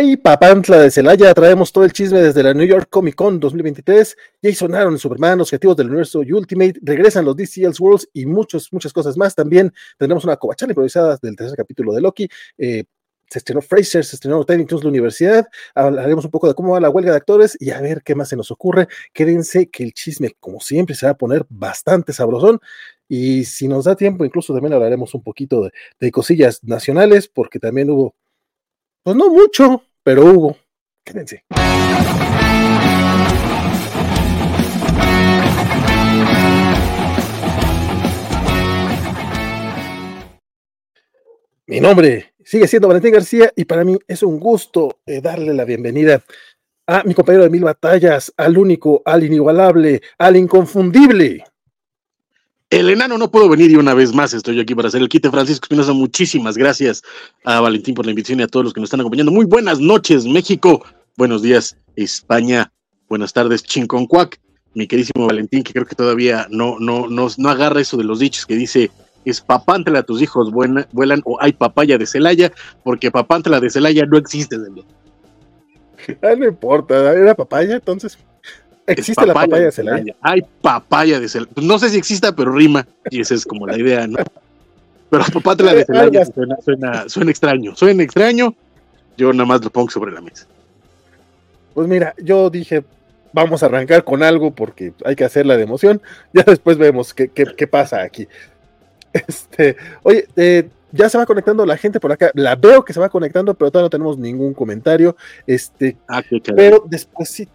Ay, papantla de Celaya, traemos todo el chisme desde la New York Comic Con 2023. Ya sonaron Superman, los objetivos del universo Ultimate, regresan los DC Worlds y muchas, muchas cosas más. También tendremos una covachala improvisada del tercer capítulo de Loki. Eh, se estrenó Fraser, se estrenó Toons la universidad, hablaremos un poco de cómo va la huelga de actores y a ver qué más se nos ocurre. Quédense que el chisme, como siempre, se va a poner bastante sabrosón. Y si nos da tiempo, incluso también hablaremos un poquito de, de cosillas nacionales, porque también hubo pues no mucho, pero hubo. Quédense. Mi nombre sigue siendo Valentín García y para mí es un gusto eh, darle la bienvenida a mi compañero de mil batallas, al único, al inigualable, al inconfundible, el enano no puedo venir y una vez más estoy aquí para hacer el quite. Francisco Espinosa, muchísimas gracias a Valentín por la invitación y a todos los que nos están acompañando. Muy buenas noches, México. Buenos días, España. Buenas tardes, Chinconcuac. Mi queridísimo Valentín, que creo que todavía no, no, no, no agarra eso de los dichos que dice es papántela tus hijos vuelan o hay papaya de Celaya, porque papántela de Celaya no existe. Ah, no importa, era papaya, entonces Existe la papaya de Celaya. Hay papaya de Celaya. Pues no sé si exista, pero rima. Y esa es como la idea, ¿no? Pero papátela de Celaya suena, suena, extraño. Suena extraño. Yo nada más lo pongo sobre la mesa. Pues mira, yo dije, vamos a arrancar con algo porque hay que hacerla de emoción. Ya después vemos qué, qué, pasa aquí. Este, oye, eh, ya se va conectando la gente por acá. La veo que se va conectando, pero todavía no tenemos ningún comentario. Este, ah, pero después sí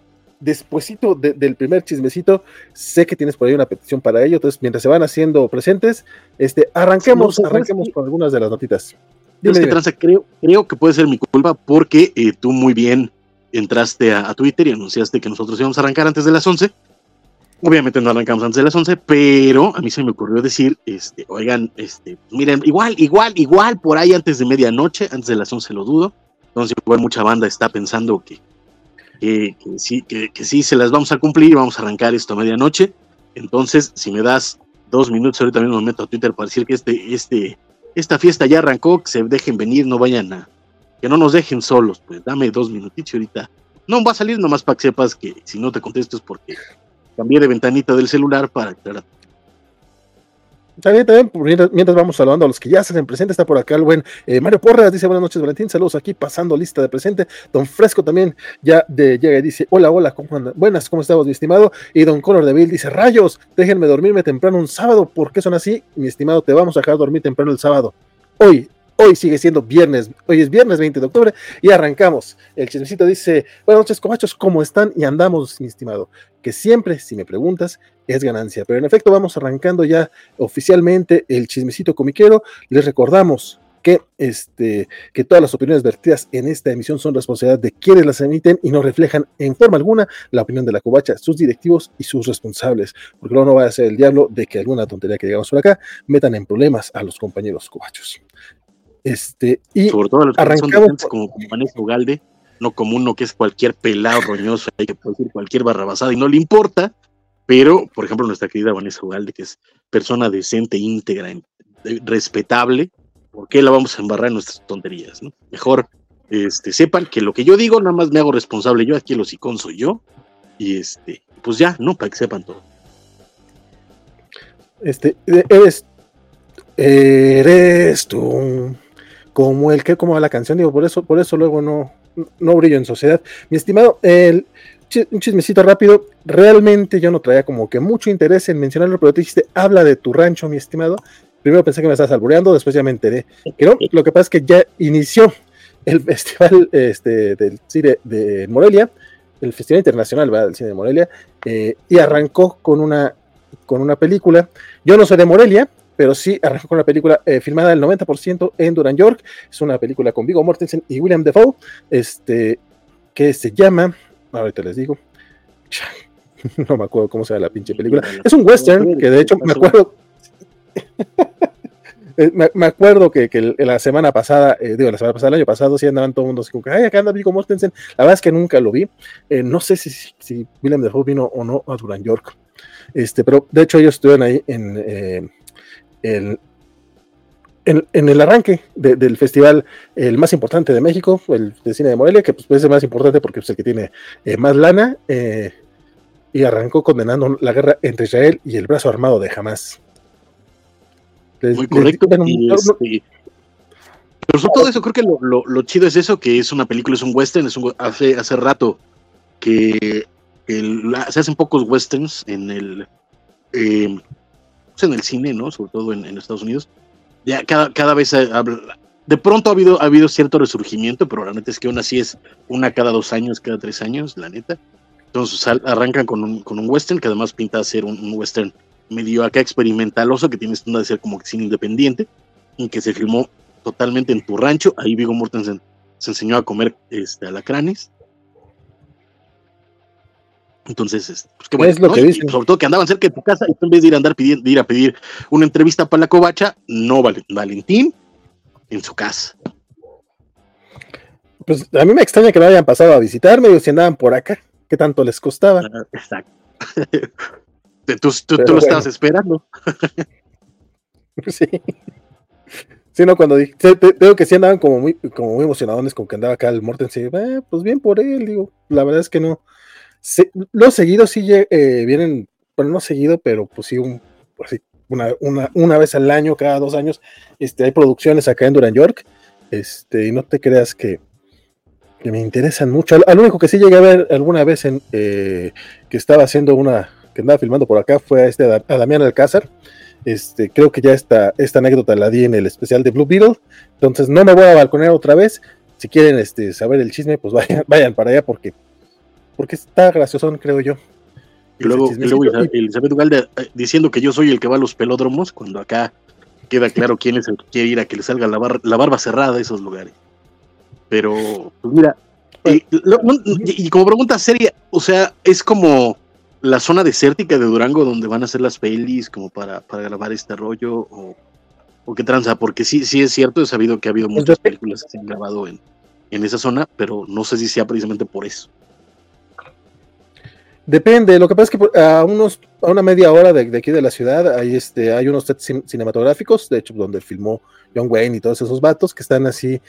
despuesito del primer chismecito, sé que tienes por ahí una petición para ello, entonces mientras se van haciendo presentes, este, arranquemos, arranquemos con algunas de las notitas. creo, creo que puede ser mi culpa porque eh, tú muy bien entraste a, Twitter y anunciaste que nosotros íbamos a arrancar antes de las 11. Obviamente no arrancamos antes de las 11, pero a mí se me ocurrió decir, este, oigan, este, miren, igual, igual, igual, por ahí antes de medianoche, antes de las 11 lo dudo. Entonces, igual mucha banda está pensando que que, sí, que, sí se las vamos a cumplir vamos a arrancar esto a medianoche. Entonces, si me das dos minutos, ahorita mismo me meto a Twitter para decir que este, este, esta fiesta ya arrancó, que se dejen venir, no vayan a, que no nos dejen solos, pues dame dos minutitos ahorita. No va a salir nomás para que sepas que si no te contesto es porque cambié de ventanita del celular para aclarar también, también, mientras vamos saludando a los que ya se hacen presente, está por acá el buen eh, Mario Porras, dice buenas noches Valentín, saludos aquí pasando lista de presente. Don Fresco también ya de, llega y dice, hola, hola. Buenas, ¿cómo estamos, mi estimado? Y Don Conor de Bill dice, rayos, déjenme dormirme temprano un sábado, ¿por qué son así? Mi estimado, te vamos a dejar dormir temprano el sábado. Hoy, Hoy sigue siendo viernes, hoy es viernes 20 de octubre y arrancamos. El chismecito dice, buenas noches, comachos, ¿cómo están? Y andamos, mi estimado, que siempre, si me preguntas, es ganancia. Pero en efecto, vamos arrancando ya oficialmente el chismecito comiquero. Les recordamos que, este, que todas las opiniones vertidas en esta emisión son responsabilidad de quienes las emiten y no reflejan en forma alguna la opinión de la covacha, sus directivos y sus responsables, porque luego no va a ser el diablo de que alguna tontería que llegamos por acá metan en problemas a los compañeros covachos. Este, y Sobre todo los arrancamos como, como Vanessa Ugalde, no como uno que es cualquier pelado roñoso, hay que decir cualquier barrabasada y no le importa, pero, por ejemplo, nuestra querida Vanessa Ugalde, que es persona decente, íntegra, respetable, ¿por qué la vamos a embarrar en nuestras tonterías? ¿no? Mejor este, sepan que lo que yo digo, nada más me hago responsable yo, aquí el hocicón soy yo, y este, pues ya, ¿no? Para que sepan todo. Este, eres, eres tú como el que, como la canción, digo, por eso, por eso luego no, no brillo en sociedad. Mi estimado, el, un chismecito rápido, realmente yo no traía como que mucho interés en mencionarlo, pero te dijiste, habla de tu rancho, mi estimado. Primero pensé que me estabas albureando, después ya me enteré. Pero lo que pasa es que ya inició el festival este, del cine de Morelia, el Festival Internacional del Cine de Morelia, eh, y arrancó con una, con una película. Yo no soy de Morelia, pero sí arrancó con una película eh, filmada el 90% en Duran York. Es una película con Vigo Mortensen y William Defoe, este, que se llama, ahorita les digo, no me acuerdo cómo se llama la pinche película. Es un western que de hecho me acuerdo. Eh, me, acuerdo que, la semana pasada, eh, digo, la semana pasada, el año pasado, sí andaban todo el mundo así como que, ay, acá anda Vigo Mortensen. La verdad es que nunca lo vi. no sé si, si William Defoe vino o no a Duran York. Este, pero de hecho ellos estuvieron ahí en, el, en, el arranque del festival, el más importante de México, el de cine de Morelia, que pues, es el más importante porque es el que tiene eh, más lana, eh, y arrancó condenando la guerra entre Israel y el brazo armado de Hamas. Muy correcto. Este, pero sobre todo eso, creo que lo, chido es eso, que es una película, es un western, es un, hace, hace rato que, se hacen pocos westerns en el, eh, pues en el cine, ¿no? Sobre todo en Estados Unidos ya cada, cada vez habla, de pronto ha habido, ha habido cierto resurgimiento, pero neta es que aún así es una cada dos años, cada tres años, la neta. Entonces arrancan con un, con un western que además pinta a ser un, western medio acá experimentaloso que tiene de ser como cine independiente y que se filmó totalmente en tu rancho. Ahí Vigo Mortensen se enseñó a comer este, alacranes. Entonces, pues qué bueno. lo que sobre todo que andaban cerca de tu casa y en vez de ir a andar pidiendo, ir a pedir una entrevista para la covacha, no Valentín en su casa. Pues a mí me extraña que no hayan pasado a visitarme, o si andaban por acá, ¿qué tanto les costaba? Ah, exacto. tú, lo estabas esperando. sí. Sí, no, cuando dije, veo que sí andaban como muy, como muy emocionados con que andaba acá el Morten, sí, eh, pues bien por él, digo, la verdad es que no, los seguidos sí eh, vienen, bueno, no seguido, pero pues sí, un, pues una, una, una, vez al año, cada dos años, este, hay producciones acá en Duran York, este, y no te creas que, me interesan mucho. Al, único que sí llegué a ver alguna vez eh, que estaba haciendo una, que andaba filmando por acá, fue a, este, a Damián Alcázar. Este, creo que ya esta, esta anécdota la di en el especial de Blue Beetle, entonces no me voy a balconear otra vez. Si quieren este, saber el chisme, pues vayan, vayan para allá porque porque está gracioso, creo yo. Y luego, Elizabeth Ugalde eh, diciendo que yo soy el que va a los pelódromos, cuando acá queda claro quién es el que quiere ir a que le salga la, barba cerrada de esos lugares. Pero, pues mira, eh, y, como pregunta seria, o sea, es como la zona desértica de Durango donde van a hacer las pelis como para, para grabar este rollo o, o qué tranza, porque sí, sí es cierto, he sabido que ha habido muchas películas que se han grabado en, en esa zona, pero no sé si sea precisamente por eso. Depende, lo que pasa es que a unos a una media hora de, aquí de la ciudad hay este hay unos sets cinematográficos, de hecho donde filmó John Wayne y todos esos vatos que están así,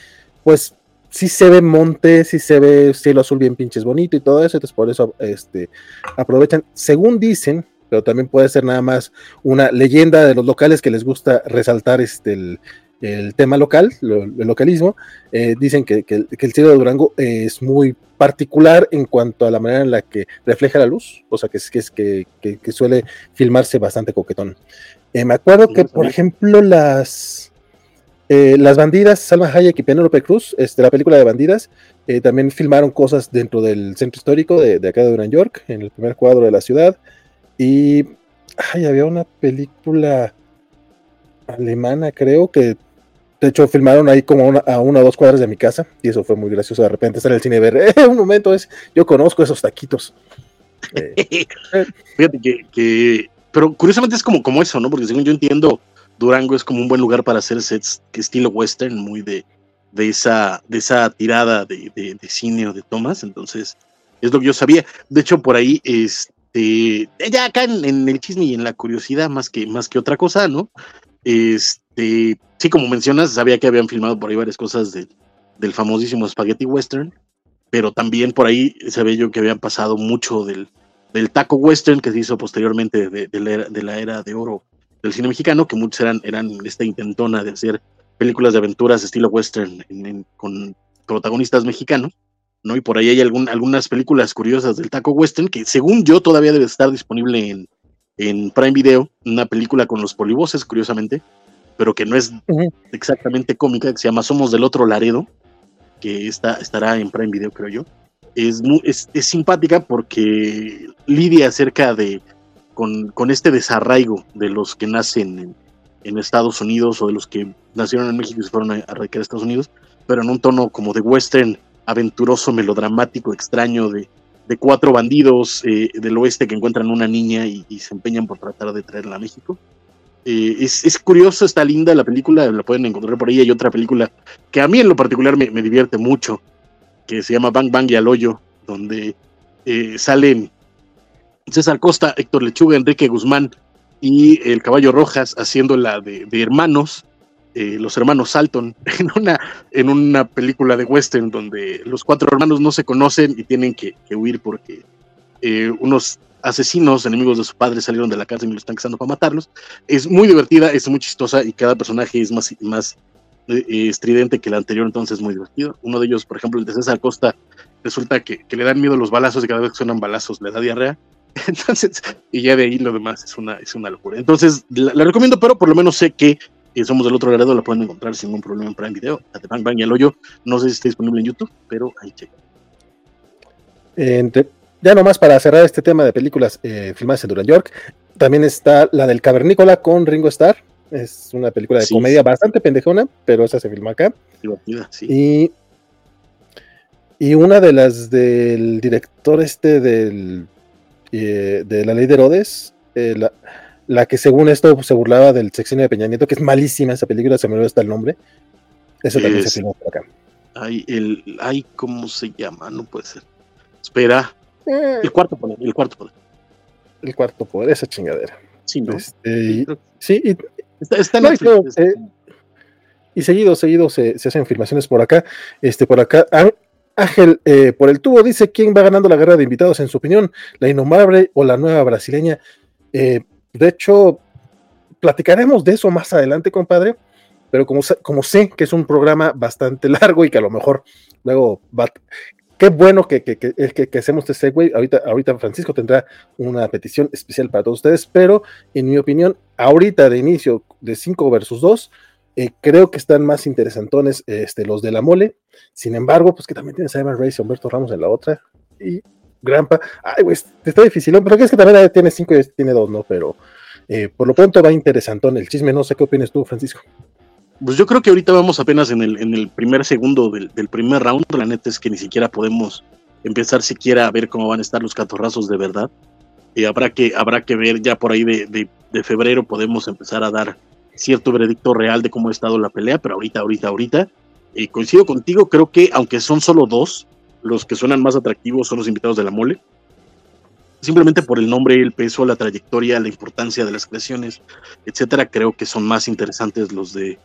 pues sí se ve monte, sí se ve cielo azul bien pinches bonito y todo eso, entonces por eso este aprovechan, según dicen, pero también puede ser nada más una leyenda de los locales que les gusta resaltar este el, el tema local, el localismo, eh, dicen que, el cielo de Durango es muy particular en cuanto a la manera en la que refleja la luz, o sea que es que, que, suele filmarse bastante coquetón. Eh, me acuerdo que, por ejemplo, las, eh, las bandidas, Salma Hayek y Penélope Cruz, este, la película de bandidas, también filmaron cosas dentro del centro histórico de, acá de Nueva York, en el primer cuadro de la ciudad. Y ay, había una película alemana, creo, que de hecho, filmaron ahí como a una o dos cuadras de mi casa y eso fue muy gracioso. De repente estar en el cine y ver, eh, un momento, es, yo conozco esos taquitos. Eh, Fíjate que, pero curiosamente es como, como eso, ¿no? Porque según yo entiendo, Durango es como un buen lugar para hacer sets que estilo western, muy de, de, esa, de esa tirada de, de, cine o de tomas. Entonces, es lo que yo sabía. De hecho, por ahí, este, ya acá en, en, el chisme y en la curiosidad, más que, más que otra cosa, ¿no? Este, sí, como mencionas, sabía que habían filmado por ahí varias cosas del famosísimo Spaghetti Western, pero también por ahí sabía yo que habían pasado mucho del, taco western que se hizo posteriormente de, la, era, de oro del cine mexicano, que muchos eran, eran esta intentona de hacer películas de aventuras estilo western con protagonistas mexicanos, ¿no? Y por ahí hay algunas películas curiosas del taco western que según yo todavía debe estar disponible en, en Prime Video, una película con los polivoces, curiosamente, pero que no es exactamente cómica, que se llama Somos del Otro Laredo, que está, estará en Prime Video, creo yo. Es, es, simpática porque lidia acerca de, con, con, este desarraigo de los que nacen en, en, Estados Unidos o de los que nacieron en México y se fueron a, a a Estados Unidos, pero en un tono como de western aventuroso, melodramático, extraño, de, de cuatro bandidos eh, del oeste que encuentran una niña y, se empeñan por tratar de traerla a México. Eh, es, curioso, está linda la película, la pueden encontrar por ahí. Hay otra película que a mí en lo particular me, divierte mucho, que se llama Bang Bang y al Hoyo, donde eh, salen César Costa, Héctor Lechuga, Enrique Guzmán y el Caballo Rojas haciéndola de, de hermanos eh, los hermanos Salton en una, en una película de western donde los cuatro hermanos no se conocen y tienen que, huir porque unos asesinos, enemigos de su padre, salieron de la cárcel y lo están cazando para matarlos. Es muy divertida, es muy chistosa y cada personaje es más, más estridente que el anterior, entonces es muy divertido. Uno de ellos, por ejemplo, el de César Costa, resulta que, le dan miedo los balazos y cada vez que suenan balazos le da diarrea. Entonces, y ya de ahí lo demás es una, es una locura. Entonces, la, recomiendo, pero por lo menos sé que eh, somos del otro lado, la pueden encontrar sin ningún problema en Prime Video. de Bang Bang y el hoyo. No sé si está disponible en YouTube, pero ahí checa. Ya nomás para cerrar este tema de películas eh, filmadas en Nueva York, también está la del Cavernícola con Ringo Starr. Es una película de comedia bastante pendejona, pero esa se filma acá. sí. Y y una de las del director este del, eh, de la ley de Herodes, eh, la, que según esto se burlaba del sexenio de Peña Nieto, que es malísima esa película, se me olvidó hasta el nombre. Eso también se filmó por acá. Ay, el, ay, ¿cómo se llama? No puede ser. Espera. Eh. el cuarto poder, el cuarto poder. El cuarto poder, esa chingadera. Sí, ¿no? Este, sí, y, está, en y seguido, seguido se, se, hacen filmaciones por acá. Este, por acá Ángel eh, por el tubo dice quién va ganando la guerra de invitados en su opinión, la innombrable o la nueva brasileña. Eh, de hecho, platicaremos de eso más adelante, compadre, pero como, como sé que es un programa bastante largo y que a lo mejor luego va... Qué bueno que, que, que, que hacemos este segue. Ahorita, ahorita Francisco tendrá una petición especial para todos ustedes, pero en mi opinión, ahorita de inicio de 5 versus 2, eh, creo que están más interesantones este, los de la mole. Sin embargo, pues que también tienes a Evan Reyes y Humberto Ramos en la otra. Y Grampa. Ay, güey, está difícil. Pero es que también tiene cinco y tiene dos, ¿no? Pero eh, por lo pronto va interesantón el chisme. No sé qué opinas tú, Francisco. Pues yo creo que ahorita vamos apenas en el, en el primer segundo del, primer round. La neta es que ni siquiera podemos empezar siquiera a ver cómo van a estar los catorrazos de verdad. Y habrá que, habrá que ver ya por ahí de, de febrero podemos empezar a dar cierto veredicto real de cómo ha estado la pelea, pero ahorita, ahorita, ahorita, eh, coincido contigo, creo que aunque son solo dos, los que suenan más atractivos son los invitados de la mole. Simplemente por el nombre, el peso, la trayectoria, la importancia de las creaciones, etcétera, creo que son más interesantes los de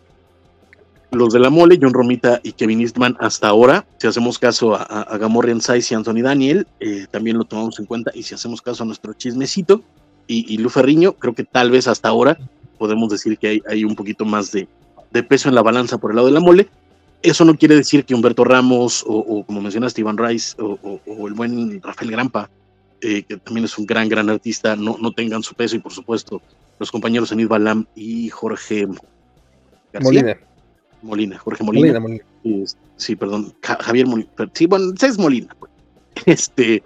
los de la mole, John Romita y Kevin Eastman hasta ahora. Si hacemos caso a, a, Gamorrean Size y Anthony Daniel, eh, también lo tomamos en cuenta. Y si hacemos caso a nuestro chismecito y, y creo que tal vez hasta ahora podemos decir que hay, un poquito más de, peso en la balanza por el lado de la mole. Eso no quiere decir que Humberto Ramos o, como mencionaste, Iván Rice o, el buen Rafael Grampa, eh, que también es un gran, gran artista, no, tengan su peso y por supuesto los compañeros Enid Balam y Jorge Molina. Molina, Jorge Molina. sí, perdón, Javier Molina. Sí, bueno, es Molina. Pues. Este,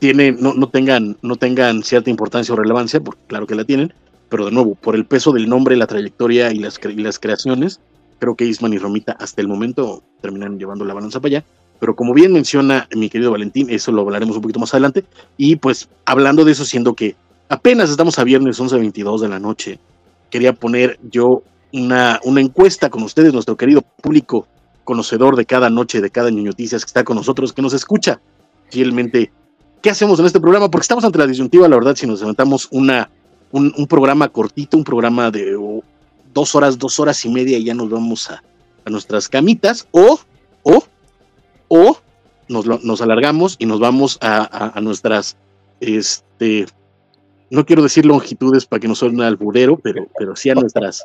tiene, no, no, tengan, no tengan cierta importancia o relevancia, porque claro que la tienen, pero de nuevo, por el peso del nombre, la trayectoria y las, las creaciones, creo que Isman y Romita hasta el momento terminan llevando la balanza para allá. Pero como bien menciona mi querido Valentín, eso lo hablaremos un poquito más adelante. Y pues hablando de eso, siendo que apenas estamos a viernes 11.22 de la noche, quería poner yo una, una encuesta con ustedes, nuestro querido público conocedor de cada noche, de cada noticias que está con nosotros, que nos escucha fielmente. ¿Qué hacemos en este programa? Porque estamos ante la disyuntiva, la verdad, si nos levantamos una un, programa cortito, un programa de dos horas, dos horas y media y ya nos vamos a, nuestras camitas, o, o, o nos, alargamos y nos vamos a, nuestras, este, no quiero decir longitudes para que no suene alburero, pero, pero sí a nuestras,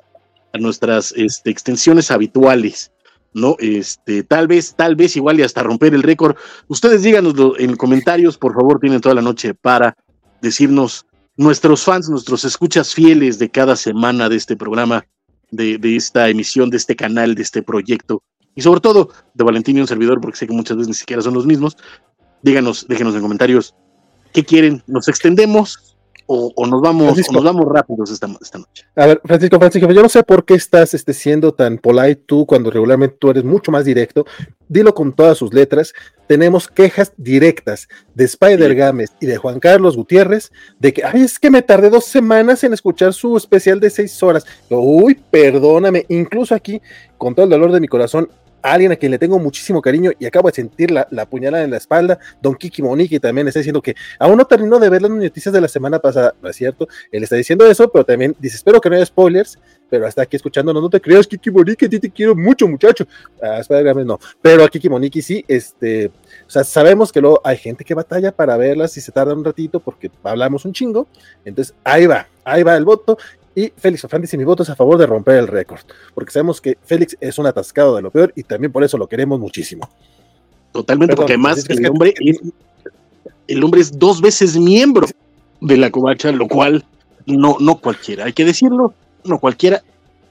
a nuestras este, extensiones habituales. ¿no? Este, tal vez, tal vez igual y hasta romper el récord. Ustedes díganoslo en comentarios, por favor, tienen toda la noche para decirnos nuestros fans, nuestros escuchas fieles de cada semana de este programa, de, esta emisión, de este canal, de este proyecto, y sobre todo de Valentín y un servidor, porque sé que muchas veces ni siquiera son los mismos. Díganos, déjenos en comentarios qué quieren, nos extendemos, o, nos vamos nos vamos rápidos esta, noche. A ver, Francisco, Francisco, yo no sé por qué estás este, siendo tan polite tú cuando regularmente tú eres mucho más directo. Dilo con todas sus letras. Tenemos quejas directas de Spider Games y de Juan Carlos Gutiérrez de que, ay, es que me tardé dos semanas en escuchar su especial de seis horas. Uy, perdóname, incluso aquí, con todo el dolor de mi corazón, alguien a quien le tengo muchísimo cariño y acabo de sentir la, la puñalada en la espalda, Don Kiki Monique también está diciendo que aún no terminó de ver las noticias de la semana pasada, ¿no es cierto? Él está diciendo eso, pero también dice, espero que no haya spoilers, pero hasta aquí escuchándonos, no te creas, Kiki Monique, ti te quiero mucho, muchacho. Ah, no, pero a Kiki Monique sí, este, o sea, sabemos que luego hay gente que batalla para verlas y se tarda un ratito porque hablamos un chingo, entonces ahí va, ahí va el voto, y Félix Ofran dice: Mi voto es a favor de romper el récord, porque sabemos que Félix es un atascado de lo peor y también por eso lo queremos muchísimo. Totalmente, porque además el, hombre, el hombre es dos veces miembro de la covacha, lo cual no, no cualquiera, hay que decirlo, no cualquiera,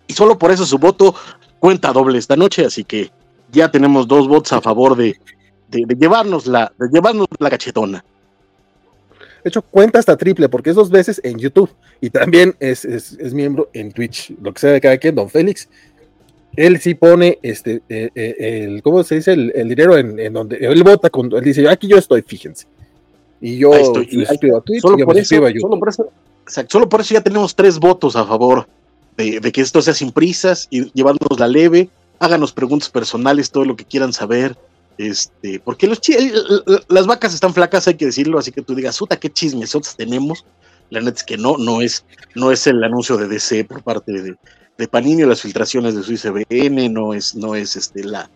y solo por eso su voto cuenta doble esta noche, así que ya tenemos dos votos a favor de, de, llevarnos la, de llevarnos la cachetona. De hecho, cuenta hasta triple, porque es dos veces en YouTube y también es, es, miembro en Twitch. Lo que sea de cada quien, don Félix. Él sí pone este, eh, eh, el, ¿cómo se dice? El, dinero en, donde él vota, cuando él dice, aquí yo estoy, fíjense. Y yo estoy, y a Twitch solo, por eso, solo, por eso, solo por eso ya tenemos tres votos a favor de, de que esto sea sin prisas y llevándonos la leve. Háganos preguntas personales, todo lo que quieran saber este, porque los las vacas están flacas, hay que decirlo, así que tú digas, puta, qué chismesotas tenemos. La neta es que no, no es, no es el anuncio de DC por parte de, de Panini o las filtraciones de su ICBN, no es, no es este la.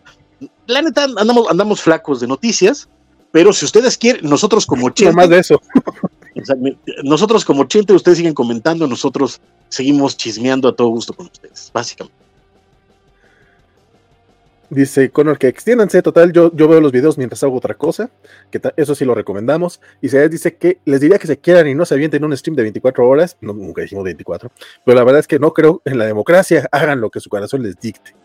La neta andamos, andamos flacos de noticias, pero si ustedes quieren, nosotros como Chente. más de eso. nosotros como Chente, ustedes siguen comentando, nosotros seguimos chismeando a todo gusto con ustedes, básicamente. Dice Connor que extiéndanse, total, yo, yo veo los videos mientras hago otra cosa, que eso sí lo recomendamos. Y se dice que les diría que se quieran y no se avienten un stream de 24 horas, no, nunca dijimos 24, pero la verdad es que no creo en la democracia, hagan lo que su corazón les dicte.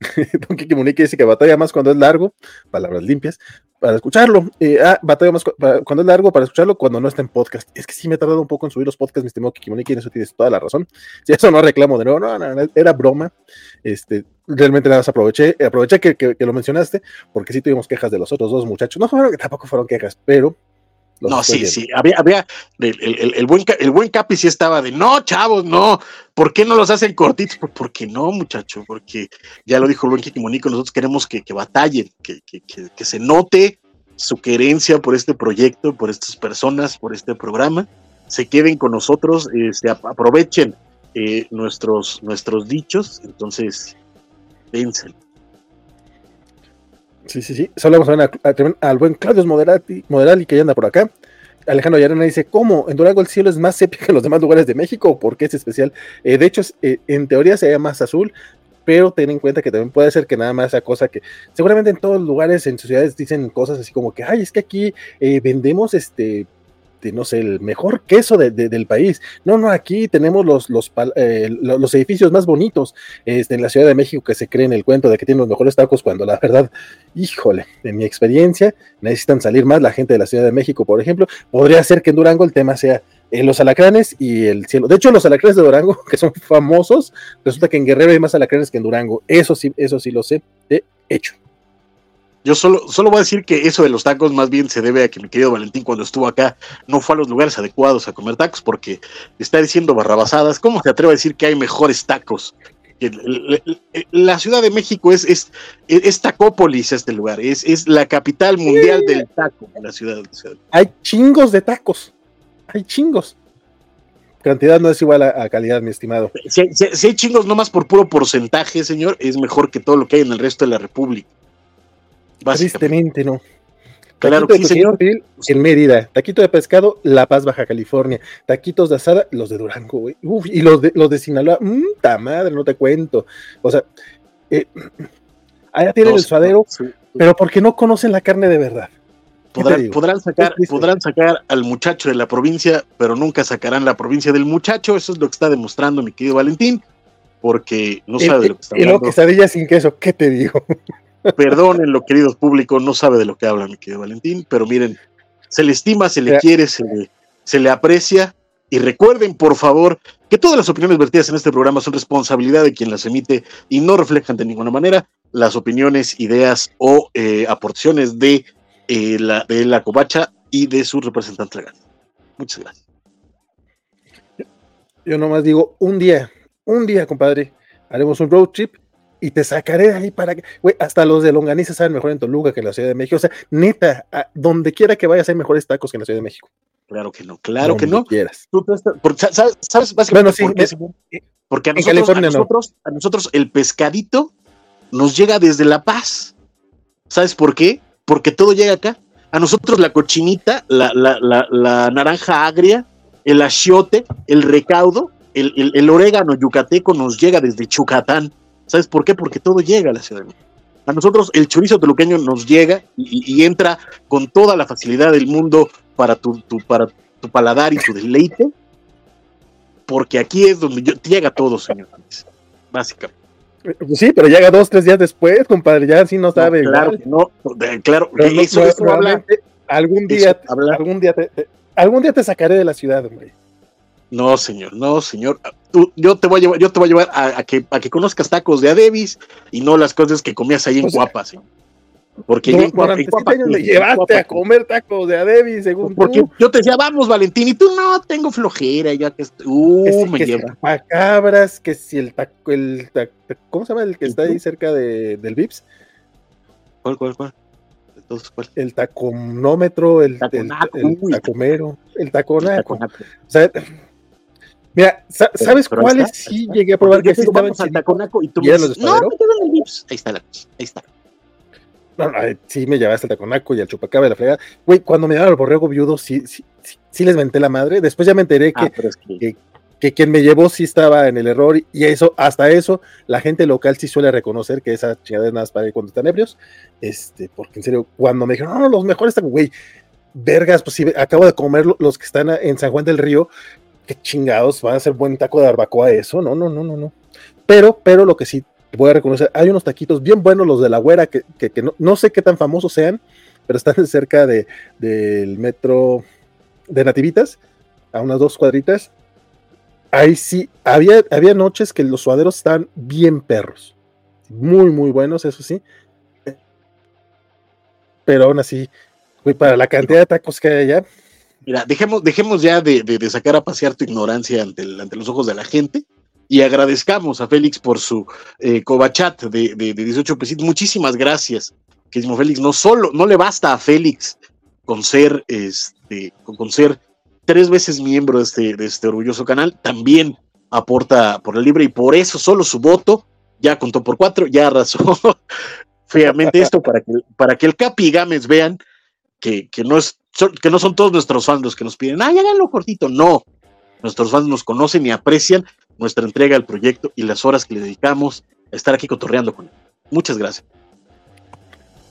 Don Kiki Munique dice que batalla más cuando es largo, palabras limpias, para escucharlo. Eh, ah, batalla más cuando es largo para escucharlo, cuando no está en podcast. Es que sí me he tardado un poco en subir los podcasts, mi estimado Kiki Munique, en eso tienes toda la razón. Si eso no reclamo de nuevo, no, no, no, era broma. Este, realmente nada más aproveché, aproveché que, que, lo mencionaste, porque sí tuvimos quejas de los otros dos muchachos. No fueron, tampoco fueron quejas, pero no, sí, sí, había, había el, el, buen, el buen Capi sí estaba de, no, chavos, no, ¿por qué no los hacen cortitos? ¿Por qué no, muchacho? Porque ya lo dijo el buen Monico, nosotros queremos que, que batallen, que, que, que, se note su querencia por este proyecto, por estas personas, por este programa, se queden con nosotros, eh, se aprovechen eh, nuestros, nuestros dichos, entonces, piensen. Sí, sí, sí. Saludamos al buen Claudio Moderati, Moderali que ya anda por acá. Alejandro Yarena dice, ¿cómo? ¿En Durango el cielo es más sepia que los demás lugares de México? ¿Por qué es especial? Eh, de hecho, eh, en teoría se llama más azul, pero ten en cuenta que también puede ser que nada más sea cosa que seguramente en todos los lugares, en ciudades dicen cosas así como que, ay, es que aquí eh, vendemos este no sé, el mejor queso del país. No, no, aquí tenemos los, los, eh, los edificios más bonitos este, en la Ciudad de México que se cree en el cuento de que tienen los mejores tacos, cuando la verdad, híjole, en mi experiencia, necesitan salir más la gente de la Ciudad de México, por ejemplo. Podría ser que en Durango el tema sea eh, los alacranes y el cielo. De hecho, los alacranes de Durango, que son famosos, resulta que en Guerrero hay más alacranes que en Durango. Eso sí, eso sí lo sé de hecho. Yo solo, solo voy a decir que eso de los tacos más bien se debe a que mi querido Valentín cuando estuvo acá no fue a los lugares adecuados a comer tacos porque está diciendo barrabasadas. ¿Cómo se atreve a decir que hay mejores tacos? La Ciudad de México es, es, es tacópolis este lugar, es, es la capital mundial del taco, la ciudad. Hay chingos de tacos, hay chingos. Cantidad no es igual a, calidad, mi estimado. Si, si hay chingos nomás por puro porcentaje, señor, es mejor que todo lo que hay en el resto de la República. Tristemente no. Claro que sí, señor. En Mérida, taquito de pescado, La Paz, Baja California, taquitos de asada, los de Durango, güey. Uf, y los de, los de Sinaloa, mmm, ta madre, no te cuento. O sea, eh, allá tienen el suadero, pero porque no conocen la carne de verdad. Podrán, sacar, podrán sacar al muchacho de la provincia, pero nunca sacarán la provincia del muchacho. Eso es lo que está demostrando mi querido Valentín, porque no sabe de lo que está hablando. Y lo quesadilla sin queso, ¿qué te digo? Perdónenlo, queridos públicos, no sabe de lo que habla mi querido Valentín, pero miren, se le estima, se le quiere, se le, se le aprecia. Y recuerden, por favor, que todas las opiniones vertidas en este programa son responsabilidad de quien las emite y no reflejan de ninguna manera las opiniones, ideas o eh, aportaciones de, eh, la, de la covacha y de su representante legal. Muchas gracias. Yo nomás digo, un día, un día, compadre, haremos un road trip y te sacaré de ahí para que, güey, hasta los de Longaniza saben mejor en Toluca que en la Ciudad de México. O sea, neta, donde quiera que vayas hay mejores tacos que en la Ciudad de México. Claro que no, claro que no. Quieras. ¿sabes, ¿Sabes básicamente por qué? Porque a nosotros, a nosotros el pescadito nos llega desde La Paz. ¿Sabes por qué? Porque todo llega acá. A nosotros la cochinita, la, la, la, naranja agria, el achiote, el recaudo, el, el, orégano yucateco nos llega desde Chucatán. ¿Sabes por qué? Porque todo llega a la Ciudad de México. A nosotros el chorizo toluqueño nos llega y, entra con toda la facilidad del mundo para tu, para tu paladar y tu deleite, porque aquí es donde llega todo, señor. Básicamente. Sí, pero llega dos, tres días después, compadre, ya sí no sabe. claro no, claro, eso, algún día, algún día te, algún día te sacaré de la ciudad, hombre. No, señor, no, señor. Tú, yo te voy a llevar, yo te voy a llevar a, que, a que conozcas tacos de Adebis y no las cosas que comías ahí en Guapa, señor. Porque no, años me llevaste a comer tacos de Adebis, según Porque yo te decía, vamos, Valentín, y tú no, tengo flojera, ya que uh, me lleva. cabras, que si el taco, el taco, ¿cómo se llama el que está ahí cerca de, del Vips? ¿Cuál, cuál, cuál? El taconómetro, el, el, tacomero, el taconaco. O sea, mira, ¿sabes cuáles sí llegué a probar que sí estaban al taconaco y tú me dices, no, me el Vips. Ahí está, la, ahí está. No, sí me llevaste al taconaco y al chupacabra de la fregada. Güey, cuando me llevaron al borrego viudo, sí, sí, sí, les menté la madre. Después ya me enteré ah, que, que, quien me llevó sí estaba en el error y eso, hasta eso, la gente local sí suele reconocer que esa chingada es nada más para ir cuando están ebrios. Este, porque en serio, cuando me dijeron, no, los mejores están, güey, vergas, pues sí, acabo de comer los que están en San Juan del Río, qué chingados, van a ser buen taco de barbacoa eso, no, no, no, no, no. Pero, pero lo que sí voy a reconocer, hay unos taquitos bien buenos, los de la güera, que, no, sé qué tan famosos sean, pero están cerca de, del metro de Nativitas, a unas dos cuadritas. Ahí sí, había, había noches que los suaderos estaban bien perros, muy, muy buenos, eso sí. Pero aún así, para la cantidad de tacos que hay allá. Mira, dejemos, dejemos ya de, sacar a pasear tu ignorancia ante, ante los ojos de la gente y agradezcamos a Félix por su eh, cobachat de, de, 18 pesitos. Muchísimas gracias, querido Félix. No solo, no le basta a Félix con ser, este, con, ser tres veces miembro de este, de este orgulloso canal, también aporta por el libre y por eso solo su voto ya contó por cuatro, ya arrasó feamente esto para que, para que el Capi Gámez vean que, no es, que no son todos nuestros fans los que nos piden, ay, háganlo cortito. No, nuestros fans nos conocen y aprecian nuestra entrega al proyecto y las horas que le dedicamos a estar aquí cotorreando con él. Muchas gracias.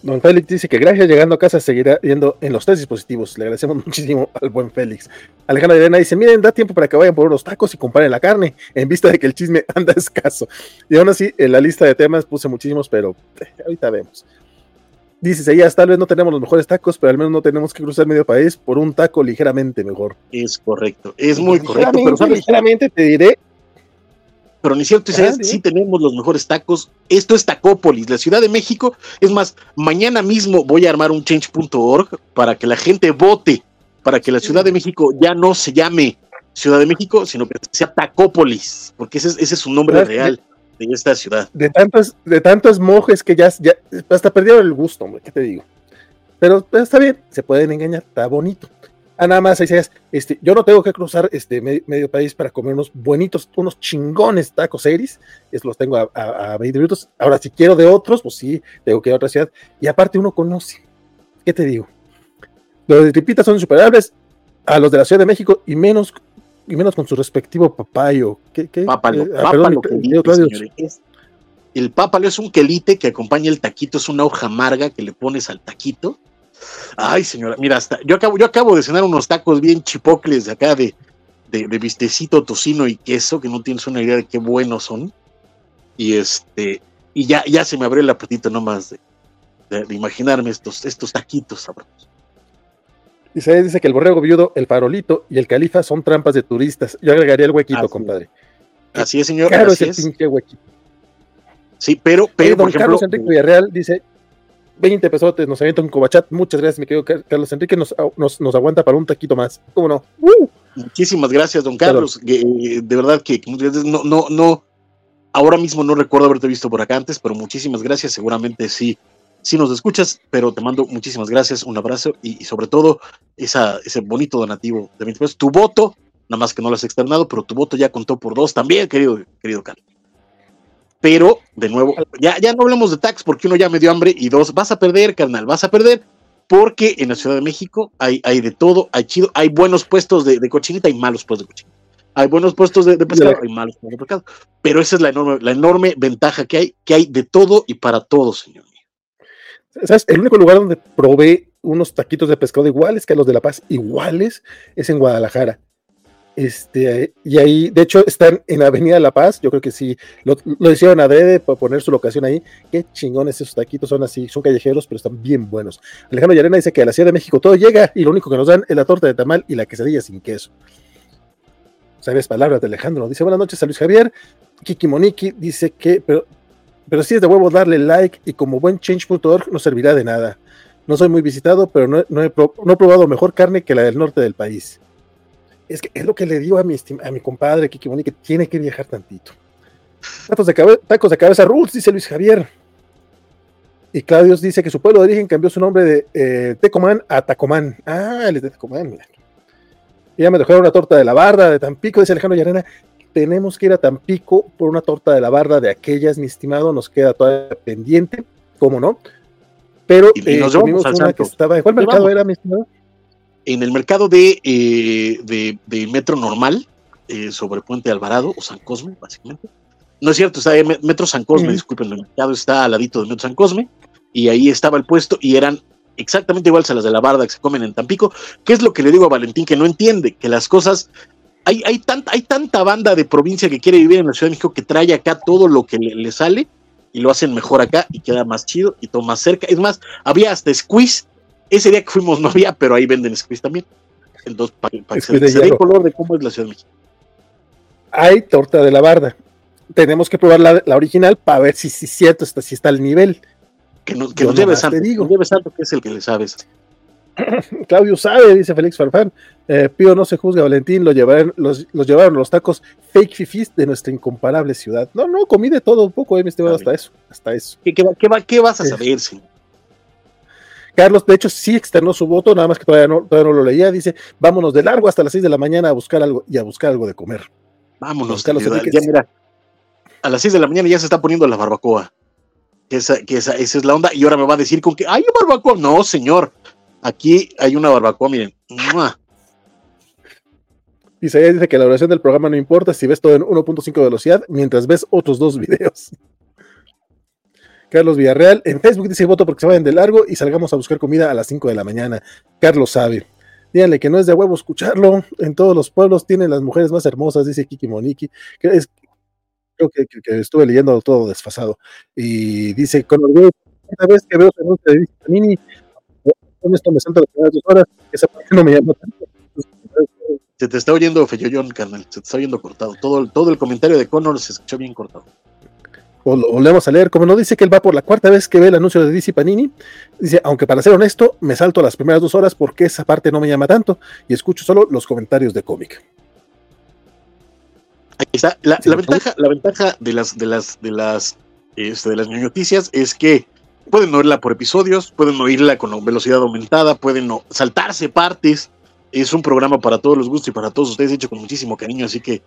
Don Félix dice que gracias, llegando a casa seguirá yendo en los tres dispositivos. Le agradecemos muchísimo al buen Félix. Alejandra Elena dice, miren, da tiempo para que vayan por unos tacos y comparen la carne, en vista de que el chisme anda escaso. Y aún así, en la lista de temas puse muchísimos, pero eh, ahorita vemos. Dice Seguías, tal vez no tenemos los mejores tacos, pero al menos no tenemos que cruzar medio país por un taco ligeramente mejor. Es correcto, es muy correcto. Pero ligeramente te diré pero ni cierto, sí tenemos los mejores tacos. Esto es Tacópolis, la Ciudad de México. Es más, mañana mismo voy a armar un change.org para que la gente vote, para que la Ciudad de México ya no se llame Ciudad de México, sino que sea Tacópolis, porque ese, es su nombre real de esta ciudad. De tantos, de tantos mojes que ya, hasta perdieron el gusto, hombre, ¿qué te digo? Pero, está bien, se pueden engañar, está bonito. Ah, nada más decías, este, yo no tengo que cruzar este medio, país para comer unos buenitos, unos chingones tacos eris, es, los tengo a, 20 minutos. Ahora, si quiero de otros, pues sí, tengo que ir a otra ciudad. Y aparte uno conoce. ¿Qué te digo? Los de Tripitas son insuperables a los de la Ciudad de México y menos, y menos con su respectivo papayo. ¿Qué, qué? Papalo, eh, ah, el pápalo es un quelite que acompaña el taquito, es una hoja amarga que le pones al taquito Ay, señora, mira, hasta yo acabo, yo acabo de cenar unos tacos bien chipocles de acá de, de, vistecito, tocino y queso, que no tienes una idea de qué buenos son. Y este, y ya, ya se me abrió el apetito nomás de, de, imaginarme estos, estos taquitos sabrosos. Dice, dice que el borrego viudo, el farolito y el califa son trampas de turistas. Yo agregaría el huequito, compadre. Así es, señor. Claro, es el pinche huequito. Sí, pero, pero por ejemplo, Carlos Enrique Villarreal dice, 20 pesotes, nos avienta un cobachat. Muchas gracias, mi querido Carlos Enrique. Nos, nos, aguanta para un taquito más. ¿Cómo no? Muchísimas gracias, don Carlos. Eh, de verdad que no, no, no. ahora mismo no recuerdo haberte visto por acá antes, pero muchísimas gracias. Seguramente sí, sí nos escuchas, pero te mando muchísimas gracias, un abrazo y, sobre todo esa, ese bonito donativo de 20 pesos. Tu voto, nada más que no lo has externado, pero tu voto ya contó por dos también, querido, querido Carlos. Pero, de nuevo, ya, ya no hablemos de tax porque uno ya me dio hambre y dos, vas a perder, carnal, vas a perder porque en la Ciudad de México hay, hay de todo, hay chido, hay buenos puestos de, cochinita y malos puestos de cochinita. Hay buenos puestos de, pescado, hay malos puestos de pescado. Pero esa es la enorme, la enorme ventaja que hay, que hay de todo y para todo, señor. El único lugar donde probé unos taquitos de pescado iguales que los de La Paz, iguales, es en Guadalajara. Este, y ahí, de hecho, están en Avenida La Paz. Yo creo que sí, lo, lo hicieron adrede para poner su locación ahí. Qué chingones esos taquitos, son así, son callejeros, pero están bien buenos. Alejandro Yarena dice que a la Ciudad de México todo llega y lo único que nos dan es la torta de tamal y la quesadilla sin queso. Sabes palabras de Alejandro. Dice buenas noches a Luis Javier. Kiki Moniki dice que, pero, pero sí es de huevo darle like y como buen change.org no servirá de nada. No soy muy visitado, pero no, no, he, no he probado mejor carne que la del norte del país es que es lo que le digo a mi, a mi compadre Kiki Moni, que tiene que viajar tantito. Tacos de, cabeza, tacos de cabeza Rules, dice Luis Javier. Y Claudio dice que su pueblo de origen cambió su nombre de eh, Tecomán a Tacomán. Ah, el de Tecomán, mira. Y ya me dejaron una torta de la barda de Tampico, dice Alejandro Yarena. Tenemos que ir a Tampico por una torta de la barda de aquellas, mi estimado. Nos queda todavía pendiente, ¿cómo no? Pero y, y eh, nos vamos al una que estaba. ¿En cuál Nos mercado vamos. era, mi estimado? En el mercado de, eh, de, de metro normal, eh, sobre Puente Alvarado o San Cosme, básicamente. No es cierto, está en Me- Metro San Cosme, disculpen, el mercado está al ladito de Metro San Cosme, y ahí estaba el puesto, y eran exactamente iguales a las de la barda que se comen en Tampico. ¿Qué es lo que le digo a Valentín que no entiende? Que las cosas. Hay, hay, tanta, hay tanta banda de provincia que quiere vivir en la Ciudad de México que trae acá todo lo que le, le sale y lo hacen mejor acá y queda más chido y todo más cerca. Es más, había hasta squeeze. Ese día que fuimos no había, pero ahí venden squeeze también. Entonces, para que se, se dé color de cómo es la Ciudad de México. hay torta de la barda. Tenemos que probar la, la original para ver si es cierto, está, si está al nivel. Que nos, que nos lleve nomás te Santo. digo. Nos lleve Santo, que es el que le sabes. Claudio sabe, dice Félix Farfán. Eh, Pío no se juzga, Valentín, lo llevaron, los, los llevaron los tacos fake fifis de nuestra incomparable ciudad. No, no, comí de todo un poco, eh, mi estimado, hasta eso, hasta eso. ¿Qué, qué, va- qué, va- qué vas a Sí. saber, señor? Carlos, de hecho, sí externó su voto, nada más que todavía no, todavía no lo leía. Dice, vámonos de largo hasta las 6 de la mañana a buscar algo y a buscar algo de comer. Vámonos, Carlos querido, Enríquez. ya mira, a las 6 de la mañana ya se está poniendo la barbacoa. Esa, que esa, esa es la onda. Y ahora me va a decir con que hay barbacoa. No, señor. Aquí hay una barbacoa, miren. ¡Mua! Isaías dice que la duración del programa no importa si ves todo en 1.5 velocidad mientras ves otros dos videos. Carlos Villarreal en Facebook dice voto porque se vayan de largo y salgamos a buscar comida a las 5 de la mañana. Carlos sabe. Díganle que no es de huevo escucharlo. En todos los pueblos tienen las mujeres más hermosas, dice Kiki Moniki. Creo que, estuve leyendo todo desfasado. Y dice, con orgullo, cada vez que veo su anuncio de Panini, con esto me salto las primeras dos horas, esa parte no me llama tanto. Se te está oyendo feyollón, carnal. Se te está oyendo cortado. Todo, el- todo el comentario de Connor se escuchó bien cortado. volvemos a leer, como no dice que él va por la cuarta vez que ve el anuncio de DC Panini, dice, aunque para ser honesto, me salto las primeras dos horas porque esa parte no me llama tanto y escucho solo los comentarios de cómic. Ahí está. La, Sí, ventaja, la ventaja de las, de las, de las, este, de las noticias es que pueden oírla por episodios, pueden oírla con velocidad aumentada, pueden saltarse partes. Es un programa para todos los gustos y para todos ustedes hecho con muchísimo cariño, así que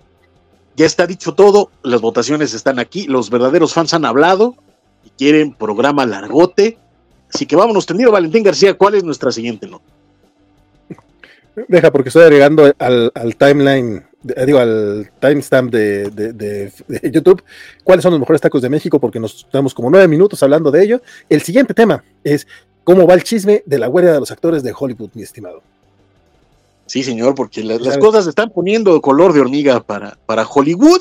ya está dicho todo, las votaciones están aquí, los verdaderos fans han hablado y quieren programa largote. Así que vámonos, tendido Valentín García, ¿cuál es nuestra siguiente nota? Deja, porque estoy agregando al timeline, de- digo, al timestamp de, de- YouTube, cuáles son los mejores tacos de México, porque nos damos como nueve minutos hablando de ello. El siguiente tema es cómo va el chisme de la huelga de los actores de Hollywood, mi estimado. Sí, señor, porque la- las cosas se están poniendo color de hormiga para, para Hollywood,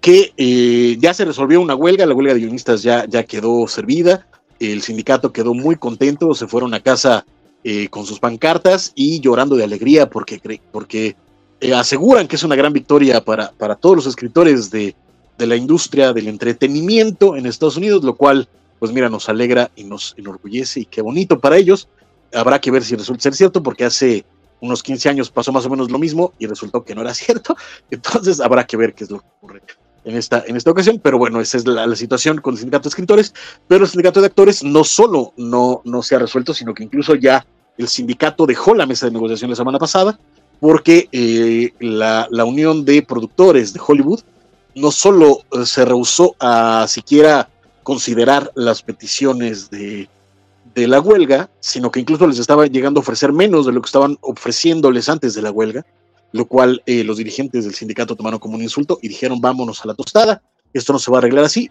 que eh, ya se resolvió una huelga, la huelga de guionistas ya, ya quedó servida, el sindicato quedó muy contento, se fueron a casa eh, con sus pancartas y llorando de alegría porque, porque eh, aseguran que es una gran victoria para, para todos los escritores de, de la industria del entretenimiento en Estados Unidos, lo cual, pues mira, nos alegra y nos enorgullece y qué bonito para ellos. Habrá que ver si resulta ser cierto, porque hace unos 15 años pasó más o menos lo mismo y resultó que no era cierto. Entonces habrá que ver qué es lo que ocurre. en esta, en esta ocasión, pero bueno, esa es la, situación con el sindicato de escritores, pero el sindicato de actores no solo no, no se ha resuelto, sino que incluso ya el sindicato dejó la mesa de negociación la semana pasada, porque eh, la, la, unión de productores de Hollywood no solo eh, se rehusó a siquiera considerar las peticiones de, de la huelga, sino que incluso les estaba llegando a ofrecer menos de lo que estaban ofreciéndoles antes de la huelga, lo cual eh, los dirigentes del sindicato tomaron como un insulto y dijeron vámonos a la tostada, esto no se va a arreglar así.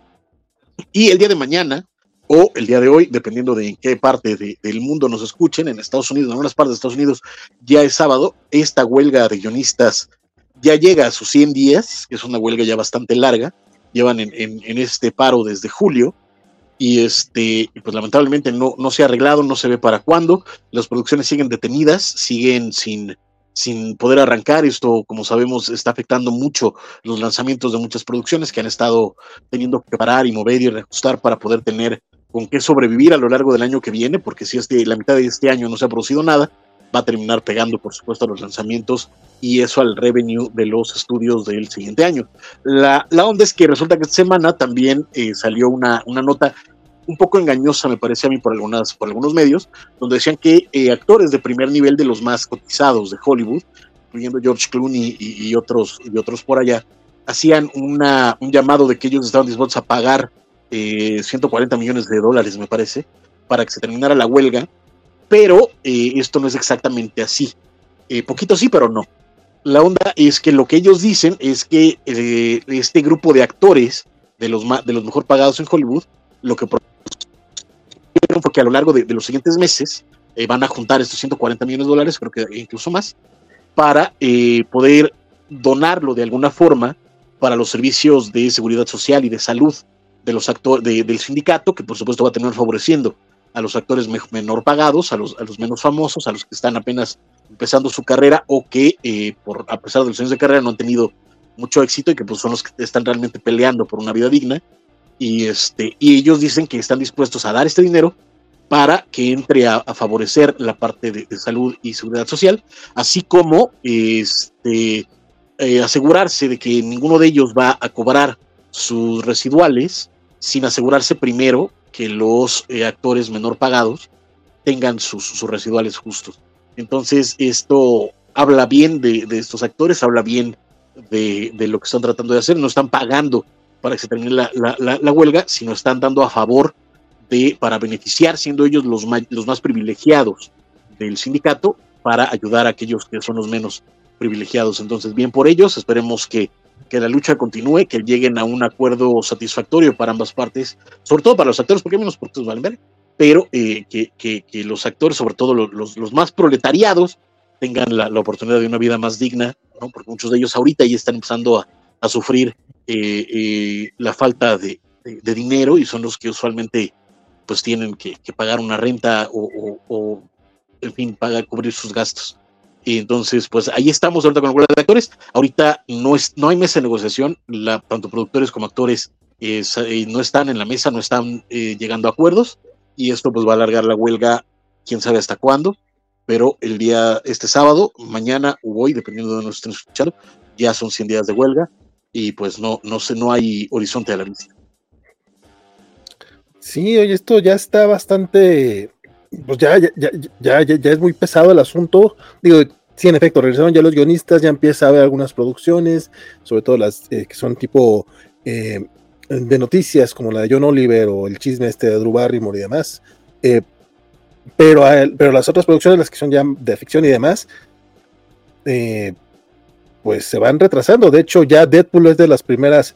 Y el día de mañana, o el día de hoy, dependiendo de en qué parte del mundo nos escuchen, en Estados Unidos, en algunas partes de Estados Unidos, ya es sábado, esta huelga de guionistas ya llega a sus 100 días, que es una huelga ya bastante larga, llevan en, este paro desde julio, y este, pues lamentablemente no, no se ha arreglado, no se ve para cuándo, las producciones siguen detenidas, siguen sin, sin poder arrancar. Esto, como sabemos, está afectando mucho los lanzamientos de muchas producciones que han estado teniendo que parar y mover y reajustar para poder tener con qué sobrevivir a lo largo del año que viene, porque si este, la mitad de este año no se ha producido nada, va a terminar pegando, por supuesto, a los lanzamientos y eso al revenue de los estudios del siguiente año. La, la onda es que resulta que esta semana también eh, salió una, una nota un poco engañosa, me parece a mí, por, algunas, por algunos medios, donde decían que eh, actores de primer nivel de los más cotizados de Hollywood, incluyendo George Clooney y, otros, y otros por allá, hacían una, un llamado de que ellos estaban dispuestos a pagar 140 eh, millones de dólares, me parece, para que se terminara la huelga, pero eh, esto no es exactamente así. poquito sí, pero no. La onda es que lo que ellos dicen es que este grupo de actores, de los, de los mejor pagados en Hollywood, lo que fue que a lo largo de, los siguientes meses eh, van a juntar estos 140 millones de dólares, creo que incluso más, para eh, poder donarlo de alguna forma para los servicios de seguridad social y de salud de los actores del sindicato, que por supuesto va a tener favoreciendo a los actores menor pagados, a los, a los menos famosos, a los que están apenas empezando su carrera o que eh, por, a pesar de los años de carrera no han tenido mucho éxito y que pues son los que están realmente peleando por una vida digna. Y, este, y ellos dicen que están dispuestos a dar este dinero para que entre a, favorecer la parte de, salud y seguridad social, así como este, eh, asegurarse de que ninguno de ellos va a cobrar sus residuales sin asegurarse primero que los eh, actores menor pagados tengan sus, residuales justos. Entonces, esto habla bien de, estos actores, habla bien de, lo que están tratando de hacer, no están pagando para que se termine la, huelga, sino están dando a favor de, para beneficiar, siendo ellos los, los más privilegiados del sindicato, para ayudar a aquellos que son los menos privilegiados. Entonces, bien por ellos, esperemos que, que la lucha continúe, que lleguen a un acuerdo satisfactorio para ambas partes, sobre todo para los actores, porque menos porque valen ver, pero eh, que, que, que, los actores, sobre todo los, los, más proletariados, tengan la, la, oportunidad de una vida más digna, ¿no? porque muchos de ellos ahorita ya están empezando a, a sufrir eh, eh, la falta de, dinero y son los que usualmente pues tienen que, pagar una renta o, en fin, pagar, cubrir sus gastos. Y entonces, pues ahí estamos ahorita con la de actores. Ahorita no, es, no hay mesa de negociación, tanto productores como actores eh, no están en la mesa, no están llegando a acuerdos y esto pues va a alargar la huelga, quién sabe hasta cuándo, pero el día, este sábado, mañana o hoy, dependiendo de donde nos estén escuchando, ya son 100 días de huelga y pues no, no sé, no hay horizonte a la vista. Sí, oye, esto ya está bastante, pues ya, ya, ya, ya, es muy pesado el asunto. Digo, sí, en efecto, regresaron ya los guionistas, ya empieza a haber algunas producciones, sobre todo las eh, que son tipo eh, de noticias, como la de John Oliver o el chisme este de Drew Barrymore y demás. Eh, pero, pero las otras producciones, las que son ya de ficción y demás, pues se van retrasando. De hecho, ya Deadpool es de las primeras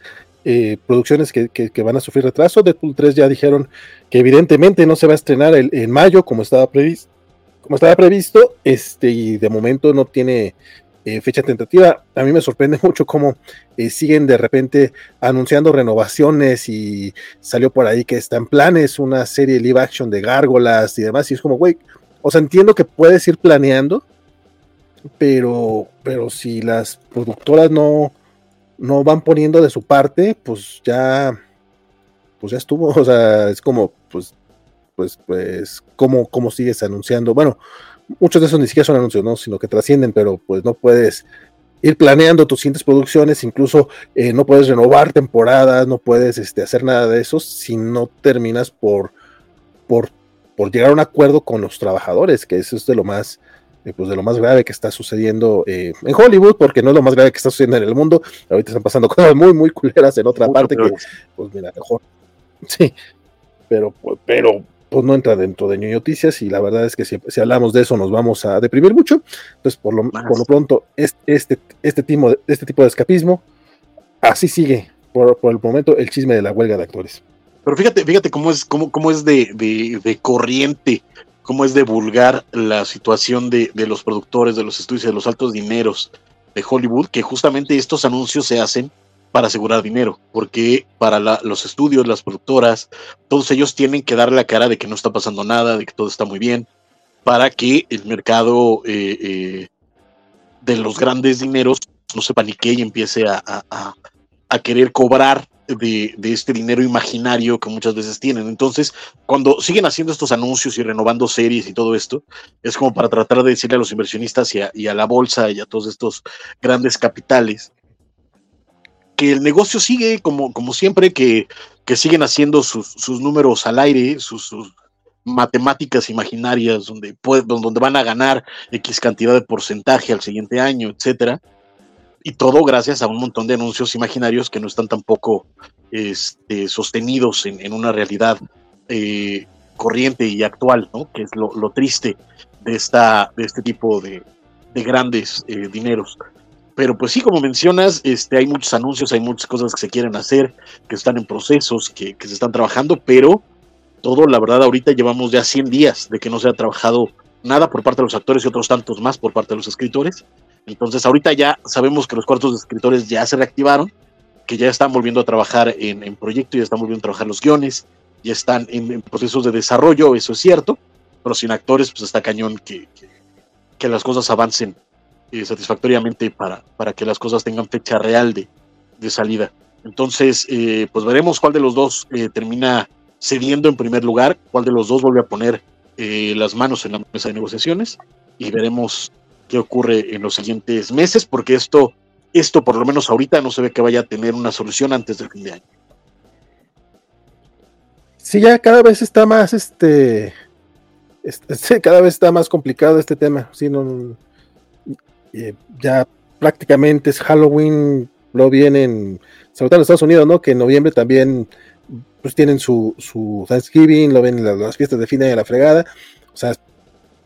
eh, producciones que, van a sufrir retraso. Deadpool 3 ya dijeron que evidentemente no se va a estrenar en mayo como estaba previsto. Como estaba previsto, este, y de momento no tiene eh, fecha tentativa. A mí me sorprende mucho cómo eh, siguen de repente anunciando renovaciones y salió por ahí que está en planes una serie live action de gárgolas y demás. Y es como, güey, o sea, entiendo que puedes ir planeando, pero, pero si las productoras no, no van poniendo de su parte, pues ya, pues ya estuvo, o sea, es como, pues, pues, pues, ¿cómo, cómo sigues anunciando? Bueno, muchos de esos ni siquiera son anuncios, ¿no? Sino que trascienden, pero pues no puedes ir planeando tus siguientes producciones, incluso eh, no puedes renovar temporadas, no puedes este, hacer nada de eso si no terminas por, por, por llegar a un acuerdo con los trabajadores, que eso es de lo más, pues de lo más grave que está sucediendo eh, en Hollywood, porque no es lo más grave que está sucediendo en el mundo, ahorita están pasando cosas muy, muy culeras en otra parte que, pues mira, mejor, sí, pero, pero pues no entra dentro de Noticias y la verdad es que si, hablamos de eso nos vamos a deprimir mucho. Entonces, por lo, por lo pronto, este, este, este, tipo este tipo de escapismo, así sigue por, el momento el chisme de la huelga de actores. Pero fíjate, fíjate cómo es, cómo, cómo es de, de, de corriente, cómo es de vulgar la situación de, de los productores, de los estudios, de los altos dineros de Hollywood, que justamente estos anuncios se hacen para asegurar dinero, porque para los estudios, las productoras, todos ellos tienen que dar la cara de que no está pasando nada, de que todo está muy bien, para que el mercado eh, eh, de los grandes dineros no se panique y empiece a, querer cobrar de, este dinero imaginario que muchas veces tienen. Entonces, cuando siguen haciendo estos anuncios y renovando series y todo esto, es como para tratar de decirle a los inversionistas y a, a la bolsa y a todos estos grandes capitales que el negocio sigue como, como siempre, que, que siguen haciendo sus, sus, números al aire, sus, matemáticas imaginarias, donde, donde van a ganar X cantidad de porcentaje al siguiente año, etcétera. Y todo gracias a un montón de anuncios imaginarios que no están tampoco este, sostenidos en, en, una realidad eh, corriente y actual, ¿no? que es lo, lo, triste de, esta, de este tipo de, de grandes eh, dineros. Pero pues sí, como mencionas, este, hay muchos anuncios, hay muchas cosas que se quieren hacer, que están en procesos, que, se están trabajando, pero todo, la verdad, ahorita llevamos ya 100 días de que no se ha trabajado nada por parte de los actores y otros tantos más por parte de los escritores. Entonces ahorita ya sabemos que los cuartos de escritores ya se reactivaron, que ya están volviendo a trabajar en, en proyecto, ya están volviendo a trabajar los guiones, ya están en, procesos de desarrollo, eso es cierto, pero sin actores pues está cañón que, que las cosas avancen eh, satisfactoriamente para, para que las cosas tengan fecha real de, de salida. Entonces, eh, pues veremos cuál de los dos eh, termina cediendo en primer lugar, cuál de los dos vuelve a poner las manos en la mesa de negociaciones y veremos qué ocurre en los siguientes meses, porque esto, esto por lo menos ahorita no se ve que vaya a tener una solución antes del fin de año. Sí, ya cada vez está más, este, este cada vez está más complicado este tema. Sí, no, eh, ya prácticamente es Halloween, lo vienen, sobre todo en Estados Unidos, ¿no? Que en noviembre también pues tienen su, su Thanksgiving, lo ven las, las, fiestas de fin de año la fregada. O sea,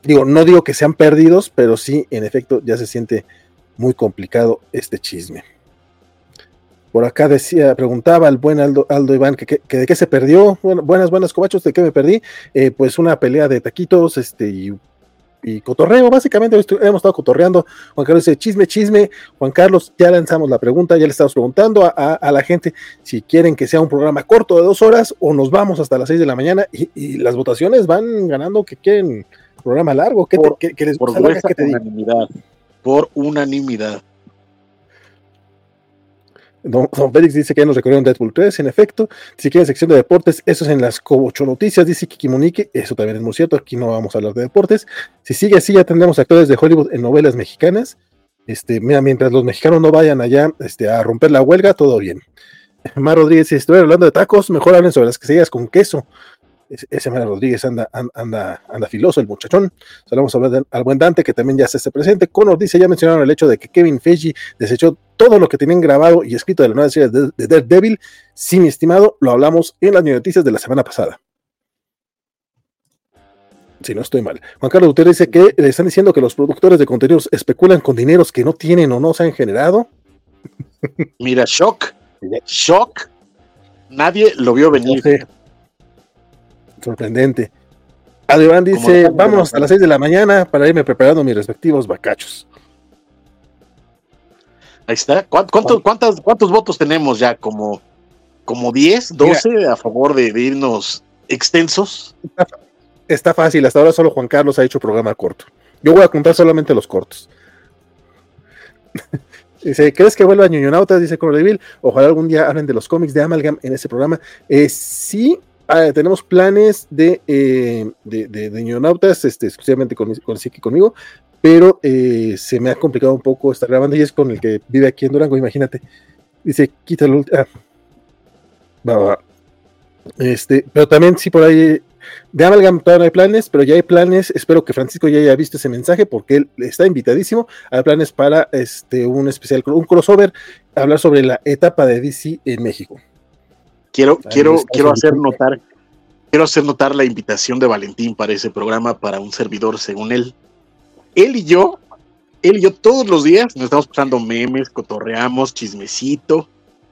digo, no digo que sean perdidos, pero sí, en efecto, ya se siente muy complicado este chisme. Por acá decía, preguntaba el buen Aldo, Aldo Iván que, que, de qué se perdió. Buenas, buenas cobachos, ¿de qué me perdí? Eh, pues una pelea de taquitos, este, y y cotorreo, básicamente hemos estado cotorreando. Juan Carlos dice, chisme, chisme. Juan Carlos, ya lanzamos la pregunta, ya le estamos preguntando a, la gente si quieren que sea un programa corto de dos horas o nos vamos hasta las seis de la mañana y, las votaciones van ganando que quieren programa largo. ¿Qué, por, te, les por unanimidad, por unanimidad. Don, Félix dice que ya nos recorrieron Deadpool 3, en efecto. Si quieren sección de deportes, eso es en las Cobocho Noticias, dice Kikimonique, eso también es muy cierto, aquí no vamos a hablar de deportes. Si sigue así, ya tendremos actores de Hollywood en novelas mexicanas. Este, mira, mientras los mexicanos no vayan allá este, a romper la huelga, todo bien. Mar Rodríguez, si estoy hablando de tacos, mejor hablen sobre las quesadillas con queso ese Manuel Rodríguez anda, anda, anda filoso, el muchachón. Saludamos al buen Dante, que también ya se hace presente. Conor dice, ya mencionaron el hecho de que Kevin Feige desechó todo lo que tenían grabado y escrito de la nueva serie de, de Daredevil. Sí, mi estimado, lo hablamos en las noticias de la semana pasada. Si no estoy mal. Juan Carlos Gutiérrez dice que le están diciendo que los productores de contenidos especulan con dineros que no tienen o no se han generado. Mira, shock. Shock. Nadie lo vio venir sorprendente. Adrián dice, vamos a las 6 de la mañana para irme preparando mis respectivos bacachos. Ahí está. ¿Cuántos, cuántos votos tenemos ya? ¿Como, como 10, 12 a favor de, irnos extensos? Está, fácil, hasta ahora solo Juan Carlos ha hecho programa corto. Yo voy a contar solamente los cortos. Dice, ¿crees que vuelva a Ñoñonautas? Dice Corodeville. Ojalá algún día hablen de los cómics de Amalgam en ese programa. Eh, sí, Ah, tenemos planes de, eh, de, de, este, exclusivamente con, con conmigo, pero eh, se me ha complicado un poco estar grabando y es con el que vive aquí en Durango, imagínate. Dice, quítalo. Ah. Va, va. Este, pero también sí por ahí de Amalgam todavía no hay planes, pero ya hay planes. Espero que Francisco ya haya visto ese mensaje porque él está invitadísimo. Hay planes para este, un especial, un crossover, hablar sobre la etapa de DC en México. Quiero, quiero, quiero hacer notar, quiero hacer notar la invitación de Valentín para ese programa para un servidor, según él. Él y yo, él y yo todos los días nos estamos pasando memes, cotorreamos, chismecito,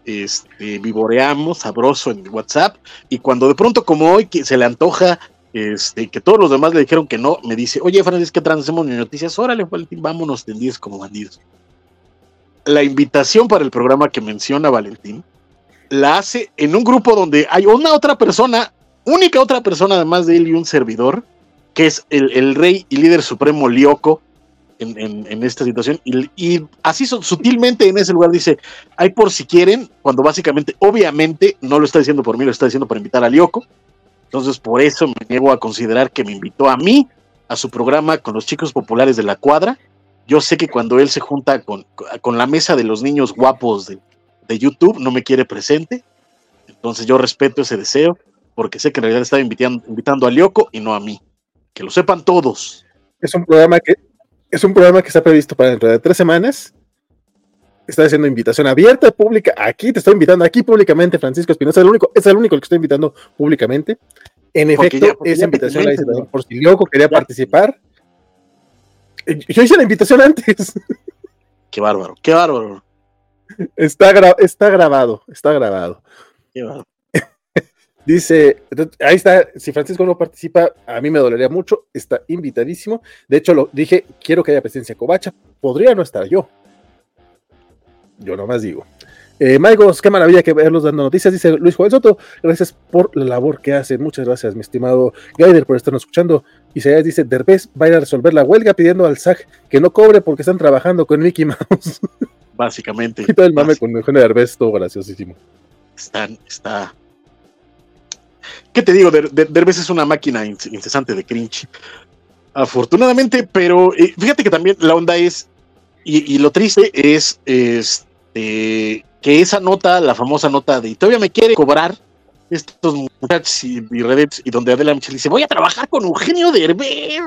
este, vivoreamos sabroso en WhatsApp y cuando de pronto como hoy que se le antoja este, que todos los demás le dijeron que no, me dice, oye Francis, que transemos mi noticias, órale Valentín, vámonos tendidos como bandidos. La invitación para el programa que menciona Valentín la hace en un grupo donde hay una otra persona, única otra persona además de él y un servidor, que es el, el rey y líder supremo Lioco, en, esta situación y, así sutilmente en ese lugar dice, hay por si quieren, cuando básicamente, obviamente, no lo está diciendo por mí, lo está diciendo para invitar a Lioco. Entonces, por eso me niego a considerar que me invitó a mí, a su programa con los chicos populares de la cuadra. Yo sé que cuando él se junta con, con la mesa de los niños guapos de, de YouTube, no me quiere presente. Entonces yo respeto ese deseo, porque sé que en realidad estaba invitando, invitando a Lioco y no a mí. Que lo sepan todos. Es un programa que es un programa que está previsto para dentro de tres semanas. Está haciendo invitación abierta, pública. Aquí te estoy invitando, aquí públicamente, Francisco Espinosa. Es el único, es el único que estoy invitando públicamente. En efecto, esa invitación la hice por si Lioco quería participar. Eh, yo hice la invitación antes. Qué bárbaro, qué bárbaro. Está, está grabado, está grabado. Dice, ahí está, si Francisco no participa, a mí me dolería mucho, está invitadísimo. De hecho, lo dije, quiero que haya presencia Covacha, podría no estar yo. Yo nomás digo. Eh, Maigos, qué maravilla que verlos dando noticias, dice Luis Joel Soto. Gracias por la labor que hacen. Muchas gracias, mi estimado Gaider, por estarnos escuchando. Y se dice: Derbez va a ir a resolver la huelga pidiendo al SAC que no cobre porque están trabajando con Mickey Mouse. Básicamente. y todo el mame con el Derbez, todo graciosísimo. Están, está ¿Qué te digo? Derbez es una máquina incesante de cringe. Afortunadamente, pero eh, fíjate que también la onda es, y, lo triste es este, que esa nota, la famosa nota de todavía me quiere cobrar estos muchachos y, y y donde Adela Michel dice, voy a trabajar con Eugenio Derbez,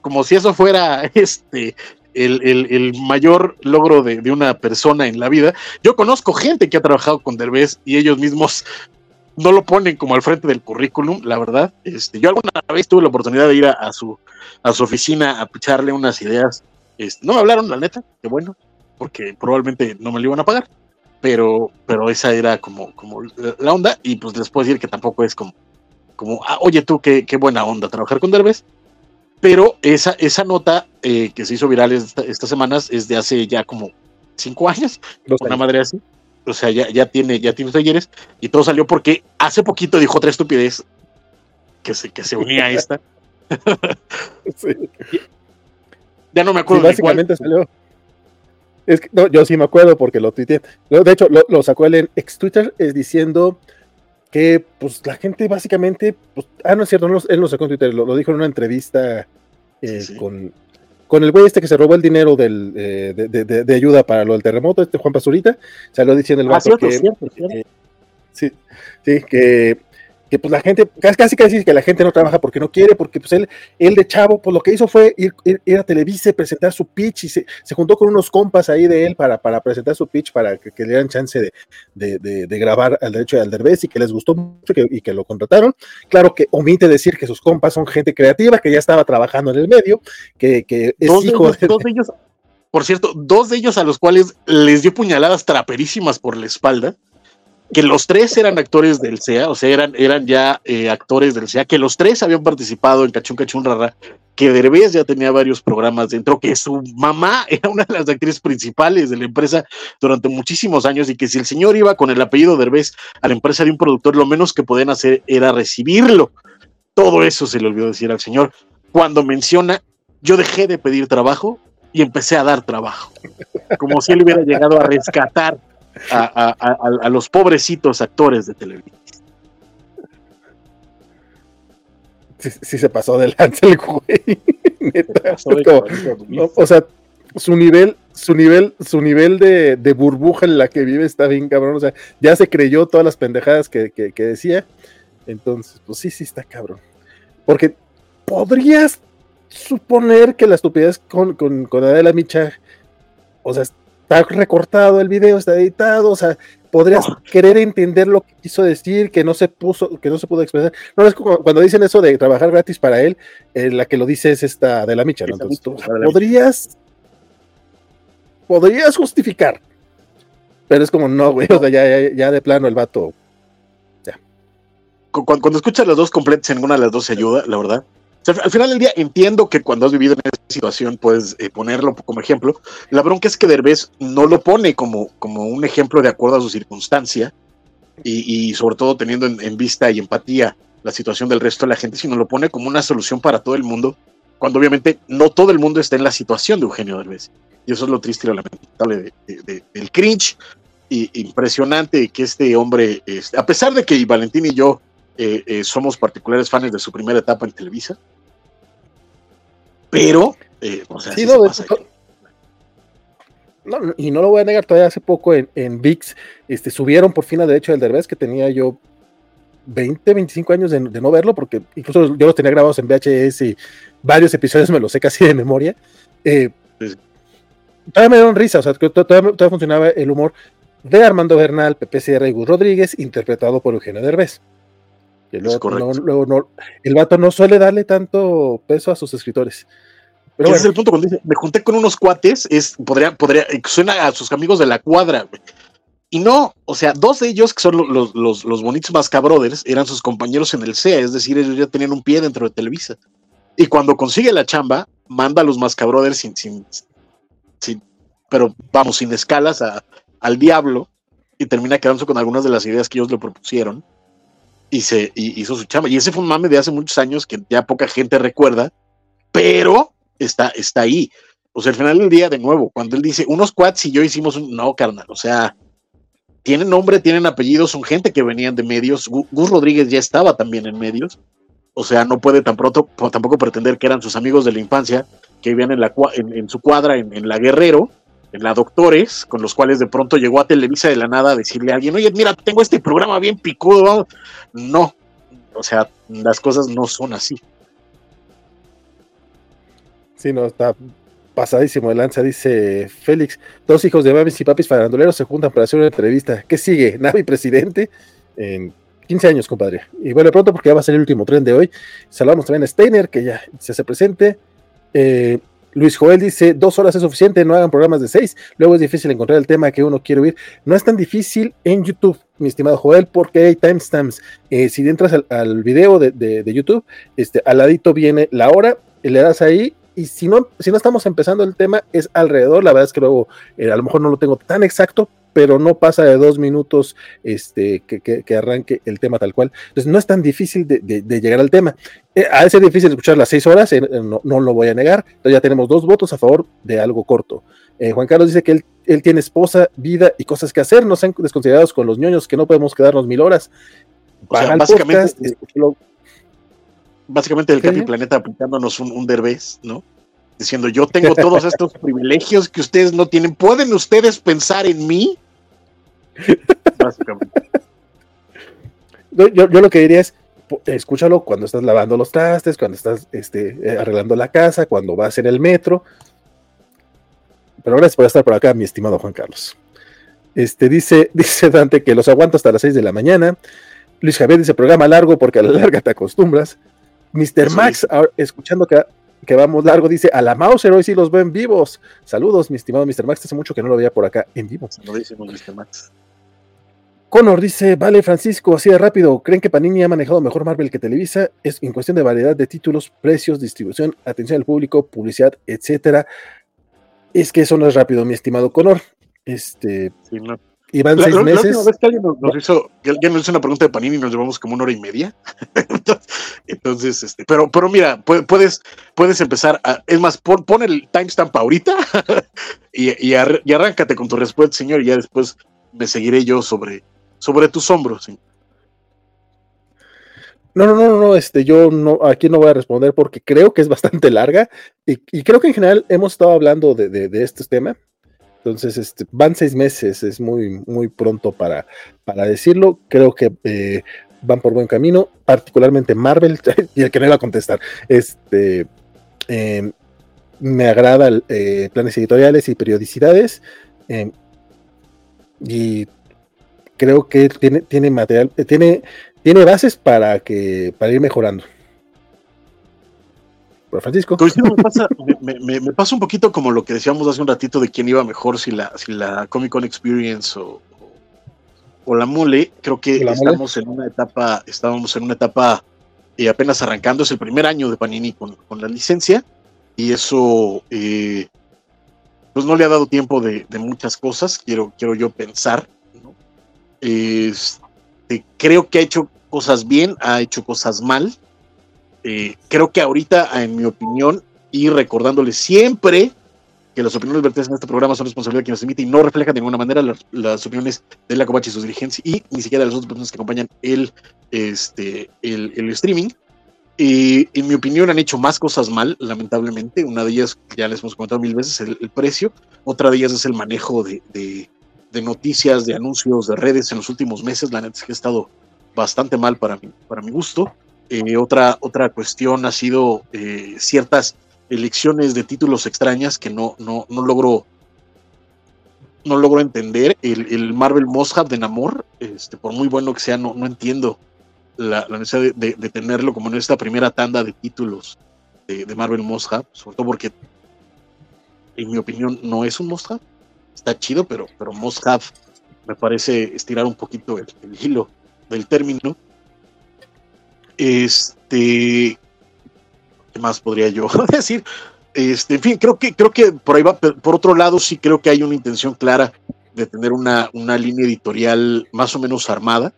como si eso fuera este el, mayor logro de, de, una persona en la vida. Yo conozco gente que ha trabajado con Derbez y ellos mismos no lo ponen como al frente del currículum, la verdad. Este, yo alguna vez tuve la oportunidad de ir a, su, a su oficina a picharle unas ideas. Este, no me hablaron, la neta, qué bueno, porque probablemente no me lo iban a pagar, pero, pero esa era como, como la onda, y pues les puedo decir que tampoco es como, como ah, oye tú, qué, qué buena onda trabajar con Derbez. Pero esa, esa nota eh, que se hizo viral estas semanas es de hace ya como cinco años, una madre así o sea, ya, ya tiene, ya tiene talleres, y todo salió porque hace poquito dijo otra estupidez que se, que se unía a esta. Ya no me acuerdo. básicamente salió. Es que, no, yo sí me acuerdo porque lo tuiteé. De hecho, lo, sacó él en ex Twitter es diciendo que pues la gente básicamente, pues, ah, no es cierto, él no sacó en Twitter, lo, dijo en una entrevista eh, con, con el güey este que se robó el dinero del, eh, de, ayuda para lo del terremoto, este Juan Pasurita, salió diciendo el ah, vato que, eh, sí, sí, que que pues la gente, casi casi que la gente no trabaja porque no quiere, porque pues él, él de chavo, pues lo que hizo fue ir, ir, a Televisa, presentar su pitch y se, juntó con unos compas ahí de él para, para presentar su pitch, para que, le dieran chance de, de, grabar al derecho de Alderbez y que les gustó mucho y que lo contrataron. Claro que omite decir que sus compas son gente creativa, que ya estaba trabajando en el medio, que, que es hijo de, dos de ellos, por cierto, dos de ellos a los cuales les dio puñaladas traperísimas por la espalda que los tres eran actores del SEA, o sea, eran, eran ya eh, actores del SEA, que los tres habían participado en Cachún Cachún Rara, que Derbez ya tenía varios programas dentro, que su mamá era una de las actrices principales de la empresa durante muchísimos años y que si el señor iba con el apellido Derbez a la empresa de un productor, lo menos que podían hacer era recibirlo. Todo eso se le olvidó decir al señor. Cuando menciona, yo dejé de pedir trabajo y empecé a dar trabajo, como si él hubiera llegado a rescatar a, los pobrecitos actores de televisión. sí, se pasó de lanza el güey. o sea, su nivel, su nivel, su nivel de, burbuja en la que vive está bien cabrón. O sea, ya se creyó todas las pendejadas que, decía. Entonces, pues sí, sí está cabrón. Porque podrías suponer que la estupidez con, con, con Adela Micha, o sea, está recortado el video, está editado, o sea, podrías querer entender lo que quiso decir, que no se puso, que no se pudo expresar. No es como cuando dicen eso de trabajar gratis para él, eh, la que lo dice es esta de la Micha, ¿no? Entonces, tú, podrías, podrías justificar, pero es como no, güey, o sea, ya, ya, de plano el vato, ya. Cuando, cuando escuchas las dos completas, ninguna de las dos se ayuda, la verdad al final del día entiendo que cuando has vivido en situación puedes eh, ponerlo como ejemplo. La bronca es que Derbez no lo pone como, como un ejemplo de acuerdo a su circunstancia y, sobre todo teniendo en, vista y empatía la situación del resto de la gente, sino lo pone como una solución para todo el mundo, cuando obviamente no todo el mundo está en la situación de Eugenio Derbez. Y eso es lo triste y lo lamentable del cringe y impresionante que este hombre, este, a pesar de que Valentín y yo eh, eh, somos particulares fans de su primera etapa en Televisa. Pero, eh, o sea, no, y no lo voy a negar, todavía hace poco en, en VIX este, subieron por fin a derecho del Derbez, que tenía yo 20, 25 años de, no verlo, porque incluso yo los tenía grabados en VHS y varios episodios me los sé casi de memoria. Todavía me dieron risa, o sea, todavía, todavía, funcionaba el humor de Armando Bernal, Pepe Sierra y Gus Rodríguez, interpretado por Eugenio Derbez el vato no suele darle tanto peso a sus escritores. Pero Ese es el punto cuando dice, me junté con unos cuates, es, podría, podría, suena a sus amigos de la cuadra, Y no, o sea, dos de ellos, que son los, los, los bonitos Mascabrothers, eran sus compañeros en el CEA, es decir, ellos ya tenían un pie dentro de Televisa. Y cuando consigue la chamba, manda a los Mascabrothers sin, sin, sin pero vamos, sin escalas al diablo, y termina quedándose con algunas de las ideas que ellos le propusieron y se hizo su chamba. Y ese fue un mame de hace muchos años que ya poca gente recuerda, pero está, está ahí. O sea, al final del día, de nuevo, cuando él dice unos quads y yo hicimos un. No, carnal, o sea, tienen nombre, tienen apellido, son gente que venían de medios. Gus Rodríguez ya estaba también en medios. O sea, no puede tan pronto, tampoco pretender que eran sus amigos de la infancia que vivían en, la, en, su cuadra en, en la Guerrero la Doctores, con los cuales de pronto llegó a Televisa de la nada a decirle a alguien, oye, mira, tengo este programa bien picudo. No, o sea, las cosas no son así. Sí, no, está pasadísimo de lanza, dice Félix. Dos hijos de mamis y papis faranduleros se juntan para hacer una entrevista. ¿Qué sigue? Navi presidente en 15 años, compadre. Y bueno, pronto porque ya va a ser el último tren de hoy. Saludamos también a Steiner, que ya se hace presente. Eh, Luis Joel dice, dos horas es suficiente, no hagan programas de seis. Luego es difícil encontrar el tema que uno quiere oír. No es tan difícil en YouTube, mi estimado Joel, porque hay timestamps. Eh, si entras al, video de, YouTube, este, al ladito viene la hora, le das ahí. Y si no, si no estamos empezando el tema, es alrededor. La verdad es que luego eh, a lo mejor no lo tengo tan exacto, pero no pasa de dos minutos este, que, arranque el tema tal cual. Entonces no es tan difícil de, llegar al tema. Eh, a es difícil escuchar las seis horas, eh, no, lo voy a negar. Entonces ya tenemos dos votos a favor de algo corto. Eh, Juan Carlos dice que él, él, tiene esposa, vida y cosas que hacer. No sean desconsiderados con los ñoños que no podemos quedarnos mil horas. básicamente, básicamente el Capi Planeta aplicándonos un, un derbez, ¿no? diciendo yo tengo todos estos privilegios que ustedes no tienen. ¿Pueden ustedes pensar en mí? Básicamente. Yo, lo que diría es, escúchalo cuando estás lavando los trastes, cuando estás este, eh, arreglando la casa, cuando vas en el metro. Pero gracias por estar por acá, mi estimado Juan Carlos. Este, dice, dice Dante que los aguanto hasta las 6 de la mañana. Luis Javier dice, programa largo porque a la larga te acostumbras. Mr. Max, escuchando que que vamos largo, dice a la Mauser, hoy sí los ven vivos. Saludos, mi estimado Mr. Max, hace mucho que no lo veía por acá en vivo. Saludísimos, Mr. Max. Connor dice, vale Francisco, así de rápido, ¿creen que Panini ha manejado mejor Marvel que Televisa? Es en cuestión de variedad de títulos, precios, distribución, atención al público, publicidad, etcétera. Es que eso no es rápido, mi estimado Connor. Este, sí, no. Y van seis meses. La vez que alguien nos, hizo, nos hizo una pregunta de Panini y nos llevamos como una hora y media. Entonces, este, pero, pero mira, puedes, puedes empezar a, es más, pon, el timestamp ahorita y, y, arráncate con tu respuesta, señor, y ya después me seguiré yo sobre, sobre tus hombros. No, no, no, no, este, yo no, aquí no voy a responder porque creo que es bastante larga y, creo que en general hemos estado hablando de, este tema. Entonces, este, van seis meses, es muy, muy pronto para, para decirlo. Creo que eh, van por buen camino, particularmente Marvel, y el que no iba a contestar, este, em, me agrada eh, planes editoriales y periodicidades, em, y creo que tiene, tiene material, eh, tiene, tiene bases para que para ir mejorando. Francisco. Me pasa, un poquito como lo que decíamos hace un ratito de quién iba mejor, si la, si la Comic Con Experience o, o la mole. Creo que estamos en una etapa, estábamos en una etapa y eh, apenas arrancando, es el primer año de Panini con, la licencia, y eso eh, pues no le ha dado tiempo de, muchas cosas, quiero, quiero yo pensar. Este, creo que ha hecho cosas bien, ha hecho cosas mal. Eh, creo que ahorita, en mi opinión, y recordándole siempre que las opiniones vertidas en este programa son responsabilidad de quien las emite y no reflejan de ninguna manera las, opiniones de la Covacha y sus dirigentes y ni siquiera de las otras personas que acompañan el, este, el, el streaming. y en mi opinión, han hecho más cosas mal, lamentablemente. Una de ellas, ya les hemos comentado mil veces, el, el precio. Otra de ellas es el manejo de, de, noticias, de anuncios, de redes en los últimos meses. La neta es que ha estado bastante mal para mi, para mi gusto. Eh, otra, otra cuestión ha sido eh, ciertas elecciones de títulos extrañas que no, no, no logro no logro entender. El, Marvel Moshab de Namor, este, por muy bueno que sea, no, no entiendo la, necesidad de, tenerlo como en esta primera tanda de títulos de, Marvel Moshab, sobre todo porque, en mi opinión, no es un Moshab. Está chido, pero, pero Moshab me parece estirar un poquito el hilo del término. Este, ¿qué más podría yo decir? Este, en fin, creo que, creo que por ahí va. Por otro lado, sí creo que hay una intención clara de tener una, una línea editorial más o menos armada.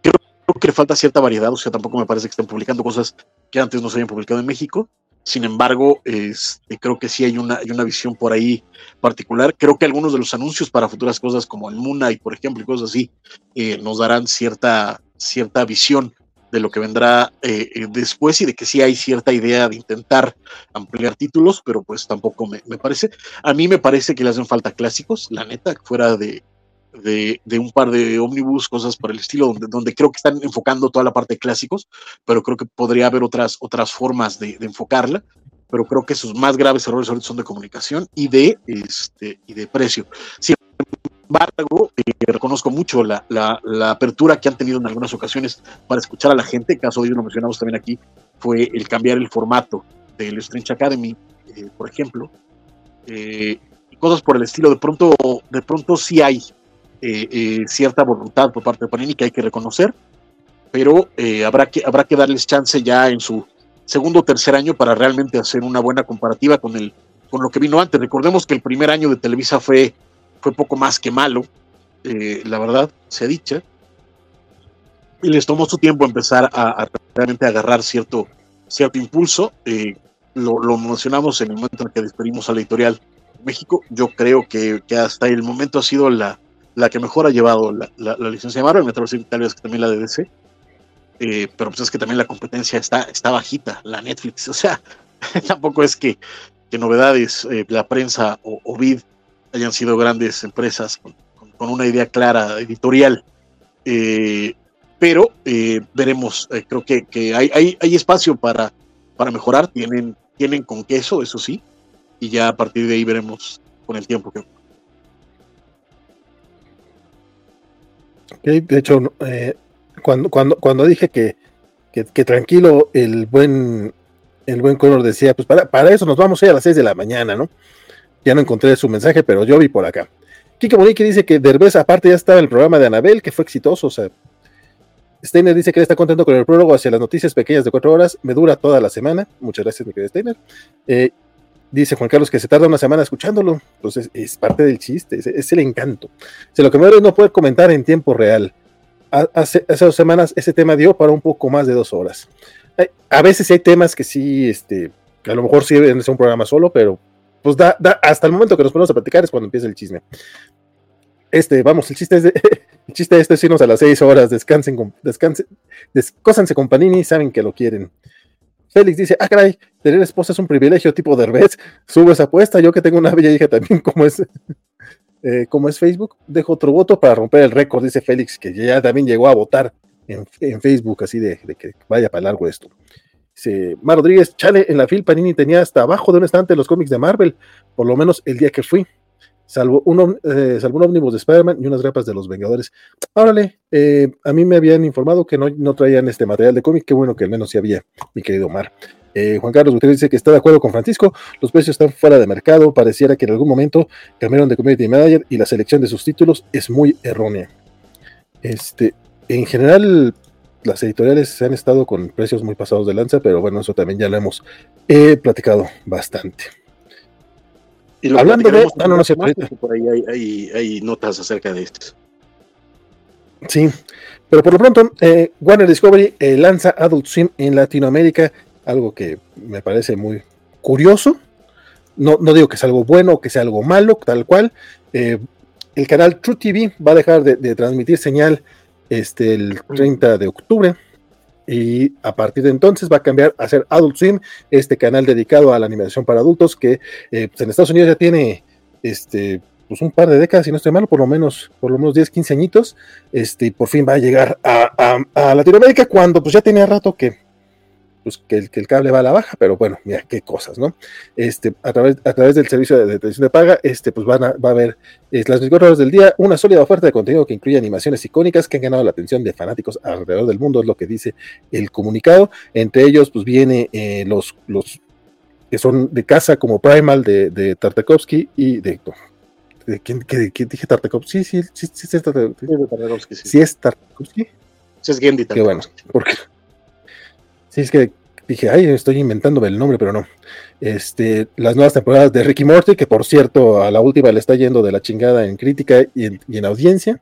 Creo, que le falta cierta variedad, o sea, tampoco me parece que estén publicando cosas que antes no se habían publicado en México. Sin embargo, este, creo que sí hay una, hay una visión por ahí particular. Creo que algunos de los anuncios para futuras cosas como el Muna y por ejemplo, y cosas así, eh, nos darán cierta, cierta visión de lo que vendrá eh, eh, después y de que sí hay cierta idea de intentar ampliar títulos, pero pues tampoco me, parece. A mí me parece que le hacen falta clásicos, la neta, fuera de, de, un par de ómnibus, cosas por el estilo, donde, donde creo que están enfocando toda la parte de clásicos, pero creo que podría haber otras, otras formas de, enfocarla pero creo que sus más graves errores son de comunicación y de, este, y de precio embargo, eh, reconozco mucho la, apertura que han tenido en algunas ocasiones para escuchar a la gente. El caso de ellos lo mencionamos también aquí, fue el cambiar el formato del Strange Academy, eh, por ejemplo. Eh, y cosas por el estilo. De pronto, de pronto sí hay cierta voluntad por parte de Panini que hay que reconocer, pero habrá, que, habrá que darles chance ya en su segundo o tercer año para realmente hacer una buena comparativa con, el, con lo que vino antes. Recordemos que el primer año de Televisa fue fue poco más que malo, eh, la verdad, se ha dicho. Y les tomó su tiempo empezar a, realmente agarrar cierto, cierto impulso. Eh, lo, mencionamos en el momento en que despedimos a la editorial México. Yo creo que, hasta el momento ha sido la, la que mejor ha llevado la, licencia de Marvel. Me atrevo a decir que también la de DC. Eh, pero pues es que también la competencia está, está bajita, la Netflix. O sea, tampoco es que, que novedades, la prensa o, o Vid hayan sido grandes empresas con, una idea clara editorial. Eh, pero eh, veremos, eh, creo que, que hay, hay, hay, espacio para, para mejorar, tienen, tienen con queso, eso sí, y ya a partir de ahí veremos con el tiempo que... de hecho, cuando, cuando, cuando dije que, que, tranquilo, el buen, el buen color decía, pues para, para eso nos vamos a ir a las 6 de la mañana, ¿no? Ya no encontré su mensaje, pero yo vi por acá. Kike Monique dice que Derbez, aparte, ya estaba en el programa de Anabel, que fue exitoso. O sea, Steiner dice que está contento con el prólogo hacia las noticias pequeñas de cuatro horas. Me dura toda la semana. Muchas gracias, mi querido Steiner. Eh, dice Juan Carlos que se tarda una semana escuchándolo. Entonces, es parte del chiste, es, el encanto. O lo que me duele es no poder comentar en tiempo real. Hace, hace, dos semanas ese tema dio para un poco más de dos horas. A veces hay temas que sí, este, a lo mejor sí deben ser un programa solo, pero pues da, hasta el momento que nos ponemos a platicar es cuando empieza el chisme. Este, vamos, el chiste es de, El chiste este es irnos a las seis horas, descansen, descansen, descósanse con Panini, saben que lo quieren. Félix dice, ah, caray, tener esposa es un privilegio tipo de Derbez, subo esa apuesta, yo que tengo una bella hija también, como es, eh, como es Facebook, dejo otro voto para romper el récord, dice Félix, que ya también llegó a votar en, Facebook, así de, que vaya para largo esto. Dice, Mar Rodríguez, chale, en la fil Panini tenía hasta abajo de un estante los cómics de Marvel, por lo menos el día que fui salvo, uno, eh, salvo un ómnibus de Spider-Man y unas grapas de los Vengadores. Órale, eh, a mí me habían informado que no, no traían este material de cómic, qué bueno que al menos sí había, mi querido Omar. Eh, Juan Carlos Gutiérrez dice que está de acuerdo con Francisco, los precios están fuera de mercado, pareciera que en algún momento cambiaron de community manager y la selección de sus títulos es muy errónea. Este, en general, las editoriales han estado con precios muy pasados de lanza, pero bueno, eso también ya lo hemos platicado bastante. Y Hablando de. Ah, no, no sé. Por ahí hay, notas acerca de esto. Sí, pero por lo pronto, eh, Warner Discovery eh, lanza Adult Swim en Latinoamérica, algo que me parece muy curioso. No, no digo que sea algo bueno o que sea algo malo, tal cual. Eh, el canal True TV va a dejar de, de transmitir señal este, el 30 de octubre y a partir de entonces va a cambiar a ser Adult Swim, este canal dedicado a la animación para adultos que eh, pues, en Estados Unidos ya tiene este pues un par de décadas, si no estoy mal, por lo menos, por lo menos 10, 15 añitos, este, y por fin va a llegar a, a Latinoamérica cuando pues ya tenía rato que, pues, que, el, que el cable va a la baja, pero bueno, mira qué cosas, ¿no? Este, a través, a través del servicio de, televisión de paga, este, pues van a, va a haber las 24 horas del día una sólida oferta de contenido que incluye animaciones icónicas que han ganado la atención de fanáticos alrededor del mundo, es lo que dice el comunicado. Entre ellos, pues viene eh, los, los que son de casa, como Primal de, de Tartakovsky y de, ¿De quién, dije Tartakovsky? Sí, sí, sí, sí, sí, es Tartakovsky. Sí, es Tartakovsky. Sí, es Gendy Qué bueno, porque Sí, es que dije, ay, estoy inventándome el nombre, pero no. Este, las nuevas temporadas de Ricky Morty, que por cierto, a la última le está yendo de la chingada en crítica y en, audiencia.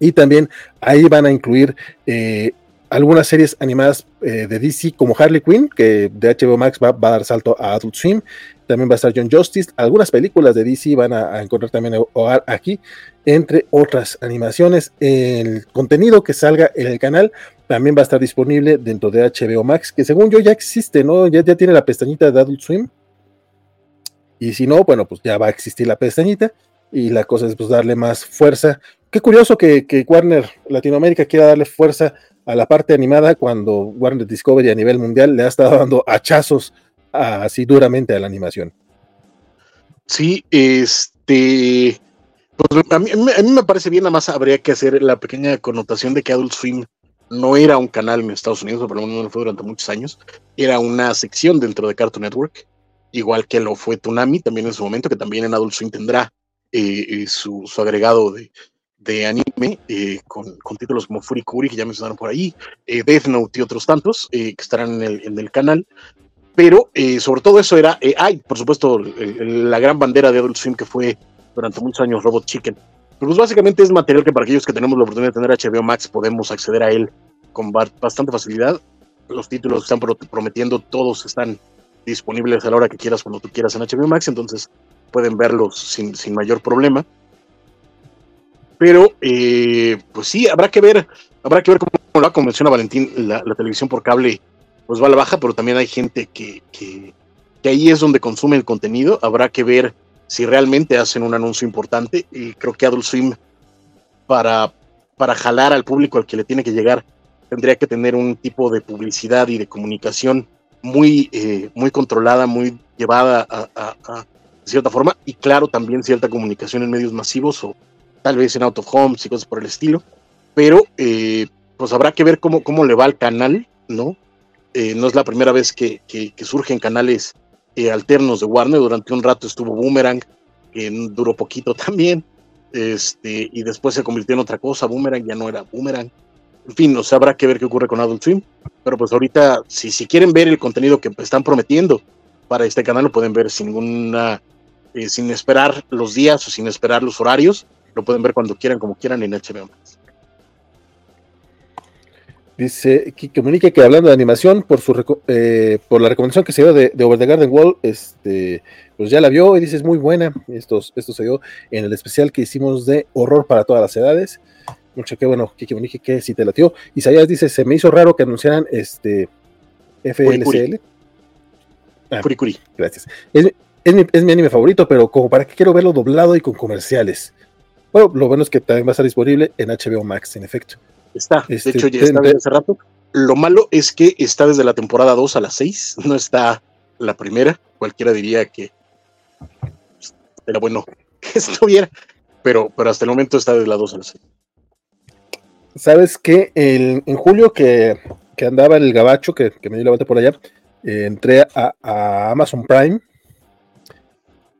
Y también ahí van a incluir eh, algunas series animadas eh, de DC como Harley Quinn, que de HBO Max va, a dar salto a Adult Swim. También va a estar John Justice. Algunas películas de DC van a, encontrar también hogar aquí, entre otras animaciones. El contenido que salga en el canal también va a estar disponible dentro de HBO Max, que según yo ya existe, ¿no? Ya, ya tiene la pestañita de Adult Swim. Y si no, bueno, pues ya va a existir la pestañita. Y la cosa es pues darle más fuerza. Qué curioso que, que Warner Latinoamérica quiera darle fuerza a la parte animada cuando Warner Discovery a nivel mundial le ha estado dando hachazos así duramente a la animación. Sí, este. Pues a mí, me parece bien, nada más habría que hacer la pequeña connotación de que Adult Swim no era un canal en Estados Unidos, o por lo menos no lo fue durante muchos años, era una sección dentro de Cartoon Network, igual que lo fue Tsunami también en su momento, que también en Adult Swim tendrá eh, eh, su, agregado de, anime eh, con, con, títulos como Furikuri, que ya mencionaron por ahí, eh, Death Note y otros tantos eh, que estarán en el, en el canal. Pero sobre todo eso era, hay por supuesto la gran bandera de Adult Swim que fue durante muchos años Robot Chicken. Pero pues básicamente es material que para aquellos que tenemos la oportunidad de tener HBO Max podemos acceder a él con bastante facilidad. Los títulos que están prometiendo, todos están disponibles a la hora que quieras, cuando tú quieras en HBO Max, entonces pueden verlos sin, sin mayor problema. Pero, eh, pues sí, habrá que ver, habrá que ver cómo, como menciona Valentín, la, televisión por cable pues va a la baja, pero también hay gente que, que, ahí es donde consume el contenido. Habrá que ver si realmente hacen un anuncio importante. Y creo que Adult Swim, para, para jalar al público al que le tiene que llegar, tendría que tener un tipo de publicidad y de comunicación muy, eh, muy controlada, muy llevada a, cierta forma, y claro, también cierta comunicación en medios masivos o tal vez en Out of Homes y cosas por el estilo, pero eh, pues habrá que ver cómo, cómo le va al canal, ¿no? Eh, no es la primera vez que, que, surgen canales eh, alternos de Warner, durante un rato estuvo Boomerang, que duró poquito también, este, y después se convirtió en otra cosa, Boomerang ya no era Boomerang, en fin, sea, habrá que ver qué ocurre con Adult Swim, pero pues ahorita, si, si quieren ver el contenido que están prometiendo para este canal, lo pueden ver sin ninguna, sin esperar los días o sin esperar los horarios, lo pueden ver cuando quieran, como quieran en HBO Max. Dice que comunique que hablando de animación, por su eh, por la recomendación que se dio de, Over the Garden Wall, este, pues ya la vio y dice es muy buena. Esto, esto se dio en el especial que hicimos de horror para todas las edades. Mucho que bueno, que comunique que si te latió. Isaías dice, se me hizo raro que anunciaran este FLCL. Ah, Gracias. Es, es, mi, anime favorito, pero como para qué quiero verlo doblado y con comerciales. Bueno, lo bueno es que también va a estar disponible en HBO Max, en efecto. Está, de este, hecho ya está desde hace rato. Lo malo es que está desde la temporada 2 a la 6, no está la primera. Cualquiera diría que era bueno que estuviera, pero, pero hasta el momento está desde la 2 a la 6. ¿Sabes qué? en julio que, que, andaba el gabacho, que, me dio la vuelta por allá, eh, entré a, a, Amazon Prime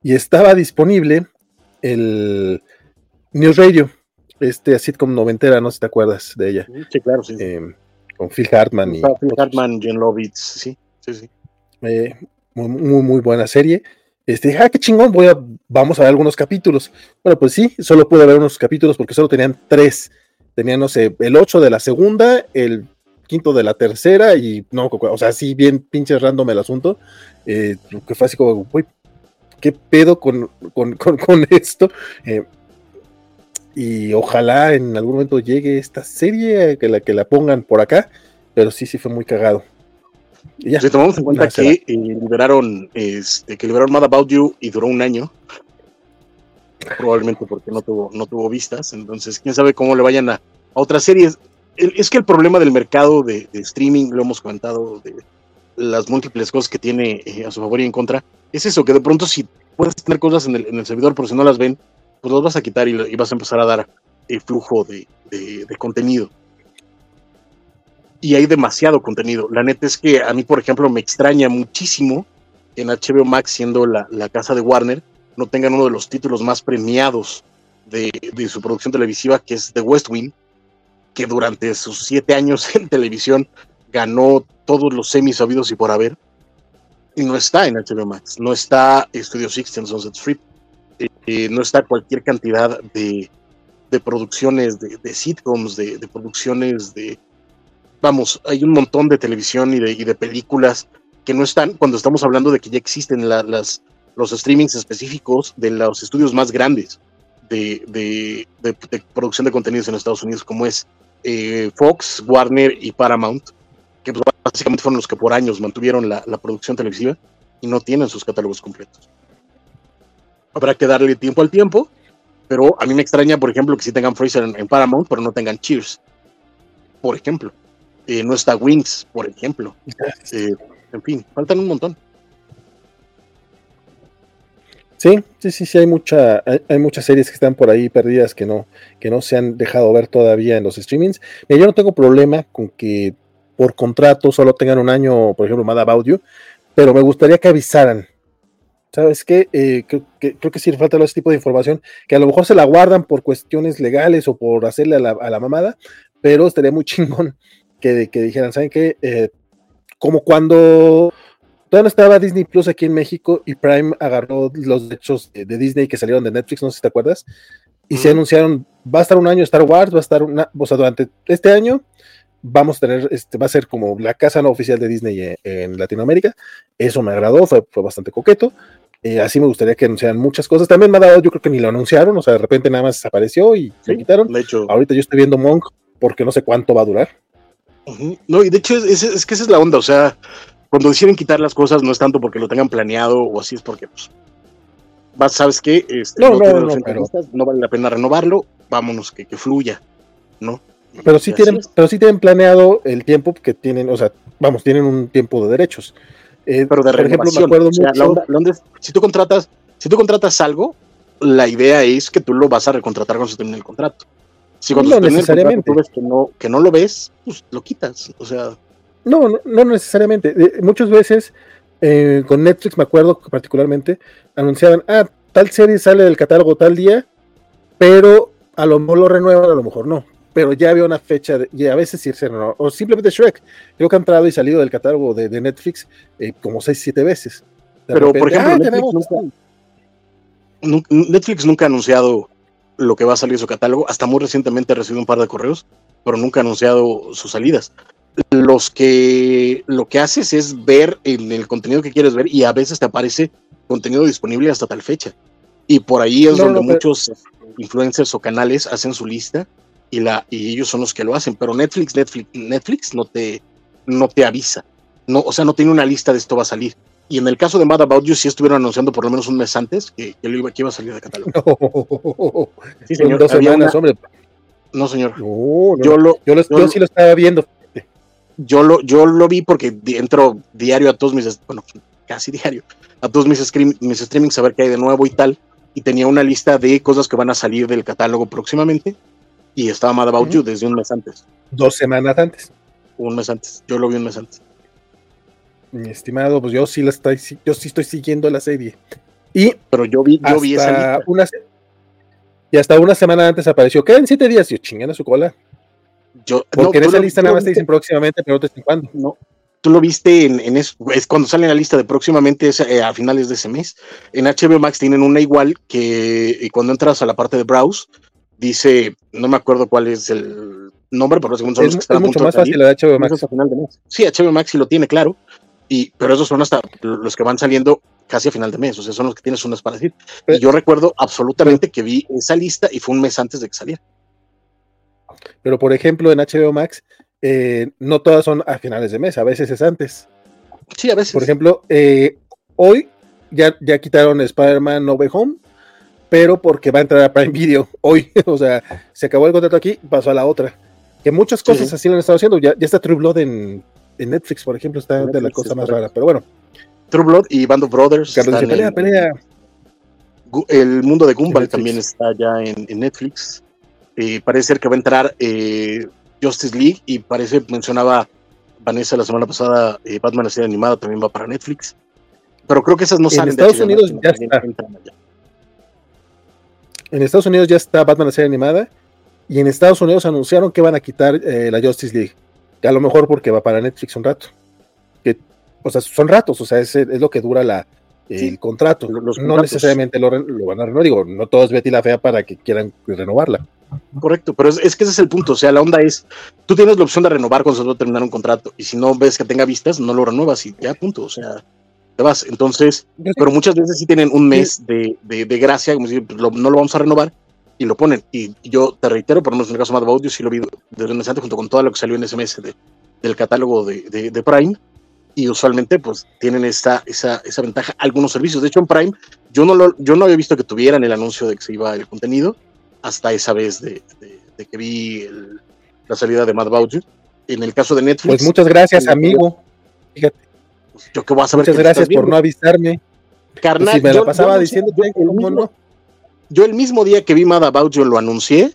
y estaba disponible el News Radio este sitcom noventera, no sé si te acuerdas de ella. Sí, claro, sí. Eh, con Phil Hartman y. Phil Hartman, Jen Lovitz, sí, sí, sí. Eh, muy, muy, muy, buena serie. Este, ah, qué chingón, voy a, vamos a ver algunos capítulos. Bueno, pues sí, solo pude ver unos capítulos porque solo tenían tres. Tenían, no sé, el ocho de la segunda, el quinto de la tercera y no, o sea, sí, bien pinche random el asunto. Eh, que fue así como, uy, ¿qué pedo con, con, con, esto? Eh, y ojalá en algún momento llegue esta serie, que la, que la pongan por acá, pero sí, sí fue muy cagado. si tomamos en cuenta que eh, liberaron, este, que liberaron Mad About You y duró un año, probablemente porque no tuvo, no tuvo vistas, entonces quién sabe cómo le vayan a, otras series. es que el problema del mercado de, streaming, lo hemos comentado, de las múltiples cosas que tiene eh, a su favor y en contra, es eso, que de pronto si puedes tener cosas en el, en el servidor, pero si no las ven, pues los vas a quitar y, vas a empezar a dar el flujo de, contenido. Y hay demasiado contenido. La neta es que a mí, por ejemplo, me extraña muchísimo en HBO Max, siendo la, casa de Warner, no tengan uno de los títulos más premiados de, su producción televisiva, que es The West Wing, que durante sus siete años en televisión ganó todos los semis sabidos y por haber. Y no está en HBO Max, no está Studio Six en Sunset Strip, eh, no está cualquier cantidad de, producciones de, sitcoms, de, producciones de... Vamos, hay un montón de televisión y de, películas que no están cuando estamos hablando de que ya existen las, los streamings específicos de los estudios más grandes de, producción de contenidos en Estados Unidos, como es eh, Fox, Warner y Paramount, que pues, básicamente fueron los que por años mantuvieron la producción televisiva y no tienen sus catálogos completos habrá que darle tiempo al tiempo, pero a mí me extraña, por ejemplo, que si tengan Fraser en, Paramount, pero no tengan Cheers, por ejemplo. Eh, no está Wings, por ejemplo. Eh, en fin, faltan un montón. Sí, sí, sí, sí, hay, mucha, hay, muchas series que están por ahí perdidas que no, que no se han dejado ver todavía en los streamings. yo no tengo problema con que por contrato solo tengan un año, por ejemplo, Mad About You, pero me gustaría que avisaran ¿Sabes qué? Eh, creo, que, creo que sí falta ese tipo de información, que a lo mejor se la guardan por cuestiones legales o por hacerle a la, mamada, pero estaría muy chingón que, que dijeran, ¿saben qué? Eh, como cuando todavía no estaba Disney Plus aquí en México y Prime agarró los derechos de, Disney que salieron de Netflix, no sé si te acuerdas, y se anunciaron, va a estar un año Star Wars, va a estar una, o sea, durante este año vamos a tener, este, va a ser como la casa no oficial de Disney en, Latinoamérica. Eso me agradó, fue, fue bastante coqueto. Eh, así me gustaría que anunciaran muchas cosas. También me ha dado, yo creo que ni lo anunciaron, o sea, de repente nada más desapareció y se quitaron. De hecho, Ahorita yo estoy viendo Monk porque no sé cuánto va a durar. No, y de hecho es, que esa es la onda, o sea, cuando deciden quitar las cosas no es tanto porque lo tengan planeado o así, es porque, pues, vas, ¿sabes qué? Este, no, no, no, no, vale la pena renovarlo, vámonos, que, que fluya, ¿no? Pero sí, tienen, pero sí tienen planeado el tiempo que tienen, o sea, vamos, tienen un tiempo de derechos. Eh, pero de por ejemplo, me acuerdo mucho... si tú contratas, si tú contratas algo, la idea es que tú lo vas a recontratar cuando se termine el contrato. Si cuando no necesariamente. tú ves que no, que no lo ves, pues lo quitas. O sea. No, no, necesariamente. muchas veces eh, con Netflix, me acuerdo particularmente, anunciaban, ah, tal serie sale del catálogo tal día, pero a lo mejor lo renuevan, a lo mejor no pero ya había una fecha, y a veces sí no, o simplemente Shrek, creo que ha entrado y salido del catálogo de, Netflix eh, como 6, 7 veces. pero por ejemplo, Netflix, nunca, ha anunciado lo que va a salir de su catálogo, hasta muy recientemente recibido un par de correos pero nunca ha anunciado sus salidas. Los que lo que haces es ver en el contenido que quieres ver y a veces te aparece contenido disponible hasta tal fecha. Y por ahí es donde muchos influencers o canales hacen su lista y, la, y ellos son los que lo hacen. Pero Netflix, Netflix, Netflix no te, no te avisa. No, o sea, no tiene una lista de esto va a salir. Y en el caso de Mad About You, sí estuvieron anunciando por lo menos un mes antes que, que, iba, que iba, a salir de catálogo. sí, señor. Dos semanas, hombre. No, señor. yo, lo, yo, yo, sí lo estaba viendo. Yo lo, yo lo vi porque entro diario a todos mis, bueno, casi diario, a todos mis, mis streamings a ver qué hay de nuevo y tal. Y tenía una lista de cosas que van a salir del catálogo próximamente. Y estaba Mad About You desde un mes antes. Dos semanas antes. Un mes antes. Yo lo vi un mes antes. Mi estimado, pues yo sí la estoy, yo sí estoy siguiendo la serie. Y pero yo vi, yo vi esa una, y hasta una semana antes apareció, quedan siete días, y yo chingan a su cola. Yo, Porque en esa lista nada más te dicen próximamente, pero no te dicen cuándo. No, tú lo viste en, eso, es cuando sale la lista de próximamente eh, a finales de ese mes. En HBO Max tienen una igual que cuando entras a la parte de browse, dice, no me acuerdo cuál es el nombre, pero según son es, los que están es mucho más fácil la de HBO Max. final de mes. Sí, HBO Max sí lo tiene claro, y, pero esos son hasta los que van saliendo casi a final de mes, o sea, son los que tienes unas para decir. y yo recuerdo absolutamente que vi esa lista y fue un mes antes de que saliera. Pero por ejemplo, en HBO Max, eh, no todas son a finales de mes, a veces es antes. Sí, a veces. Por ejemplo, eh, hoy ya, ya quitaron Spider-Man No Way Home, pero porque va a entrar a Prime Video hoy, o sea, se acabó el contrato aquí, pasó a la otra. Que muchas cosas así lo han estado haciendo, ya, ya está True Blood en, en Netflix, por ejemplo, está de la cosa más rara, pero bueno. True Blood y Band of Brothers. pelea, pelea. El mundo de Gumball también está ya en, Netflix. Eh, parece ser que va a entrar eh, Justice League y parece, mencionaba Vanessa la semana pasada, eh, Batman la serie animada también va para Netflix. Pero creo que esas no salen en Estados Unidos ya está. En Estados Unidos ya está Batman la serie animada y en Estados Unidos anunciaron que van a quitar la Justice League. Que a lo mejor porque va para Netflix un rato. Que, o sea, son ratos, o sea, es, es lo que dura la, el contrato. no necesariamente lo, van a renovar. Digo, no todo es Betty la Fea para que quieran renovarla. Correcto, pero es, que ese es el punto. O sea, la onda es, tú tienes la opción de renovar cuando se va a terminar un contrato. Y si no ves que tenga vistas, no lo renuevas y ya, punto. O sea, vas. Entonces, pero muchas veces sí tienen un mes de, de, gracia, como si pues, no lo vamos a renovar y lo ponen. Y, yo te reitero, por lo menos en el caso de Mad Audio, sí lo vi desde un mes antes, junto con todo lo que salió en ese mes del catálogo de, de Prime y usualmente pues tienen esta, esa, esa ventaja algunos servicios. De hecho, en Prime yo no, lo, yo no había visto que tuvieran el anuncio de que se iba el contenido hasta esa vez de, de, que vi la salida de Mad About En el caso de Netflix. Pues muchas gracias, amigo. Fíjate. Pues, yo qué voy a saber. Muchas gracias por no avisarme. Carnal, si me la pasaba diciendo yo, el mismo día que vi Mad About You lo anuncié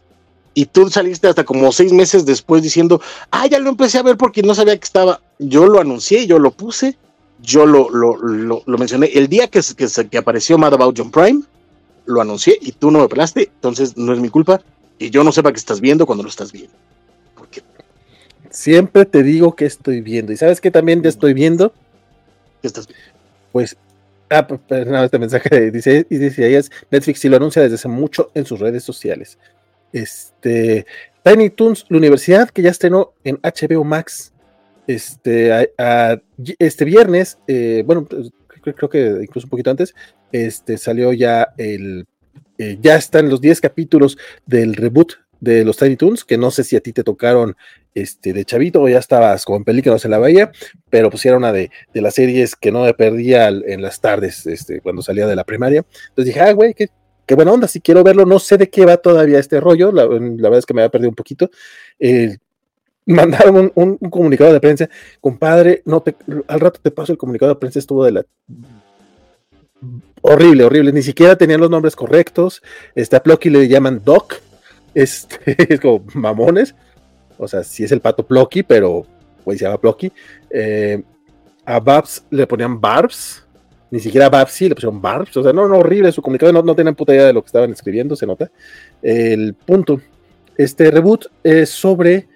y tú saliste hasta como seis meses después diciendo, ah, ya lo empecé a ver porque no sabía que estaba. Yo lo anuncié, yo lo puse, yo lo, lo, lo, mencioné. El día que, que, que, apareció Mad About John Prime, lo anuncié y tú no me pelaste, entonces no es mi culpa y yo no sepa que estás viendo cuando lo estás viendo. Porque... Siempre te digo que estoy viendo. ¿Y sabes que también te estoy viendo? Pues Ah, pues, pues este mensaje dice, y dice, Netflix sí lo anuncia desde hace mucho en sus redes sociales. Este, Tiny Toons, la universidad que ya estrenó en HBO Max. Este, este viernes, eh, bueno, pues, creo, que incluso un poquito antes, este, salió ya el, eh, ya están los 10 capítulos del reboot de los Tiny Toons, que no sé si a ti te tocaron este, de chavito o ya estabas como en películas en la bahía, pero pusieron una de, de, las series que no me perdía en las tardes, este, cuando salía de la primaria. Entonces dije, ah, güey, qué, qué buena onda, si quiero verlo, no sé de qué va todavía este rollo, la, verdad es que me había perdido un poquito. Eh, mandaron un, comunicado de prensa, compadre, no te, al rato te paso el comunicado de prensa, estuvo de la horrible, horrible, ni siquiera tenían los nombres correctos, este, a Plocky le llaman Doc, este, es como mamones, o sea, sí es el pato Plocky, pero pues se llama Plocky, eh, a Babs le ponían Barbs, ni siquiera Babsy, le pusieron Barbs, o sea, no, no, horrible su comunicado, no, no tenían puta idea de lo que estaban escribiendo, se nota. El punto, este reboot es sobre,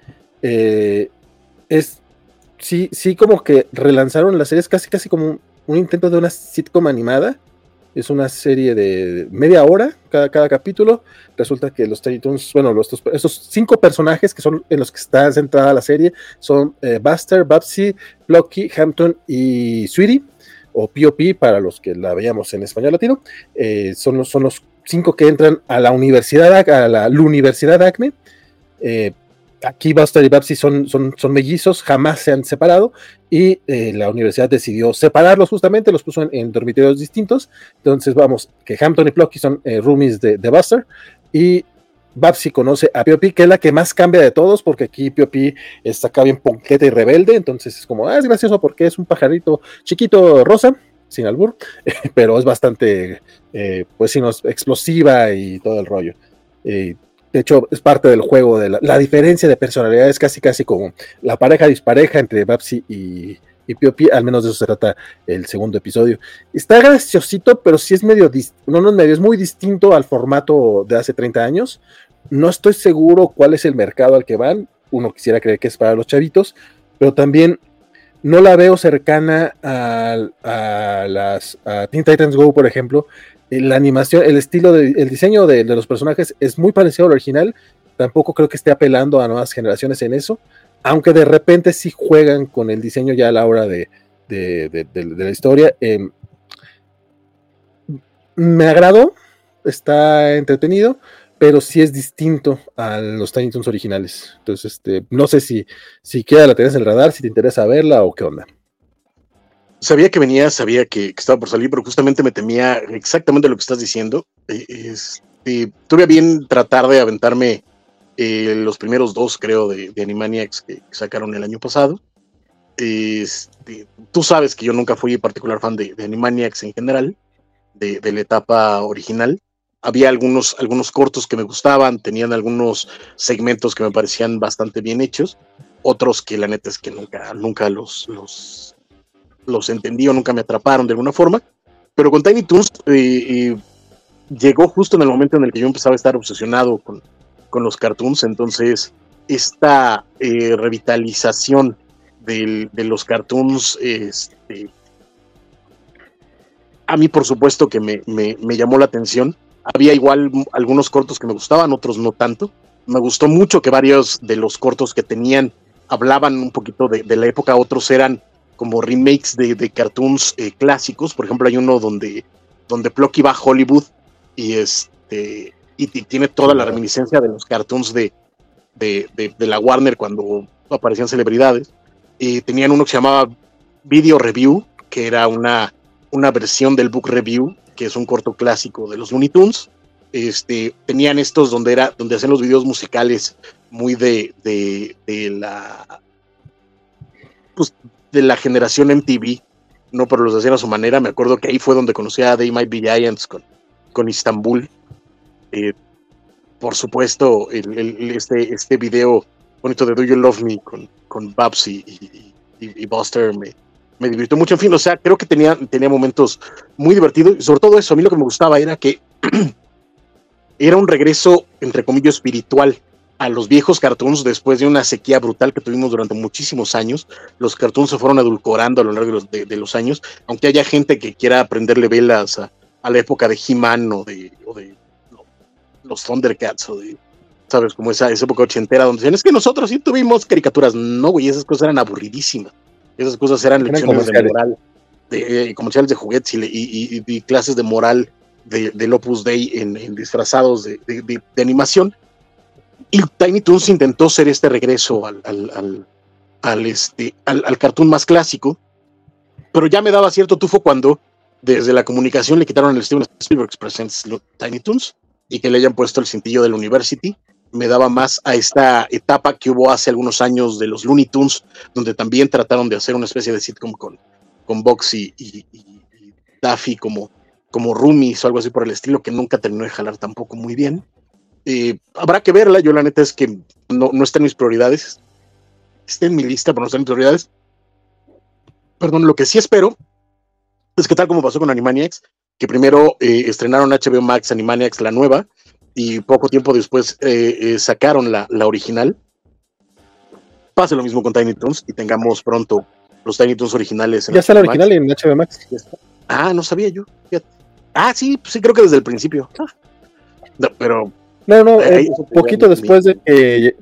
eh, es, sí, sí como que relanzaron las series casi, casi como un, intento de una sitcom animada, Es una serie de media hora cada, cada capítulo. Resulta que los Tiny Toons, bueno, los, estos cinco personajes que son en los que está centrada la serie son eh, Buster, Babsy, Blocky, Hampton y Sweetie, o P.O.P. para los que la veíamos en español latino. Eh, son, los, son los cinco que entran a la universidad, a la, Universidad Acme. Eh, aquí Buster y Babsy son, mellizos, jamás se han separado y eh, la universidad decidió separarlos justamente, los puso en, dormitorios distintos. Entonces vamos, que Hampton y Plucky son eh, roomies de, Buster y Babsy conoce a P.O.P., que es la que más cambia de todos, porque aquí P.O.P. está acá bien ponqueta y rebelde, entonces es como, ah, es gracioso porque es un pajarito chiquito rosa, sin albur, pero es bastante, eh, pues, sino explosiva y todo el rollo. De hecho, es parte del juego de la, diferencia de personalidades, casi casi como la pareja dispareja entre Babsy y, y Piopi, al menos de eso se trata el segundo episodio. Está graciosito, pero sí es medio, no, es medio, es muy distinto al formato de hace 30 años. No estoy seguro cuál es el mercado al que van. Uno quisiera creer que es para los chavitos, pero también no la veo cercana a las a Teen Titans Go, por ejemplo, la animación, el estilo, de, el diseño de, los personajes es muy parecido al original. Tampoco creo que esté apelando a nuevas generaciones en eso, aunque de repente sí juegan con el diseño ya a la hora de, la historia. Em, me agradó, está entretenido, pero sí es distinto a los Tiny Toons originales. Entonces, este, no sé si, si queda la tenés en el radar, si te interesa verla o qué onda. Sabía que venía, sabía que, estaba por salir, pero justamente me temía exactamente lo que estás diciendo. Eh, este, tuve bien tratar de aventarme eh, los primeros dos, creo, de, Animaniacs que, sacaron el año pasado. Este, tú sabes que yo nunca fui particular fan de, Animaniacs en general, de, la etapa original. Había algunos, algunos cortos que me gustaban, tenían algunos segmentos que me parecían bastante bien hechos, otros que la neta es que nunca, nunca los, los los entendí o nunca me atraparon de alguna forma, pero con Tiny Toons eh, eh, llegó justo en el momento en el que yo empezaba a estar obsesionado con, con los cartoons, entonces esta eh, revitalización de los cartoons, este, a mí por supuesto que me, me, llamó la atención. Había igual algunos cortos que me gustaban, otros no tanto. Me gustó mucho que varios de los cortos que tenían hablaban un poquito de, de la época, otros eran como remakes de, cartoons eh, clásicos. Por ejemplo, hay uno donde, donde Plucky va a Hollywood y este y, tiene toda la reminiscencia de los cartoons de, de, la Warner cuando aparecían celebridades. Y tenían uno que se llamaba Video Review, que era una, una versión del book review, que es un corto clásico de los Looney Tunes. Este, tenían estos donde era donde hacían los videos musicales muy de, de, de la pues de la generación MTV, no, pero los hacían a su manera. Me acuerdo que ahí fue donde conocí a They Might Be Giants con, con Istanbul. Eh, por supuesto, el, este, este video bonito de Do You Love Me con, con Babs y, Buster me, me divirtió mucho. En fin, o sea, creo que tenía, tenía momentos muy divertidos. Y sobre todo eso, a mí lo que me gustaba era que era un regreso, entre comillas, espiritual a los viejos cartoons después de una sequía brutal que tuvimos durante muchísimos años. Los cartoons se fueron adulcorando a lo largo de los, años, aunque haya gente que quiera aprenderle velas a, la época de He-Man o de, los Thundercats o de, ¿sabes? Como esa, esa época ochentera donde dicen, es que nosotros sí tuvimos caricaturas. No, güey, esas cosas eran aburridísimas. Esas cosas eran lecciones de moral, de, eh, comerciales de juguetes y, clases de moral de, del Opus Dei en, disfrazados de, animación y Tiny Toons intentó ser este regreso al, al, al, este, al, cartoon más clásico, pero ya me daba cierto tufo cuando desde la comunicación le quitaron el Steven Spielberg Presents Tiny Toons y que le hayan puesto el cintillo del University. Me daba más a esta etapa que hubo hace algunos años de los Looney Tunes, donde también trataron de hacer una especie de sitcom con, con Boxy y, y, Daffy como, como roomies o algo así por el estilo, que nunca terminó de jalar tampoco muy bien. Eh, habrá que verla. Yo, la neta, es que no, no está en mis prioridades. Está en mi lista, pero no está en mis prioridades. Perdón, lo que sí espero es que, tal como pasó con Animaniacs, que primero eh, estrenaron HBO Max Animaniacs, la nueva, y poco tiempo después eh, sacaron la, la, original. Pase lo mismo con Tiny Toons y tengamos pronto los Tiny Toons originales. ya está la original en HBO Max. Ah, no sabía yo. Ah, sí, sí, creo que desde el principio. pero. No, no, eh, poquito después de que.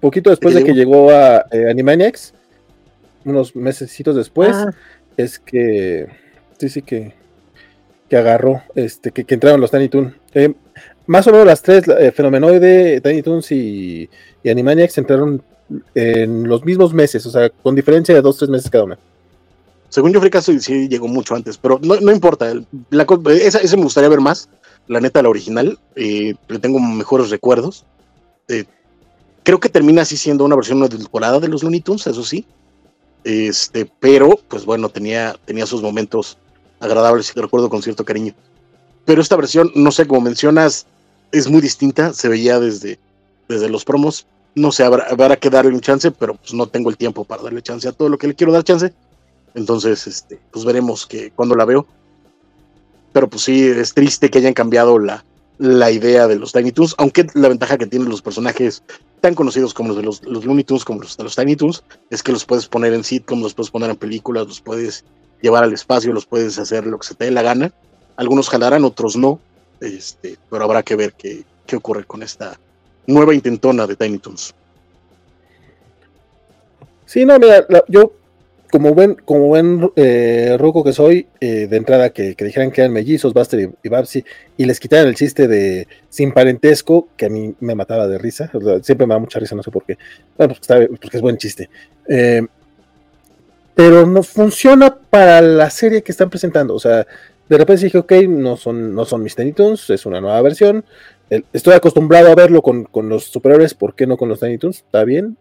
Poquito después de que llegó a eh, Animaniacs, unos meses después, ah. es que. Sí, sí, que. Que agarró, este, que, entraron los Tiny Toon. Eh, más o menos las tres, Fenomenoide, Tiny Toons y, y Animaniacs entraron en los mismos meses, o sea, con diferencia de dos, tres meses cada una. Según yo, Fricas sí llegó mucho antes, pero no, importa. La, esa, me gustaría ver más. La neta, la original. Eh, le tengo mejores recuerdos. Eh, creo que termina así siendo una versión de temporada de los Looney Tunes, eso sí. Este, pero, pues bueno, tenía, tenía sus momentos agradables y que recuerdo con cierto cariño. Pero esta versión, no sé, como mencionas, es muy distinta. Se veía desde, desde los promos. No sé, habrá, habrá que darle un chance, pero pues no tengo el tiempo para darle chance a todo lo que le quiero dar chance. Entonces, este, pues veremos que cuando la veo. Pero pues sí, es triste que hayan cambiado la, la idea de los Tiny Toons, aunque la ventaja que tienen los personajes tan conocidos como los de los, los Looney Tunes, como los de los Tiny Toons, es que los puedes poner en sitcoms, los puedes poner en películas, los puedes llevar al espacio, los puedes hacer lo que se te dé la gana. Algunos jalarán, otros no, este, pero habrá que ver qué, qué ocurre con esta nueva intentona de Tiny Toons. Sí, no, mira, yo como buen, como buen eh, ruco que soy, eh, de entrada que, dijeran que eran mellizos, Buster y, y, Babsy, y les quitaran el chiste de sin parentesco, que a mí me mataba de risa, siempre me da mucha risa, no sé por qué, bueno, porque, es buen chiste. Eh, pero no funciona para la serie que están presentando, o sea, de repente dije, ok, no son, no son mis Tiny es una nueva versión, estoy acostumbrado a verlo con, con, los superhéroes, ¿por qué no con los Tiny Está bien,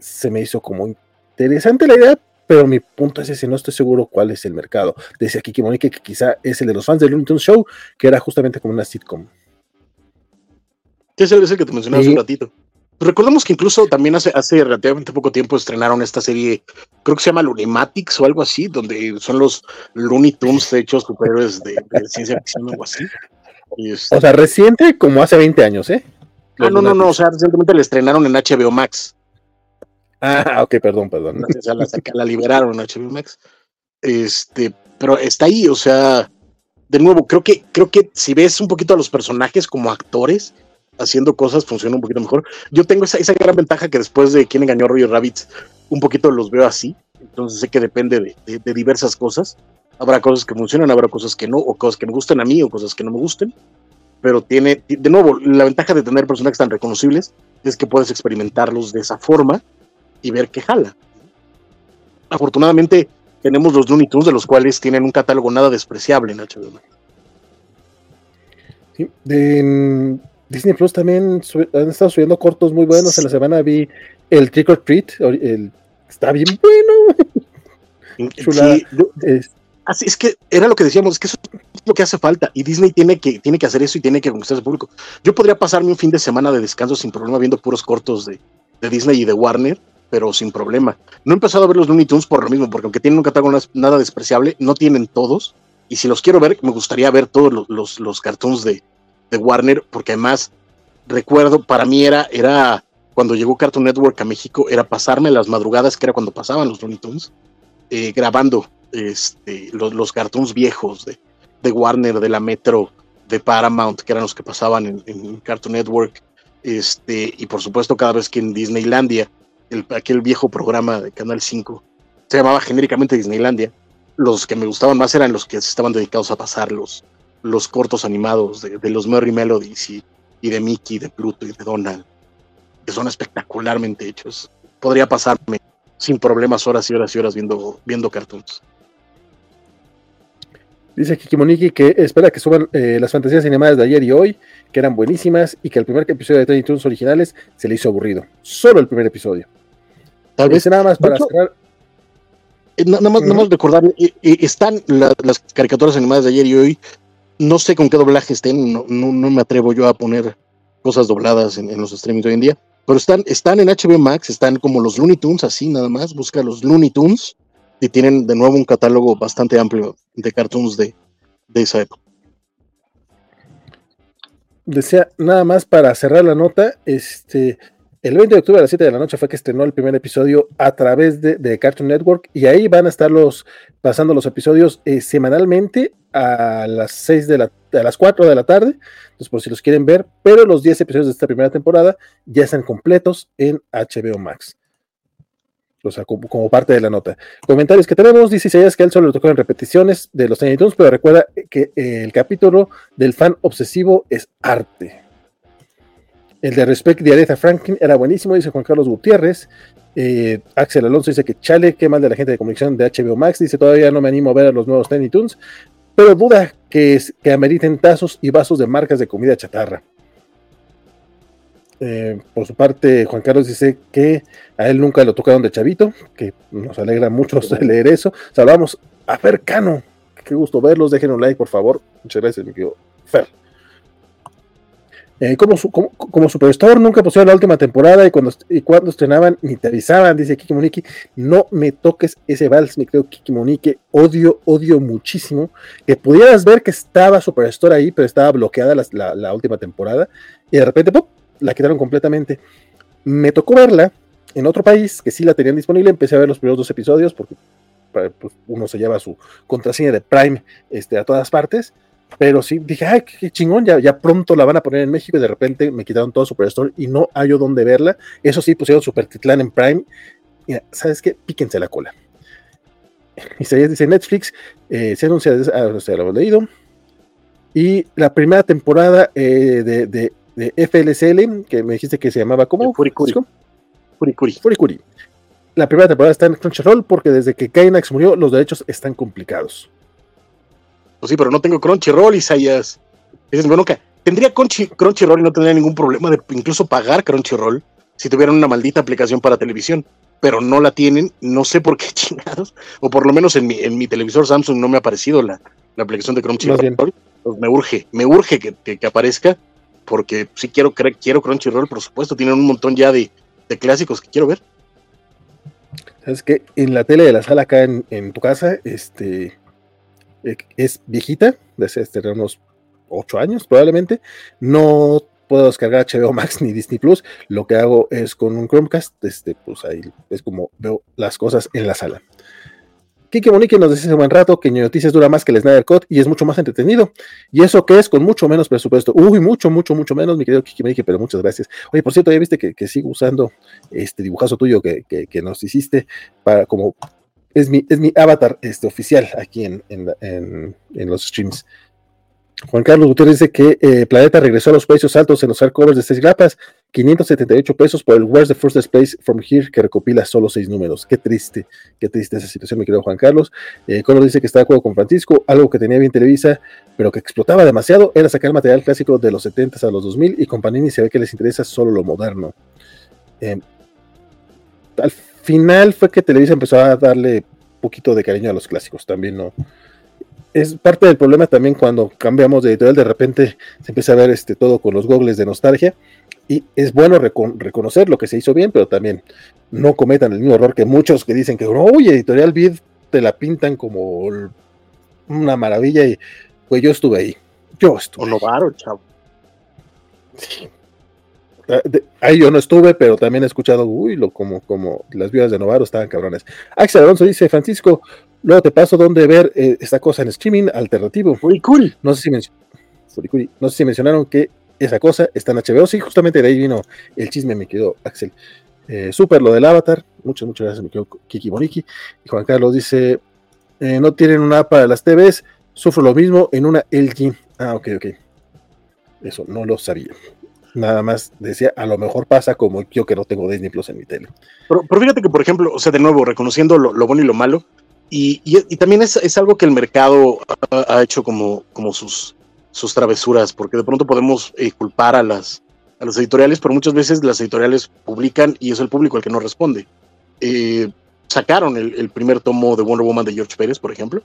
se me hizo como interesante la idea, pero mi punto es ese, no estoy seguro cuál es el mercado. Decía Kiki Monique que quizá es el de los fans del Looney Tunes Show, que era justamente como una sitcom. Sí, es el que te mencionaba hace un ratito. Recordemos que incluso también hace, hace relativamente poco tiempo estrenaron esta serie, creo que se llama Lunimatics o algo así, donde son los Looney Tunes hechos superhéroes de, ciencia ficción o algo así. Este o sea, reciente como hace 20 años, ¿eh? Ah, no, no, no, o sea, recientemente le estrenaron en HBO Max. Ah, ok, perdón, perdón. la, la liberaron HBO Max. Este, pero está ahí, o sea, de nuevo, creo que, creo que si ves un poquito a los personajes como actores haciendo cosas, funciona un poquito mejor. Yo tengo esa, esa gran ventaja que después de quien engañó a Roger Rabbit, un poquito los veo así. Entonces sé que depende de, diversas cosas. Habrá cosas que funcionan, habrá cosas que no, o cosas que me gusten a mí, o cosas que no me gusten. Pero tiene, de nuevo, la ventaja de tener personajes tan reconocibles es que puedes experimentarlos de esa forma y ver qué jala. Afortunadamente tenemos los Looney Tunes de los cuales tienen un catálogo nada despreciable en HBO. Sí, en Disney Plus también han estado subiendo cortos muy buenos. En la semana vi el Trick or Treat, el, está bien bueno. Sí, es, así es que era lo que decíamos, es que eso es lo que hace falta y Disney tiene que, tiene que hacer eso y tiene que conquistar al público. Yo podría pasarme un fin de semana de descanso sin problema viendo puros cortos de, de Disney y de Warner pero sin problema. No he empezado a ver los Looney Tunes por lo mismo, porque aunque tienen un catálogo nada despreciable, no tienen todos. Y si los quiero ver, me gustaría ver todos los, los, cartoons de, de, Warner, porque además recuerdo, para mí era, era cuando llegó Cartoon Network a México, era pasarme las madrugadas, que era cuando pasaban los Looney Tunes, eh, grabando este, los, los cartoons viejos de, de, Warner, de la Metro, de Paramount, que eran los que pasaban en, en Cartoon Network. Este, y por supuesto, cada vez que en Disneylandia aquel viejo programa de Canal 5, se llamaba genéricamente Disneylandia. Los que me gustaban más eran los que estaban dedicados a pasar los, los cortos animados de, los Merry Melodies y, y, de Mickey, de Pluto y de Donald, que son espectacularmente hechos. Podría pasarme sin problemas horas y horas y horas viendo, viendo cartoons. Dice Kikimoniki que espera que suban eh, las fantasías animadas de ayer y hoy, que eran buenísimas, y que el primer episodio de Tiny Toons originales se le hizo aburrido. Solo el primer episodio nada más para cerrar. Eh, nada más, recordar, eh, eh, están las caricaturas animadas de ayer y hoy. No sé con qué doblaje estén, no, me atrevo yo a poner cosas dobladas en, los streamings hoy en día, pero están, están en HBO Max, están como los Looney Tunes, así nada más, busca los Looney Tunes y tienen de nuevo un catálogo bastante amplio de cartoons de, de esa época. Decía, nada más para cerrar la nota, este, El 20 de octubre a las 7 de la noche fue que estrenó el primer episodio a través de, Cartoon Network y ahí van a estar los, pasando los episodios eh, semanalmente a las 6 de la, a las 4 de la tarde, entonces por si los quieren ver, pero los 10 episodios de esta primera temporada ya están completos en HBO Max. O sea, como, parte de la nota. Comentarios que tenemos, dice que él solo le tocó en repeticiones de los Tiny Toons, pero recuerda que el capítulo del fan obsesivo es arte. El de Respect de Aretha Franklin era buenísimo, dice Juan Carlos Gutiérrez. Eh, Axel Alonso dice que chale, qué mal de la gente de comunicación de HBO Max. Dice todavía no me animo a ver a los nuevos Tiny Toons, pero duda que, que ameriten tazos y vasos de marcas de comida chatarra. Eh, por su parte, Juan Carlos dice que a él nunca lo tocaron de chavito, que nos alegra mucho leer eso. Saludamos a Fer Cano. Qué gusto verlos. Dejen un like, por favor. Muchas gracias, mi querido Fer. Eh, como, como, como, Superstore nunca pusieron la última temporada y cuando, y cuando estrenaban ni te avisaban, dice Kiki Monique, no me toques ese vals, mi creo Kiki Monique, odio, odio muchísimo, que pudieras ver que estaba Superstore ahí, pero estaba bloqueada la, última temporada y de repente ¡pum! la quitaron completamente. Me tocó verla en otro país que sí la tenían disponible, empecé a ver los primeros dos episodios porque pues, uno se lleva su contraseña de Prime este, a todas partes pero sí, dije, ay, qué chingón, ya, ya pronto la van a poner en México y de repente me quitaron todo Superstore y no hallo dónde verla. Eso sí, pusieron Super Titlán en Prime. Mira, ¿sabes qué? Píquense la cola. Isaías dice Netflix, eh, se anuncia, ah, no sé, lo hemos leído. Y la primera temporada eh, de, de, de, FLCL, que me dijiste que se llamaba ¿cómo? Furikuri. Furikuri. Furikuri. La primera temporada está en Crunchyroll porque desde que Kainax murió los derechos están complicados. Pues sí, pero no tengo Crunchyroll, Isaías. Dices, bueno, que tendría Crunchyroll y no tendría ningún problema de incluso pagar Crunchyroll si tuvieran una maldita aplicación para televisión, pero no la tienen, no sé por qué chingados, o por lo menos en mi, en mi televisor Samsung no me ha aparecido la, aplicación de Crunchyroll. Pues me urge, me urge que, aparezca, porque sí quiero, quiero Crunchyroll, por supuesto, tienen un montón ya de, clásicos que quiero ver. Sabes que en la tele de la sala acá en, en tu casa, este, es viejita, desde tener unos 8 años probablemente. No puedo descargar HBO Max ni Disney Plus. Lo que hago es con un Chromecast, este, pues ahí es como veo las cosas en la sala. Kike Monique nos dice hace buen rato que Noticias dura más que el Snyder Cut y es mucho más entretenido. Y eso que es con mucho menos presupuesto. Uy, mucho, mucho, mucho menos, mi querido Kiki Monique, pero muchas gracias. Oye, por cierto, ya viste que, sigo usando este dibujazo tuyo que, que, nos hiciste para como es mi, es mi avatar este, oficial aquí en, en, los streams. Juan Carlos Gutiérrez dice que eh, Planeta regresó a los precios altos en los hardcovers de 6 grapas, 578 pesos por el Where's the First Place from Here, que recopila solo 6 números. Qué triste, qué triste esa situación, mi querido Juan Carlos. Eh, dice que está de acuerdo con Francisco, algo que tenía bien Televisa, pero que explotaba demasiado, era sacar material clásico de los 70 a los 2000 y con Panini se ve que les interesa solo lo moderno. Al final fue que Televisa empezó a darle poquito de cariño a los clásicos, también no. Es parte del problema también cuando cambiamos de editorial, de repente se empieza a ver este, todo con los gogles de nostalgia y es bueno reconocer lo que se hizo bien, pero también no cometan el mismo error que muchos que dicen que, oye, editorial Vid te la pintan como una maravilla y pues yo estuve ahí. Yo estuve. O Novaro, chavo. Sí, Ah, ahí yo no estuve, pero también he escuchado, uy, lo, como, como las viudas de Novaro estaban cabrones. Axel Alonso dice, Francisco, luego te paso donde ver eh, esta cosa en streaming alternativo. Furikuri. No sé si no sé si mencionaron que esa cosa está en HBO. Sí, justamente de ahí vino el chisme, me quedó Axel. Eh, súper lo del avatar. Muchas, muchas gracias, me quedó Kiki Boniki. Y Juan Carlos dice, eh, no tienen una app para las TVs, sufro lo mismo en una LG. Ah, ok, ok. Eso no lo sabía. Nada más decía, a lo mejor pasa como yo que no tengo Disney Plus en mi tele. Pero, fíjate que, por ejemplo, o sea, de nuevo, reconociendo lo, bueno y lo malo, y, y, también es, es, algo que el mercado ha, hecho como, como sus, sus travesuras, porque de pronto podemos eh, culpar a las, a editoriales, pero muchas veces las editoriales publican y es el público el que no responde. Eh, sacaron el, el, primer tomo de Wonder Woman de George Pérez, por ejemplo.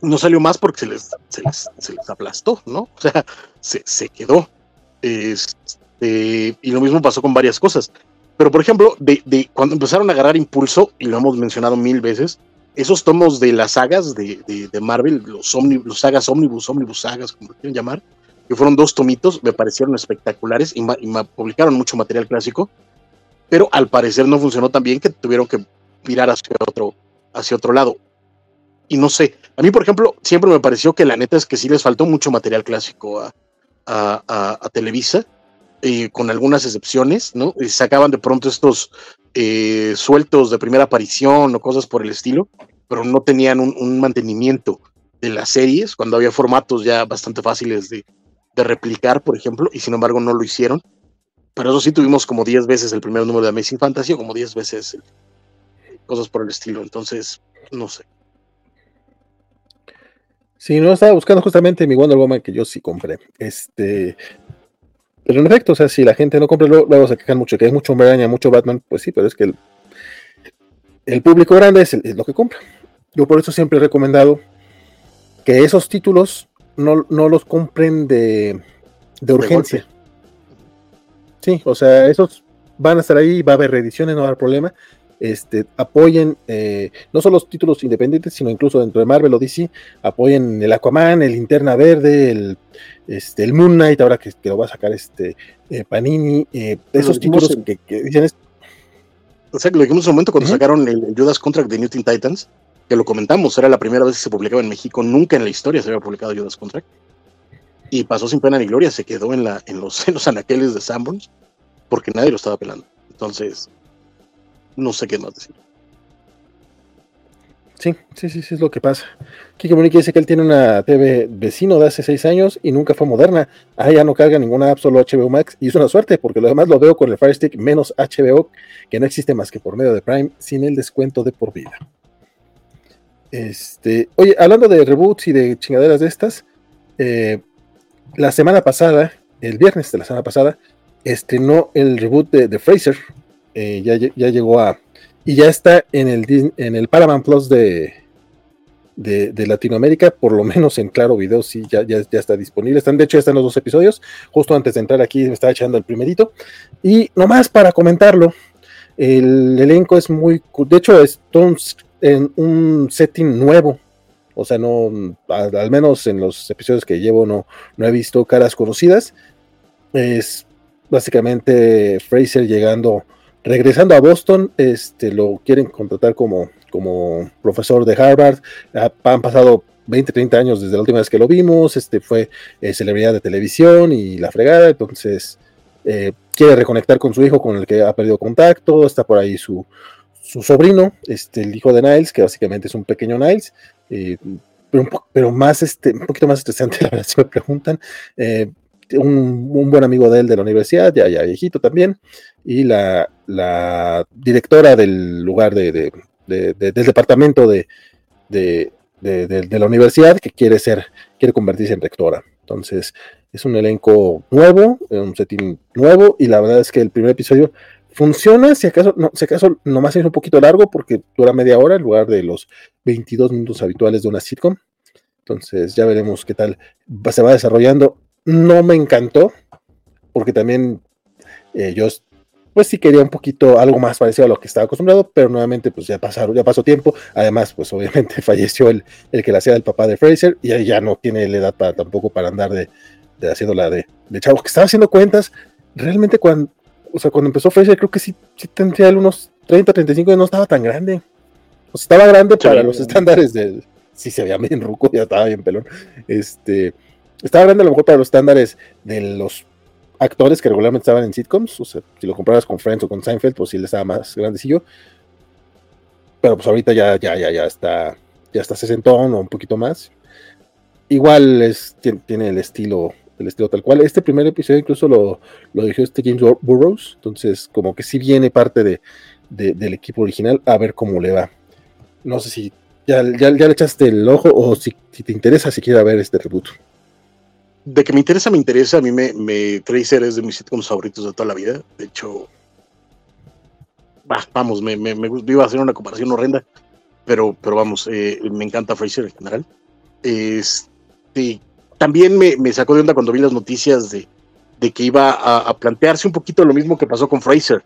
No salió más porque se les, se les, se les aplastó, ¿no? O sea, se, se quedó. Este, y lo mismo pasó con varias cosas. Pero, por ejemplo, de, cuando empezaron a agarrar impulso, y lo hemos mencionado mil veces, esos tomos de las sagas de, Marvel, los, los sagas Omnibus, Omnibus sagas, como lo quieran llamar, que fueron dos tomitos, me parecieron espectaculares y, me publicaron mucho material clásico, pero al parecer no funcionó tan bien que tuvieron que mirar hacia otro, hacia otro lado. Y no sé, a mí por ejemplo siempre me pareció que la neta es que sí les faltó mucho material clásico a, a, Televisa, eh, con algunas excepciones, ¿no? Y sacaban de pronto estos eh, sueltos de primera aparición o cosas por el estilo, pero no tenían un mantenimiento de las series, cuando había formatos ya bastante fáciles de, de replicar, por ejemplo, y sin embargo no lo hicieron. Pero eso sí tuvimos como 10 veces el primer número de Amazing Fantasy o como 10 veces cosas por el estilo. Entonces, no sé. Sí, no estaba buscando justamente mi Wonder Woman que yo sí compré. Este, pero en efecto, o sea, si la gente no compra, luego, luego se quejan mucho que hay mucho Hombre mucho Batman, pues sí, pero es que el, el público grande es, es, lo que compra. Yo por eso siempre he recomendado que esos títulos no, los compren de, urgencia. sí, o sea, esos van a estar ahí, va a haber reediciones, no va a haber problema. Este, apoyen eh, no solo los títulos independientes, sino incluso dentro de Marvel o DC, apoyen el Aquaman, el Linterna Verde, el, este, el Moon Knight, ahora que, lo va a sacar este eh, Panini, eh, esos títulos que, dicen O sea, lo dijimos en un momento cuando sacaron el Judas Contract de New Teen Titans, que lo comentamos, era la primera vez que se publicaba en México, nunca en la historia se había publicado Judas Contract. Y pasó sin pena ni gloria, se quedó en, la, en, los, en los anaqueles de Sanborns, porque nadie lo estaba pelando. Entonces, no sé qué más decir. Sí, sí, sí, sí, es lo que pasa. Kike Monique dice que él tiene una TV vecino de hace seis años y nunca fue moderna. Ah, ya no carga ninguna app, solo HBO Max. Y es una suerte, porque lo demás lo veo con el Fire Stick menos HBO, que no existe más que por medio de Prime, sin el descuento de por vida. Este, oye, hablando de reboots y de chingaderas de estas, eh, la semana pasada, el viernes de la semana pasada, estrenó el reboot de, Fraser. Eh, ya, llegó a. Y ya está en el, en el Paramount Plus de, de, Latinoamérica, por lo menos en Claro Video, sí, ya, ya, está disponible. Están, de hecho, ya están los dos episodios. Justo antes de entrar aquí me estaba echando el primerito. Y nomás para comentarlo, el elenco es muy. De hecho, es todo en un setting nuevo. O sea, no, al, menos en los episodios que llevo no, no he visto caras conocidas. Es básicamente Fraser llegando, regresando a Boston, este, lo quieren contratar como, como profesor de Harvard. Han pasado 20, 30 años desde la última vez que lo vimos, este fue eh, celebridad de televisión y la fregada, entonces eh, quiere reconectar con su hijo con el que ha perdido contacto, está por ahí su, su sobrino, este, el hijo de Niles, que básicamente es un pequeño Niles, eh, pero, más, este, un poquito más estresante, la verdad, si me preguntan. Eh, un, buen amigo de él de la universidad, ya viejito también, y la, directora del lugar de, del departamento de, la universidad que quiere ser, quiere convertirse en rectora. Entonces, es un elenco nuevo, un setting nuevo, y la verdad es que el primer episodio Funciona si acaso, no, si acaso nomás es un poquito largo porque dura media hora en lugar de los 22 minutos habituales de una sitcom. Entonces ya veremos qué tal se va desarrollando. No me encantó porque también eh, yo pues sí quería un poquito algo más parecido a lo que estaba acostumbrado, pero nuevamente pues ya pasaron, ya pasó tiempo. Además, pues obviamente falleció el, el que la hacía el papá de Fraser y ahí ya no tiene la edad para, tampoco para andar de, de haciendo la de, de chavo que estaba haciendo cuentas. Realmente cuando, o sea, cuando empezó Fraser, creo que sí, sí tendría unos 30, 35 no estaba tan grande. O sea, estaba grande para los estándares de. Sí, se veía bien ruco, ya estaba bien pelón. Este. Estaba grande a lo mejor para los estándares de los actores que regularmente estaban en sitcoms. O sea, si lo comprabas con Friends o con Seinfeld, pues sí le estaba más grandecillo. Pero pues ahorita ya, ya, ya, ya está. Ya está sesentón o un poquito más. Igual es, tiene el estilo el estilo tal cual. Este primer episodio incluso lo, lo dirigió este James Burroughs, entonces como que sí viene parte de, del equipo original, a ver cómo le va. No sé si ya, ya, le echaste el ojo o si, te interesa si quiere ver este reboot. De que me interesa, me interesa. A mí me, me Tracer es de mis sitcoms favoritos de toda la vida. De hecho, vamos, me, iba a hacer una comparación horrenda, pero, pero vamos, eh, me encanta Fraser en general. Este, también me, sacó de onda cuando vi las noticias de, que iba a, plantearse un poquito lo mismo que pasó con Fraser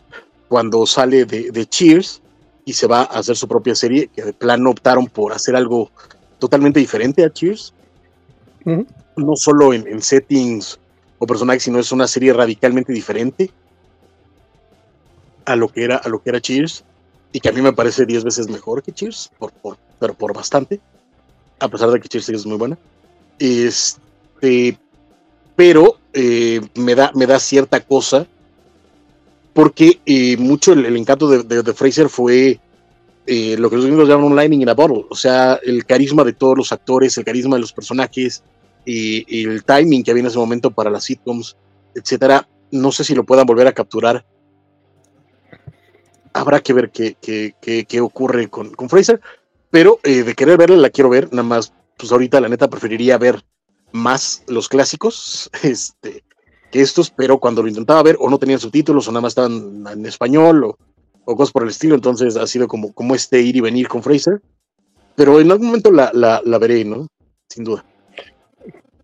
cuando sale de, Cheers y se va a hacer su propia serie, que de plano optaron por hacer algo totalmente diferente a Cheers. No solo en, settings o personajes, sino es una serie radicalmente diferente a lo que era, a lo que era Cheers, y que a mí me parece 10 veces mejor que Cheers, por, por, pero por bastante, a pesar de que Cheers es muy buena. Este, pero eh, me, da, me da cierta cosa, porque eh, mucho el, encanto de, de, Fraser fue eh, lo que los gringos llaman un lightning in a bottle, o sea, el carisma de todos los actores, el carisma de los personajes, y, el timing que había en ese momento para las sitcoms, etcétera. No sé si lo puedan volver a capturar. Habrá que ver qué, qué, qué, ocurre con, con, Fraser, pero eh, de querer verla la quiero ver, nada más, pues ahorita la neta preferiría ver más los clásicos este, que estos, pero cuando lo intentaba ver o no tenían subtítulos o nada más estaban en español o, o cosas por el estilo, entonces ha sido como, como este ir y venir con Fraser, pero en algún momento la, la, la veré, ¿no? Sin duda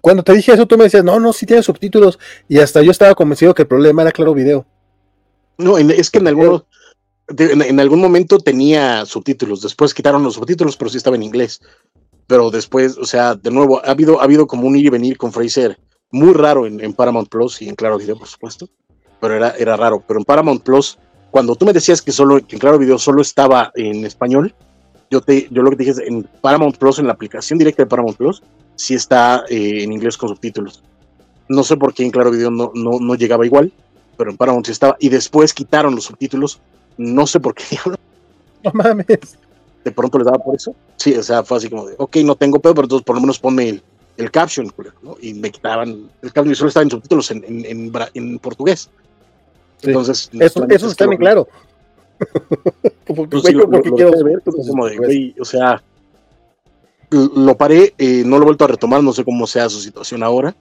cuando te dije eso, tú me decías, no, no, sí tiene subtítulos. Y hasta yo estaba convencido que el problema era Claro Video. No, es que en, algunos, en, algún momento tenía subtítulos. Después quitaron los subtítulos, pero sí estaba en inglés. Pero después, o sea, de nuevo, ha habido, ha habido como un ir y venir con Fraser muy raro en, Paramount Plus y en Claro Video, por supuesto. Pero era, era raro. Pero en Paramount Plus, cuando tú me decías que solo que en Claro Video solo estaba en español, yo, te, yo lo que te dije es en Paramount Plus, en la aplicación directa de Paramount Plus, sí está eh, en inglés con subtítulos. No sé por qué en Claro Video no, no, no llegaba igual, pero en Paramount sí estaba. Y después quitaron los subtítulos. No sé por qué No mames. De pronto les daba por eso. Sí, o sea, fue así como de, ok, no tengo pedo, pero entonces por lo menos ponme el, el caption, ¿no? Y me quitaban el caption y solo estaba en subtítulos en, en, en, portugués. Entonces, eso, eso está bien claro. como, pues porque quiero ver, como de, o sea, lo paré, eh, no lo he vuelto a retomar, no sé cómo sea su situación ahora.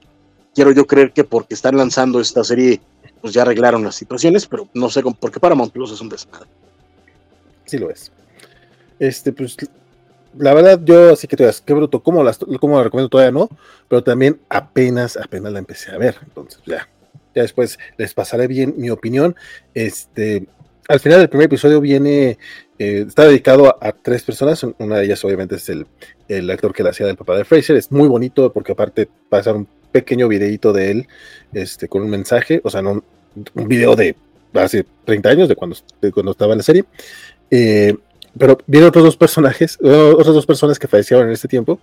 Quiero yo creer que porque están lanzando esta serie, pues ya arreglaron las situaciones, pero no sé por qué Paramount Plus es un desmadre. Sí lo es. Este, pues, la verdad, yo así que te digas, qué bruto, ¿cómo, las, ¿cómo la recomiendo? Todavía no, pero también apenas, apenas la empecé a ver. Entonces, ya, ya después les pasaré bien mi opinión. Este, al final del primer episodio viene, eh, está dedicado a, tres personas, una de ellas obviamente es el, el actor que la hacía del papá de Fraser, es muy bonito porque aparte pasa un pequeño videito de él este, con un mensaje, o sea, no, un video de hace 30 años, de cuando, cuando estaba en la serie, eh, pero vienen otros dos personajes, otras dos personas que fallecieron en este tiempo,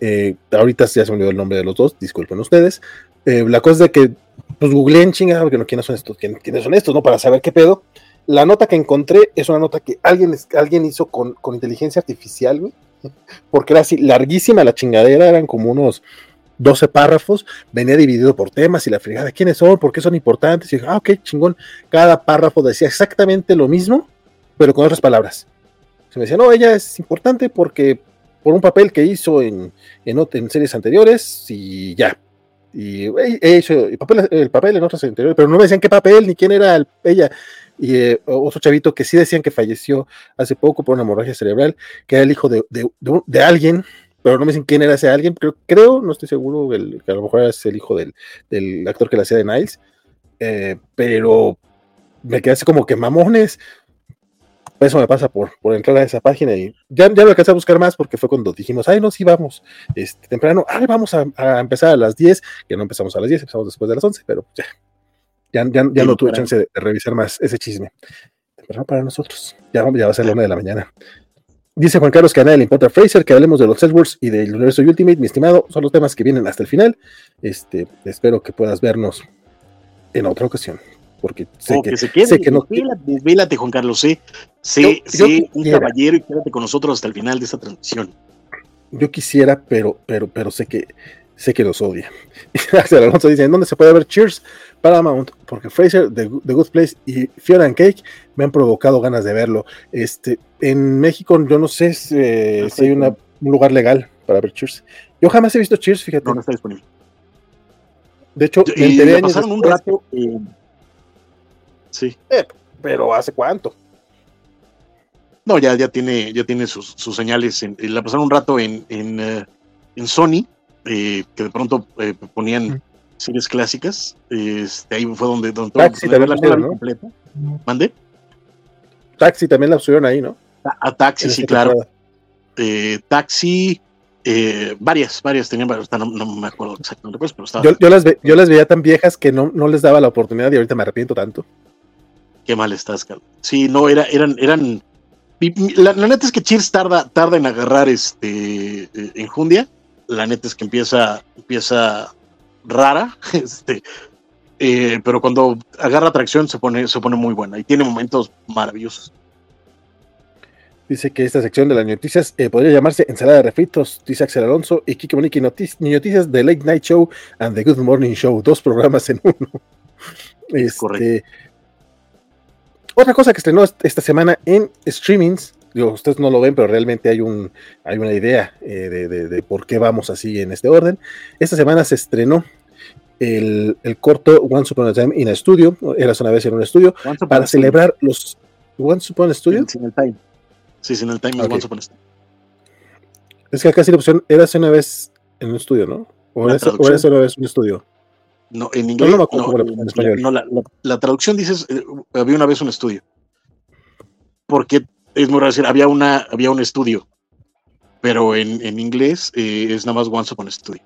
eh, ahorita ya se me olvidó el nombre de los dos, disculpen ustedes, la cosa es de que pues googleen chingada, porque no, ¿quiénes son estos? ¿Quiénes son estos? ¿No? Para saber qué pedo. La nota que encontré es una nota que alguien, alguien hizo con, inteligencia artificial, porque era así larguísima la chingadera, eran como unos 12 párrafos, venía dividido por temas y la fregada, ¿quiénes son? ¿Por qué son importantes? Y dije, ah, ok, chingón. Cada párrafo decía exactamente lo mismo, pero con otras palabras. Se me decía, no, ella es importante porque por un papel que hizo en, en, en series anteriores y ya. Y he hecho el papel, el papel en otras anteriores, pero no me decían qué papel ni quién era ella y eh, otro chavito que sí decían que falleció hace poco por una hemorragia cerebral, que era el hijo de, de, alguien, pero no me dicen quién era ese alguien, pero creo, no estoy seguro, que a lo mejor es el hijo del, del actor que la hacía de Niles, eh, pero me quedé así como que mamones. Eso me pasa por, por entrar a esa página y ya, ya me alcancé a buscar más porque fue cuando dijimos, ay, no, sí, vamos, este, temprano, ay, vamos a, a empezar a las 10, que no empezamos a las 10, empezamos después de las 11, pero ya, ya, ya, no tuve chance de, revisar más ese chisme. Pero para nosotros. Ya, ya va a ser la una de la mañana. Dice Juan Carlos que a nadie le importa Fraser, que hablemos de los Edwards y del universo Ultimate, mi estimado. Son los temas que vienen hasta el final. Este, espero que puedas vernos en otra ocasión. Porque sé, que, se quede, sé que no. Vélate, Juan Carlos. Sé, sé, un caballero y quédate con nosotros hasta el final de esta transmisión. Yo quisiera, pero, pero, pero sé que sé que los odia. Alonso dice, ¿en dónde se puede ver Cheers? Paramount, porque Fraser, The, Good Place y Fiona and Cake me han provocado ganas de verlo. Este, en México yo no sé si, eh, hay un lugar legal para ver Cheers. Yo jamás he visto Cheers, fíjate. No, no está disponible. De hecho, me enteré pasaron un rato. sí. Eh, pero ¿hace cuánto? No, ya, ya tiene, ya tiene sus, señales. En, la pasaron un rato en, en, eh, en Sony, que de pronto ponían series clásicas. Este, ahí fue donde, donde Taxi también la ¿no? completa. ¿Mande? Taxi también la subieron ahí, ¿no? A, Taxi, sí, claro. Eh, taxi, Eh, varias, varias tenían, no, no, me acuerdo exactamente, pues, pero estaba. Yo, yo, las yo, las veía tan viejas que no, no les daba la oportunidad y ahorita me arrepiento tanto. Qué mal estás, Carlos. Sí, no, era, eran, eran. La, neta es que Cheers tarda, tarda en agarrar este eh, enjundia. La neta es que empieza, empieza rara, este, eh, pero cuando agarra atracción se pone, se pone muy buena y tiene momentos maravillosos. Dice que esta sección de las noticias eh, podría llamarse Ensalada de Refritos, dice Axel Alonso y Kike Monique noticias, noticias de Late Night Show and The Good Morning Show, dos programas en uno. Este, otra cosa que estrenó esta semana en streamings, digo, ustedes no lo ven, pero realmente hay, un, hay una idea eh, de, por qué vamos así en este orden. Esta semana se estrenó el, corto Once Upon a Time in a Studio, eras una vez en un estudio, para celebrar los Once Upon a Studio. time. Sí, sin el time okay. Once Upon a Time. Es que acá sí la opción era una vez en un estudio, ¿no? O era, una vez un estudio. No, en inglés. No, en español. no la, la, traducción dices, eh, había una vez un estudio. Porque es muy raro decir, había, una, había un estudio. Pero en, en inglés eh, es nada más Once Upon a Studio.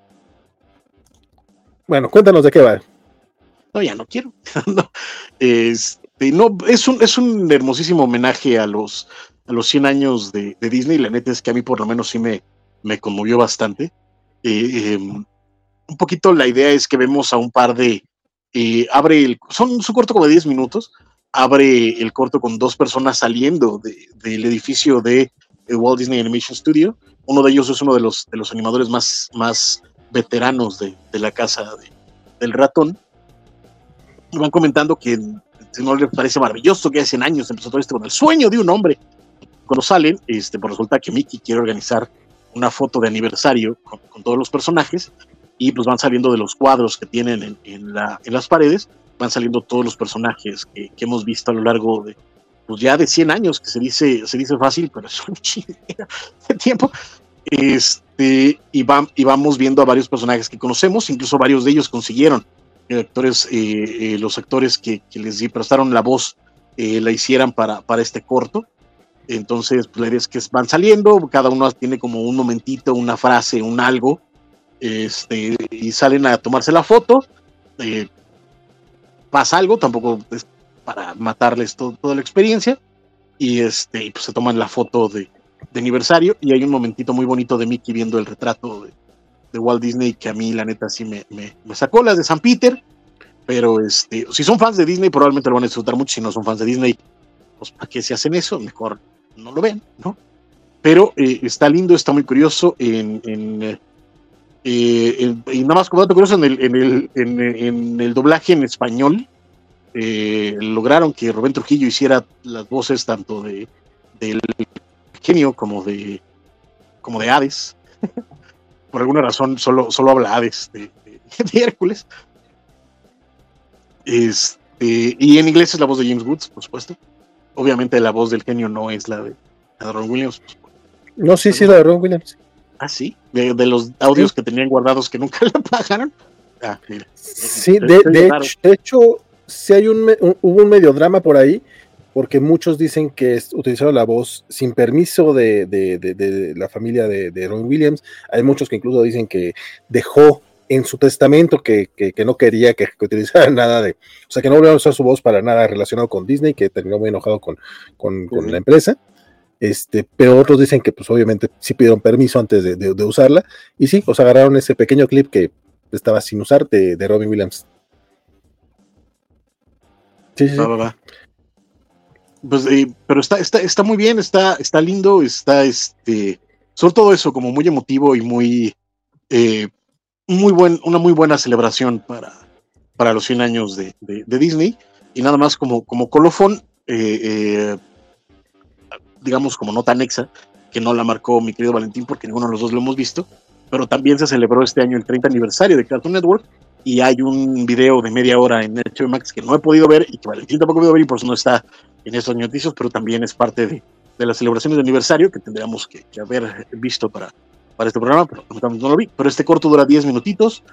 Bueno, cuéntanos de qué va. No, ya no quiero. no, este, no, es un, es un hermosísimo homenaje a los a los 100 años de, Disney. La neta es que a mí por lo menos sí me, me conmovió bastante. Eh, em, un poquito la idea es que vemos a un par de... Eh, abre el... Son su corto como de 10 minutos. Abre el corto con dos personas saliendo del edificio de Walt Disney Animation Studio. Uno de ellos es uno de los, animadores más, veteranos de, la casa del ratón. Y van comentando que no les parece maravilloso que hace 100 años empezó todo esto con el sueño de un hombre cuando salen, este, pues resulta que Mickey quiere organizar una foto de aniversario con, todos los personajes y pues van saliendo de los cuadros que tienen en, la, en las paredes, van saliendo todos los personajes que, hemos visto a lo largo de, pues ya de 100 años, que se dice, se dice fácil, pero es un chingo de tiempo. Este, y, y vamos viendo a varios personajes que conocemos, incluso varios de ellos consiguieron actores, eh, eh, los actores que, les prestaron la voz eh, la hicieran para, para este corto. Entonces, pues la idea es que van saliendo, cada uno tiene como un momentito, una frase, un algo, este, y salen a tomarse la foto. Eh, pasa algo, tampoco es para matarles toda la experiencia, y este, pues se toman la foto de, aniversario, y hay un momentito muy bonito de Mickey viendo el retrato de, Walt Disney que a mí la neta sí me, me, sacó, las de San Peter, pero este, si son fans de Disney probablemente lo van a disfrutar mucho, si no son fans de Disney, pues ¿para qué se hacen eso? Mejor no lo ven, ¿no? Pero eh, está lindo, está muy curioso en, en, eh, y nada más como dato curioso en el, en el, en, el doblaje en español eh, lograron que Rubén Trujillo hiciera las voces tanto de del genio como de como de Hades por alguna razón solo, solo habla Hades de, de, Hércules este, y en inglés es la voz de James Woods por supuesto obviamente la voz del genio no es la de, Ron Williams. No, sí, sí, la de Ron Williams. Ah, sí, de, los audios que tenían guardados que nunca la pagaron. Ah, Sí, de, hecho, sí hay un, hubo un medio drama por ahí, porque muchos dicen que utilizaron la voz sin permiso de, la familia de, Ron Williams. Hay muchos que incluso dicen que dejó en su testamento que, no quería que, utilizara nada de, o sea, que no volviera a usar su voz para nada relacionado con Disney, que terminó muy enojado con, la empresa. Este, pero otros dicen que pues obviamente sí pidieron permiso antes de, usarla, y sí, os agarraron ese pequeño clip que estaba sin usar de, Robin Williams. Sí, sí. Pues, eh, pero está, está, está muy bien, está, está lindo, está este, sobre todo eso, como muy emotivo y muy eh, muy buen, una muy buena celebración para, para los 100 años de, Disney. Y nada más como, como colofón, eh, eh, digamos como nota anexa, que no la marcó mi querido Valentín porque ninguno de los dos lo hemos visto, pero también se celebró este año el 30 aniversario de Cartoon Network y hay un video de media hora en HBO Max que no he podido ver y que Valentín tampoco ha podido ver y por eso no está en estos noticias, pero también es parte de, de las celebraciones de aniversario que tendríamos que haber visto para, para este programa, pero no lo vi. Pero este corto dura 10 minutitos.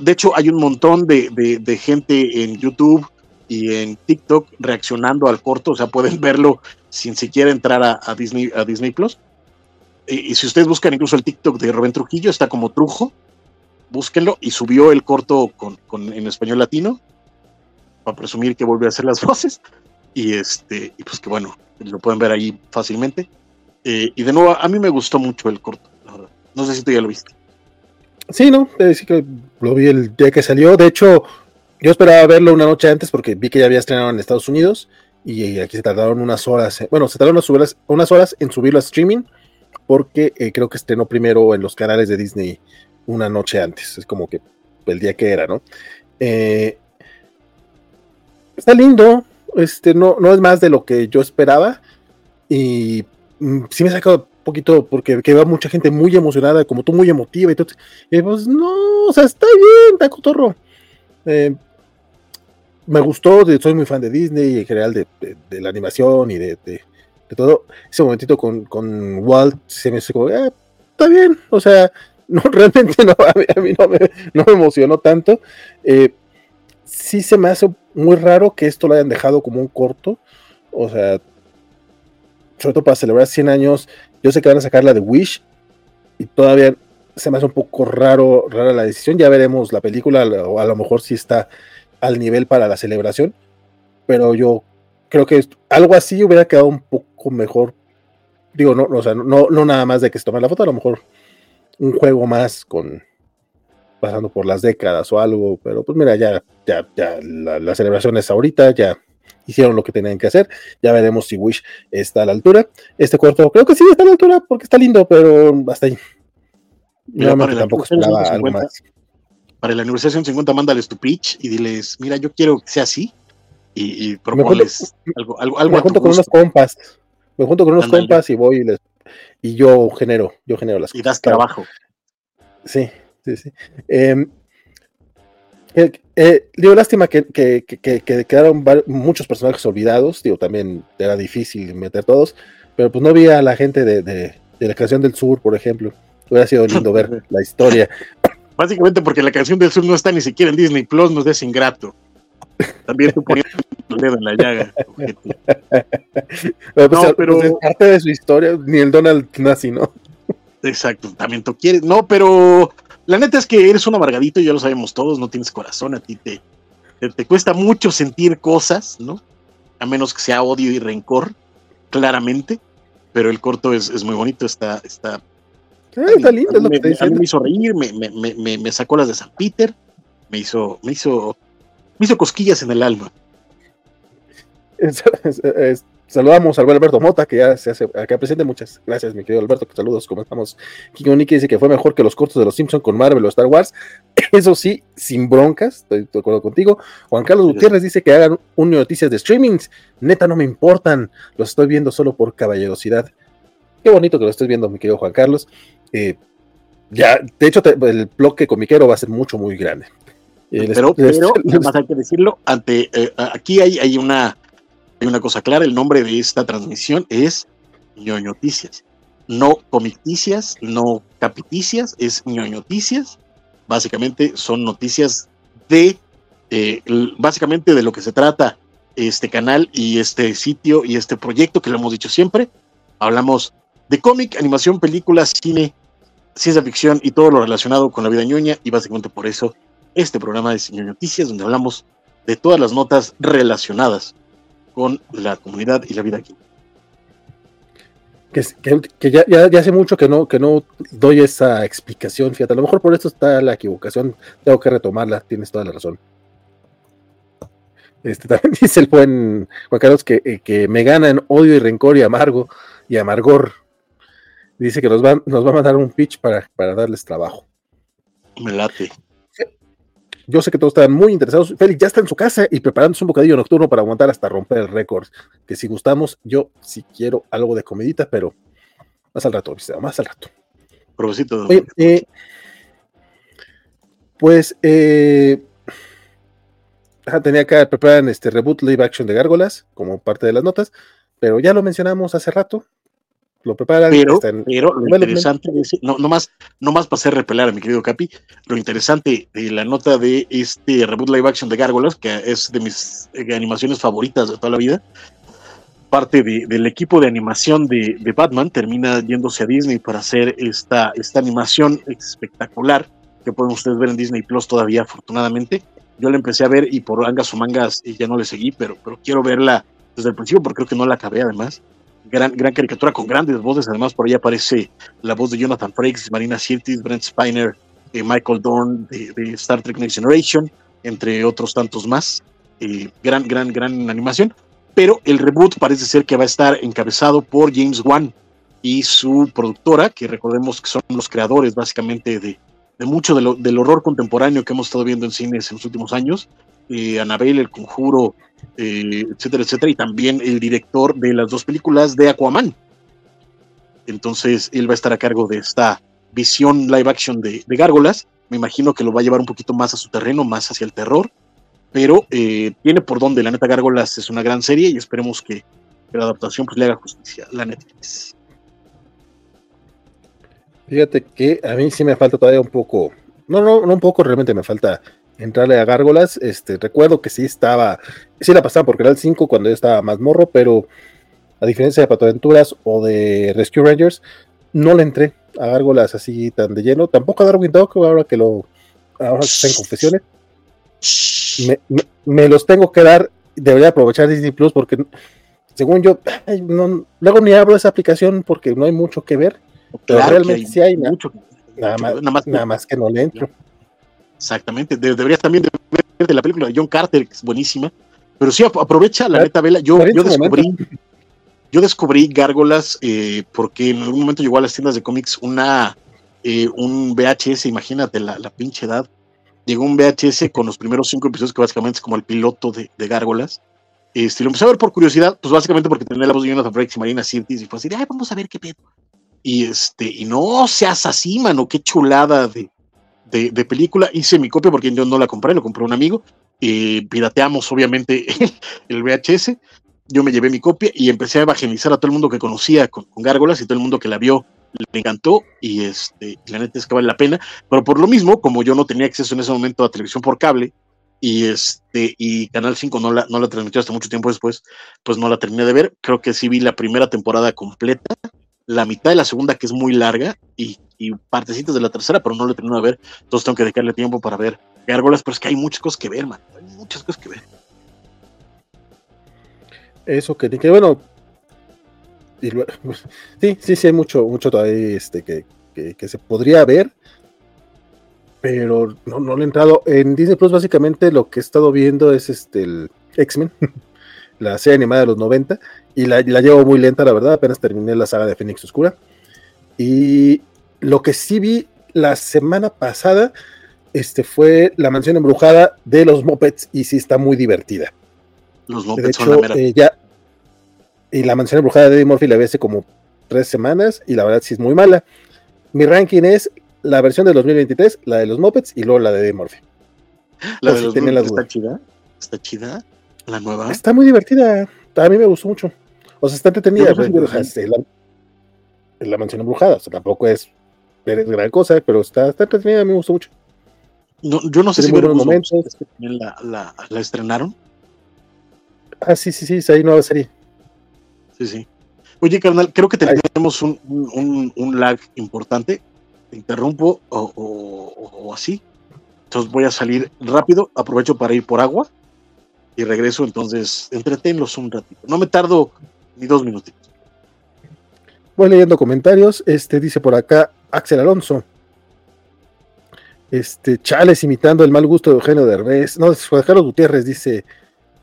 de hecho, hay un montón de, gente en YouTube y en TikTok reaccionando al corto, o sea, pueden verlo sin siquiera entrar a, Disney, a Disney Plus. y si ustedes buscan incluso el TikTok de Rubén Trujillo, está como Trujo, búsquenlo, y subió el corto con, en español latino, para presumir que volvió a hacer las voces, y este, y pues que bueno, lo pueden ver ahí fácilmente. Eh, y de nuevo, a mí me gustó mucho el corto, la verdad. No sé si tú ya lo viste. Sí, no, sí que lo vi el día que salió. De hecho, yo esperaba verlo una noche antes porque vi que ya había estrenado en Estados Unidos y aquí se tardaron unas horas, bueno, se tardaron unas horas en subirlo a streaming porque eh, creo que estrenó primero en los canales de Disney una noche antes, es como que el día que era, ¿no? Eh, está lindo, este, no, no es más de lo que yo esperaba y mm, sí me saca un poquito porque que va mucha gente muy emocionada, como tú muy emotiva y todo, y pues no, o sea, está bien, está cotorro. Eh, me gustó, soy muy fan de Disney y en general de, la animación y de, todo. Ese momentito con, con Walt se me hace como, ah, está bien, o sea, no, realmente no, a mí, no, me, emocionó tanto. Eh, sí se me hace muy raro que esto lo hayan dejado como un corto, o sea, sobre todo para celebrar 100 años, yo sé que van a sacar la de Wish y todavía se me hace un poco raro, rara la decisión, ya veremos la película, o a lo mejor sí está al nivel para la celebración, pero yo creo que algo así hubiera quedado un poco mejor. Digo, no, o sea, no, no nada más de que se tome la foto, a lo mejor un juego más con pasando por las décadas o algo, pero pues mira, ya, ya, ya la, celebración es ahorita, ya hicieron lo que tenían que hacer, ya veremos si Wish está a la altura. Este cuarto creo que sí está a la altura porque está lindo, pero hasta ahí. tampoco esperaba algo más para la aniversario 50, mándales tu pitch y diles, mira, yo quiero que sea así y, y proponles algo, algo, algo. Me junto con unos compas, me junto con unos compas y voy y, les, y yo genero, yo genero las cosas. Y das trabajo. Sí, sí, sí. Em, eh, eh, digo, lástima que, que, que, que, quedaron muchos personajes olvidados, digo, también era difícil meter todos, pero pues no había a la gente de, de, de la canción del sur, por ejemplo. Hubiera sido lindo ver la historia. Básicamente porque la canción del sur no está ni siquiera en Disney Plus, nos es ingrato. También tú poniendo el dedo en la llaga. Pues, no, pero pues, parte de su historia, ni el Donald nazi, ¿no? Exacto, también tú quieres. No, pero la neta es que eres un amargadito, ya lo sabemos todos, no tienes corazón, a ti te, te, cuesta mucho sentir cosas, ¿no? A menos que sea odio y rencor, claramente. Pero el corto es, es muy bonito, está, está está lindo, me, me hizo reír, me, sacó las de San Peter, me hizo, me hizo, me hizo cosquillas en el alma. saludamos al buen Alberto Mota, que ya se hace acá presente. Muchas gracias, mi querido Alberto. Que saludos, ¿cómo estamos? Kiko Niki dice que fue mejor que los cortos de los Simpsons con Marvel o Star Wars. Eso sí, sin broncas, estoy de acuerdo contigo. Juan Carlos Gutiérrez dice que hagan un noticias de streamings. Neta, no me importan. Los estoy viendo solo por caballerosidad. Qué bonito que lo estés viendo, mi querido Juan Carlos. Eh, ya, de hecho, el bloque comiquero va a ser mucho, muy grande. Eh, pero, pero más hay que decirlo, ante, eh, aquí hay, hay, una, hay una cosa clara, el nombre de esta transmisión es ñoñoticias, no comicticias, no capiticias, es ñoñoticias, básicamente son noticias de, básicamente de lo que se trata este canal y este sitio y este proyecto que lo hemos dicho siempre, hablamos de cómic, animación, películas, cine, ciencia ficción y todo lo relacionado con la vida ñoña. Y básicamente por eso este programa de Señor Noticias, donde hablamos de todas las notas relacionadas con la comunidad y la vida aquí. Que, ya, hace mucho que no, que no doy esa explicación, fíjate, a lo mejor por eso está la equivocación, tengo que retomarla, tienes toda la razón. Este, también dice el buen Juan Carlos que, eh, que me gana en odio y rencor y amargo y amargor Dice que nos va, nos va a mandar un pitch para, para darles trabajo. Me late. Yo sé que todos están muy interesados. Félix ya está en su casa y preparándose un bocadillo nocturno para aguantar hasta romper el récord. Que si gustamos, yo sí quiero algo de comidita, pero más al rato, más al rato. Provocito. Eh, pues eh, tenía que preparar este reboot live action de Gárgolas como parte de las notas, pero ya lo mencionamos hace rato lo preparan. Pero, pero lo interesante no, no, más, no más para hacer repelar a mi querido Capi, lo interesante de la nota de este reboot live action de Gárgolas, que es de mis eh, animaciones favoritas de toda la vida, parte del equipo de animación de, Batman termina yéndose a Disney para hacer esta, esta animación espectacular que pueden ustedes ver en Disney Plus todavía, afortunadamente. Yo la empecé a ver y por angas o mangas ya no le seguí, pero, pero quiero verla desde el principio porque creo que no la acabé además. Gran, gran caricatura con grandes voces, además por ahí aparece la voz de Jonathan Frakes, Marina Sirtis, Brent Spiner, eh, Michael Dorn de, Star Trek Next Generation, entre otros tantos más. Eh, gran, gran, gran animación. Pero el reboot parece ser que va a estar encabezado por James Wan y su productora, que recordemos que son los creadores básicamente de, mucho del horror contemporáneo que hemos estado viendo en cines en los últimos años. Eh, Annabelle, El Conjuro, eh, etcétera, etcétera, y también el director de las dos películas de Aquaman. Entonces, él va a estar a cargo de esta visión live action de, de Gárgolas. Me imagino que lo va a llevar un poquito más a su terreno, más hacia el terror, pero eh, tiene por donde. La neta, Gárgolas es una gran serie y esperemos que, la adaptación pues, le haga justicia. La Netflix. Fíjate que a mí sí me falta todavía un poco, no, no, no un poco, realmente me falta entrarle a Gárgolas. Este, recuerdo que sí estaba, sí la pasaba porque era el 5 cuando yo estaba más morro, pero a diferencia de Patoaventuras o de Rescue Rangers, no le entré a Gárgolas así tan de lleno. Tampoco a Darwin Dog, ahora que lo, ahora que está en confesiones. Me, los tengo que dar, debería aprovechar Disney Plus porque según yo, luego ni abro esa aplicación porque no hay mucho que ver, pero realmente sí hay mucho, nada, más, nada más que no le entro. Exactamente. deberías también ver de la película de John Carter, que es buenísima. Pero sí, aprovecha la neta vela. Yo, yo descubrí, yo descubrí Gárgolas eh, porque en algún momento llegó a las tiendas de cómics una eh, un VHS, imagínate la, la, pinche edad. Llegó un VHS con los primeros cinco episodios que básicamente es como el piloto de, de Gárgolas. Este, lo empecé a ver por curiosidad, pues básicamente porque tenía la voz de Jonathan Frakes y Marina Sirtis y fue así, ay, vamos a ver qué pedo. Y este, y no seas así, mano, qué chulada de, de, película. Hice mi copia porque yo no la compré, lo compró un amigo. Eh, pirateamos, obviamente, el VHS. Yo me llevé mi copia y empecé a evangelizar a todo el mundo que conocía con, Gárgolas y todo el mundo que la vio le encantó y este, la neta es que vale la pena. Pero por lo mismo, como yo no tenía acceso en ese momento a televisión por cable y este y Canal 5 no la, no la transmitió hasta mucho tiempo después, pues no la terminé de ver. Creo que sí vi la primera temporada completa, la mitad de la segunda que es muy larga y y partecitos de la tercera, pero no lo termino de ver. Entonces tengo que dedicarle tiempo para ver gárgolas, pero es que hay muchas cosas que ver, man. Hay muchas cosas que ver. Eso que, que bueno. sí, sí, sí, hay mucho, mucho todavía este, que, que, se podría ver. Pero no, no le he entrado. En Disney Plus, básicamente, lo que he estado viendo es este el X-Men, la serie animada de los 90. Y la, la llevo muy lenta, la verdad. Apenas terminé la saga de Phoenix Oscura. Y lo que sí vi la semana pasada este, fue la mansión embrujada de los Muppets y sí está muy divertida. Los Muppets son la eh, y la mansión embrujada de Eddie Murphy la vi hace como tres semanas y la verdad sí es muy mala. Mi ranking es la versión de 2023, la de los Muppets y luego la de Eddie Murphy. La de los Muppets está chida. Está chida. La nueva. Está muy divertida. A mí me gustó mucho. O sea, está entretenida. La, la, mansión embrujada. O sea, tampoco es es gran cosa, pero está, está entretenida, me gustó mucho. yo no sé si buenos momentos. La, la, estrenaron. Ah, sí, sí, sí, es ahí nueva serie. Sí, sí. Oye, carnal, creo que tenemos un, un, un lag importante. Te interrumpo o, o, así. Entonces voy a salir rápido, aprovecho para ir por agua y regreso. Entonces, entretenlos un ratito. No me tardo ni dos minutitos. Voy leyendo comentarios. Este dice por acá Axel Alonso. Este, Chales imitando el mal gusto de Eugenio Derbez. No, Juan Carlos Gutiérrez dice,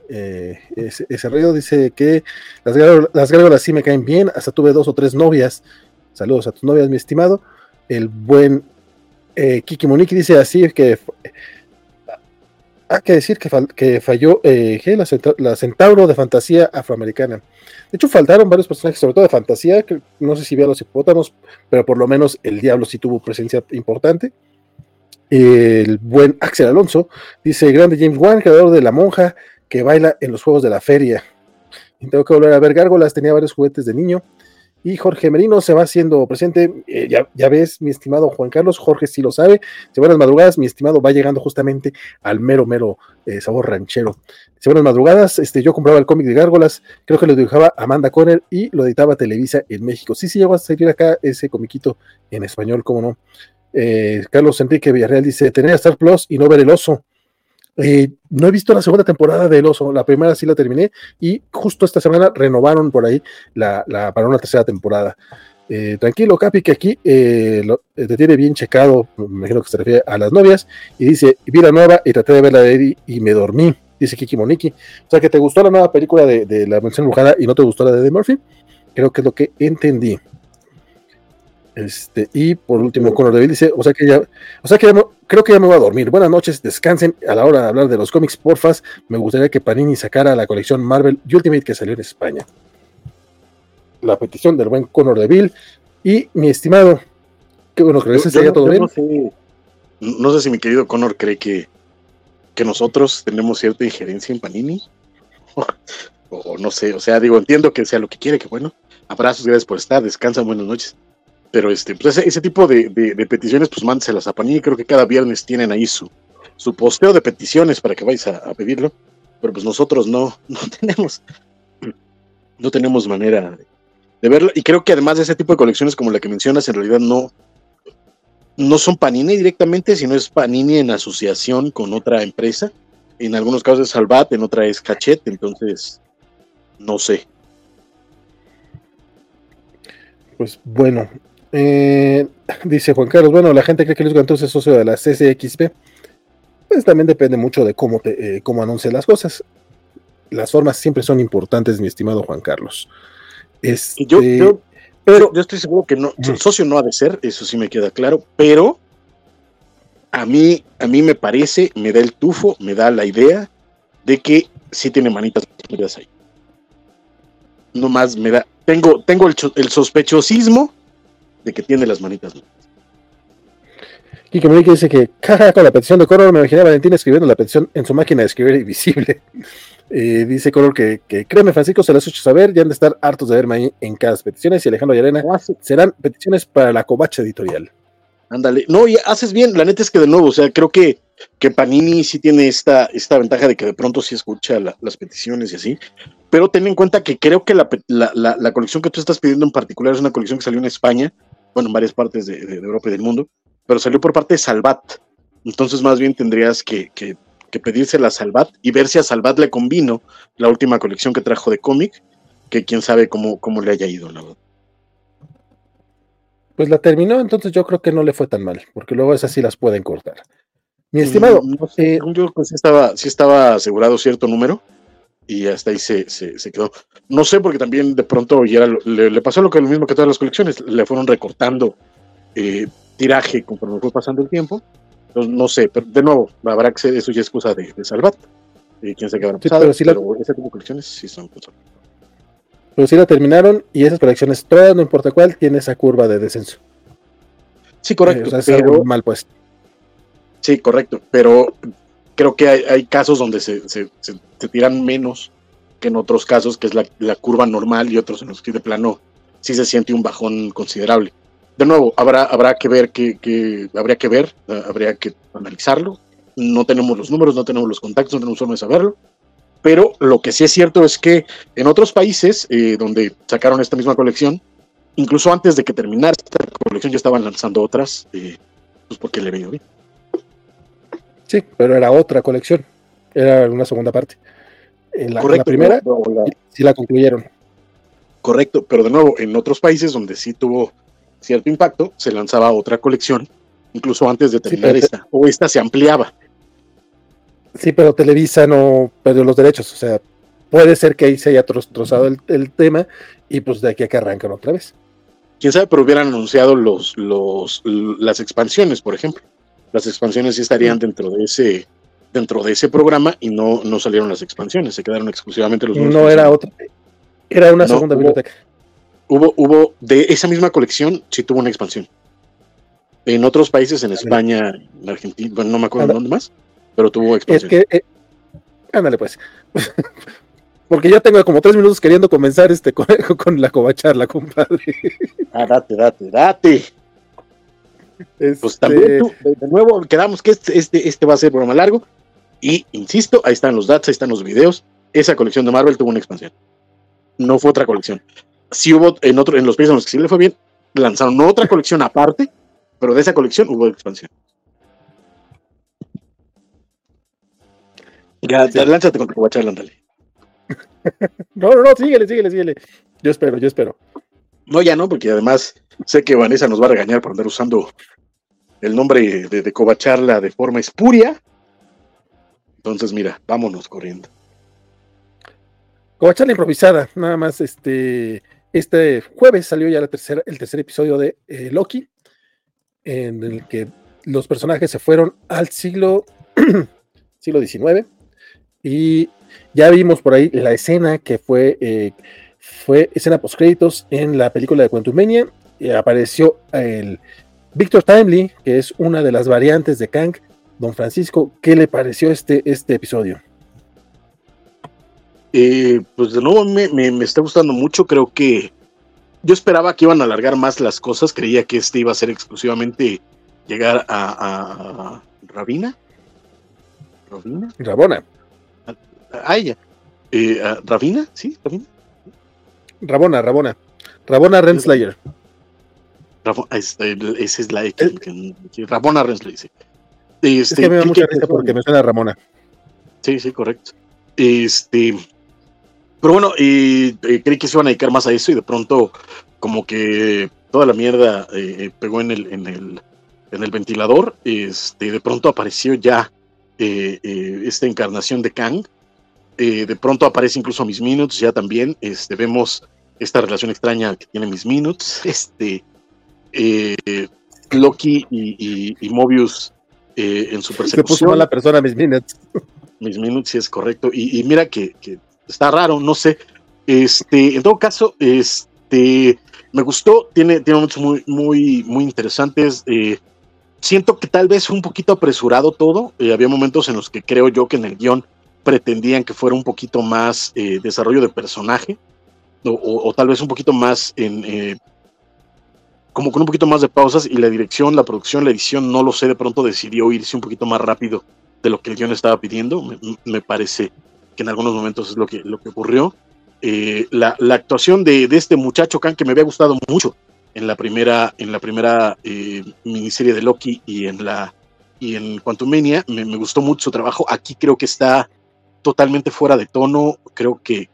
eh, ese, ese dice que las, las gárgolas sí me caen bien, hasta tuve dos o tres novias. Saludos a tus novias, mi estimado. El buen eh, Kiki Moniki dice así que hay que decir que, falló eh, la, centauro de fantasía afroamericana. De hecho, faltaron varios personajes, sobre todo de fantasía, que no sé si vea los hipopótamos, pero por lo menos el diablo sí tuvo presencia importante. El buen Axel Alonso dice: Grande James Wan, creador de la monja que baila en los juegos de la feria. Y tengo que volver a ver Gárgolas, tenía varios juguetes de niño. Y Jorge Merino se va haciendo presente. Eh, ya, ves, mi estimado Juan Carlos, Jorge sí lo sabe. Se buenas madrugadas, mi estimado va llegando justamente al mero, mero eh, sabor ranchero. Se buenas madrugadas, este, yo compraba el cómic de Gárgolas, creo que lo dibujaba Amanda Conner y lo editaba Televisa en México. Sí, sí, llegó a salir acá ese comiquito en español, cómo no. Eh, Carlos Enrique Villarreal dice: tener Star Plus y no ver el oso. Eh, no he visto la segunda temporada de El Oso, la primera sí la terminé y justo esta semana renovaron por ahí la, para una tercera temporada. Eh, tranquilo, Capi, que aquí eh, te tiene bien checado, me imagino que se refiere a las novias, y dice, vi la nueva y traté de ver la de Eddie y me dormí, dice Kiki Moniki. O sea, que te gustó la nueva película de, La Mención Mojada y no te gustó la de Eddie Murphy. Creo que es lo que entendí. Este, y por último, Conor Deville dice, o sea que ya, o sea que ya creo que ya me voy a dormir. Buenas noches, descansen a la hora de hablar de los cómics, porfas. Me gustaría que Panini sacara la colección Marvel Ultimate que salió en España. La petición del buen Conor Deville. Y mi estimado, qué bueno que ya todo bien. No sé, no sé, si mi querido Conor cree que, que nosotros tenemos cierta injerencia en Panini. o no sé, o sea, digo, entiendo que sea lo que quiere, que bueno. Abrazos, gracias por estar, descansa, buenas noches. Pero este, pues ese, tipo de, peticiones, pues mándeselas a Panini. Creo que cada viernes tienen ahí su, su posteo de peticiones para que vayáis a, pedirlo. Pero pues nosotros no, no tenemos, no tenemos manera de, verlo. Y creo que además de ese tipo de colecciones como la que mencionas, en realidad no, no son Panini directamente, sino es Panini en asociación con otra empresa. En algunos casos es Salvat, en otra es Cachet, entonces no sé. Pues bueno, eh, dice Juan Carlos, bueno, la gente cree que Luis Gantuz es socio de la CCXP. Pues también depende mucho de cómo, te, eh, cómo anuncia las cosas. Las formas siempre son importantes, mi estimado Juan Carlos. Este, yo, pero, yo estoy seguro que no, socio no ha de ser, eso sí me queda claro, pero a mí, a mí me parece, me da el tufo, me da la idea de que sí tiene manitas ahí. No más me da, tengo, tengo el, el sospechosismo de que tiene las manitas. Kike Monique dice que caja con la petición de Conor, me imaginé a Valentín escribiendo la petición en su máquina de escribir invisible. Eh, dice Conor que, que, créeme, Francisco, se las hecho saber, ya han de estar hartos de verme ahí en cada peticiones y Alejandro Yarena serán peticiones para la covacha editorial. Ándale, no, y haces bien, la neta es que de nuevo, o sea, creo que, que Panini sí tiene esta, esta ventaja de que de pronto sí escucha las peticiones y así, pero ten en cuenta que creo que la, la, la, colección que tú estás pidiendo en particular es una colección que salió en España, bueno, en varias partes de, Europa y del mundo, pero salió por parte de Salvat. Entonces, más bien tendrías que, que, pedirse la Salvat y ver si a Salvat le convino la última colección que trajo de cómic, que quién sabe cómo, cómo le haya ido, la verdad. Pues la terminó, entonces yo creo que no le fue tan mal, porque luego esas sí las pueden cortar. Mi estimado. Mm, eh, yo creo que sí estaba, sí estaba asegurado cierto número y hasta ahí se, se, quedó. No sé, porque también de pronto ya le, pasó lo que lo mismo que todas las colecciones, le fueron recortando eh, tiraje conforme fue pasando el tiempo. Entonces, no sé, pero de nuevo, habrá que ser, eso ya es cosa de, de Salvat. Eh, quién qué habrá pasado, pero, sí pero ese tipo de colecciones sí son cosas. Pero sí la terminaron y esas colecciones, todas, no importa cuál, tiene esa curva de descenso. Sí, correcto. Eh, o sea, es algo mal puesto. Sí, correcto, pero creo que hay, casos donde se, se, tiran menos que en otros casos, que es la, curva normal, y otros en los que de plano sí se siente un bajón considerable. De nuevo, habrá, habrá que ver, que, habría que ver, eh, habría que analizarlo. No tenemos los números, no tenemos los contactos, no tenemos forma de saberlo. Pero lo que sí es cierto es que en otros países eh, donde sacaron esta misma colección, incluso antes de que terminara esta colección ya estaban lanzando otras, eh, pues porque le veo bien. Sí, pero era otra colección. Era una segunda parte. En la, primera sí la concluyeron. Correcto, pero de nuevo, en otros países donde sí tuvo cierto impacto, se lanzaba otra colección, incluso antes de terminar esta, o esta se ampliaba. Sí, pero Televisa no perdió los derechos, o sea, puede ser que ahí se haya trozado el, tema y pues de aquí a que arrancan otra vez. Quién sabe, pero hubieran anunciado los, los, las expansiones, por ejemplo las expansiones sí estarían dentro de ese dentro de ese programa y no, no salieron las expansiones, se quedaron exclusivamente los No era otra, era una segunda biblioteca. Hubo, hubo, de esa misma colección, sí tuvo una expansión. En otros países, en España, en Argentina, bueno, no me acuerdo dónde más, pero tuvo expansión. Es que, eh, ándale pues. Porque ya tengo como tres minutos queriendo comenzar este con, con la covacharla, compadre. Ah, date, date, date. Pues también este tú, de, nuevo, quedamos que este, este, este va a ser programa largo. Y insisto, ahí están los datos, ahí están los videos. Esa colección de Marvel tuvo una expansión. No fue otra colección. Si hubo en otro, en los países en los que sí le fue bien, lanzaron otra colección aparte, pero de esa colección hubo expansión. Ya, lánzate con tu guachar, ándale. no, no, no, síguele, síguele, síguele. Yo espero, yo espero. No, ya no, porque además sé que Vanessa nos va a regañar por andar usando el nombre de, de Covacharla de forma espuria. Entonces, mira, vámonos corriendo. Covacharla improvisada, nada más este. Este jueves salió ya la tercera, el tercer episodio de eh, Loki, en el que los personajes se fueron al siglo, siglo XIX y ya vimos por ahí la escena que fue, eh, fue escena post créditos en la película de Quantumania. apareció el Victor Timely, que es una de las variantes de Kang. Don Francisco, ¿qué le pareció este, este episodio? Eh, pues de nuevo me, me, está gustando mucho. Creo que yo esperaba que iban a alargar más las cosas. Creía que este iba a ser exclusivamente llegar a, a Rabina. ¿Rabina? Rabona. A, ella. Eh, ¿Rabina? ¿Sí? ¿Rabina? Rabona, Rabona. Rabona Renslayer. esa es la X. Rabona Renslayer, sí. Este, es que me da mucha risa porque me suena a Ramona. Sí, sí, correcto. Este, pero bueno, y, eh, creí que se iban a dedicar más a eso y de pronto como que toda la mierda eh, pegó en el, en el, en el ventilador. Este, de pronto apareció ya eh, esta encarnación de Kang. de pronto aparece incluso Miss Minutes ya también. Este, vemos esta relación extraña que tiene Miss Minutes. Este, Loki y, y, Mobius en su persecución. Se puso la persona Miss Minutes. Miss Minutes, sí es correcto. Y, mira que, que está raro, no sé. Este, en todo caso, este, me gustó, tiene, tiene momentos muy, muy, muy interesantes. Eh, siento que tal vez fue un poquito apresurado todo. Eh, había momentos en los que creo yo que en el guion pretendían que fuera un poquito más eh, desarrollo de personaje, o, tal vez un poquito más en como con un poquito más de pausas y la dirección, la producción, la edición, no lo sé, de pronto decidió irse un poquito más rápido de lo que el guion estaba pidiendo, me, parece que en algunos momentos es lo que, lo que ocurrió. Eh, la, la, actuación de, de, este muchacho Khan que me había gustado mucho en la primera, en la primera eh, miniserie de Loki y en la y en Quantumania, me, me, gustó mucho su trabajo. Aquí creo que está totalmente fuera de tono. Creo que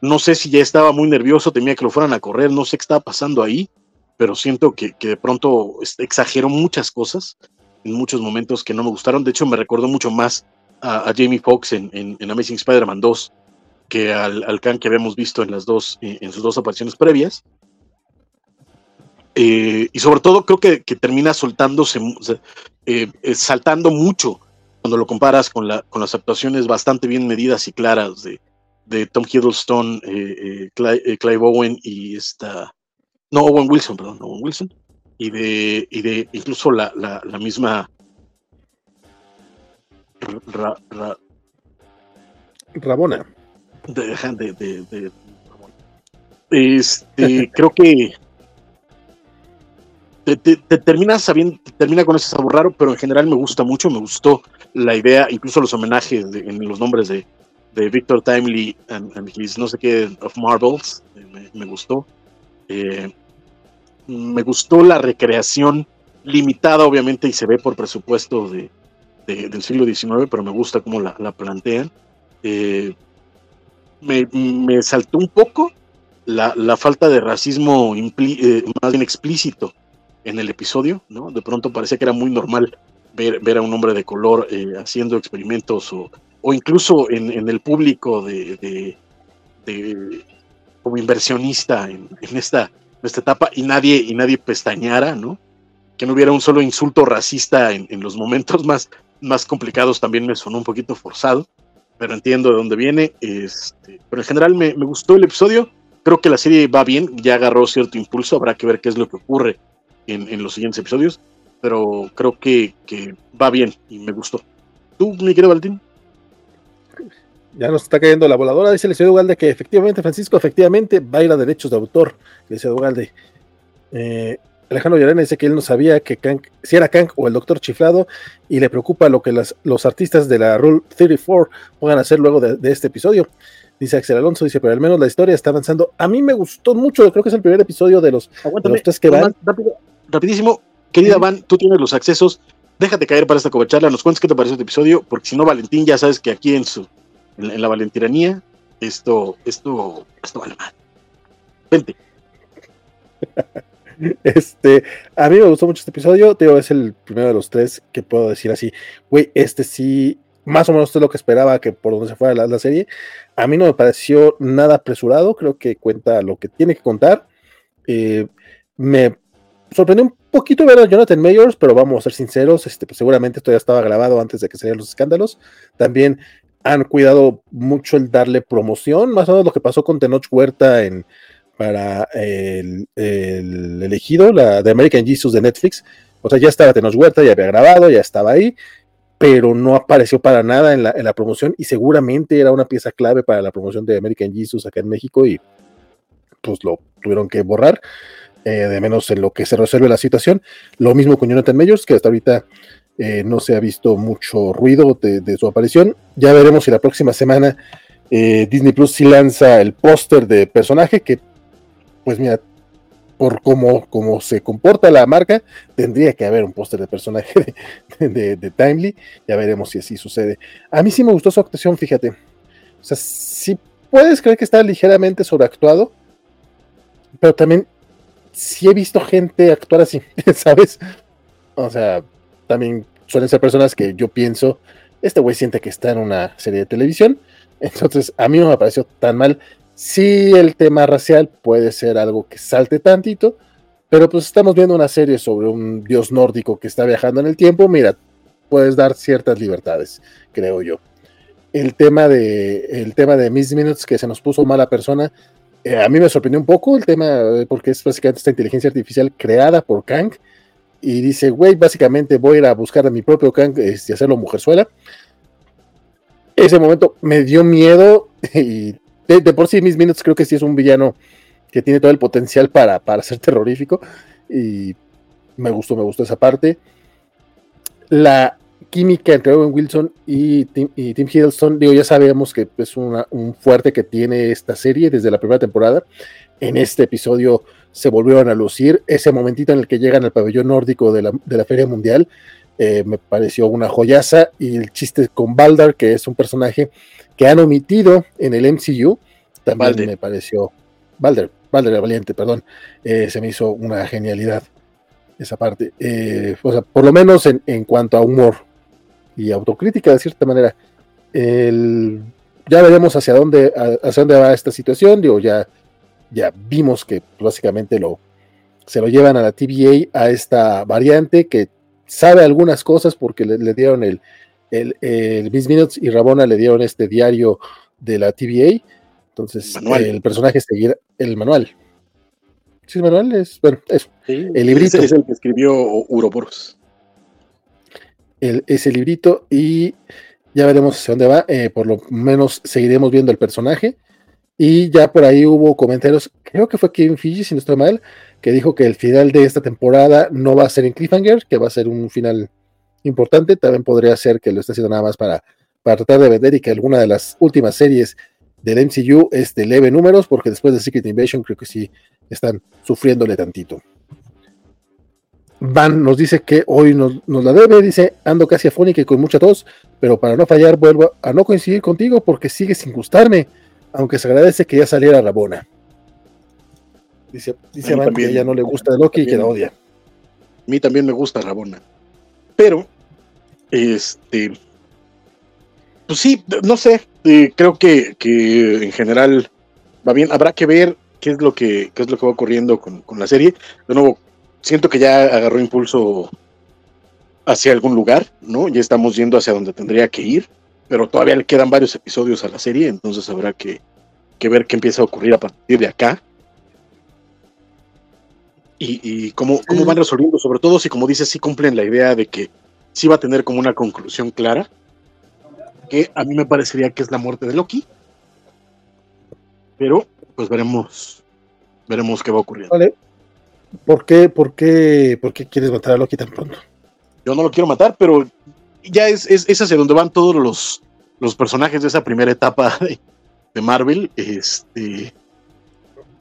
no sé si ya estaba muy nervioso, temía que lo fueran a correr, no sé qué estaba pasando ahí, pero siento que, que de pronto exageró muchas cosas en muchos momentos que no me gustaron. De hecho, me recordó mucho más a, Jamie Foxx en, en, Amazing Spider-Man 2 que al, al, Khan que habíamos visto en las dos, en sus dos apariciones previas. Eh, y sobre todo creo que, que termina soltándose, eh, eh, saltando mucho cuando lo comparas con, la, con las actuaciones bastante bien medidas y claras de, de Tom Hiddleston, Clive, Owen y esta, no, Owen Wilson, perdón, Owen Wilson, y de, y de incluso la, la, la misma Rabona. De, este, creo que te, termina sabiendo, termina con ese sabor raro, pero en general me gusta mucho, me gustó la idea, incluso los homenajes en los nombres de, de Victor Timely and, his no sé qué of Marvels, me, gustó. Eh, me gustó la recreación limitada, obviamente, y se ve por presupuesto de, del siglo XIX, pero me gusta cómo la, plantean. Eh, me, saltó un poco la, falta de racismo eh, más bien explícito en el episodio, ¿no? De pronto parecía que era muy normal ver, ver a un hombre de color eh, haciendo experimentos o, o incluso en, el público de, como inversionista en, esta, esta etapa y nadie, y nadie pestañara, ¿no? Que no hubiera un solo insulto racista en, los momentos más, más complicados también me sonó un poquito forzado, pero entiendo de dónde viene. Este, pero en general me, gustó el episodio. Creo que la serie va bien, ya agarró cierto impulso, habrá que ver qué es lo que ocurre en, los siguientes episodios, pero creo que, va bien y me gustó. ¿Tú, mi querido Valentín? Ya nos está cayendo la voladora, dice el señor Ugalde que efectivamente, Francisco, efectivamente va a ir a derechos de autor, dice Ugalde. Eh, Alejandro Llorena dice que él no sabía que si era Kang o el doctor chiflado y le preocupa lo que los artistas de la Rule 34 puedan hacer luego de, este episodio. Dice Axel Alonso, dice, pero al menos la historia está avanzando. A mí me gustó mucho, creo que es el primer episodio de los, tres que van. rapidísimo, querida Van, tú tienes los accesos, déjate caer para esta cobertura, nos cuentes qué te pareció este episodio, porque si no, Valentín, ya sabes que aquí en su en, la valentiranía, esto, esto, esto vale mal. Vente. Este, a mí me gustó mucho este episodio. Teo es el primero de los tres que puedo decir así. Güey, este sí, más o menos es lo que esperaba que por donde se fuera la, serie. A mí no me pareció nada apresurado. Creo que cuenta lo que tiene que contar. Eh, me sorprendió un poquito ver a Jonathan Mayors, pero vamos a ser sinceros. Este, pues seguramente esto ya estaba grabado antes de que salieran los escándalos. También han cuidado mucho el darle promoción, más o menos lo que pasó con Tenoch Huerta en para el, elegido, la de American Jesus de Netflix. O sea, ya estaba Tenoch Huerta, ya había grabado, ya estaba ahí, pero no apareció para nada en la, promoción y seguramente era una pieza clave para la promoción de American Jesus acá en México y pues lo tuvieron que borrar, eh, de menos en lo que se resuelve la situación. Lo mismo con Jonathan Majors, que hasta ahorita eh, no se ha visto mucho ruido de, su aparición. Ya veremos si la próxima semana eh, Disney Plus sí lanza el póster de personaje que pues mira, por cómo, se comporta la marca, tendría que haber un póster de personaje de, Timely. Ya veremos si así sucede. A mí sí me gustó su actuación, fíjate. O sea, sí puedes creer que está ligeramente sobreactuado, pero también sí he visto gente actuar así, ¿sabes? O sea, también suelen ser personas que yo pienso, este güey siente que está en una serie de televisión. Entonces, a mí no me pareció tan mal. Sí, el tema racial puede ser algo que salte tantito, pero pues estamos viendo una serie sobre un dios nórdico que está viajando en el tiempo. Mira, puedes dar ciertas libertades, creo yo. El tema de, el tema de Miss Minutes que se nos puso mala persona, eh, a mí me sorprendió un poco el tema, eh, porque es básicamente esta inteligencia artificial creada por Kang, y dice, güey, básicamente voy a ir a buscar a mi propio Kang este, y hacerlo mujerzuela. Ese momento me dio miedo y de, por sí Miss Minutes creo que sí es un villano que tiene todo el potencial para, para ser terrorífico y me gustó, me gustó esa parte. La química entre Owen Wilson y Tim, Hiddleston, digo, ya sabemos que es un fuerte que tiene esta serie desde la primera temporada. En este episodio se volvieron a lucir. Ese momentito en el que llegan al pabellón nórdico de la, de la Feria Mundial eh, me pareció una joyaza. Y el chiste con Baldar, que es un personaje que han omitido en el MCU, también me pareció, Balder, Balder el Valiente, perdón, eh, se me hizo una genialidad esa parte. Eh, o sea, por lo menos en, en, cuanto a humor y autocrítica, de cierta manera. El, ya veremos hacia dónde, hacia dónde va esta situación. Digo, ya, ya vimos que básicamente lo, se lo llevan a la TVA, a esta variante que sabe algunas cosas porque le dieron el, el, el Miss Minutes y Rabona le dieron este diario de la TVA. Entonces, el personaje seguirá el manual. Sí, el manual es, bueno, eso. el librito. Es, el que escribió Uroboros. El, ese librito y ya veremos hacia dónde va. Eh, por lo menos seguiremos viendo el personaje. Y ya por ahí hubo comentarios, creo que fue Kevin Fiji, si no estoy mal, que dijo que el final de esta temporada no va a ser en Cliffhanger, que va a ser un final importante. También podría ser que lo esté haciendo nada más para, para tratar de vender y que alguna de las últimas series del MCU es de leve números, porque después de Secret Invasion creo que sí están sufriéndole tantito. Van nos dice que hoy nos, la debe, dice, ando casi afónica y con mucha tos, pero para no fallar vuelvo a no coincidir contigo porque sigue sin gustarme, aunque se agradece que ya saliera Rabona. Dice, dice Van que ella no le gusta de Loki y que la odia. A mí también me gusta Rabona. Pero, este, pues sí, no sé, eh, creo que, en general va bien, habrá que ver qué es lo que, es lo que va ocurriendo con, la serie. De nuevo, siento que ya agarró impulso hacia algún lugar, ¿no? Ya estamos yendo hacia donde tendría que ir, pero todavía le quedan varios episodios a la serie, entonces habrá que, ver qué empieza a ocurrir a partir de acá. Y, cómo, cómo van resolviendo, sobre todo si, como dices, sí cumplen la idea de que sí va a tener como una conclusión clara. que a mí me parecería que es la muerte de Loki. Pero, pues veremos, veremos qué va a ocurrir. Vale. ¿Por qué, por qué, por qué quieres matar a Loki tan pronto? Yo no lo quiero matar, pero ya es, es, es hacia donde van todos los, los personajes de esa primera etapa de, de Marvel. Este,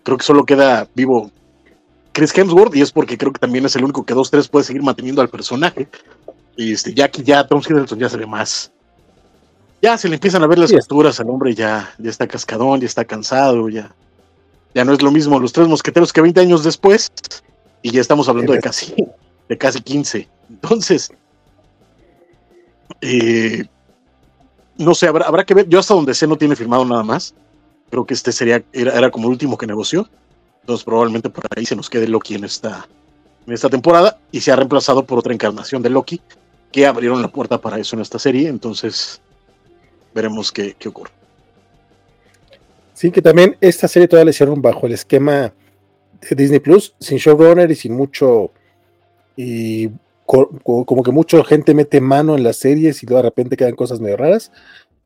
creo que solo queda vivo Chris Hemsworth y es porque creo que también es el único que dos tres puede seguir manteniendo al personaje. Este, ya que ya Tom Hiddleston ya se ve más. Ya se le empiezan a ver las costuras al hombre, ya, ya está cascadón, ya está cansado, ya, ya no es lo mismo los tres mosqueteros que 20 años después, y ya estamos hablando de casi, de casi 15. Entonces, eh, no sé, habrá, habrá que ver. Yo hasta donde sé no tiene firmado nada más. Creo que este sería, era, era como el último que negoció. Entonces probablemente por ahí se nos quede Loki en esta, en esta temporada y se ha reemplazado por otra encarnación de Loki que abrieron la puerta para eso en esta serie. Entonces veremos qué, qué ocurre. Sí, que también esta serie todavía le hicieron bajo el esquema de Disney Plus, sin showrunner y sin mucho. Y como que mucha gente mete mano en las series y luego de repente quedan cosas medio raras.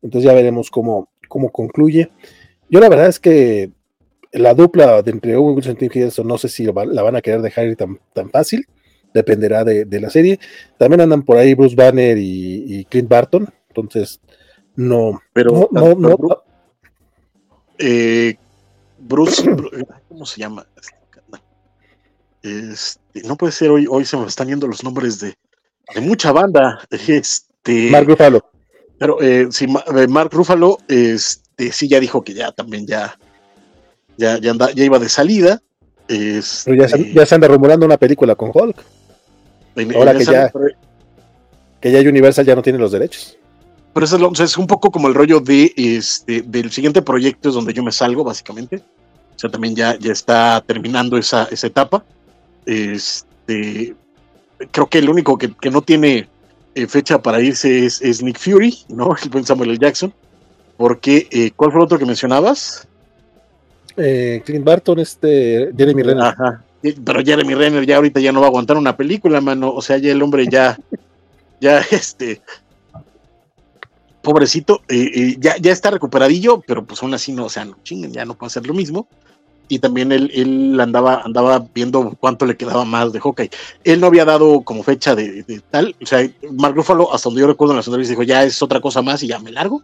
Entonces ya veremos cómo, cómo concluye. Yo la verdad es que la dupla de entre Owen Wilson y Tim no sé si la van a querer dejar ir tan, tan fácil, dependerá de, de, la serie. También andan por ahí Bruce Banner y, y Clint Barton, entonces no, pero no, no, no eh, Bruce, ¿cómo se llama? Este, no puede ser hoy, hoy se me están yendo los nombres de, de mucha banda. Este, Mark Ruffalo. Pero eh, sí, Mark Ruffalo, este, sí ya dijo que ya también ya ya, ya, anda, ya iba de salida. Este, Pero ya, se, ya se anda rumorando una película con Hulk. En, Ahora en que, ya, que ya Universal ya no tiene los derechos. Pero eso es, lo, o sea, es un poco como el rollo de este del siguiente proyecto es donde yo me salgo, básicamente. O sea, también ya, ya está terminando esa, esa etapa. Este, creo que el único que, que no tiene eh, fecha para irse es, es, Nick Fury, ¿no? El buen Samuel L. Jackson. Porque, eh, ¿cuál fue el otro que mencionabas? eh, Clint Barton, este Jeremy Renner. Ajá. Pero Jeremy Renner ya ahorita ya no va a aguantar una película, mano. O sea, ya el hombre ya, ya este, pobrecito, eh, ya, ya está recuperadillo, pero pues aún así no, o sea, no chinguen, ya no puede hacer lo mismo. Y también él, él andaba, andaba viendo cuánto le quedaba más de Hawkeye. Él no había dado como fecha de, tal, o sea, Mark Ruffalo, hasta donde yo recuerdo en las entrevistas, dijo, ya es otra cosa más y ya me largo.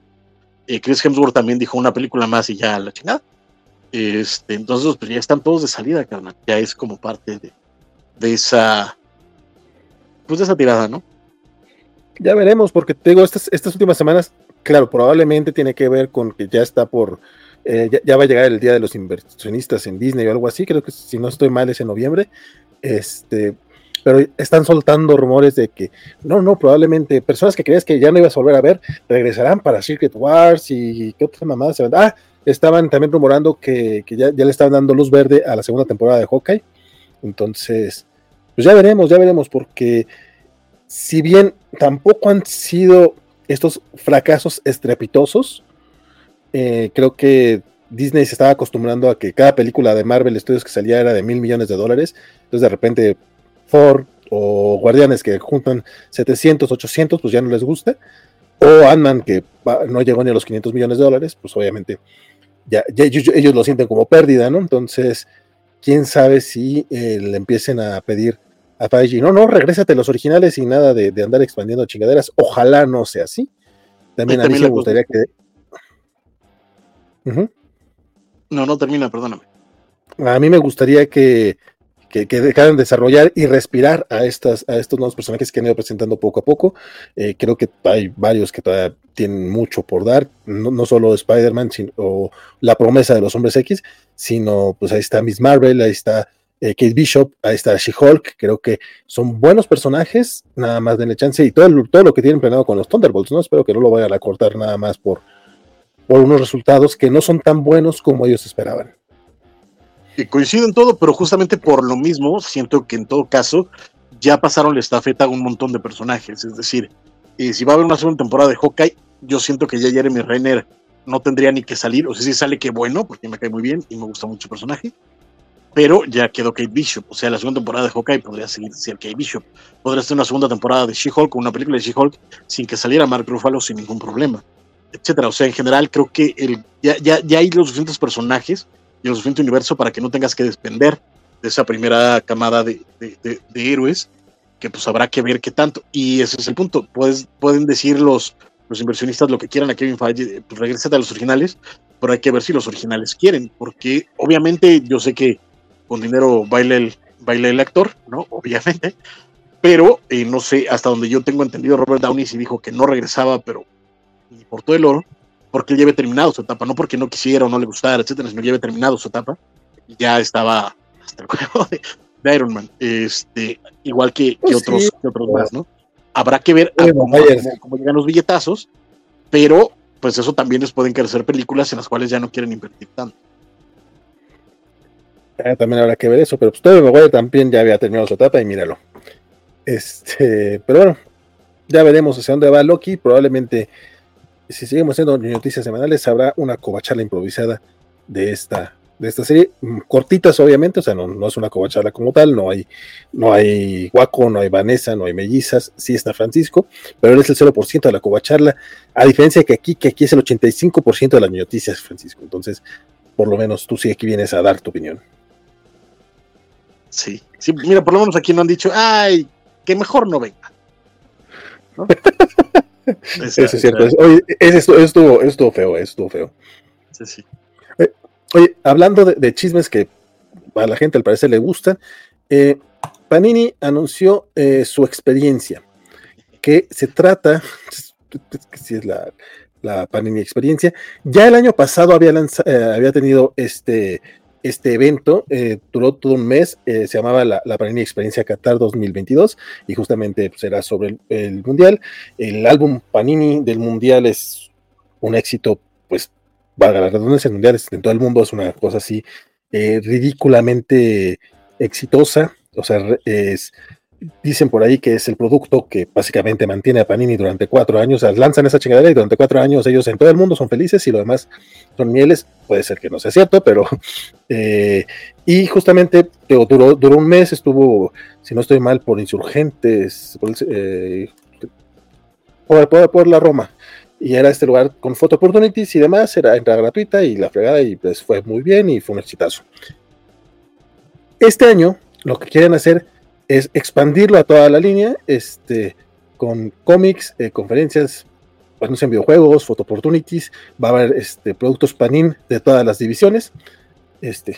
Eh, Chris Hemsworth también dijo una película más y ya la chingada. Este, entonces, pues ya están todos de salida, carnal. Ya es como parte de, de esa. Pues de esa tirada, ¿no? Ya veremos, porque te digo, estas, estas últimas semanas, claro, probablemente tiene que ver con que ya está por. Eh, ya, va a llegar el día de los inversionistas en Disney o algo así. Creo que si no estoy mal es en noviembre. Este, pero están soltando rumores de que no, no, probablemente personas que creías que ya no ibas a volver a ver regresarán para Secret Wars y qué otra mamada se van. Ah, estaban también rumorando que, que ya, ya, le estaban dando luz verde a la segunda temporada de Hawkeye. Entonces, pues ya veremos, ya veremos, porque si bien tampoco han sido estos fracasos estrepitosos, eh, creo que Disney se estaba acostumbrando a que cada película de Marvel Studios que salía era de mil millones de dólares. Entonces, de repente, Thor o Guardianes que juntan 700, 800, pues ya no les gusta. O Ant-Man que no llegó ni a los 500 millones de dólares, pues obviamente ya, ya ellos, ellos, lo sienten como pérdida, ¿no? Entonces, quién sabe si eh, le empiecen a pedir a Feige, no, no, regrésate a los originales y nada de, de, andar expandiendo chingaderas. Ojalá no sea así. También a mí me gustaría que. Uh -huh. No, no termina, perdóname. A mí me gustaría que, que, que, dejaran desarrollar y respirar a, estas, a estos nuevos personajes que han ido presentando poco a poco. Eh, creo que hay varios que todavía tienen mucho por dar, no, no solo Spider-Man o la promesa de los hombres X, sino pues ahí está Miss Marvel, ahí está eh, Kate Bishop, ahí está She-Hulk, creo que son buenos personajes, nada más denle chance y todo, todo lo que tienen planeado con los Thunderbolts, ¿no? Espero que no lo vayan a cortar nada más por, por unos resultados que no son tan buenos como ellos esperaban. Y coincido en todo, pero justamente por lo mismo, siento que en todo caso ya pasaron la estafeta a un montón de personajes. Es decir, si va a haber una segunda temporada de Hawkeye, yo siento que ya Jeremy Renner no tendría ni que salir. O sea, si sale, que bueno, porque me cae muy bien y me gusta mucho el personaje. Pero ya quedó Kate Bishop. O sea, la segunda temporada de Hawkeye podría seguir ser Kate Bishop. Podría ser una segunda temporada de She-Hulk o una película de She-Hulk sin que saliera Mark Ruffalo sin ningún problema. Etcétera. O sea, en general creo que ya, ya, ya hay los suficientes personajes y el suficiente universo para que no tengas que depender de esa primera camada de, de, héroes, que pues habrá que ver qué tanto. Y ese es el punto. Puedes, pueden decir los, los inversionistas lo que quieran a Kevin Feige, pues regrésate a los originales, pero hay que ver si los originales quieren, porque obviamente yo sé que con dinero baila el, baila el actor, ¿no? Obviamente, pero eh, no sé, hasta donde yo tengo entendido, Robert Downey sí dijo que no regresaba, pero ni por todo el oro, porque él ya había terminado su etapa, no porque no quisiera o no le gustara, etcétera, sino que ya había terminado su etapa y ya estaba hasta el juego de, Iron Man, este, igual que, pues otros, otros más, ¿no? Habrá que ver cómo, llegan los billetazos, pero pues eso también les pueden crecer películas en las cuales ya no quieren invertir tanto. también habrá que ver eso, pero pues Maguire también ya había terminado su etapa y míralo. Este, pero bueno, ya veremos hacia dónde va Loki. Probablemente, si seguimos haciendo noticias semanales, habrá una covachala improvisada de esta, de esta serie. Mm, cortitas, obviamente, o sea, no, es una covachala como tal, no hay, no hay Guaco, no hay Vanessa, no hay mellizas, sí está Francisco, pero él es el 0% de la covacharla, a diferencia de que aquí, que aquí es el 85% de las noticias, Francisco. Entonces, por lo menos tú sí aquí vienes a dar tu opinión. Sí, sí, mira, por lo menos aquí no han dicho, ay, que mejor no venga. Eso es cierto. Oye, eso, estuvo, estuvo feo, estuvo feo. Sí, sí. Eh, oye, hablando de, chismes que a la gente al parecer le gustan, eh, Panini anunció eh, su experiencia, que se trata, si es la, la, Panini experiencia, ya el año pasado había, había tenido este este evento eh, duró todo un mes, eh, se llamaba la, Panini Experiencia Qatar 2022 y justamente pues, era sobre el, Mundial. El álbum Panini del Mundial es un éxito, pues, valga la redundancia, mundiales en todo el mundo es una cosa así eh, ridículamente exitosa, o sea, es dicen por ahí que es el producto que básicamente mantiene a Panini durante cuatro años, o sea, lanzan esa chingadera y durante cuatro años ellos en todo el mundo son felices y lo demás son mieles, puede ser que no sea cierto, pero eh, y justamente duró, duró un mes, estuvo, si no estoy mal, por insurgentes, por, eh, por, la Roma, y era este lugar con photo opportunities y demás, era entrada gratuita y la fregada y pues fue muy bien y fue un exitazo. Este año lo que quieren hacer es expandirlo a toda la línea, este, con cómics, eh, conferencias, en videojuegos, photo opportunities, va a haber este, productos Panin de todas las divisiones. Este,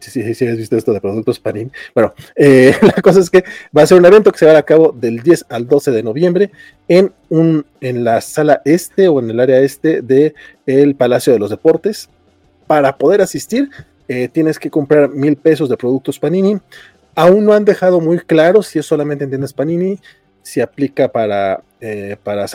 si has visto esto de productos Panin. Bueno, eh, la cosa es que va a ser un evento que se va a, cabo del 10 al 12 de noviembre en, un, en la sala este o en el área este del el Palacio de los Deportes. Para poder asistir, eh, tienes que comprar mil pesos de productos Panini. Aún no han dejado muy claro si es solamente en tiendas Panini, si aplica para, eh, para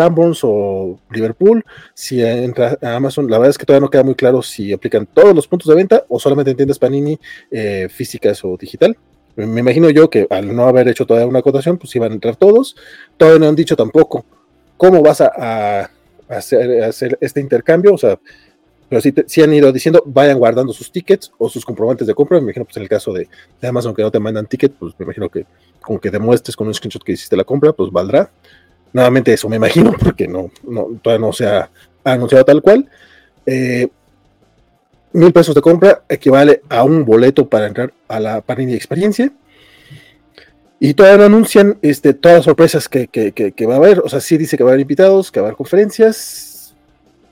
o Liverpool, si entra a Amazon. La verdad es que todavía no queda muy claro si aplican todos los puntos de venta o solamente en tiendas Panini eh, físicas o digital. Me imagino yo que al no haber hecho todavía una acotación, pues iban a entrar todos. Todavía no han dicho tampoco cómo vas a, hacer, a hacer, este intercambio. O sea, pero sí, han ido diciendo, vayan guardando sus tickets o sus comprobantes de compra. Me imagino, pues en el caso de, Amazon que no te mandan ticket, pues me imagino que como que demuestres con un screenshot que hiciste la compra, pues valdrá. Nuevamente eso me imagino, porque no, todavía no se ha anunciado tal cual. Eh, mil pesos de compra equivale a un boleto para entrar a la Panini Experiencia. Y todavía no anuncian este, todas las sorpresas que, que, va a haber. O sea, sí dice que va a haber invitados, que va a haber conferencias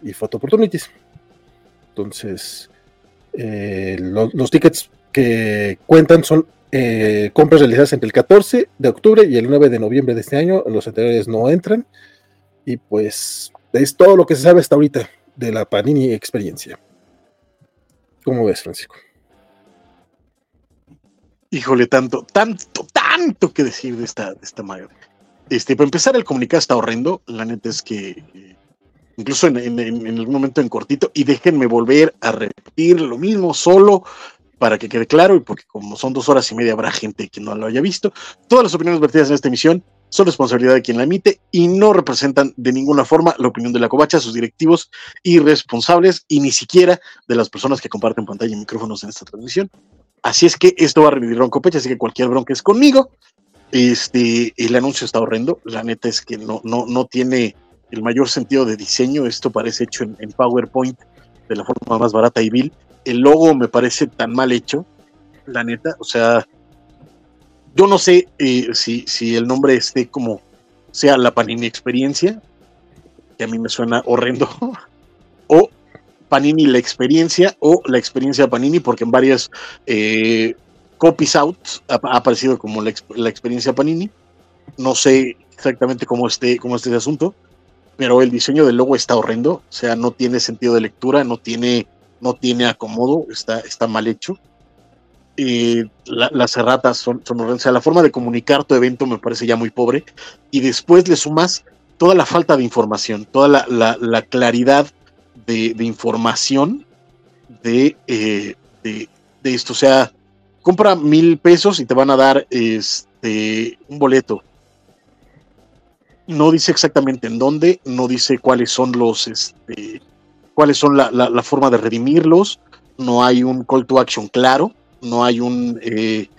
y photo opportunities. Entonces, eh, los tickets que cuentan son eh, compras realizadas entre el 14 de octubre y el 9 de noviembre de este año. Los anteriores no entran. Y pues es todo lo que se sabe hasta ahorita de la Panini experiencia. ¿Cómo ves, Francisco? Híjole, tanto, tanto, tanto que decir de esta, de esta madre. Este, para empezar, el comunicado está horrendo. La neta es que eh, incluso en, en, momento en cortito, y déjenme volver a repetir lo mismo solo para que quede claro, y porque como son dos horas y media habrá gente que no lo haya visto, todas las opiniones vertidas en esta emisión son responsabilidad de quien la emite y no representan de ninguna forma la opinión de la covacha, sus directivos y responsables, y ni siquiera de las personas que comparten pantalla y micrófonos en esta transmisión. Así es que esto va a revivir Ronco Pecha, así que cualquier bronca es conmigo. Este, el anuncio está horrendo. La neta es que no, no, no tiene el mayor sentido de diseño. Esto parece hecho en, PowerPoint de la forma más barata y vil. El logo me parece tan mal hecho, la neta. O sea, yo no sé eh, si, si el nombre esté como sea la Panini Experiencia, que a mí me suena horrendo, o Panini la experiencia o la experiencia Panini, porque en varias eh, copies out ha, aparecido como la, la, experiencia Panini. No sé exactamente cómo esté, cómo esté ese asunto, pero el diseño del logo está horrendo, o sea, no tiene sentido de lectura, no tiene, no tiene acomodo, está, está mal hecho. las erratas son, son horrendas, o sea, la forma de comunicar tu evento me parece ya muy pobre, y después le sumas toda la falta de información, toda la, claridad de, información de, eh, de, de, esto, o sea, compra mil pesos y te van a dar este, un boleto no dice exactamente en dónde, no dice cuáles son los, este, cuáles son la, la, forma de redimirlos, no hay un call to action claro, no hay un, eh,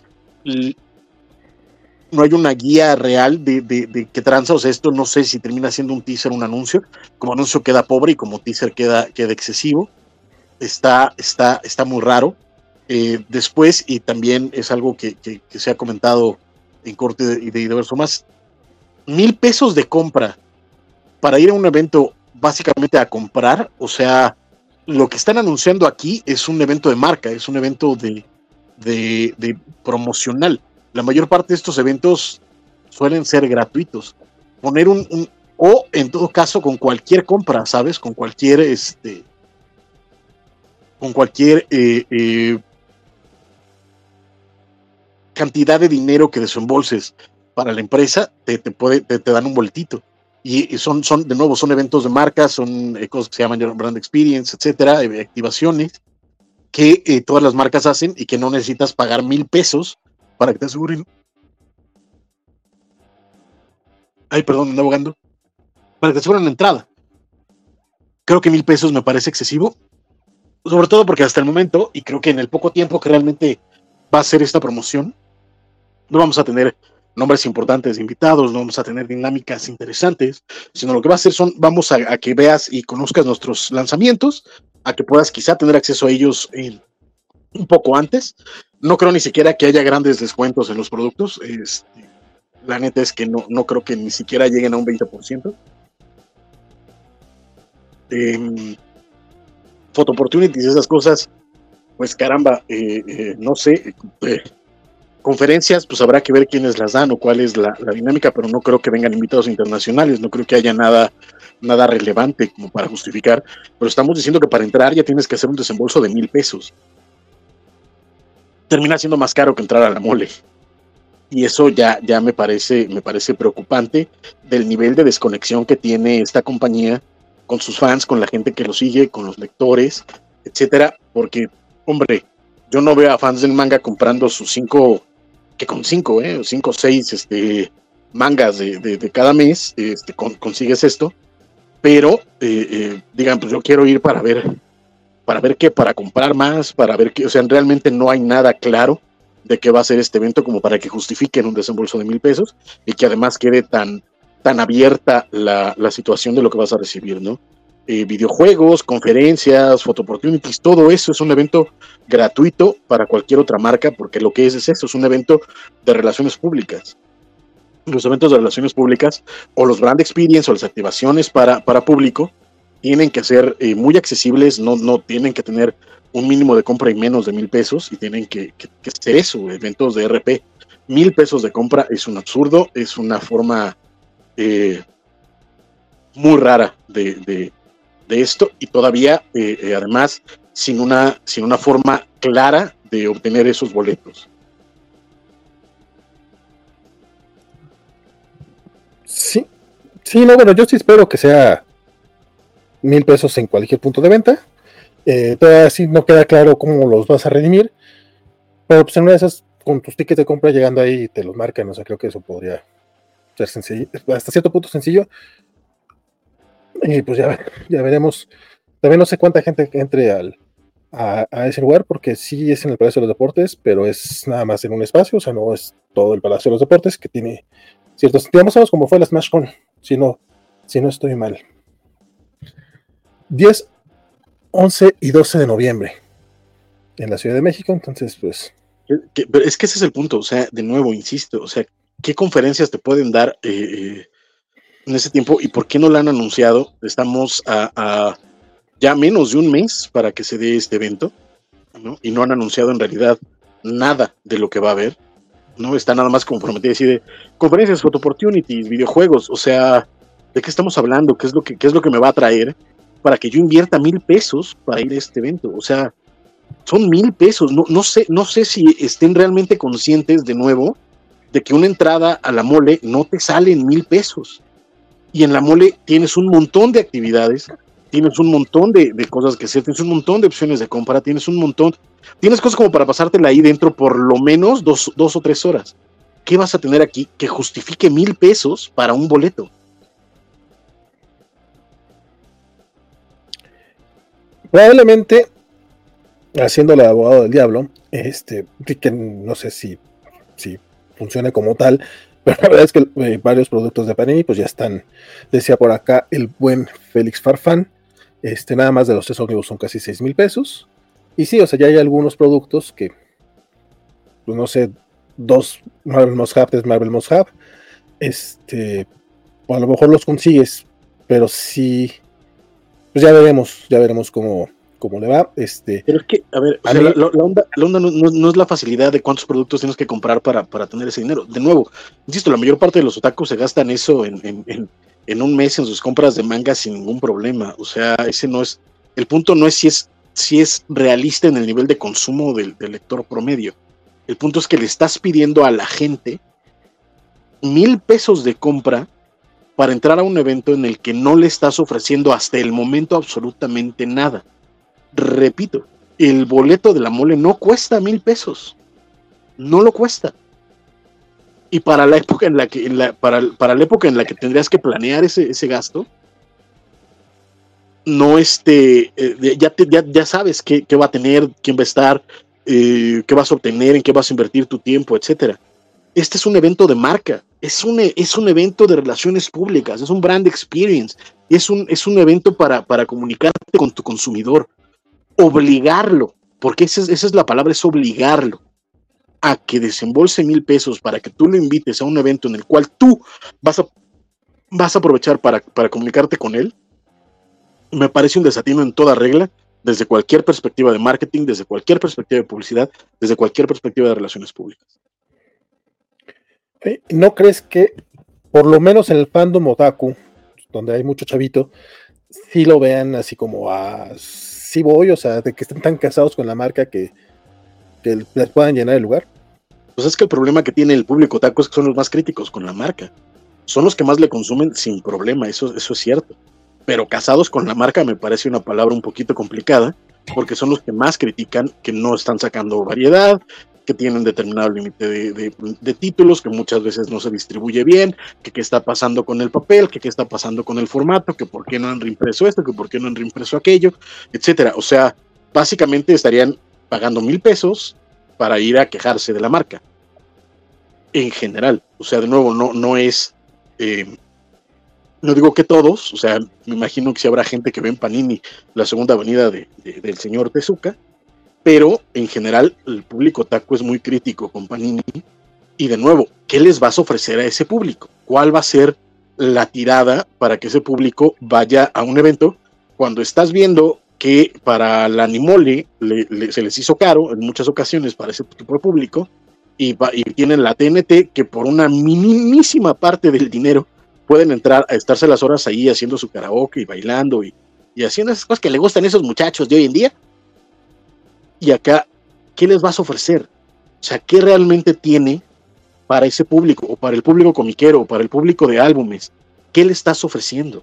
no hay una guía real de, qué tranza, o sea, esto no sé si termina siendo un teaser, un anuncio, como anuncio queda pobre y como teaser queda, queda excesivo, está, está, está muy raro. Eh, después, y también es algo que, se ha comentado en corte y de, de diverso más, mil pesos de compra para ir a un evento básicamente a comprar, o sea, lo que están anunciando aquí es un evento de marca, es un evento de, de, promocional. La mayor parte de estos eventos suelen ser gratuitos. Poner un, o en todo caso con cualquier compra, ¿sabes? Con cualquier este con cualquier eh, eh, cantidad de dinero que desembolses para la empresa, te, te, puede, te, dan un boletito. Y, son, son, de nuevo, son eventos de marca, son eh, cosas que se llaman brand experience, etcétera, eh, activaciones que eh, todas las marcas hacen y que no necesitas pagar mil pesos para que te aseguren. Ay, perdón, ando abogando. Para que te aseguren la entrada. Creo que mil pesos me parece excesivo. Sobre todo porque hasta el momento, y creo que en el poco tiempo que realmente va a ser esta promoción, no vamos a tener nombres importantes de invitados, no vamos a tener dinámicas interesantes, sino lo que va a hacer son, vamos a, que veas y conozcas nuestros lanzamientos, a que puedas quizá tener acceso a ellos un poco antes. No creo ni siquiera que haya grandes descuentos en los productos. Este, la neta es que no, no creo que ni siquiera lleguen a un 20%. Eh, em, photo opportunities, esas cosas, pues caramba, eh, eh, no sé, eh, conferencias, pues habrá que ver quiénes las dan o cuál es la, dinámica, pero no creo que vengan invitados internacionales, no creo que haya nada, nada relevante como para justificar, pero estamos diciendo que para entrar ya tienes que hacer un desembolso de mil pesos. Termina siendo más caro que entrar a la mole. Y eso ya, ya me, parece, me parece preocupante del nivel de desconexión que tiene esta compañía con sus fans, con la gente que lo sigue, con los lectores, etcétera, porque, hombre, yo no veo a fans del manga comprando sus cinco que con cinco, ¿eh? cinco o seis este, mangas de, cada mes este, consigues esto, pero eh, eh, digan, pues yo quiero ir para ver, para ver qué, para comprar más, para ver qué, o sea, realmente no hay nada claro de qué va a ser este evento como para que justifiquen un desembolso de mil pesos y que además quede tan, tan abierta la, la situación de lo que vas a recibir, ¿no? Eh, videojuegos, conferencias, photo opportunities, todo eso es un evento gratuito para cualquier otra marca, porque lo que es es eso, es un evento de relaciones públicas. Los eventos de relaciones públicas o los brand experience o las activaciones para, para público tienen que ser eh, muy accesibles, no, no tienen que tener un mínimo de compra y menos de mil pesos y tienen que, que, ser eso, eventos de RP. Mil pesos de compra es un absurdo, es una forma eh, muy rara de, de esto y todavía, eh, eh, además, sin una, sin una forma clara de obtener esos boletos. Sí, sí, no, bueno, yo sí espero que sea mil pesos en cualquier punto de venta. Eh, todavía sí no queda claro cómo los vas a redimir, pero pues en una de esas, con tus tickets de compra llegando ahí te los marcan, o sea, creo que eso podría ser sencillo, hasta cierto punto sencillo, y pues ya, ya veremos. También no sé cuánta gente entre al, a, ese lugar, porque sí es en el Palacio de los Deportes, pero es nada más en un espacio, o sea, no es todo el Palacio de los Deportes, que tiene ciertos, digamos, como fue la SmashCon, sino si no estoy mal. 10, 11 y 12 de noviembre en la Ciudad de México, entonces pues... pero es que ese es el punto, o sea, de nuevo, insisto, o sea, ¿qué conferencias te pueden dar eh, en ese tiempo y por qué no la han anunciado? Estamos a, ya menos de un mes para que se dé este evento, ¿no? Y no han anunciado en realidad nada de lo que va a haber, ¿no? Está nada más comprometido decir conferencias, photo opportunities, videojuegos, o sea, ¿de qué estamos hablando? ¿Qué es lo que, qué es lo que me va a traer? para que yo invierta mil pesos para ir a este evento. O sea, son mil pesos. No, no, sé, no sé si estén realmente conscientes de nuevo de que una entrada a la mole no te sale en mil pesos. Y en la mole tienes un montón de actividades, tienes un montón de, cosas que hacer, tienes un montón de opciones de compra, tienes un montón, tienes cosas como para pasártela ahí dentro por lo menos dos, dos o tres horas. ¿Qué vas a tener aquí que justifique mil pesos para un boleto? Probablemente, haciendo el abogado del diablo, este, no sé si, si funcione como tal, la verdad es que eh, varios productos de Panini pues ya están, decía por acá el buen Félix Farfán, este, nada más de los tres ómnibus son casi 6 mil pesos. Y sí, o sea, ya hay algunos productos que, pues no sé, dos Marvel Must Have, tres Marvel Must Have, este, o a lo mejor los consigues, pero sí, pues ya veremos, ya veremos cómo, cómo le va. Este, Pero es que, a ver, la, onda, no, es la facilidad de cuántos productos tienes que comprar para, para, tener ese dinero. De nuevo, insisto, la mayor parte de los otakus se gastan eso en, en, un mes en sus compras de manga sin ningún problema. O sea, ese no es, el punto no es si es, si es realista en el nivel de consumo del, del lector promedio. El punto es que le estás pidiendo a la gente mil pesos de compra para entrar a un evento en el que no le estás ofreciendo hasta el momento absolutamente nada. Repito, el boleto de la mole no cuesta mil pesos. No lo cuesta. Y para la época en la que, para, la época en la que tendrías que planear ese, ese gasto, no este, eh, ya, ya, sabes qué, va a tener, quién va a estar, eh, qué vas a obtener, en qué vas a invertir tu tiempo, etcétera. Este es un evento de marca es un, es un evento de relaciones públicas, es un brand experience, es un, es un evento para, para comunicarte con tu consumidor, obligarlo, porque esa es, la palabra, es obligarlo a que desembolse mil pesos para que tú lo invites a un evento en el cual tú vas a, vas a aprovechar para, para comunicarte con él, me parece un desatino en toda regla, desde cualquier perspectiva de marketing, desde cualquier perspectiva de publicidad, desde cualquier perspectiva de relaciones públicas. ¿No crees que, por lo menos en el fandom otaku, donde hay mucho chavito, sí lo vean así como a sí voy, o sea, de que estén tan casados con la marca que, les puedan llenar el lugar? Pues es que el problema que tiene el público otaku es que son los más críticos con la marca. Son los que más le consumen sin problema, eso, eso es cierto. Pero casados con la marca me parece una palabra un poquito complicada, porque son los que más critican que no están sacando variedad, que tienen determinado límite de, títulos, que muchas veces no se distribuye bien, que qué está pasando con el papel, que qué está pasando con el formato, que por qué no han reimpreso esto, que por qué no han reimpreso aquello, etcétera. O sea, básicamente estarían pagando mil pesos para ir a quejarse de la marca. En general, o sea, de nuevo, no, no es, eh, no digo que todos, o sea, me imagino que si habrá gente que ve en Panini la segunda avenida del señor Tezuka, pero en general el público taco es muy crítico con Panini. Y de nuevo, ¿qué les vas a ofrecer a ese público? ¿Cuál va a ser la tirada para que ese público vaya a un evento cuando estás viendo que para la Animole se les hizo caro en muchas ocasiones para ese tipo de público y, tienen la TNT que por una minimísima parte del dinero pueden entrar a estarse las horas ahí haciendo su karaoke y bailando y, y haciendo esas cosas que le gustan a esos muchachos de hoy en día y acá, ¿qué les vas a ofrecer? O sea, ¿qué realmente tiene para ese público, o para el público comiquero, o para el público de álbumes? ¿Qué le estás ofreciendo?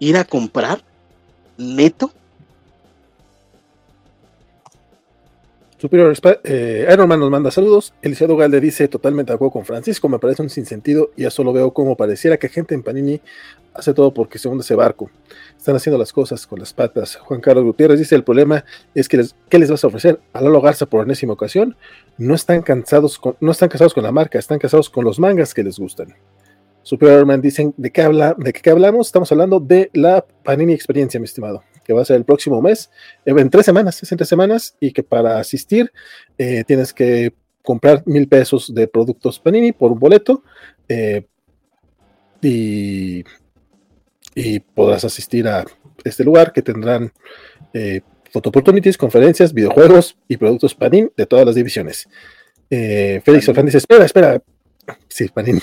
¿Ir a comprar? ¿Neto? Superior eh, Iron Man nos manda saludos. Eliseo Galde dice totalmente de acuerdo con Francisco. Me parece un sinsentido y ya solo veo como pareciera que gente en Panini hace todo porque se hunde ese barco. Están haciendo las cosas con las patas. Juan Carlos Gutiérrez dice: el problema es que les, ¿qué les vas a ofrecer? A Lalo Garza por enésima ocasión. No están cansados con, no están casados con la marca, están casados con los mangas que les gustan. Superior dicen, ¿de qué, habla, ¿de qué hablamos? Estamos hablando de la Panini Experiencia, mi estimado, que va a ser el próximo mes, eh, en tres semanas, es en tres semanas, y que para asistir eh, tienes que comprar mil pesos de productos Panini por un boleto, eh, y, y, podrás asistir a este lugar que tendrán photo opportunities, conferencias, videojuegos y productos Panini de todas las divisiones. Félix dice, espera, espera, Sí, Panin.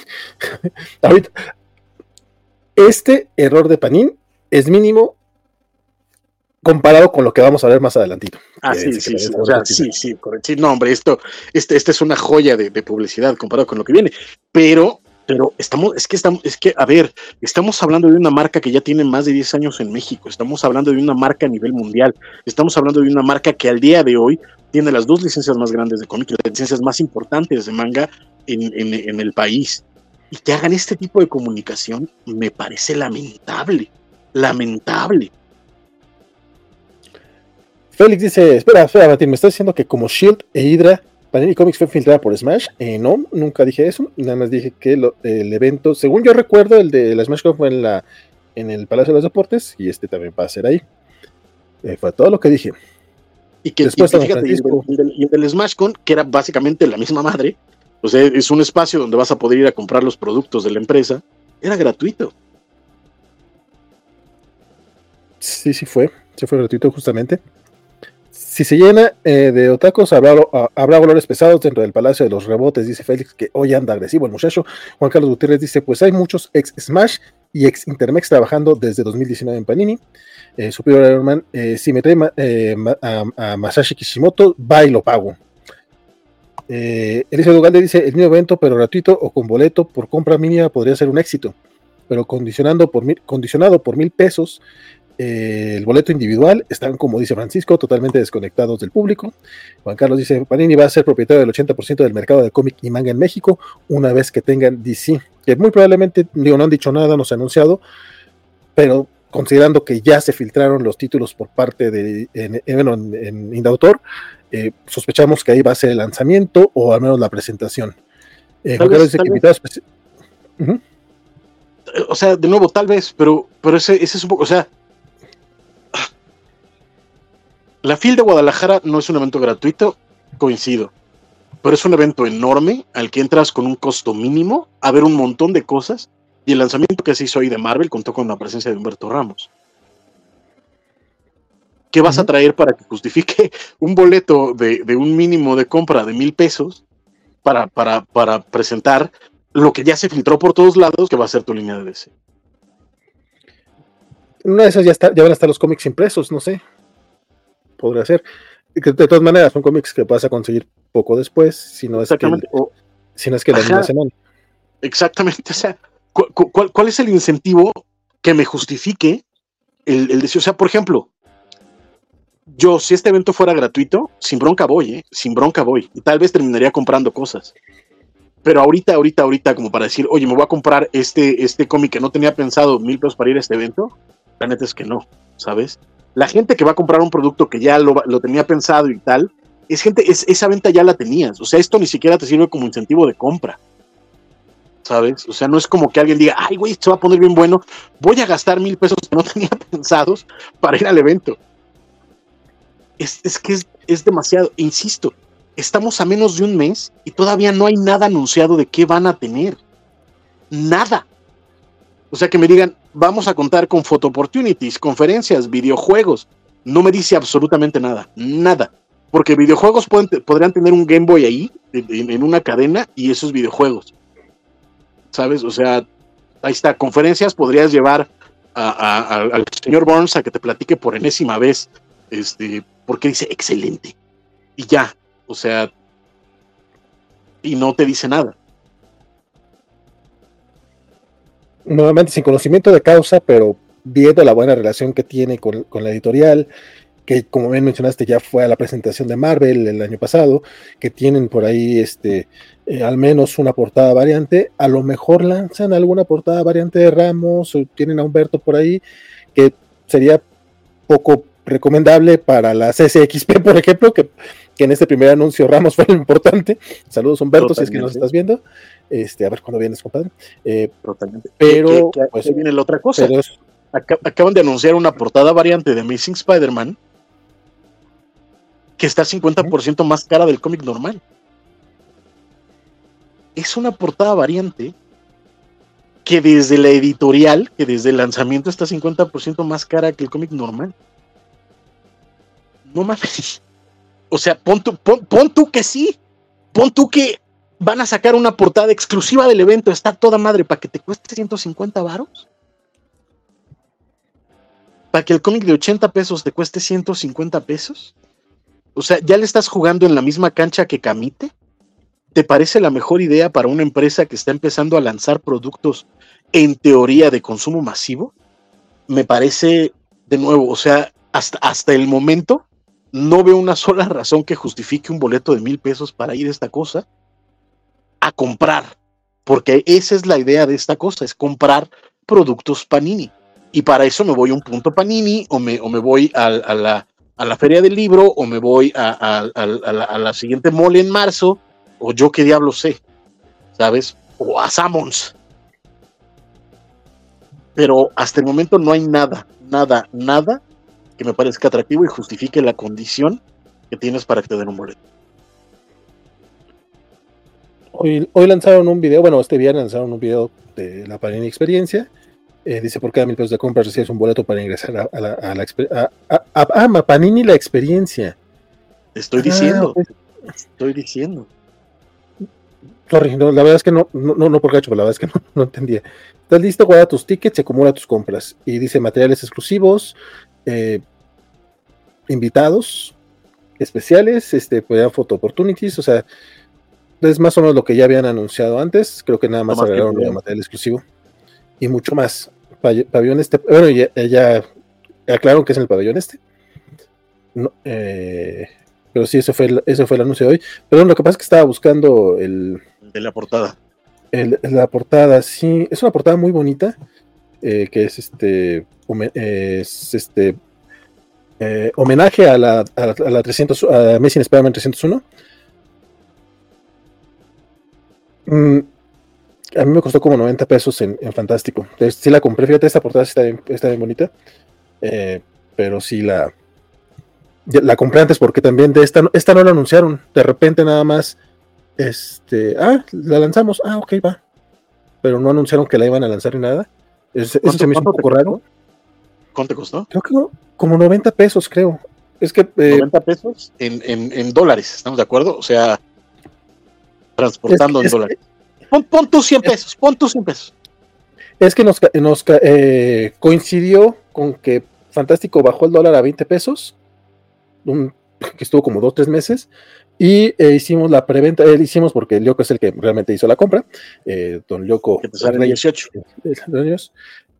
Ahorita, este error de Panin es mínimo comparado con lo que vamos a ver más adelantito. Ah, sí, sí, sí, sí, sí, Sí, no, hombre, esto, este, este es una joya de, publicidad comparado con lo que viene. Pero, pero estamos, es que estamos, es que, a ver, estamos hablando de una marca que ya tiene más de 10 años en México. Estamos hablando de una marca a nivel mundial. Estamos hablando de una marca que al día de hoy tiene las dos licencias más grandes de cómic, las licencias más importantes de manga en, el país. Y que hagan este tipo de comunicación me parece lamentable, lamentable. Félix dice, espera, espera, Martín, me estás diciendo que como Shield e Hydra, Panini Comics fue filtrada por Smash. Eh, no, nunca dije eso, nada más dije que el evento, según yo recuerdo, el de la Smash fue en, la, en el Palacio de los Deportes y este también va a ser ahí. Eh, fue todo lo que dije. Y que Después, y, fíjate, y, el, SmashCon, que era básicamente la misma madre, o sea, es un espacio donde vas a poder ir a comprar los productos de la empresa, era gratuito. Sí, sí fue, sí fue gratuito justamente. Si se llena eh, de otacos, habrá, habrá valores pesados dentro del Palacio de los Rebotes, dice Félix, que hoy anda agresivo el muchacho. Juan Carlos Gutiérrez dice, pues hay muchos ex Smash y ex Intermex trabajando desde 2019 en Panini. Eh, Superior Iron eh, si me trae eh, a, Masashi Kishimoto, va y lo pago. Eh, Elisa Dugalde dice, el mismo evento, pero gratuito o con boleto por compra mínima podría ser un éxito, pero condicionando por condicionado por mil pesos el boleto individual, están, como dice Francisco, totalmente desconectados del público. Juan Carlos dice, Panini va a ser propietario del 80% del mercado de cómic y manga en México una vez que tengan DC, que muy probablemente, digo, no han dicho nada, no se ha anunciado, pero considerando que ya se filtraron los títulos por parte de en, en, Indautor, eh, sospechamos que ahí va a ser el lanzamiento o al menos la presentación. Eh, o sea, de nuevo, tal vez, pero, pero ese, ese es un poco, o sea, la FIL de Guadalajara no es un evento gratuito, coincido, pero es un evento enorme al que entras con un costo mínimo a ver un montón de cosas y el lanzamiento que se hizo ahí de Marvel contó con la presencia de Humberto Ramos. ¿Qué vas a traer para que justifique un boleto de, un mínimo de compra de mil pesos para, para, para, presentar lo que ya se filtró por todos lados, que va a ser tu línea de DC? Una de esas ya, está, ya van a estar los cómics impresos, no sé. Podría ser. De todas maneras, son cómics que vas a conseguir poco después, si no es que, si no es que la misma semana. Exactamente, o sea, ¿Cuál, es el incentivo que me justifique el, el, deseo? O sea, por ejemplo, yo, si este evento fuera gratuito, sin bronca voy, ¿eh? Sin bronca voy. Y tal vez terminaría comprando cosas. Pero ahorita, ahorita, ahorita, como para decir, oye, me voy a comprar este, este cómic que no tenía pensado mil pesos para ir a este evento, la neta es que no, ¿sabes? La gente que va a comprar un producto que ya lo, lo tenía pensado y tal, es gente, es, esa venta ya la tenías. O sea, esto ni siquiera te sirve como incentivo de compra. ¿sabes? O sea, no es como que alguien diga, ay, güey, se va a poner bien bueno, voy a gastar mil pesos que no tenía pensados para ir al evento. Es, que es, demasiado, insisto, estamos a menos de un mes y todavía no hay nada anunciado de qué van a tener. Nada. O sea, que me digan, vamos a contar con photo opportunities, conferencias, videojuegos. No me dice absolutamente nada, nada. Porque videojuegos pueden, podrían tener un Game Boy ahí, en una cadena, y esos videojuegos ¿sabes? O sea, ahí está, conferencias podrías llevar al señor Burns a que te platique por enésima vez, este, porque dice excelente. Y ya, o sea, y no te dice nada. Nuevamente sin conocimiento de causa, pero viendo la buena relación que tiene con, con la editorial, que como bien mencionaste ya fue a la presentación de Marvel el año pasado, que tienen por ahí este eh, al menos una portada variante, a lo mejor lanzan alguna portada variante de Ramos o tienen a Humberto por ahí, que sería poco recomendable para la CSXP, por ejemplo, que, que en este primer anuncio Ramos fue lo importante. Saludos Humberto, si es que nos estás viendo. Este, a ver cuándo vienes, compadre. Eh, Totalmente. pero, que- pues, viene la otra cosa. pero es- Aca- acaban de anunciar una portada variante de Amazing Spider-Man que está 50% más cara del cómic normal. Es una portada variante que desde la editorial, que desde el lanzamiento está 50% más cara que el cómic normal. No mames. O sea, pon tú, pon- pon tú que sí. Pon tú que van a sacar una portada exclusiva del evento. Está toda madre para que te cueste 150 varos para que el cómic de 80 pesos te cueste 150 pesos? O sea, ¿ya le estás jugando en la misma cancha que Camite? ¿Te parece la mejor idea para una empresa que está empezando a lanzar productos en teoría de consumo masivo? Me parece, de nuevo, o sea, hasta, hasta el momento no veo una sola razón que justifique un boleto de mil pesos para ir a esta cosa a comprar. Porque esa es la idea de esta cosa, es comprar productos Panini. Y para eso me voy a un punto Panini o me, o me voy a, la, a la feria del libro o me voy a, a- la, la siguiente mole en marzo o yo qué diablo sé, ¿sabes? O a Sammons. Pero hasta el momento no hay nada, nada, nada que me parezca atractivo y justifique la condición que tienes para que te den un boleto. Hoy, hoy lanzaron un video, bueno, este viernes lanzaron un video de la Panini Experiencia. Eh, dice, por cada mil pesos de compra recibes un boleto para ingresar a, a la, a la a- a- ah, Panini la experiencia. Estoy Ah, diciendo, pues, estoy diciendo. sorry, no, la verdad es que no, no, no, no por gacho, pero la verdad es que no, no entendía. Estás listo, guarda tus tickets y acumula tus compras. Y dice materiales exclusivos, eh, invitados especiales, este, pues, photo opportunities, o sea, es más o menos lo que ya habían anunciado antes. Creo que nada más No más agregaron video. material exclusivo y mucho más. Pabellón este, bueno, ya, ya aclararon que es en el pabellón este. No, eh, pero sí, eso fue, el, eso fue el anuncio de hoy. Perdón, lo que pasa es que estaba buscando el, De la portada. el- la portada. Sí, es una portada muy bonita. eh, que es este, es este eh, homenaje a la, a la, a la 300, a Amazing Spider-Man 301. Mm, a mí me costó como 90 pesos en, en Fantástico. Entonces, sí la compré, fíjate, esta portada está bien, está bien bonita. eh, pero sí la, la compré antes porque también de esta, no- esta no la anunciaron. De repente nada más, este, ah, la lanzamos, ah, ok, va. Pero no anunciaron que la iban a lanzar ni nada. Es- Eso ¿Cuánto- se me hizo un poco raro. ¿Cuánto te costó? Creo que no, como 90 pesos, creo. Es que eh, 90 pesos en, en, en dólares, ¿estamos de acuerdo? O sea, transportando Es- en dólares. Pon, pon tus 100 pesos, pon tus 100 pesos. Es que nos, nos eh, coincidió con que Fantástico bajó el dólar a 20 pesos, un- que estuvo como dos, tres meses, y eh, hicimos la preventa, eh, hicimos porque el Lyoko es el que realmente hizo la compra, eh, don Lyoko Que Reyes, 18. eh, dueños,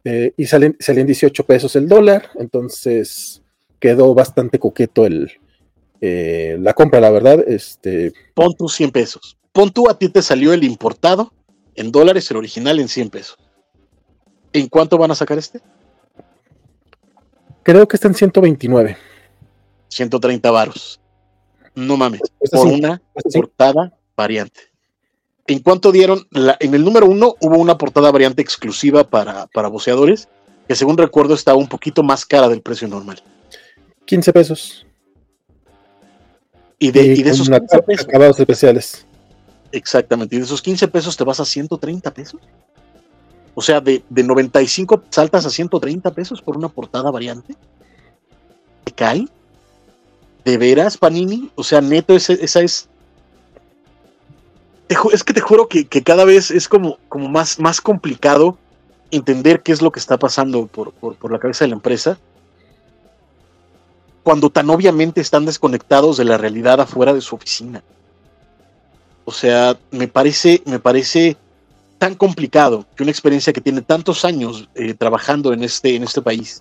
eh, y salen, salen 18 pesos el dólar, entonces quedó bastante coqueto el, eh, la compra, la verdad, este, Pon tus 100 pesos. Pon tú, a ti te salió el importado en dólares, el original en 100 pesos. ¿En cuánto van a sacar este? creo que está en 129. 130 varos. No mames. Este Por sí, una este sí. portada variante. ¿En cuánto dieron? La- en el número uno hubo una portada variante exclusiva para, para boceadores, que según recuerdo estaba un poquito más cara del precio normal. 15 pesos. Y de, y de con esos una- 15 pesos, acabados especiales. Exactamente, y de esos 15 pesos te vas a 130 pesos. O sea, de, de 95 saltas a 130 pesos por una portada variante. ¿Te cae? ¿De veras, Panini? O sea, neto, esa es. Es que te juro que, que cada vez es como, como más, más complicado entender qué es lo que está pasando por, por- por la cabeza de la empresa. Cuando tan obviamente están desconectados de la realidad afuera de su oficina. O sea, me parece, me parece tan complicado que una experiencia que tiene tantos años eh, trabajando en este, en este país,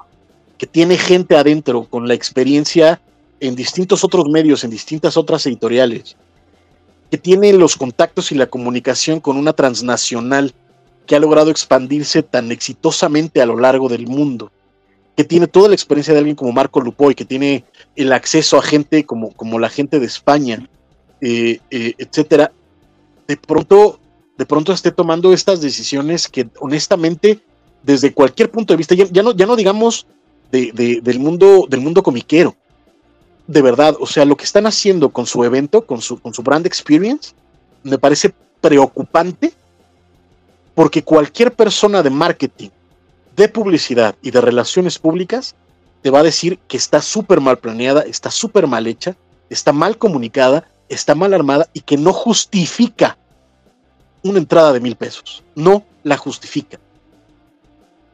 que tiene gente adentro con la experiencia en distintos otros medios, en distintas otras editoriales, que tiene los contactos y la comunicación con una transnacional que ha logrado expandirse tan exitosamente a lo largo del mundo, que tiene toda la experiencia de alguien como Marco Lupoy, que tiene el acceso a gente como, como la gente de España, eh, eh, etcétera, de pronto, de pronto esté tomando estas decisiones que honestamente, desde cualquier punto de vista, ya, no, ya no digamos del, mundo, del mundo comiquero, de verdad, o sea, lo que están haciendo con su evento, con su, con su brand experience, me parece preocupante porque cualquier persona de marketing, de publicidad y de relaciones públicas te va a decir que está súper mal planeada, está súper mal hecha, está mal comunicada, está mal armada y que no justifica una entrada de mil pesos. No la justifica.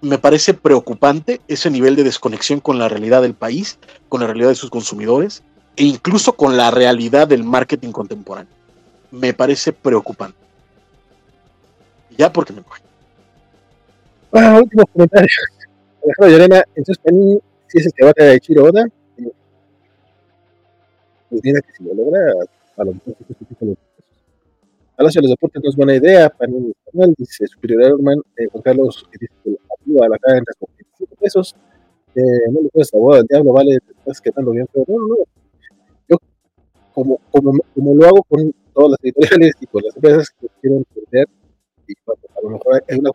Me parece preocupante ese nivel de desconexión con la realidad del país, con la realidad de sus consumidores e incluso con la realidad del marketing contemporáneo. Me parece preocupante. Ya porque me coge. Último comentario. Alejandro Llorena, entonces si es el que va a Ichiro Oda, pues mira que si lo logra, a lo mejor Palacio de los Deportes no es buena idea, Panini Español, dice Superior Herman, eh, Juan Carlos, que dice que activa a la cara entra con 25 pesos, eh, no le puedes boda al diablo, vale, te estás quedando bien pero No, no, no. Yo, como, como, como lo hago con todas las editoriales y con las empresas que quieren perder, y pues, a lo mejor hay una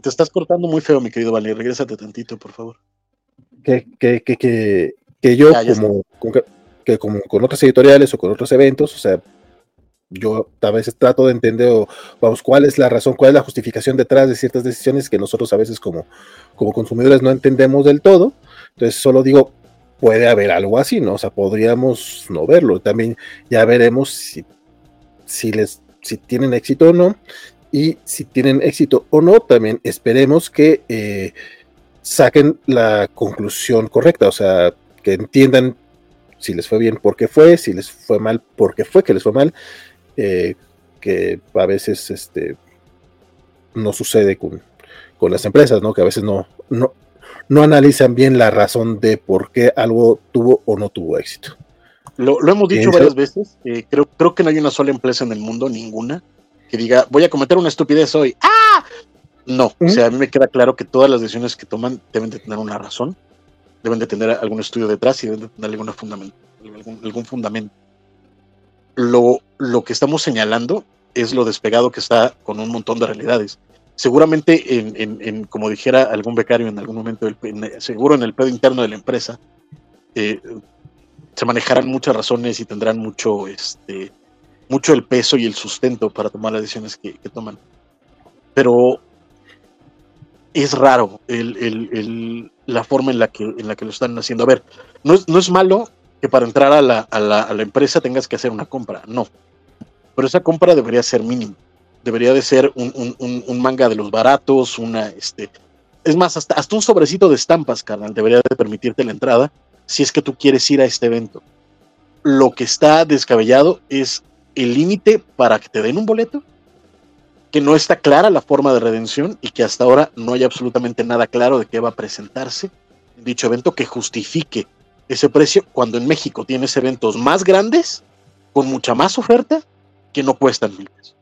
te, estás cortando muy feo, mi querido Vale. Regrésate tantito, por favor. Que, que, que, que, yo, como, que como con otras editoriales o con otros eventos, o sea, yo a veces trato de entender, o, vamos, cuál es la razón, cuál es la justificación detrás de ciertas decisiones que nosotros a veces como, como consumidores no entendemos del todo. Entonces, solo digo, puede haber algo así, ¿no? O sea, podríamos no verlo. También ya veremos si, si les si tienen éxito o no. Y si tienen éxito o no, también esperemos que eh, saquen la conclusión correcta, o sea, que entiendan si les fue bien, por qué fue, si les fue mal, por qué fue que les fue mal, eh, que a veces este, no sucede con, con, las empresas, ¿no? Que a veces no, no, no analizan bien la razón de por qué algo tuvo o no tuvo éxito. Lo, hemos dicho varias veces, eh, creo, creo que no hay una sola empresa en el mundo, ninguna, que diga, voy a cometer una estupidez hoy. ¡Ah! No, o sea, a mí me queda claro que todas las decisiones que toman deben de tener una razón, deben de tener algún estudio detrás y deben de tener algún fundamento. Algún, fundamento. Lo, lo que estamos señalando es lo despegado que está con un montón de realidades. Seguramente, en, como dijera algún becario en algún momento, seguro en el pedo interno de la empresa, eh, se manejarán muchas razones y tendrán mucho, este, mucho el peso y el sustento para tomar las decisiones que, toman. Pero es raro el, la forma en la, que, en la que lo están haciendo. A ver, no es, no es malo que para entrar a la, a, la, a la, empresa tengas que hacer una compra, no. Pero esa compra debería ser mínima. Debería de ser un, un, un manga de los baratos, una, este, es más, hasta, hasta un sobrecito de estampas, carnal, debería de permitirte la entrada si es que tú quieres ir a este evento. Lo que está descabellado es el límite para que te den un boleto, que no está clara la forma de redención y que hasta ahora no hay absolutamente nada claro de qué va a presentarse en dicho evento que justifique ese precio cuando en México tienes eventos más grandes, con mucha más oferta, que no cuestan mil pesos.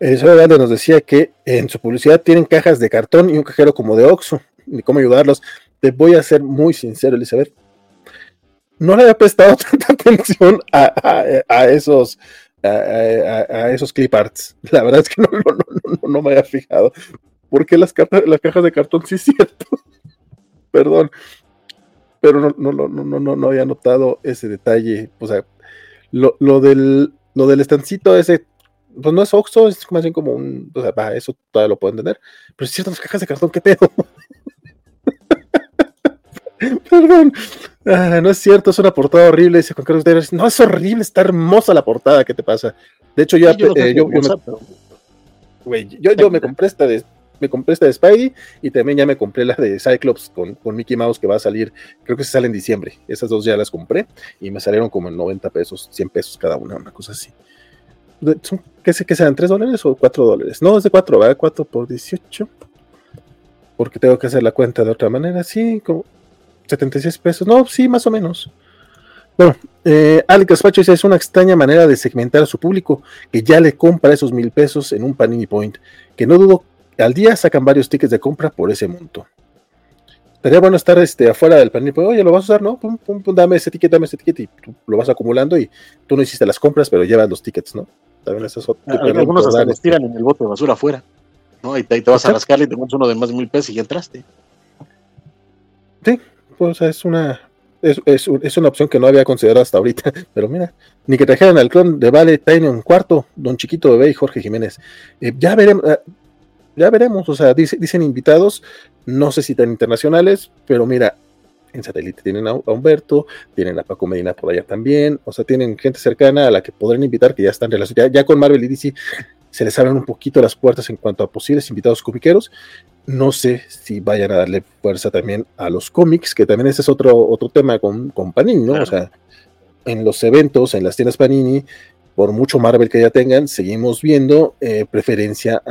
Eso nos decía que en su publicidad tienen cajas de cartón y un cajero como de Oxxo ni cómo ayudarlos. Te voy a ser muy sincero, Elizabeth. No le había prestado tanta atención a, esos a, esos clip arts. La verdad es que no, no, me había fijado. Porque las, las cajas de cartón sí es cierto. Perdón. Pero no, no, no, no, no, había notado ese detalle. O sea, lo, lo del lo del estancito ese pues no es Oxxo, es más bien como un, o sea, eso todavía lo puedo entender, pero es cierto, las cajas de cartón, ¿qué pedo? Perdón. Ah, no es cierto, es una portada horrible, dice Juan Carlos No, es horrible, está hermosa la portada, ¿qué te pasa? De hecho, yo, eh, yo, me, yo, me compré esta de me compré esta de Spidey y también ya me compré la de Cyclops con, con, Mickey Mouse que va a salir, creo que se sale en diciembre. Esas dos ya las compré y me salieron como en 90 pesos, 100 pesos cada una, una cosa así. ¿Qué sé que sean? ¿3 dólares o 4 dólares? No, es de 4, ¿verdad? 4 por 18 porque tengo que hacer la cuenta de otra manera, sí, como 76 pesos, no, sí, más o menos. Bueno, eh, Alex Gaspacho dice, es una extraña manera de segmentar a su público que ya le compra esos mil pesos en un Panini Point, que no dudo al día sacan varios tickets de compra por ese monto. Estaría bueno estar este, afuera del panel, pues, oye, lo vas a usar, ¿no? Pum, pum, pum, dame ese ticket, dame ese ticket y tú lo vas acumulando y tú no hiciste las compras, pero llevas los tickets, ¿no? También eso es Algunos hasta los tiran en el bote de basura afuera, ¿no? Y te, te vas a rascar y te pones uno de más mil pesos y ya entraste. Sí, pues es una, es, es, una opción que no había considerado hasta ahorita, pero mira, ni que trajeran al clon de Vale un cuarto, Don Chiquito Bebé y Jorge Jiménez. Eh, ya veremos, eh, ya veremos, o sea, dicen invitados, no sé si tan internacionales, pero mira, en satélite tienen a, Humberto, tienen a Paco Medina por allá también, o sea, tienen gente cercana a la que podrán invitar que ya están relacionados. Ya, con Marvel y DC se les abren un poquito las puertas en cuanto a posibles invitados comiqueros. No sé si vayan a darle fuerza también a los cómics, que también ese es otro, otro tema con, con Panini, ¿no? O sea, en los eventos, en las tiendas Panini, por mucho Marvel que ya tengan, seguimos viendo eh, preferencia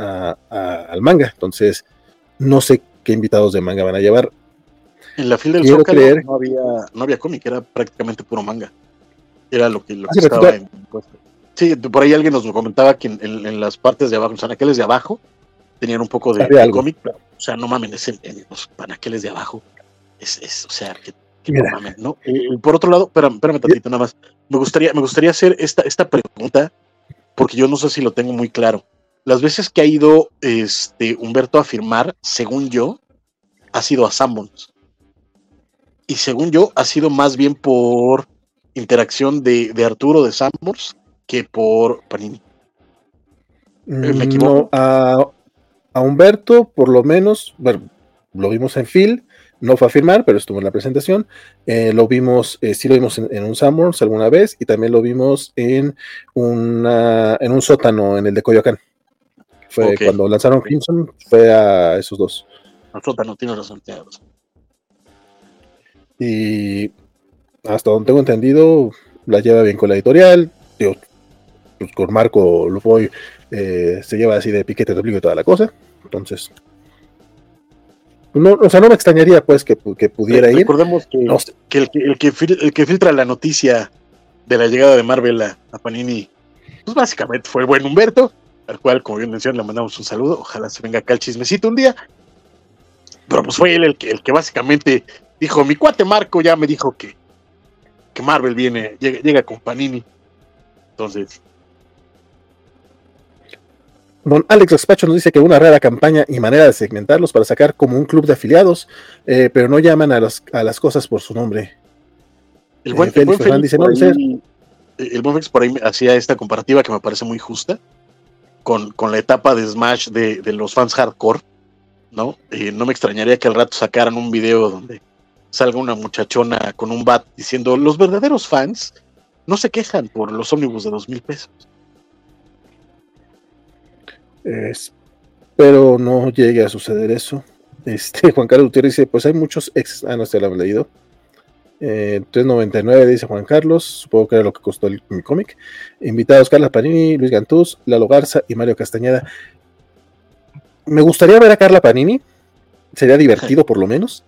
al manga. Entonces, no sé qué invitados de manga van a llevar. En la fila del Zócalo no había, no había cómic, era prácticamente puro manga. Era lo que, lo que estaba en Sí, por ahí alguien nos comentaba que en, las partes de abajo, en los anaqueles de abajo, tenían un poco de, cómic, o sea, no mamen, es en, los anaqueles de abajo. Es, es o sea, que, no mamen, ¿no? Por otro lado, espérame, espérame tantito, nada más. Me gustaría, me gustaría hacer esta, esta pregunta, porque yo no sé si lo tengo muy claro las veces que ha ido este, Humberto a firmar, según yo, ha sido a Sanborns. Y según yo, ha sido más bien por interacción de, Arturo de Sanborns que por Panini. ¿Me equivoco? a, Humberto, por lo menos, bueno, lo vimos en Phil, no fue a firmar, pero estuvo en la presentación. Eh, lo vimos, eh, sí lo vimos en, un Sanborns alguna vez y también lo vimos en, una, en un sótano en el de Coyoacán. Fue cuando lanzaron Crimson, fue a esos dos. no tiene razón, Y hasta donde tengo entendido, la lleva bien con la editorial. pues con Marco Lufoy eh, se lleva así de piquete de y toda la cosa. Entonces, no, o sea, no me extrañaría pues que, pudiera ir. Recordemos que, que, el, que, el, que, filtra la noticia de la llegada de Marvel a, a Panini, pues básicamente fue el buen Humberto al cual, como bien mencioné, le mandamos un saludo. Ojalá se venga acá el chismecito un día. Pero pues fue él el que, el que básicamente dijo, mi cuate Marco ya me dijo que, que Marvel viene, llega, con Panini. Entonces, Don Alex Despacho nos dice que una rara campaña y manera de segmentarlos para sacar como un club de afiliados, eh, pero no llaman a, a las cosas por su nombre. El buen, eh, Félix, dice, no, el buen Félix por ahí hacía esta comparativa que me parece muy justa con, la etapa de Smash de, los fans hardcore, ¿no? no me extrañaría que al rato sacaran un video donde salga una muchachona con un bat diciendo, los verdaderos fans no se quejan por los ómnibus de dos mil pesos. Pero no llegue a suceder eso. Este, Juan Carlos Gutiérrez dice, pues hay muchos ex, ah, no se lo han leído, 3.99 eh, dice Juan Carlos, supongo que era lo que costó el, mi cómic. Invitados Carla Panini, Luis Gantús, Lalo Garza y Mario Castañeda. Me gustaría ver a Carla Panini, sería divertido por lo menos.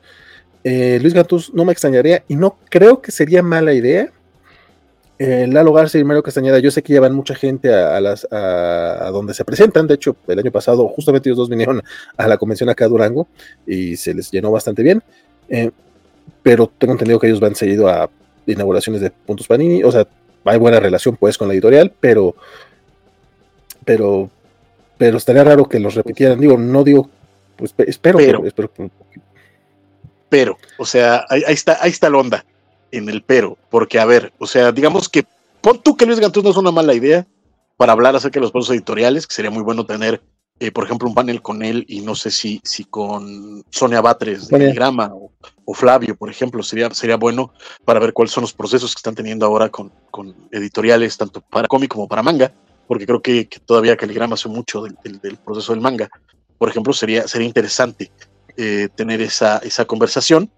Eh, Luis Gantús no me extrañaría y no creo que sería mala idea. Eh, Lalo Garza y Mario Castañeda, yo sé que llevan mucha gente a, las, a, donde se presentan. De hecho, el año pasado, justamente ellos dos vinieron a la convención acá a Durango y se les llenó bastante bien. Pero tengo entendido que ellos van seguido a inauguraciones de puntos Panini, o sea, hay buena relación pues con la editorial, pero pero pero estaría raro que los repitieran, digo, no digo, pues espero, pero, pero, o sea, ahí, está, ahí está la onda en el pero, porque a ver, o sea, digamos que pon tú que Luis Gantús no es una mala idea para hablar acerca de los procesos editoriales, que sería muy bueno tener eh, por ejemplo, un panel con él y no sé si, si con Sonia Batres de Grama o, Flavio, por ejemplo, sería, sería bueno para ver cuáles son los procesos que están teniendo ahora con, con editoriales, tanto para cómic como para manga, porque creo que, todavía Caligrama hace mucho del, proceso del manga. Por ejemplo, sería, sería interesante eh, tener esa, esa conversación,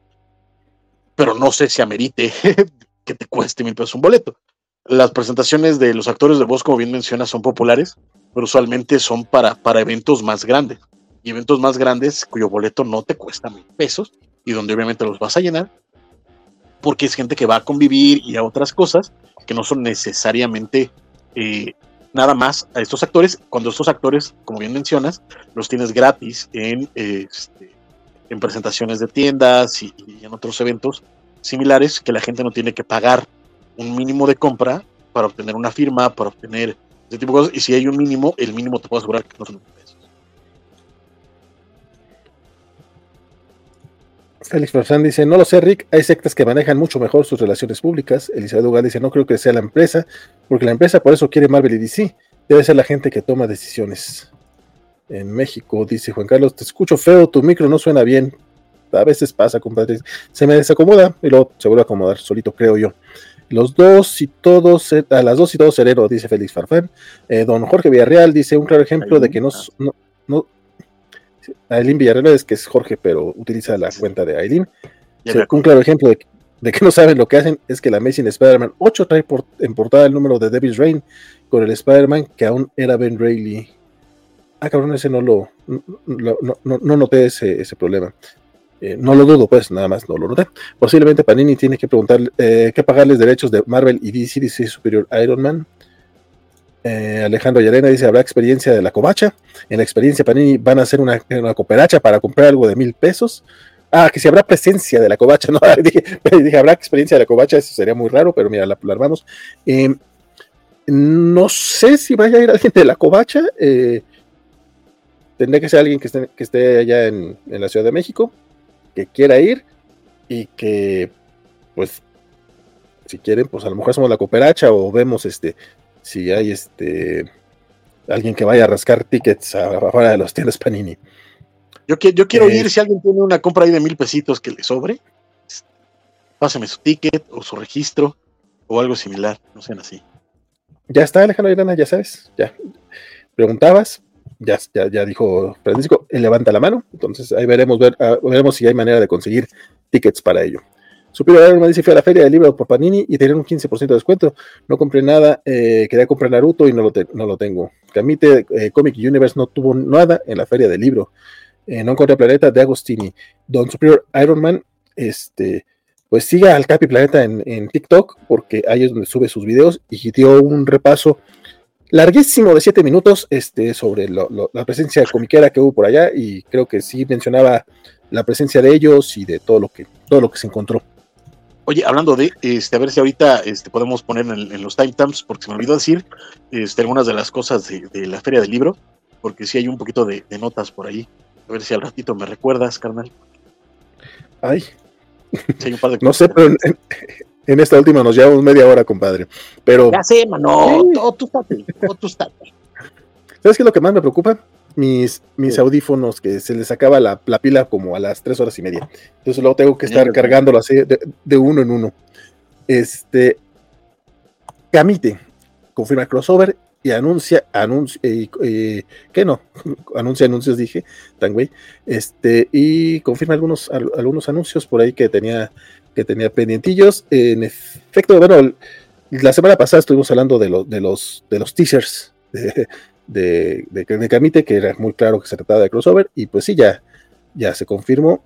pero no sé si amerite que te cueste mil pesos un boleto. Las presentaciones de los actores de voz, como bien mencionas, son populares pero usualmente son para, para eventos más grandes. Y eventos más grandes cuyo boleto no te cuesta mil pesos y donde obviamente los vas a llenar porque es gente que va a convivir y a otras cosas que no son necesariamente eh, nada más a estos actores, cuando estos actores, como bien mencionas, los tienes gratis en, este, en presentaciones de tiendas y, en otros eventos similares que la gente no tiene que pagar un mínimo de compra para obtener una firma, para obtener ese tipo de cosas. Y si hay un mínimo, el mínimo te puedo asegurar que no son pesos. Félix Farsán dice, no lo sé, Rick, hay sectas que manejan mucho mejor sus relaciones públicas. Elizabeth Dugal dice, no creo que sea la empresa, porque la empresa por eso quiere Marvel y DC. Debe ser la gente que toma decisiones. En México, dice Juan Carlos, te escucho feo, tu micro no suena bien. A veces pasa, compadre. Se me desacomoda y luego se vuelve a acomodar solito, creo yo. Los dos y todos, eh, a las dos y todos sereno, dice Félix Farfán. Eh, don Jorge Villarreal dice un claro ejemplo de que no, no, no Aileen Villarreal es que es Jorge, pero utiliza la cuenta de Aileen. un claro ejemplo de, que no saben lo que hacen es que la Amazing Spider-Man 8 trae en portada el número de Devil's Reign con el Spider-Man que aún era Ben Reilly. Ah, cabrón, ese no lo, no, noté ese, ese problema. Eh, no lo dudo, pues, nada más no lo noté. Posiblemente Panini tiene que preguntar eh, qué pagarles derechos de Marvel y DC, dice Superior Iron Man. Eh, Alejandro Yarena dice: ¿Habrá experiencia de la covacha? En la experiencia Panini van a hacer una, cooperacha para comprar algo de mil pesos. Ah, que si habrá presencia de la covacha, no, dije, habrá experiencia de la covacha, eso sería muy raro, pero mira, la, armamos. no sé si vaya a ir alguien de la covacha. Tendría que ser alguien que esté, que esté allá en, en la Ciudad de México que quiera ir y que, pues, si quieren, pues a lo mejor hacemos la cooperacha o vemos este, si hay este alguien que vaya a rascar tickets afuera de los tiendas Panini. Yo, yo quiero eh, ir, si alguien tiene una compra ahí de mil pesitos que le sobre, pásame su ticket o su registro o algo similar, no sean así. Ya está, Alejandro Irana, ya sabes, ya. Preguntabas, ya, ya, dijo Francisco, levanta la mano, entonces ahí veremos, ver, ah, veremos si hay manera de conseguir tickets para ello. Superior me dice, fui a la feria del libro por Panini y tenían un 15% de descuento. No compré nada, eh, quería comprar Naruto y no lo, no lo tengo. Camite eh, Comic Universe no tuvo nada en la feria del libro. Eh, no encontré Planeta de Agostini. Don Superior Iron Man, este, pues siga al Capi Planeta en, en TikTok, porque ahí es donde sube sus videos y dio un repaso larguísimo de siete minutos este, sobre la presencia comiquera que hubo por allá y creo que sí mencionaba la presencia de ellos y de todo lo que, todo lo que se encontró. Oye, hablando de, este, a ver si ahorita este, podemos poner en, los timestamps, porque se me olvidó decir este, algunas de las cosas de, la feria del libro, porque sí hay un poquito de, notas por ahí. A ver si al ratito me recuerdas, carnal. Ay. no sé, pero en esta última nos llevamos media hora, compadre. Pero. Ya sé, mano. Todo tú todo tú ¿Sabes qué es lo que más me preocupa? Mis, mis audífonos, que se les acaba la, pila como a las tres horas y media. Entonces luego tengo que estar cargándolo así de, uno en uno. Este. Camite confirma crossover y anuncia, anuncia, eh, eh, ¿qué no? Anuncia anuncios, dije, tan güey. Este, y confirma algunos, algunos anuncios por ahí que tenía que tenía pendientillos. En efecto, bueno, la semana pasada estuvimos hablando de, de los, de los teasers de, de, de, Camite, que era muy claro que se trataba de crossover, y pues sí, ya, ya se confirmó.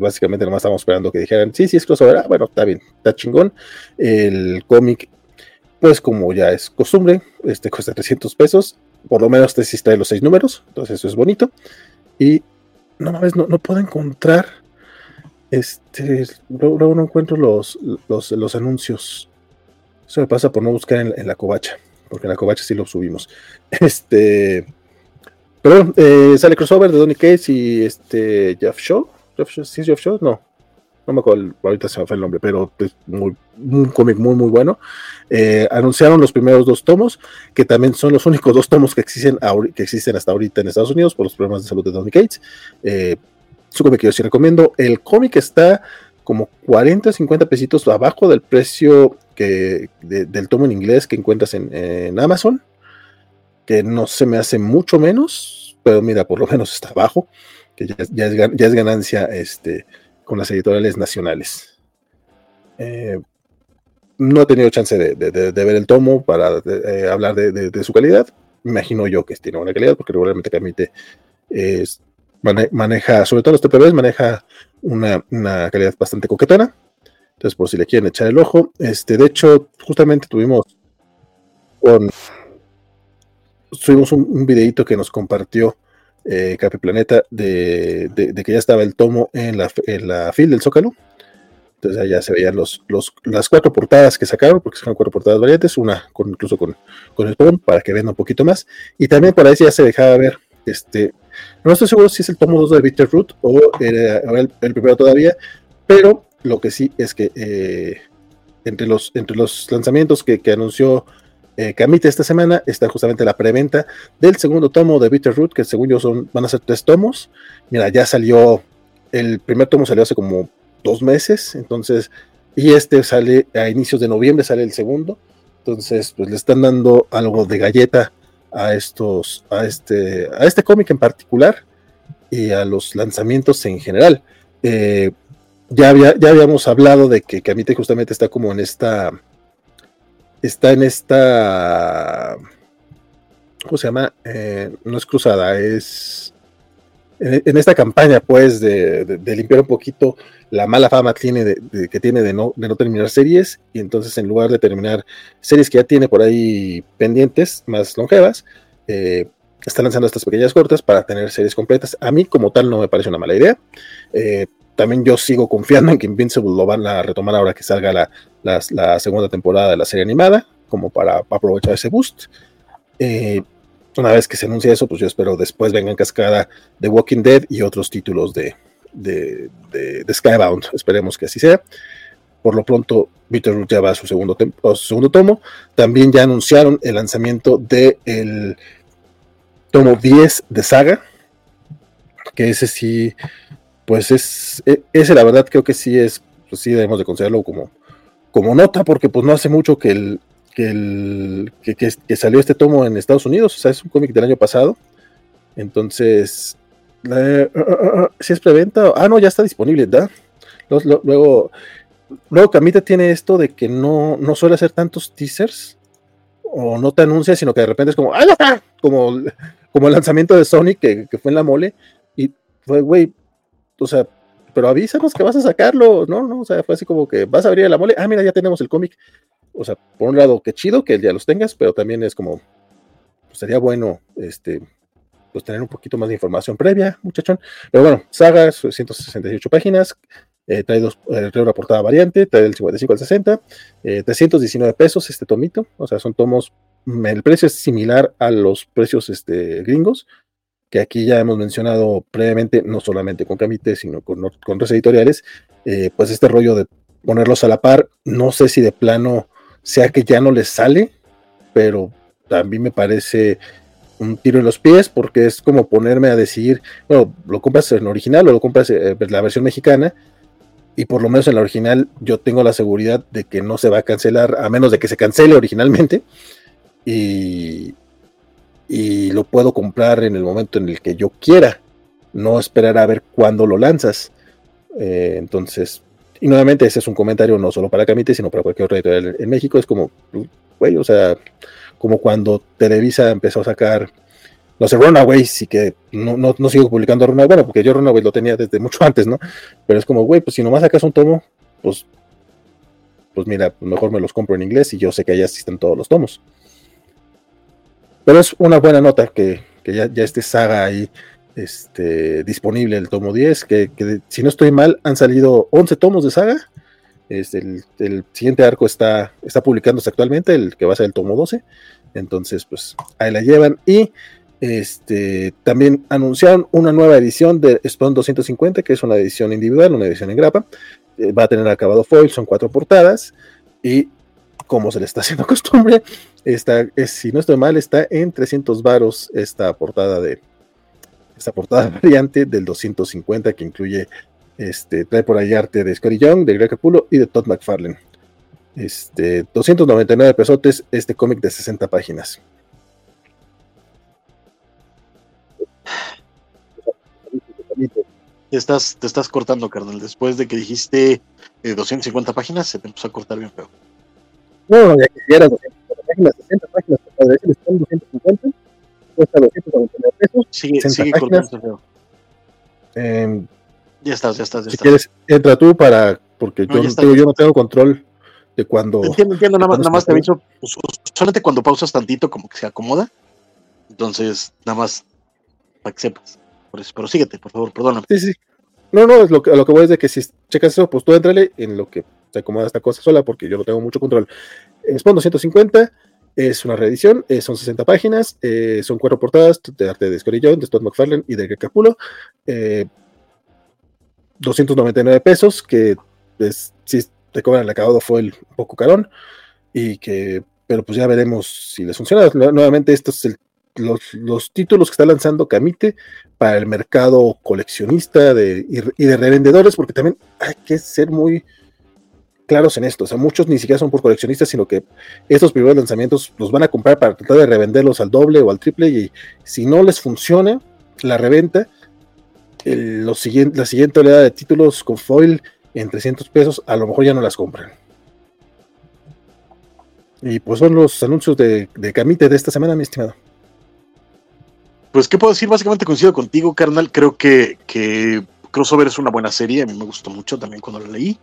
básicamente nomás estábamos esperando que dijeran, sí, sí es crossover, ah, bueno, está bien, está chingón. El cómic, pues como ya es costumbre, este cuesta 300 pesos, por lo menos este sí trae los seis números, entonces eso es bonito. Y no mames, no, no puedo encontrar este, luego, no encuentro los, los, anuncios. Eso me pasa por no buscar en, la covacha, porque en la covacha sí lo subimos. Este, pero eh, sale crossover de Donny Case y este Jeff Shaw. Jeff ¿Sí es Jeff Shaw? No, no me acuerdo, ahorita se me fue el nombre, pero es muy, un cómic muy, muy bueno. Eh, anunciaron los primeros dos tomos, que también son los únicos dos tomos que existen, que existen hasta ahorita en Estados Unidos por los problemas de salud de Donny Cates. Eh, que yo sí recomiendo. El cómic está como 40, 50 pesitos abajo del precio que, del tomo en inglés que encuentras en, Amazon, que no se me hace mucho menos, pero mira, por lo menos está abajo, que ya, es, ganancia este, con las editoriales nacionales. Eh, no he tenido chance de, ver el tomo para eh, hablar de, su calidad. Imagino yo que tiene buena calidad porque regularmente permite maneja, sobre todo los TPBs, maneja una, calidad bastante coquetona. Entonces, por si le quieren echar el ojo, este, de hecho, justamente tuvimos con subimos un, videito que nos compartió eh, Planeta de, de, que ya estaba el tomo en la, en la fil del Zócalo. Entonces allá se veían los, los, las cuatro portadas que sacaron, porque son cuatro portadas variantes, una con, incluso con, con el tomo, para que vean un poquito más. Y también por ahí ya se dejaba ver, este, no estoy seguro si es el tomo 2 de Bitterroot o, era, el, primero todavía, pero lo que sí es que eh, entre, los, entre los lanzamientos que, anunció eh, Camite esta semana está justamente la preventa del segundo tomo de Bitterroot, que según yo son, van a ser tres tomos. Mira, ya salió, el primer tomo salió hace como dos meses, entonces, y este sale a inicios de noviembre, sale el segundo. Entonces, pues le están dando algo de galleta a estos, a este, a este cómic en particular y a los lanzamientos en general. Eh, ya, había, ya habíamos hablado de que Camite justamente está como en esta está en esta. ¿Cómo se llama? Eh, no es cruzada, es. En, esta campaña, pues, de, limpiar un poquito la mala fama que tiene de no terminar series, y entonces en lugar de terminar series que ya tiene por ahí pendientes, más longevas, eh, está lanzando estas pequeñas cortas para tener series completas. A mí, como tal, no me parece una mala idea. Eh, también yo sigo confiando en que Invincible lo van a retomar ahora que salga la, la, segunda temporada de la serie animada, como para, aprovechar ese boost. Eh, una vez que se anuncie eso, pues yo espero después venga en cascada The Walking Dead y otros títulos de, de, Skybound. Esperemos que así sea. Por lo pronto, Bitterroot ya va a su segundo, su segundo tomo. También ya anunciaron el lanzamiento del el tomo 10 de Saga, que ese sí pues es, e, ese la verdad creo que sí es, pues sí debemos de considerarlo como, como nota, porque pues no hace mucho que el, que, el, que, salió este tomo en Estados Unidos, o sea, es un cómic del año pasado, entonces, uh, uh, uh, si es preventa, ah, no, ya está disponible, ¿verdad? Luego, luego Camita tiene esto de que no, no suele hacer tantos teasers, o no te anuncia, sino que de repente es como, ¡ah, está! Como, como el lanzamiento de Sonic que, que fue en la mole, y fue, güey, o sea, pero avísanos que vas a sacarlo, ¿no? ¿no? O sea, fue así como que vas a abrir la mole, ah, mira, ya tenemos el cómic. O sea, por un lado, qué chido que ya los tengas, pero también es como, pues sería bueno, este, pues tener un poquito más de información previa, muchachón. Pero bueno, saga, 168 páginas, eh, trae, dos, eh, trae una portada variante, trae del 55 al 60, 319 eh, pesos este tomito, o sea, son tomos, el precio es similar a los precios este, gringos, que aquí ya hemos mencionado previamente, no solamente con Camite, sino con, con otros editoriales, eh, pues este rollo de ponerlos a la par, no sé si de plano sea que ya no les sale, pero también me parece un tiro en los pies porque es como ponerme a decir, bueno, lo compras en original o lo compras en eh, la versión mexicana y por lo menos en la original yo tengo la seguridad de que no se va a cancelar a menos de que se cancele originalmente y, y lo puedo comprar en el momento en el que yo quiera, no esperar a ver cuándo lo lanzas. Eh, entonces, y nuevamente ese es un comentario no solo para Camite, sino para cualquier otro editorial en México. Es como, güey, o sea, como cuando Televisa empezó a sacar, no sé, Runaways y que no, no, no sigo publicando Runaways, bueno, porque yo Runaways lo tenía desde mucho antes, ¿no? Pero es como, güey, pues si nomás sacas un tomo, pues, pues mira, mejor me los compro en inglés y yo sé que allá existen todos los tomos. Pero es una buena nota que, ya, ya esté saga ahí este, disponible el tomo 10, que, si no estoy mal han salido 11 tomos de saga. El, siguiente arco está, está publicándose actualmente, el que va a ser el tomo 12. Entonces, pues ahí la llevan. Y este, también anunciaron una nueva edición de Spawn 250, que es una edición individual, una edición en grapa. Eh, va a tener acabado foil, son cuatro portadas. Y como se le está haciendo costumbre, está, si no estoy mal, está en 300 varos esta portada de esta portada variante del 250 que incluye este trae por ahí arte de Scotty Young, de Greg Capullo y de Todd McFarlane. Este 299 pesotes este cómic de 60 páginas. Te estás, te estás cortando, carnal. Después de que dijiste 250 eh, páginas, se te empezó a cortar bien feo. No, ya quisiera 250 páginas, 60 páginas, decir, están 250, cuesta 299 pesos. Sigue, sigue cortando eh, ya estás, ya estás, ya si quieres, entra tú para, porque yo, no, yo no tengo control de cuando. Entiendo, entiendo, nada, más, nada más te aviso, pues, solamente cuando pausas tantito, como que se acomoda. Entonces, nada más para que sepas. Por eso, pero síguete, por favor, perdóname. Sí, sí. No, no, es lo que, lo que voy es de que si checas eso, pues tú entrale en lo que se acomoda esta cosa sola, porque yo no tengo mucho control. Spawn 250 es una reedición, eh, son 60 páginas, eh, son cuatro portadas de arte de Scotty de Scott McFarlane y de Greg Eh, 299 pesos, que si te cobran el acabado fue el un poco carón, y que, pero pues ya veremos si les funciona. Nuevamente, estos es los, títulos que está lanzando Camite para el mercado coleccionista de, y, de revendedores, porque también hay que ser muy claros en esto. O sea, muchos ni siquiera son por coleccionistas, sino que estos primeros lanzamientos los van a comprar para tratar de revenderlos al doble o al triple. Y si no les funciona la reventa, la siguiente oleada de títulos con foil en 300 pesos, a lo mejor ya no las compran. Y pues son los anuncios de, Camite de esta semana, mi estimado. Pues, ¿qué puedo decir? Básicamente coincido contigo, carnal. Creo que, que Crossover es una buena serie. A mí me gustó mucho también cuando la leí.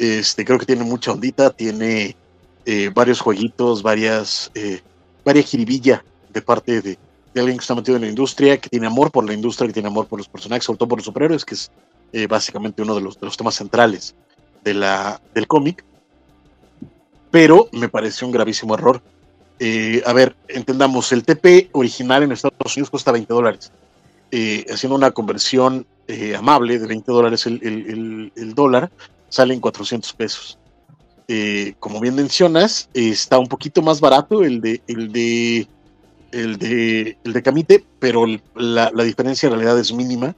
Este, creo que tiene mucha ondita, tiene eh, varios jueguitos, varias, eh, varias jiribilla de parte de, alguien que está metido en la industria, que tiene amor por la industria, que tiene amor por los personajes, sobre todo por los superhéroes, que es eh, básicamente uno de los, de los temas centrales de la, del cómic. Pero me pareció un gravísimo error. a ver, entendamos, el TP original en Estados Unidos cuesta 20 dólares. haciendo una conversión amable de 20 dólares el, el, el, dólar, salen 400 pesos. Eh, como bien mencionas, está un poquito más barato el de el de el de el de Camite, pero la, diferencia en realidad es mínima.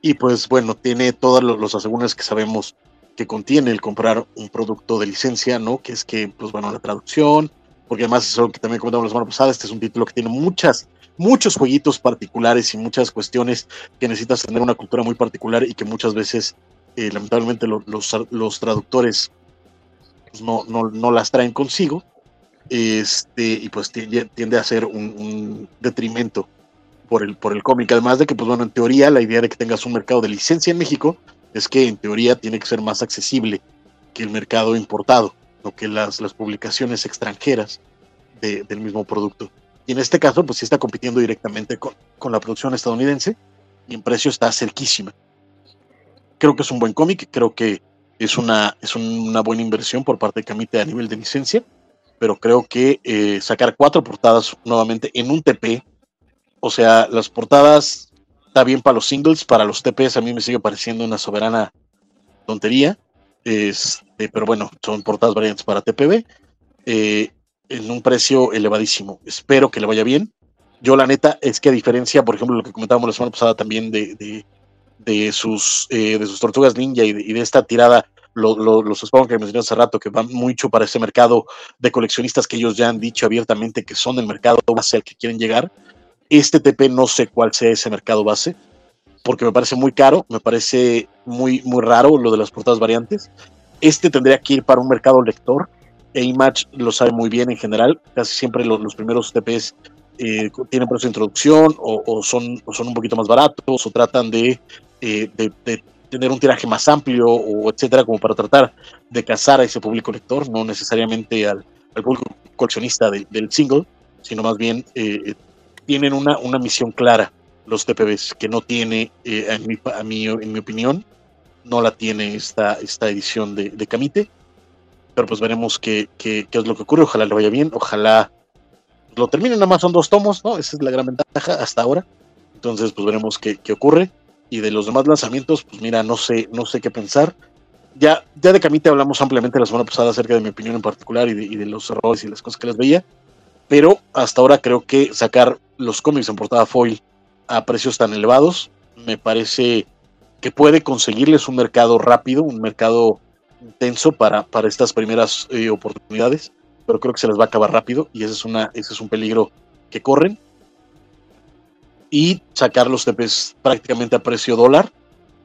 Y pues bueno, tiene todos los, asegúnes que sabemos que contiene el comprar un producto de licencia, ¿no? Que es que, pues bueno, la traducción, porque además es algo que también comentamos la semana pasada, este es un título que tiene muchas, muchos jueguitos particulares y muchas cuestiones que necesitas tener una cultura muy particular y que muchas veces eh, lamentablemente los, traductores pues, no, las traen consigo, este, y pues tiende, a ser un, detrimento por el, cómic. Además de que, pues bueno, en teoría la idea de que tengas un mercado de licencia en México es que en teoría tiene que ser más accesible que el mercado importado o que las, las publicaciones extranjeras del mismo producto. Y en este caso, pues sí está compitiendo directamente con, con la producción estadounidense y en precio está cerquísima creo que es un buen cómic, creo que es una, es una buena inversión por parte de Camite a nivel de licencia, pero creo que eh, sacar cuatro portadas nuevamente en un TP, o sea, las portadas está bien para los singles, para los TPs a mí me sigue pareciendo una soberana tontería, este, pero bueno, son portadas variantes para TPB, eh, en un precio elevadísimo. Espero que le vaya bien. Yo la neta es que a diferencia, por ejemplo, lo que comentábamos la semana pasada también de de sus, eh, de sus tortugas ninja y de, esta tirada, los Spawn que mencioné hace rato, que van mucho para ese mercado de coleccionistas que ellos ya han dicho abiertamente que son el mercado base al que quieren llegar. Este TP no sé cuál sea ese mercado base, porque me parece muy caro, me parece muy, muy raro lo de las portadas variantes. Este tendría que ir para un mercado lector. e Image lo sabe muy bien en general. Casi siempre los, primeros TPs eh, tienen precio de introducción o, son, o son un poquito más baratos o tratan de eh, de, tener un tiraje más amplio o etcétera, como para tratar de cazar a ese público lector, no necesariamente al, público coleccionista del, single, sino más bien eh, tienen una, una misión clara los TPBs, que no tiene, eh, mi, a en mi opinión, no la tiene esta, esta edición de, de Camite, pero pues veremos qué, qué, qué, es lo que ocurre, ojalá le vaya bien, ojalá lo terminen, nada más son dos tomos, ¿no? Esa es la gran ventaja hasta ahora, entonces pues veremos qué, qué ocurre y de los demás lanzamientos, pues mira, no sé, no sé qué pensar. Ya, ya de Camite hablamos ampliamente la semana pasada acerca de mi opinión en particular y de, los errores y las cosas que les veía, pero hasta ahora creo que sacar los cómics en portada foil a precios tan elevados me parece que puede conseguirles un mercado rápido, un mercado intenso para, para estas primeras eh, oportunidades, pero creo que se les va a acabar rápido y ese es, una, ese es un peligro que corren y sacar los TPs prácticamente a precio dólar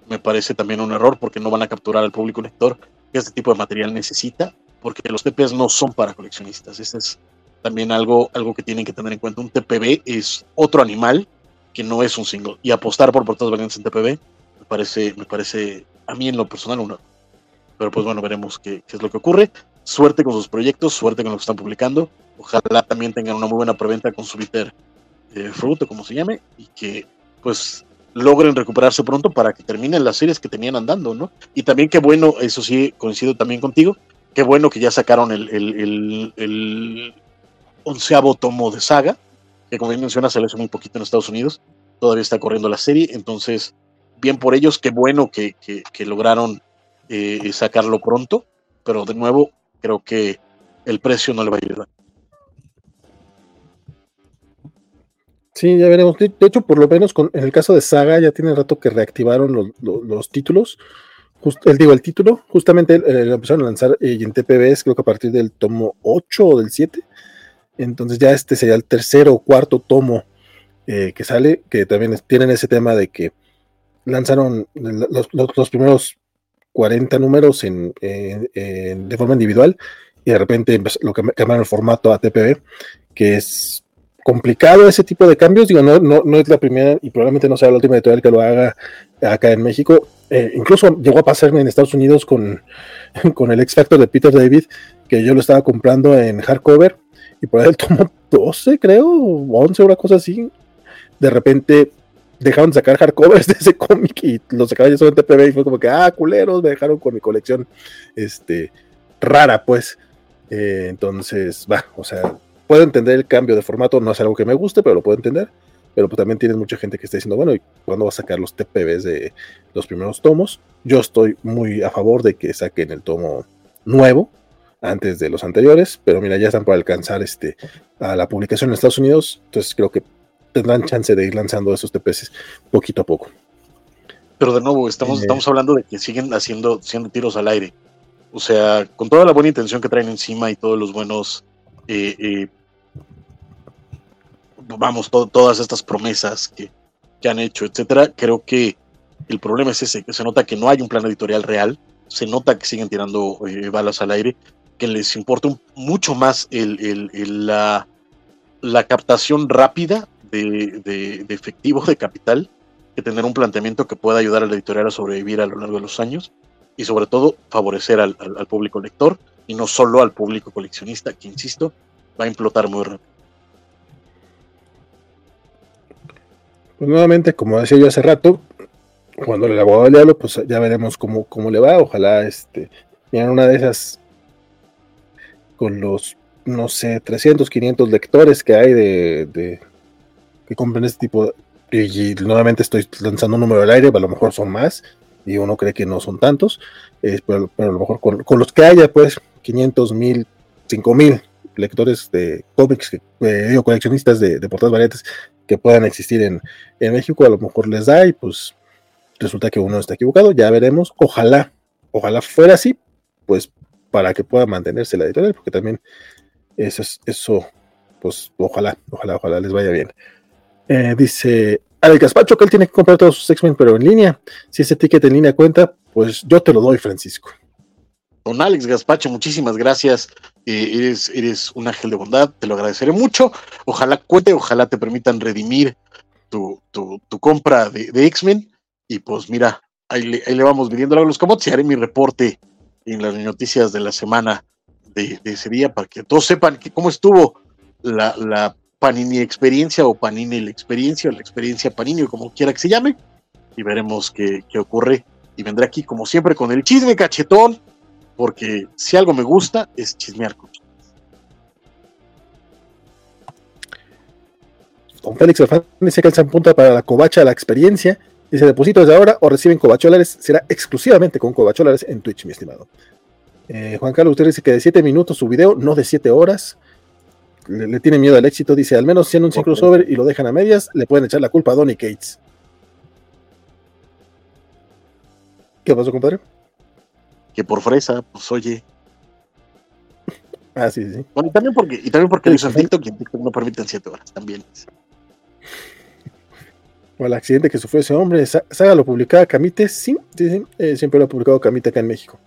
me parece también un error porque no van a capturar al público lector que este tipo de material necesita, porque los TPs no son para coleccionistas. Este es también algo, algo que tienen que tener en cuenta. Un TPB es otro animal que no es un single. Y apostar por portadas variantes en TPB me parece, me parece a mí en lo personal un error. pero pues bueno, veremos qué, es lo que ocurre. Suerte con sus proyectos, suerte con lo que están publicando. Ojalá también tengan una muy buena preventa con su Eh, Fruto, como se llame, y que pues logren recuperarse pronto para que terminen las series que tenían andando, ¿no? Y también qué bueno, eso sí, coincido también contigo, qué bueno que ya sacaron el, el, el, onceavo tomo de saga, que como bien mencionas, se le hace muy poquito en Estados Unidos, todavía está corriendo la serie, entonces, bien por ellos, qué bueno que, que, lograron eh, sacarlo pronto, pero de nuevo, creo que el precio no le va a ayudar. Sí, ya veremos. De, hecho, por lo menos con, en el caso de Saga, ya tiene rato que reactivaron los, títulos. el, digo, el título, justamente eh, lo empezaron a lanzar eh, en TPBs, creo que a partir del tomo 8 o del 7. Entonces ya este sería el tercero o cuarto tomo eh, que sale, que también tienen ese tema de que lanzaron los, primeros 40 números en, de forma individual y de repente lo que cambiaron el formato a TPB, que es complicado ese tipo de cambios. Digo, no, no, no es la primera y probablemente no sea la última editorial que lo haga acá en México. Eh, incluso llegó a pasarme en Estados Unidos con, con el X Factor de Peter David, que yo lo estaba comprando en hardcover y por ahí el tomo 12, creo, 11, una cosa así. De repente dejaron de sacar hardcovers de ese cómic y lo sacaban ya solo en y fue como que, ah, culeros, me dejaron con mi colección este, rara, pues. Eh, entonces, va, o sea, puedo entender el cambio de formato, no es algo que me guste, pero lo puedo entender. Pero pues también tienes mucha gente que está diciendo, bueno, ¿y cuándo va a sacar los TPBs de los primeros tomos? Yo estoy muy a favor de que saquen el tomo nuevo antes de los anteriores, pero mira, ya están para alcanzar este, a la publicación en Estados Unidos, entonces creo que tendrán chance de ir lanzando esos TPS poquito a poco. Pero de nuevo, estamos, eh. estamos hablando de que siguen haciendo, haciendo tiros al aire. O sea, con toda la buena intención que traen encima y todos los buenos eh, eh, vamos, todas estas promesas que, han hecho, etcétera, creo que el problema es ese, que se nota que no hay un plan editorial real, se nota que siguen tirando eh, balas al aire, que les importa mucho más el, la, la, captación rápida de, efectivo, de capital, que tener un planteamiento que pueda ayudar a la editorial a sobrevivir a lo largo de los años y sobre todo favorecer al público lector y no solo al público coleccionista, que insisto, va a implotar muy rápido. Pues nuevamente, como decía yo hace rato, cuando el abogado le hablo, pues ya veremos cómo, cómo le va. Ojalá este, miren una de esas con los, no sé, 300, 500 lectores que hay de, que compren este tipo de, y, nuevamente estoy lanzando un número al aire, a lo mejor son más, y uno cree que no son tantos, pero, a lo mejor con, los que haya, pues 500 mil, 5 mil lectores de cómics, eh, coleccionistas de, portadas variantes que puedan existir en, México, a lo mejor les da y pues resulta que uno está equivocado, ya veremos, ojalá, ojalá fuera así, pues para que pueda mantenerse la editorial, porque también eso es, eso, pues ojalá, ojalá, ojalá les vaya bien. Eh, dice Al Gaspacho que él tiene que comprar todos sus X-Men, pero en línea. Si ese ticket en línea cuenta, pues yo te lo doy, Francisco. Don Alex Gaspacho, muchísimas gracias. Eh, eres, eres un ángel de bondad, te lo agradeceré mucho. Ojalá cuente, ojalá te permitan redimir tu, compra de, X-Men. Y pues mira, ahí le, vamos viendo los comotes y haré mi reporte en las noticias de la semana de, ese día para que todos sepan que cómo estuvo la, Panini experiencia o Panini la experiencia o la experiencia Panini o como quiera que se llame. Y veremos qué, qué ocurre y vendré aquí como siempre con el chisme cachetón, porque si algo me gusta es chismear con Don Félix Alfán dice que el punta para la covacha la experiencia. Dice, deposito desde ahora o reciben cobacholares. Será exclusivamente con cobacholares en Twitch, mi estimado. Eh, Juan Carlos, usted dice que de 7 minutos su video, no de 7 horas. Le, tiene miedo al éxito. Dice, al menos si un crossover y lo dejan a medias, le pueden echar la culpa a Donny Cates. ¿Qué pasó, compadre? Que por fresa, pues oye. Ah, sí, sí. Bueno, y también porque, y también porque lo hizo en TikTok y en TikTok no permiten siete horas también. O el accidente que sufrió ese hombre, Saga lo publicaba Camite, sí, sí, eh, siempre lo ha publicado Camite acá en México.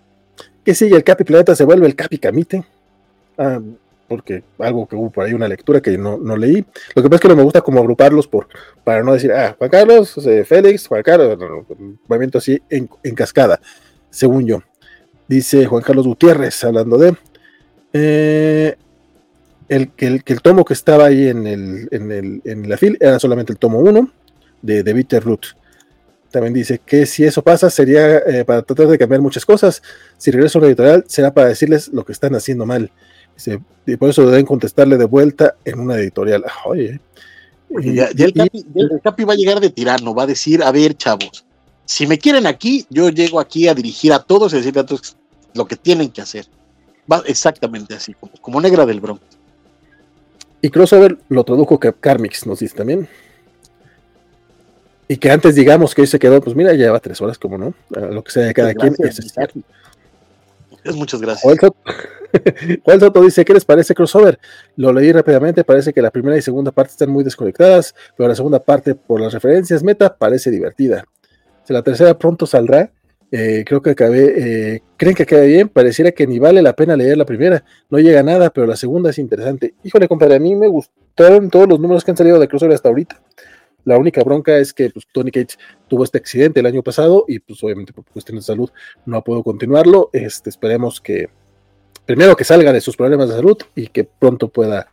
Que sigue el Capi Planeta se vuelve el Capi Camite. Ah, porque algo que hubo por ahí, una lectura que no, no, leí. Lo que pasa es que no me gusta como agruparlos por, para no decir, ah, Juan Carlos, Félix, Juan Carlos, movimiento así en, cascada, según yo. Dice Juan Carlos Gutiérrez, hablando de eh, el, que el, el, tomo que estaba ahí en, el, en, el, en la fila era solamente el tomo 1 de, de Bitterroot. También dice que si eso pasa sería eh, para tratar de cambiar muchas cosas. Si regreso a la editorial será para decirles lo que están haciendo mal. Dice, y por eso deben contestarle de vuelta en una editorial. Oye. Y, ya, ya el, capi, el, capi, va a llegar de tirano, va a decir, a ver, chavos, si me quieren aquí, yo llego aquí a dirigir a todos y decirle a todos lo que tienen que hacer. Va exactamente así, como, como negra del Bronx. Y crossover lo tradujo Carmix, nos dice también. Y que antes digamos que hoy se quedó, pues mira, lleva tres horas, como no, lo que sea de cada quien. Es, es, muchas gracias. Juan Soto dice, ¿qué les parece crossover? Lo leí rápidamente, parece que la primera y segunda parte están muy desconectadas, pero la segunda parte, por las referencias meta, parece divertida. La tercera pronto saldrá, eh, creo que acabé, eh, creen que queda bien, pareciera que ni vale la pena leer la primera, no llega a nada, pero la segunda es interesante. Híjole, compadre, a mí me gustaron todos los números que han salido de crossover hasta ahorita. La única bronca es que pues, Tony Cage tuvo este accidente el año pasado y pues obviamente por cuestiones de salud no puedo continuarlo. Este, esperemos que primero que salga de sus problemas de salud y que pronto pueda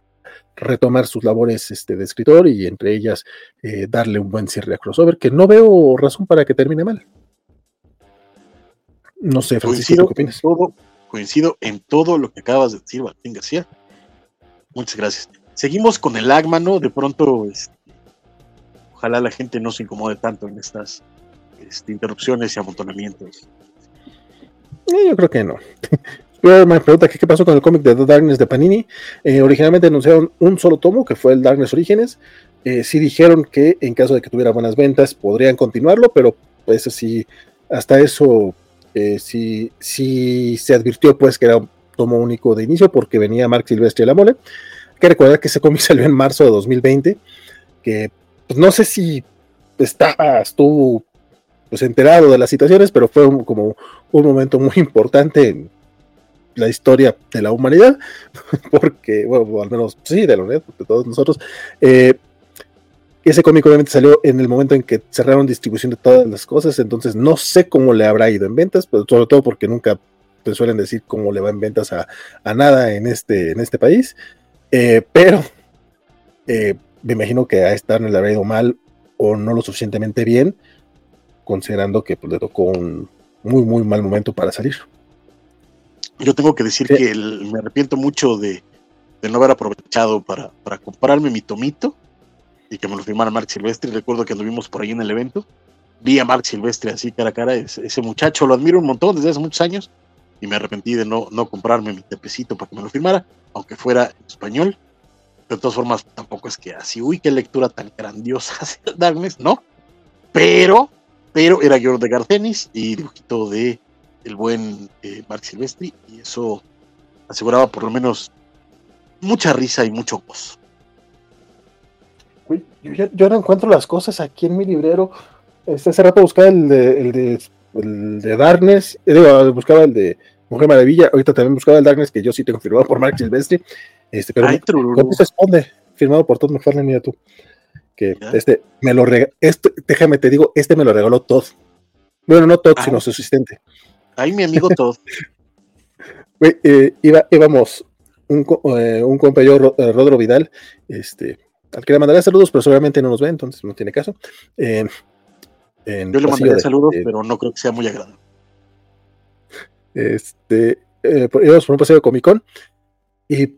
retomar sus labores este, de escritor y entre ellas eh, darle un buen cierre a crossover, que no veo razón para que termine mal. No sé, Francisco, ¿qué opinas? Todo, coincido en todo lo que acabas de decir, Martín García. Muchas gracias. Seguimos con el Agmano, de pronto este, ojalá la gente no se incomode tanto en estas este, interrupciones y amontonamientos. Eh, yo creo que no. me pregunta ¿qué, pasó con el cómic de The Darkness de Panini. Eh, originalmente anunciaron un solo tomo, que fue el Darkness Orígenes. Eh, sí dijeron que en caso de que tuviera buenas ventas podrían continuarlo, pero pues sí, hasta eso eh, sí, sí se advirtió pues que era un tomo único de inicio porque venía Mark Silvestre y la mole. Hay que recordar que ese cómic salió en marzo de 2020, que pues no sé si estaba, estuvo pues enterado de las situaciones, pero fue como un momento muy importante la historia de la humanidad, porque, bueno, al menos sí, de la humanidad, de todos nosotros. Eh, ese cómic obviamente salió en el momento en que cerraron distribución de todas las cosas, entonces no sé cómo le habrá ido en ventas, pero sobre todo porque nunca te suelen decir cómo le va en ventas a, a nada en este, en este país. Eh, pero eh, me imagino que a esta no le habrá ido mal o no lo suficientemente bien, considerando que pues, le tocó un muy, muy mal momento para salir. Yo tengo que decir que el, me arrepiento mucho de, de, no haber aprovechado para, para comprarme mi tomito y que me lo firmara Mark Silvestre. Recuerdo que anduvimos por ahí en el evento. Vi a Mark Silvestre así cara a cara. Ese, ese, muchacho lo admiro un montón desde hace muchos años y me arrepentí de no, no comprarme mi tepecito para que me lo firmara, aunque fuera en español de todas formas, tampoco es que así, uy, qué lectura tan grandiosa Darkness, ¿no? Pero, pero era George de Garcenis y dibujito de el buen eh, Mark Silvestri, y eso aseguraba por lo menos mucha risa y mucho gozo. Yo, ya, yo no encuentro las cosas aquí en mi librero. Este, hace rato buscaba el de, el de, el de Darkness, eh, digo, buscaba el de Mujer Maravilla, ahorita también buscaba el Darkness, que yo sí tengo firmado por Mark Silvestri, este, pero Ay, ¿cómo se esconde? Firmado por Todd McFarlane, mira tú. Que ¿Ya? este me lo regaló, este, déjame te digo, este me lo regaló Todd. Bueno, no Todd, Ay. sino su asistente. Ay, mi amigo Todd. eh, iba, íbamos un, eh, un compañero, eh, Rodro Vidal, este, al que le mandaré saludos, pero seguramente no nos ve, entonces no tiene caso. Eh, Yo le mandaré saludos, de, pero no creo que sea muy agradable. Este, eh, íbamos por un paseo de Comic Con y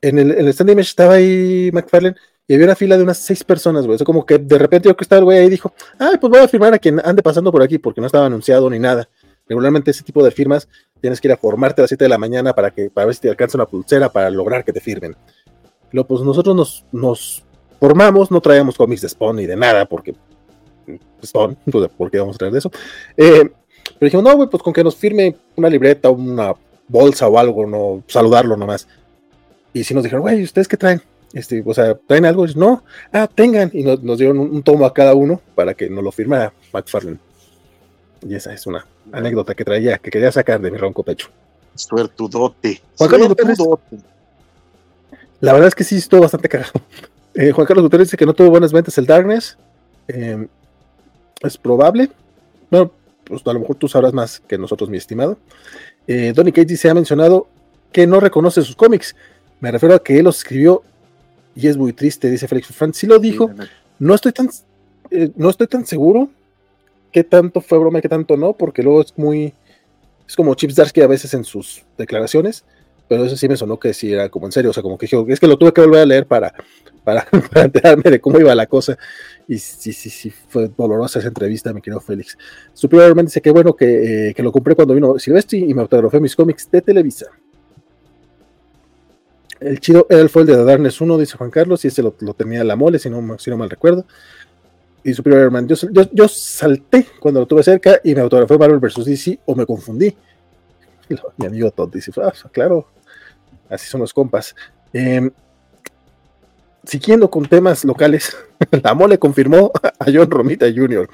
en el, en el stand image estaba ahí McFarlane y había una fila de unas seis personas, güey. Eso como que de repente yo que estaba el güey ahí dijo, ay, pues voy a firmar a quien ande pasando por aquí, porque no estaba anunciado ni nada. Regularmente ese tipo de firmas tienes que ir a formarte a las 7 de la mañana para que para ver si te alcanza una pulsera para lograr que te firmen. Pues nosotros nos, formamos, no traíamos cómics de Spawn ni de nada, porque Spawn, pues, ¿por qué vamos a traer de eso? Eh, pero dijimos, no, güey, pues con que nos firme una libreta, una bolsa o algo, no saludarlo nomás. Y si nos dijeron, güey, ¿ustedes qué traen? Este, o sea, ¿traen algo? Y no, ah, tengan. Y nos, nos dieron un, un, tomo a cada uno para que nos lo firmara McFarlane. Y esa es una anécdota que traía, que quería sacar de mi ronco pecho. Suertudote. Juan Carlos Suertudote. La verdad es que sí estuvo bastante cagado. Eh, Juan Carlos Gutiérrez dice que no tuvo buenas ventas el Darkness. Eh, es probable. Bueno, pues a lo mejor tú sabrás más que nosotros, mi estimado. Eh, Donny Cates se ha mencionado que no reconoce sus cómics. Me refiero a que él los escribió y es muy triste, dice Félix Frank. Sí lo dijo, no estoy tan, eh, no estoy tan seguro qué tanto fue broma y qué tanto no, porque luego es muy, es como Chips Darsky a veces en sus declaraciones, pero eso sí me sonó que sí era como en serio, o sea, como que es que lo tuve que volver a leer para, para, enterarme de cómo iba la cosa, y sí, sí, sí, fue dolorosa esa entrevista, mi querido Félix. Superiormente dice que bueno que, eh, que lo compré cuando vino Silvestri y me autografé mis cómics de Televisa. El chido era el foil de Darkness 1, dice Juan Carlos, y ese lo, tenía la mole, si no, si no mal recuerdo. Y Superior Herman, yo, yo, salté cuando lo tuve cerca y me autografé Marvel vs. DC o me confundí. Mi amigo Todd dice, ah, claro, así son los compas. Em, siguiendo con temas locales, la mole confirmó a John Romita Jr.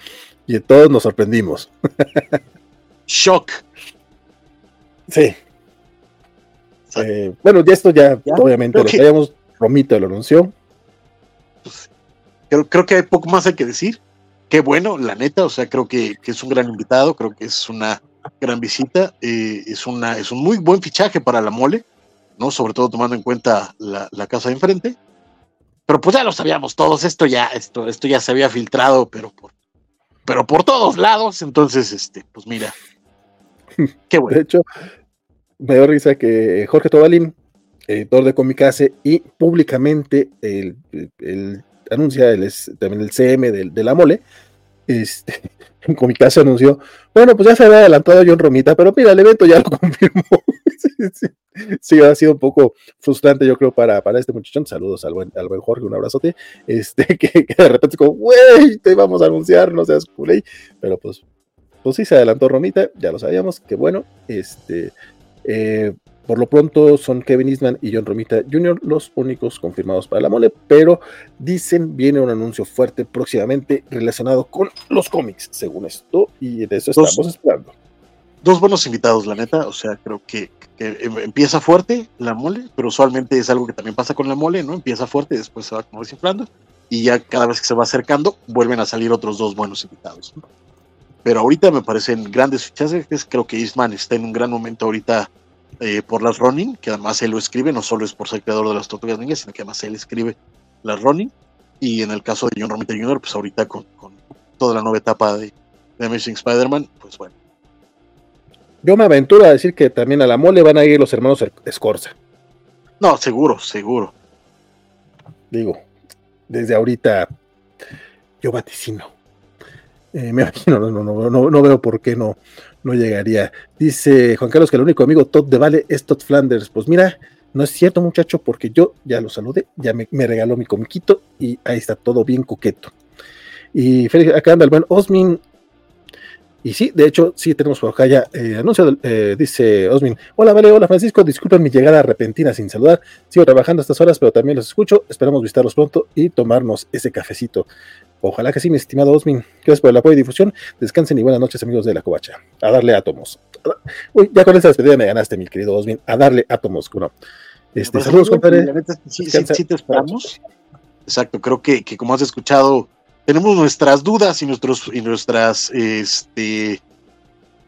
y todos nos sorprendimos. Shock. Sí, eh, bueno, ya esto ya, obviamente lo sabíamos, Romito lo anunció. Pues, creo, creo que hay poco más hay que decir. Qué bueno, la neta, o sea, creo que, es un gran invitado, creo que es una gran visita, eh, es, una, es un muy buen fichaje para la mole, ¿no? Sobre todo tomando en cuenta la, casa de enfrente. Pero pues ya lo sabíamos todos, esto ya, esto, esto ya se había filtrado, pero por, pero por todos lados, entonces, este, pues mira, qué bueno. De hecho, me dio risa que Jorge Tobalín, editor de Comicase, y públicamente el, anuncia el, también el CM de, la mole, este, en Comicase anunció, bueno, pues ya se había adelantado John Romita, pero mira, el evento ya lo confirmó. sí, ha sido un poco frustrante, yo creo, para, para este muchachón. Saludos al buen, al buen Jorge, un abrazote. Este, que, de repente como, güey, te vamos a anunciar, no seas culé. Pero pues, pues sí se adelantó Romita, ya lo sabíamos, que bueno, este, eh, por lo pronto son Kevin Eastman y John Romita Jr. los únicos confirmados para la mole, pero dicen viene un anuncio fuerte próximamente relacionado con los cómics, según esto, y de eso estamos esperando. Dos buenos invitados, la neta, o sea, creo que, em, empieza fuerte la mole, pero usualmente es algo que también pasa con la mole, ¿no? Empieza fuerte y después se va como desinflando, y ya cada vez que se va acercando, vuelven a salir otros dos buenos invitados. ¿no? pero ahorita me parecen grandes fichajes. Creo que Eastman está en un gran momento ahorita eh, por las running, que además él lo escribe, no solo es por ser creador de las Tortugas Ninjas, sino que además él escribe las running. Y en el caso de John Romita Jr., pues ahorita con, toda la nueva etapa de, Amazing Spider-Man, pues bueno. Yo me aventuro a decir que también a la mole van a ir los hermanos Escorza. No, seguro, seguro. Digo, desde ahorita yo vaticino eh, me imagino, no, no, no, no, veo por qué no, no llegaría. Dice Juan Carlos que el único amigo Todd de Vale es Todd Flanders. Pues mira, no es cierto, muchacho, porque yo ya lo saludé, ya me, regaló mi comiquito y ahí está todo bien coqueto. Y Félix, acá anda el buen Osmin y sí, de hecho, sí tenemos por acá ya eh, anuncio, eh, dice Osmin. Hola, vale, hola Francisco, disculpen mi llegada repentina sin saludar. Sigo trabajando estas horas, pero también los escucho. Esperamos visitarlos pronto y tomarnos ese cafecito. Ojalá que sí, mi estimado Osmin. Gracias por el apoyo y difusión. Descansen y buenas noches, amigos de la covacha. A darle átomos. Uy, ya con esta despedida me ganaste, mi querido Osmin. A darle átomos, bueno. Este, saludos, compadre. Sí, sí, te esperamos. Exacto, creo que, que como has escuchado tenemos nuestras dudas y, nuestros, y nuestras, este,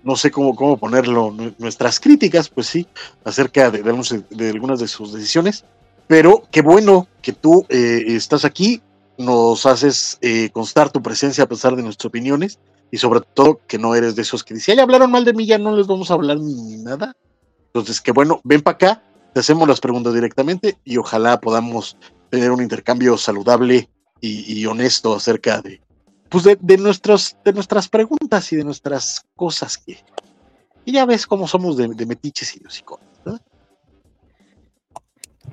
no sé cómo, cómo ponerlo, nuestras críticas, pues sí, acerca de, de, algunas de sus decisiones. Pero qué bueno que tú eh, estás aquí, nos haces eh, constar tu presencia a pesar de nuestras opiniones y sobre todo que no eres de esos que dicen, ya hablaron mal de mí, ya no les vamos a hablar ni nada. Entonces, que bueno, ven para acá, te hacemos las preguntas directamente y ojalá podamos tener un intercambio saludable y, honesto acerca de, pues de, nuestros, de nuestras preguntas y de nuestras cosas que, y ya ves cómo somos de, metiches y de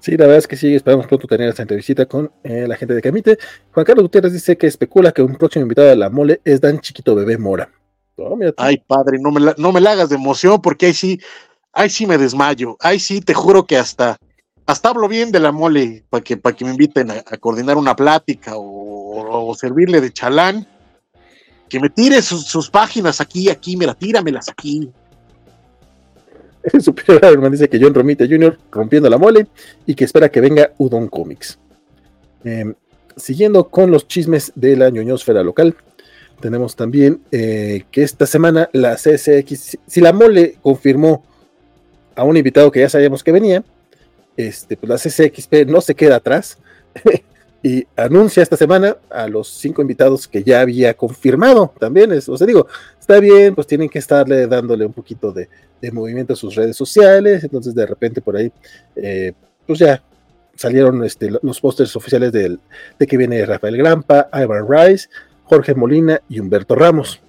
Sí, la verdad es que sí, esperamos pronto tener esta entrevista con eh, la gente de Camite. Juan Carlos Gutiérrez dice que especula que un próximo invitado de la mole es Dan Chiquito Bebé Mora. Ay, padre, no me, la, no me la hagas de emoción porque ahí sí, ahí sí me desmayo. Ahí sí, te juro que hasta hasta hablo bien de la mole para que, para que me inviten a, coordinar una plática o, servirle de chalán. Que me tire sus, páginas aquí, aquí, mira, tíramelas aquí. Superior dice que John Romita Jr. rompiendo la mole y que espera que venga Udon Comics. Em, siguiendo con los chismes de la ñoñosfera local, tenemos también eh, que esta semana la CSX, si la mole confirmó a un invitado que ya sabíamos que venía, este, pues la CCXP no se queda atrás y anuncia esta semana a los cinco invitados que ya había confirmado también. Es, o sea, digo, está bien, pues tienen que estarle dándole un poquito de, movimiento a sus redes sociales. Entonces, de repente por ahí, eh, pues ya salieron este, los pósters oficiales de que viene Rafael Grampa, Ivan Rice, Jorge Molina y Humberto Ramos.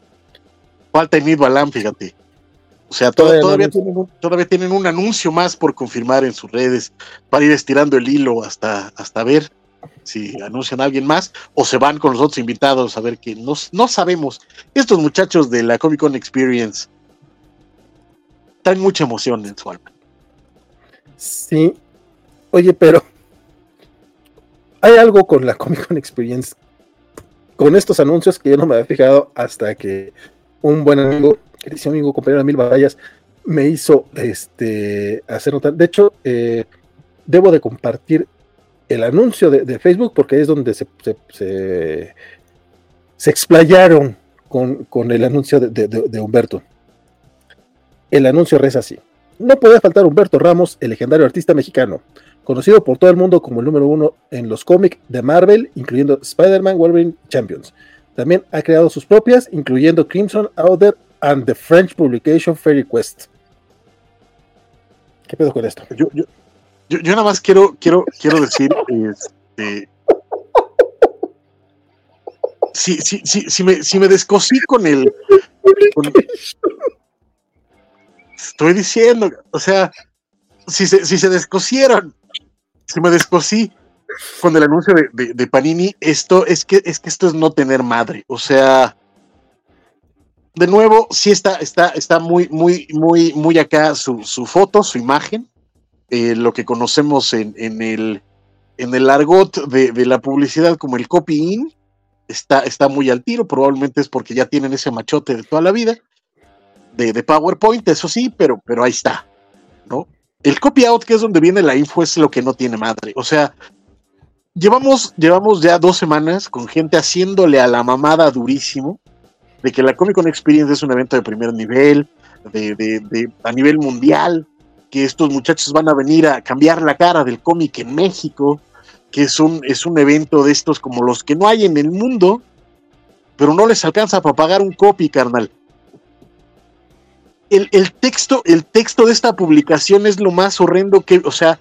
Falta Enid Balán, fíjate. O sea, todavía, tienen, todavía, tienen, un anuncio más por confirmar en sus redes para ir estirando el hilo hasta, hasta ver si anuncian a alguien más o se van con los otros invitados a ver que no, no sabemos. Estos muchachos de la Comic Con Experience traen mucha emoción en su alma. Sí. Oye, pero hay algo con la Comic Con Experience, con estos anuncios que yo no me había fijado hasta que un buen amigo, querido amigo, compañero de Mil Batallas, me hizo este, hacer notar. De hecho, eh, debo de compartir el anuncio de, Facebook porque es donde se, se, explayaron con, el anuncio de, Humberto. El anuncio reza así. No puede faltar Humberto Ramos, el legendario artista mexicano, conocido por todo el mundo como el número uno en los cómics de Marvel, incluyendo Spider-Man, Wolverine, Champions. También ha creado sus propias, incluyendo Crimson Outer and the French publication Fairy Quest. ¿Qué pedo con esto? Yo, yo, yo, nada más quiero, quiero, quiero decir, este, si, si, si, si, me, si me descosí con el, estoy diciendo, o sea, si se, si se descosieron, si me descosí con el anuncio de, Panini, esto es que, es que esto es no tener madre, o sea, de nuevo, sí está, está, está muy, muy, muy, muy acá su, su foto, su imagen, eh, lo que conocemos en, el, en el argot de, la publicidad como el copy-in, está, está muy al tiro, probablemente es porque ya tienen ese machote de toda la vida, de, PowerPoint, eso sí, pero, pero ahí está, ¿no? El copy-out, que es donde viene la info, es lo que no tiene madre, o sea, llevamos, llevamos ya dos semanas con gente haciéndole a la mamada durísimo, de que la Comic Con Experience es un evento de primer nivel, de, de, a nivel mundial, que estos muchachos van a venir a cambiar la cara del cómic en México, que es un, es un evento de estos como los que no hay en el mundo, pero no les alcanza para pagar un copy, carnal. El, texto, el texto de esta publicación es lo más horrendo que, o sea,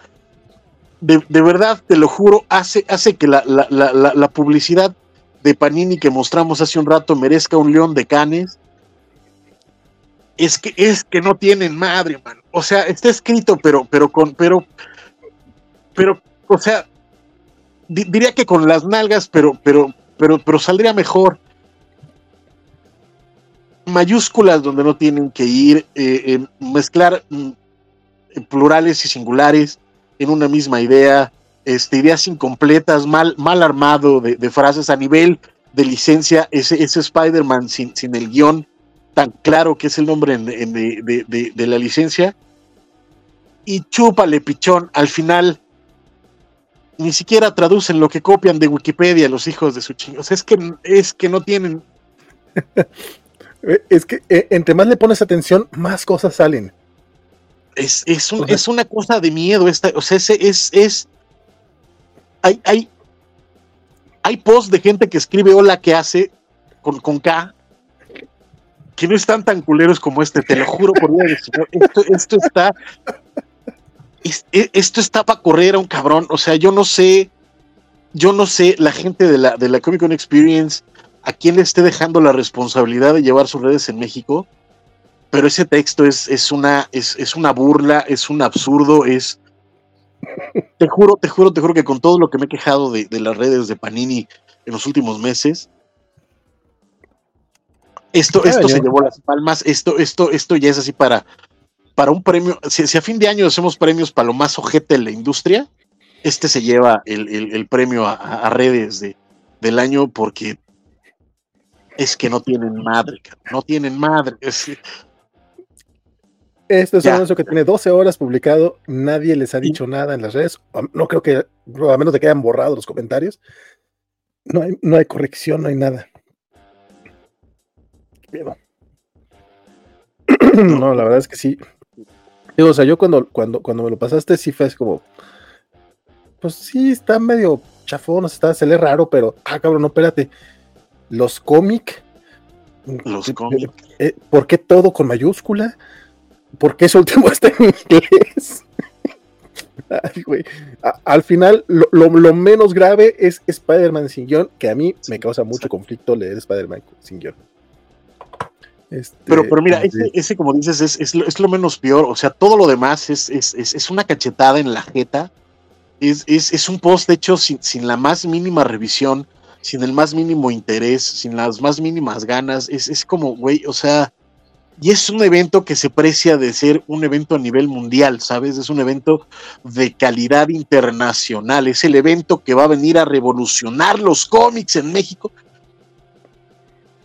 de, verdad, te lo juro, hace, hace que la, la, publicidad de Panini que mostramos hace un rato merezca un león de canes es que es que no tienen madre, man. O sea, está escrito, pero, pero con, pero, pero, o sea, diría que con las nalgas, pero, pero, pero, pero saldría mejor. Mayúsculas donde no tienen que ir, eh, mezclar mm, plurales y singulares en una misma idea, este, ideas incompletas, mal, mal armado de, frases a nivel de licencia, ese, ese Spider-Man sin, sin el guion tan claro que es el nombre de, la licencia. Y chúpale, pichón, al final ni siquiera traducen lo que copian de Wikipedia los hijos de su chingo. O sea, es que, es que no tienen. es que eh, entre más le pones atención, más cosas salen. Es, es, es una cosa de miedo. Esta, o sea, es, es, es hay, hay, hay posts de gente que escribe hola que hace con, con K que no están tan culeros como este, te lo juro por Dios, esto, está, e, esto para correr a un cabrón, o sea, yo no sé, yo no sé la gente de la, de la Comic Con Experience a quién le esté dejando la responsabilidad de llevar sus redes en México, pero ese texto es, es una, es, es una burla, es un absurdo, es, te juro, te juro, te juro que con todo lo que me he quejado de, de las redes de Panini en los últimos meses, esto, esto se llevó las palmas, esto, esto, esto ya es así para, para un premio. Si, a fin de año hacemos premios para lo más ojete de la industria, este se lleva el, premio a, redes de, del año porque es que no tienen madre, no tienen madre. Esto es un anuncio que tiene 12 horas publicado, nadie les ha dicho nada en las redes, no creo que, a menos de que hayan borrado los comentarios, no hay, no hay corrección, no hay nada. No, la verdad es que sí. o sea, yo cuando, cuando, cuando me lo pasaste, sí fue así como. Pues sí, está medio chafón, está, se lee raro, pero. Ah, cabrón, no, espérate. Los cómics. Los eh, cómics. Eh, ¿Por qué todo con mayúscula? ¿Por qué eso último está en inglés? Ay, güey. al final, lo, lo, menos grave es Spider-Man sin guion, que a mí me causa mucho conflicto leer Spider-Man sin guion. Este, pero, pero mira, ese, como dices, es, es, lo, es, lo, menos peor. O sea, todo lo demás es, es una cachetada en la jeta. Es, un post hecho sin, sin, la más mínima revisión, sin el más mínimo interés, sin las más mínimas ganas. Es, como, güey, o sea, y es un evento que se precia de ser un evento a nivel mundial, ¿sabes? Es un evento de calidad internacional. Es el evento que va a venir a revolucionar los cómics en México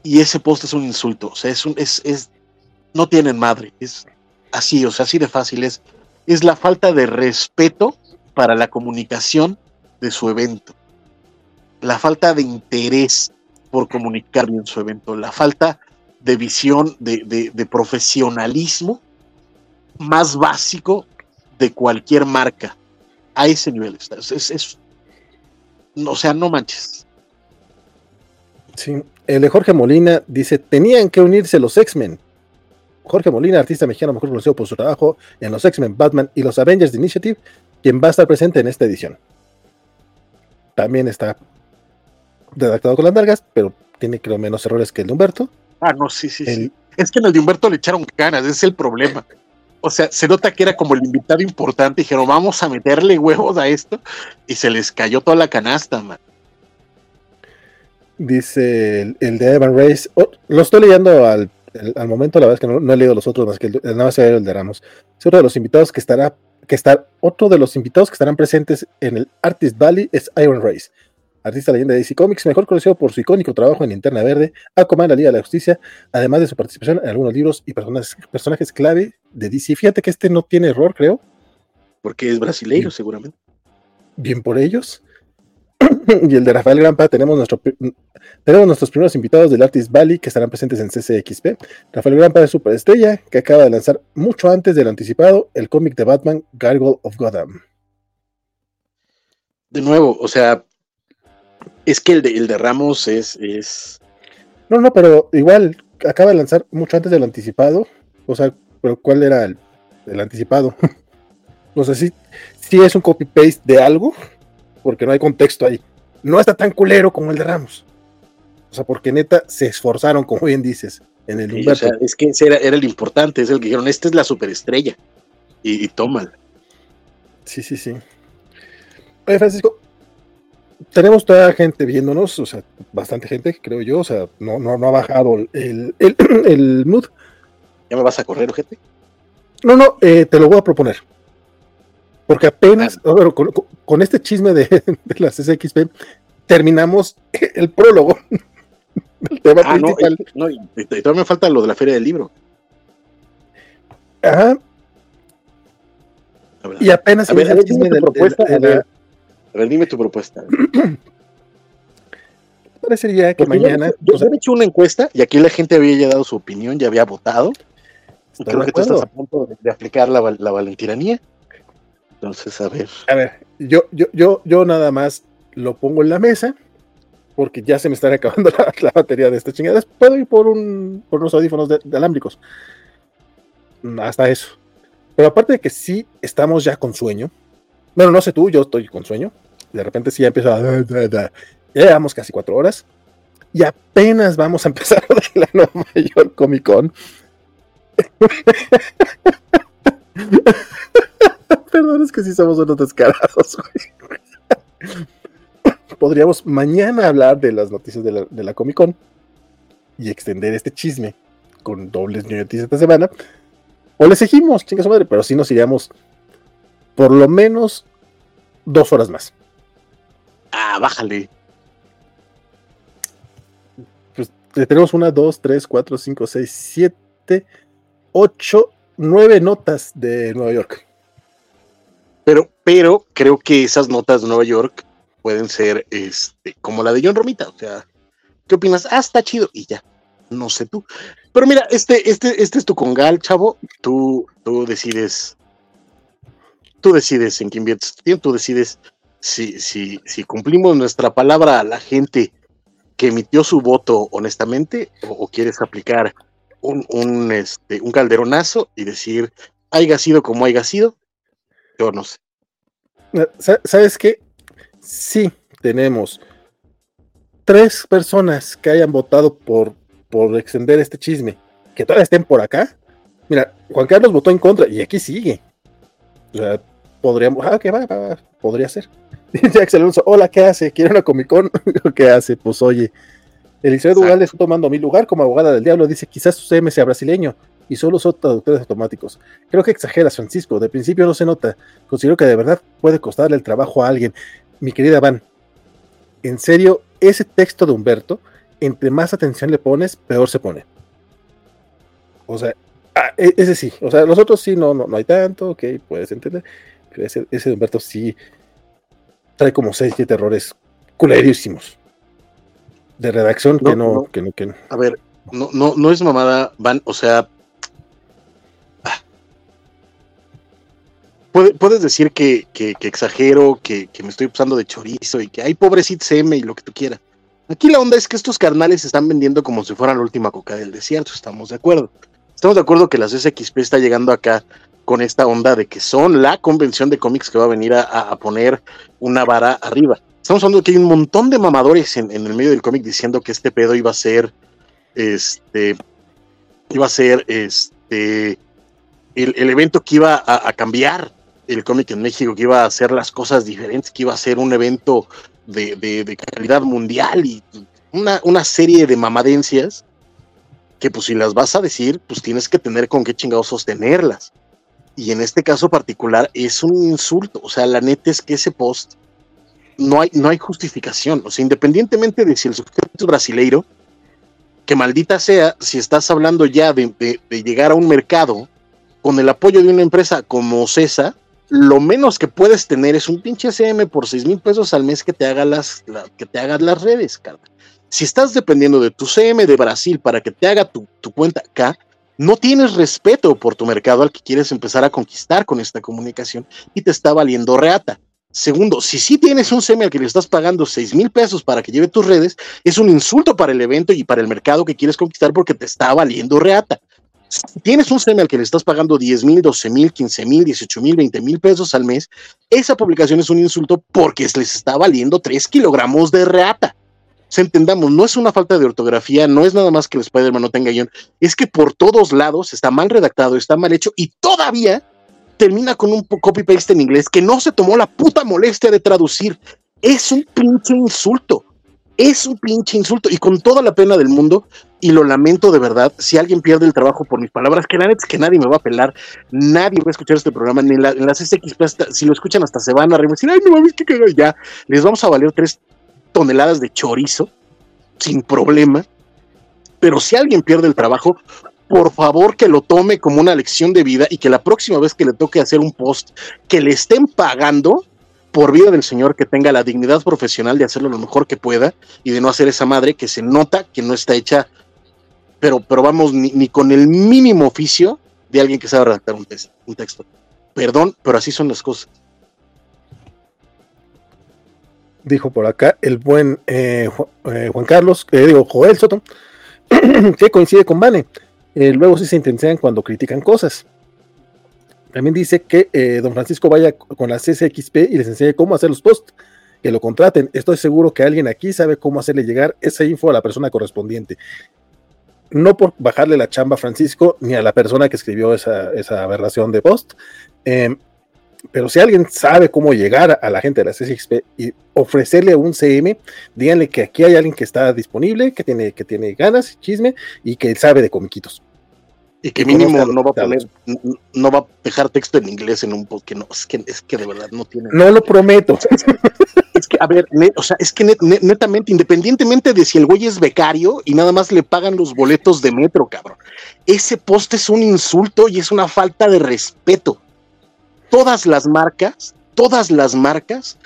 y ese post es un insulto, o sea, es un, es, es, no tienen madre, es así, o sea, así de fácil, es, es la falta de respeto para la comunicación de su evento, la falta de interés por comunicar bien su evento, la falta de visión, de, de, profesionalismo más básico de cualquier marca. A ese nivel está. Es, es, o sea, no manches. Sí, el de Jorge Molina dice, tenían que unirse los X-Men. Jorge Molina, artista mexicano mejor conocido por su trabajo en los X-Men, Batman y los Avengers de Initiative, quien va a estar presente en esta edición. También está redactado con las largas, pero tiene creo menos errores que el de Humberto. Ah, no, sí, sí, sí. Es que en el de Humberto le echaron ganas, ese es el problema. O sea, se nota que era como el invitado importante, dijeron, vamos a meterle huevos a esto, y se les cayó toda la canasta, man. Dice el, de Evan Race. Oh, lo estoy leyendo al, momento, la verdad es que no, he leído los otros más que el, nada más el de Ramos. Es otro de los invitados que estará, que está, otro de los invitados que estarán presentes en el Artist Valley es Iron Race, artista leyenda de DC Comics, mejor conocido por su icónico trabajo en Interna Verde, Aquaman, en la Liga de la Justicia, además de su participación en algunos libros y personajes, personajes clave de DC. Fíjate que este no tiene error, creo. Porque es brasileño, seguramente. Bien por ellos. y el de Rafael Grampa, tenemos, nuestro, tenemos nuestros primeros invitados del Artist Valley que estarán presentes en CCXP. Rafael Grampa es superestrella que acaba de lanzar mucho antes del anticipado el cómic de Batman Gargoyle of Gotham. De nuevo, o sea, es que el de, el de Ramos es, es. No, no, pero igual acaba de lanzar mucho antes del anticipado. O sea, pero ¿cuál era el, el anticipado? o sea, sí, sí es un copy-paste de algo porque no hay contexto ahí. No está tan culero como el de Ramos. O sea, porque neta se esforzaron, como bien dices, en el o sea, es que ese era, el importante, es el que dijeron, esta es la superestrella. Y, y tómala. Sí, sí, sí. Oye, Francisco, tenemos toda gente viéndonos, o sea, bastante gente, creo yo, o sea, no, no, ha bajado el, el, mood. ¿Ya me vas a correr, gente? No, no, eh, te lo voy a proponer. Porque apenas, ah. con, este chisme de, de las SXP, terminamos el prólogo. el tema ah, principal. No, y, todavía me falta lo de la feria del libro. Ajá. y apenas a ver, chisme de, propuesta, a, ver, dime tu propuesta. Parecería que mañana. Yo, he hecho una encuesta y aquí la gente había ya dado su opinión, ya había votado. Creo que tú estás a punto de, aplicar la, la valentiranía. Entonces, a ver. A ver, yo, yo, yo, yo nada más lo pongo en la mesa porque ya se me está acabando la, batería de esta chingada. Puedo ir por, un, por unos audífonos de, alámbricos. Mm, hasta eso. Pero aparte de que sí estamos ya con sueño. Bueno, no sé tú, yo estoy con sueño. De repente sí ya empiezo a... Ya llevamos casi cuatro horas. Y apenas vamos a empezar de la Nueva York Comic Con. Perdón, es que sí somos unos descarados, Podríamos mañana hablar de las noticias de la, Comic Con y extender este chisme con dobles noticias esta semana. O le seguimos, chinga su madre, pero sí nos iríamos por lo menos dos horas más. Ah, bájale. Pues tenemos una, dos, tres, cuatro, cinco, seis, siete, ocho, nueve notas de Nueva York. Pero, pero creo que esas notas de Nueva York pueden ser este, como la de John Romita. O sea, ¿qué opinas? Ah, está chido y ya. No sé tú. Pero mira, este, este, este es tu congal, chavo. Tú, tú decides. Tú decides en qué inviertes tu tiempo, tú decides si, si, si cumplimos nuestra palabra a la gente que emitió su voto honestamente o, quieres aplicar un, un, este, un calderonazo y decir, haya sido como haya sido, yo no sé. ¿Sabes qué? Sí, tenemos tres personas que hayan votado por, por extender este chisme, que todavía estén por acá. Mira, Juan Carlos votó en contra y aquí sigue. O sea, podríamos, ah, que va, va, podría ser. Dice Alonso, hola, ¿qué hace? ¿Quiere una Comic Con? ¿Qué hace? Pues oye, Elizabeth Dugal está tomando mi lugar como abogada del diablo. Dice, quizás su CM sea brasileño y solo son traductores automáticos. Creo que exageras, Francisco. De principio no se nota. Considero que de verdad puede costarle el trabajo a alguien. Mi querida Van, en serio, ese texto de Humberto, entre más atención le pones, peor se pone. O sea, ah, e, ese sí. O sea, los otros sí, no, no, no hay tanto, ok, puedes entender. Pero ese, ese de Humberto sí trae como 6, 7 errores culerísimos de redacción que, no, que no, que no. A ver, no, no, no es mamada, van, o sea, puedes decir que, exagero, que, me estoy usando de chorizo y que hay pobrecito CM y lo que tú quieras. Aquí la onda es que estos carnales se están vendiendo como si fueran la última coca del desierto, estamos de acuerdo. Estamos de acuerdo que la CSXP está llegando acá con esta onda de que son la convención de cómics que va a venir a, poner una vara arriba. Estamos hablando de que hay un montón de mamadores en el medio del cómic diciendo que este pedo iba a ser, este, iba a ser, este, el, evento que iba a cambiar el cómic en México, que iba a hacer las cosas diferentes, que iba a ser un evento de, calidad mundial y una, una, serie de mamadencias que pues si las vas a decir, pues tienes que tener con qué chingados sostenerlas. Y en este caso particular es un insulto, o sea, la neta es que ese post no hay, no hay justificación, o sea, independientemente de si el sujeto es brasileiro, que maldita sea, si estás hablando ya de, de llegar a un mercado con el apoyo de una empresa como CESA, lo menos que puedes tener es un pinche CM por seis mil pesos al mes que te haga las, que te hagas las redes, cara. Si estás dependiendo de tu CM de Brasil para que te haga tu, cuenta acá, no tienes respeto por tu mercado al que quieres empezar a conquistar con esta comunicación y te está valiendo reata. Segundo, si sí tienes un CM al que le estás pagando seis mil pesos para que lleve tus redes, es un insulto para el evento y para el mercado que quieres conquistar porque te está valiendo reata tienes un SEM al que le estás pagando 10 mil, 12 mil, 15 mil, 18 mil, 20 mil pesos al mes, esa publicación es un insulto porque les está valiendo 3 kilogramos de reata. Se entendamos, no es una falta de ortografía, no es nada más que el Spider-Man no tenga guion, es que por todos lados está mal redactado, está mal hecho y todavía termina con un copy-paste en inglés que no se tomó la puta molestia de traducir. Es un pinche insulto es un pinche insulto y con toda la pena del mundo, y lo lamento de verdad, si alguien pierde el trabajo por mis palabras, que la neta es que nadie me va a pelar, nadie va a escuchar este programa, ni en, la, las SX, si lo escuchan hasta se van a reír, decir, ay, no mames, que ya, les vamos a valer tres toneladas de chorizo, sin problema, pero si alguien pierde el trabajo, por favor que lo tome como una lección de vida y que la próxima vez que le toque hacer un post que le estén pagando, por vida del Señor, que tenga la dignidad profesional de hacerlo lo mejor que pueda y de no hacer esa madre que se nota que no está hecha, pero, pero vamos, ni, con el mínimo oficio de alguien que sabe redactar un, texto. Perdón, pero así son las cosas. Dijo por acá el buen eh, eh, Juan Carlos, eh, digo, Joel Soto, que coincide con Vane. luego sí se intensean cuando critican cosas. También dice que eh, don Francisco vaya con la CSXP y les enseñe cómo hacer los posts, que lo contraten. Estoy seguro que alguien aquí sabe cómo hacerle llegar esa info a la persona correspondiente. No por bajarle la chamba a Francisco ni a la persona que escribió esa, aberración de post, em, pero si alguien sabe cómo llegar a la gente de la CSXP y ofrecerle un CM, díganle que aquí hay alguien que está disponible, que tiene, que tiene ganas, chisme y que sabe de comiquitos. Y que mínimo no va a poner, no va a dejar texto en inglés en un podcast. No, es que, es que de verdad no tiene. No lo prometo. Es que, a ver, o sea, es que netamente, independientemente de si el güey es becario y nada más le pagan los boletos de metro, cabrón. Ese post es un insulto y es una falta de respeto. Todas las marcas, todas las marcas,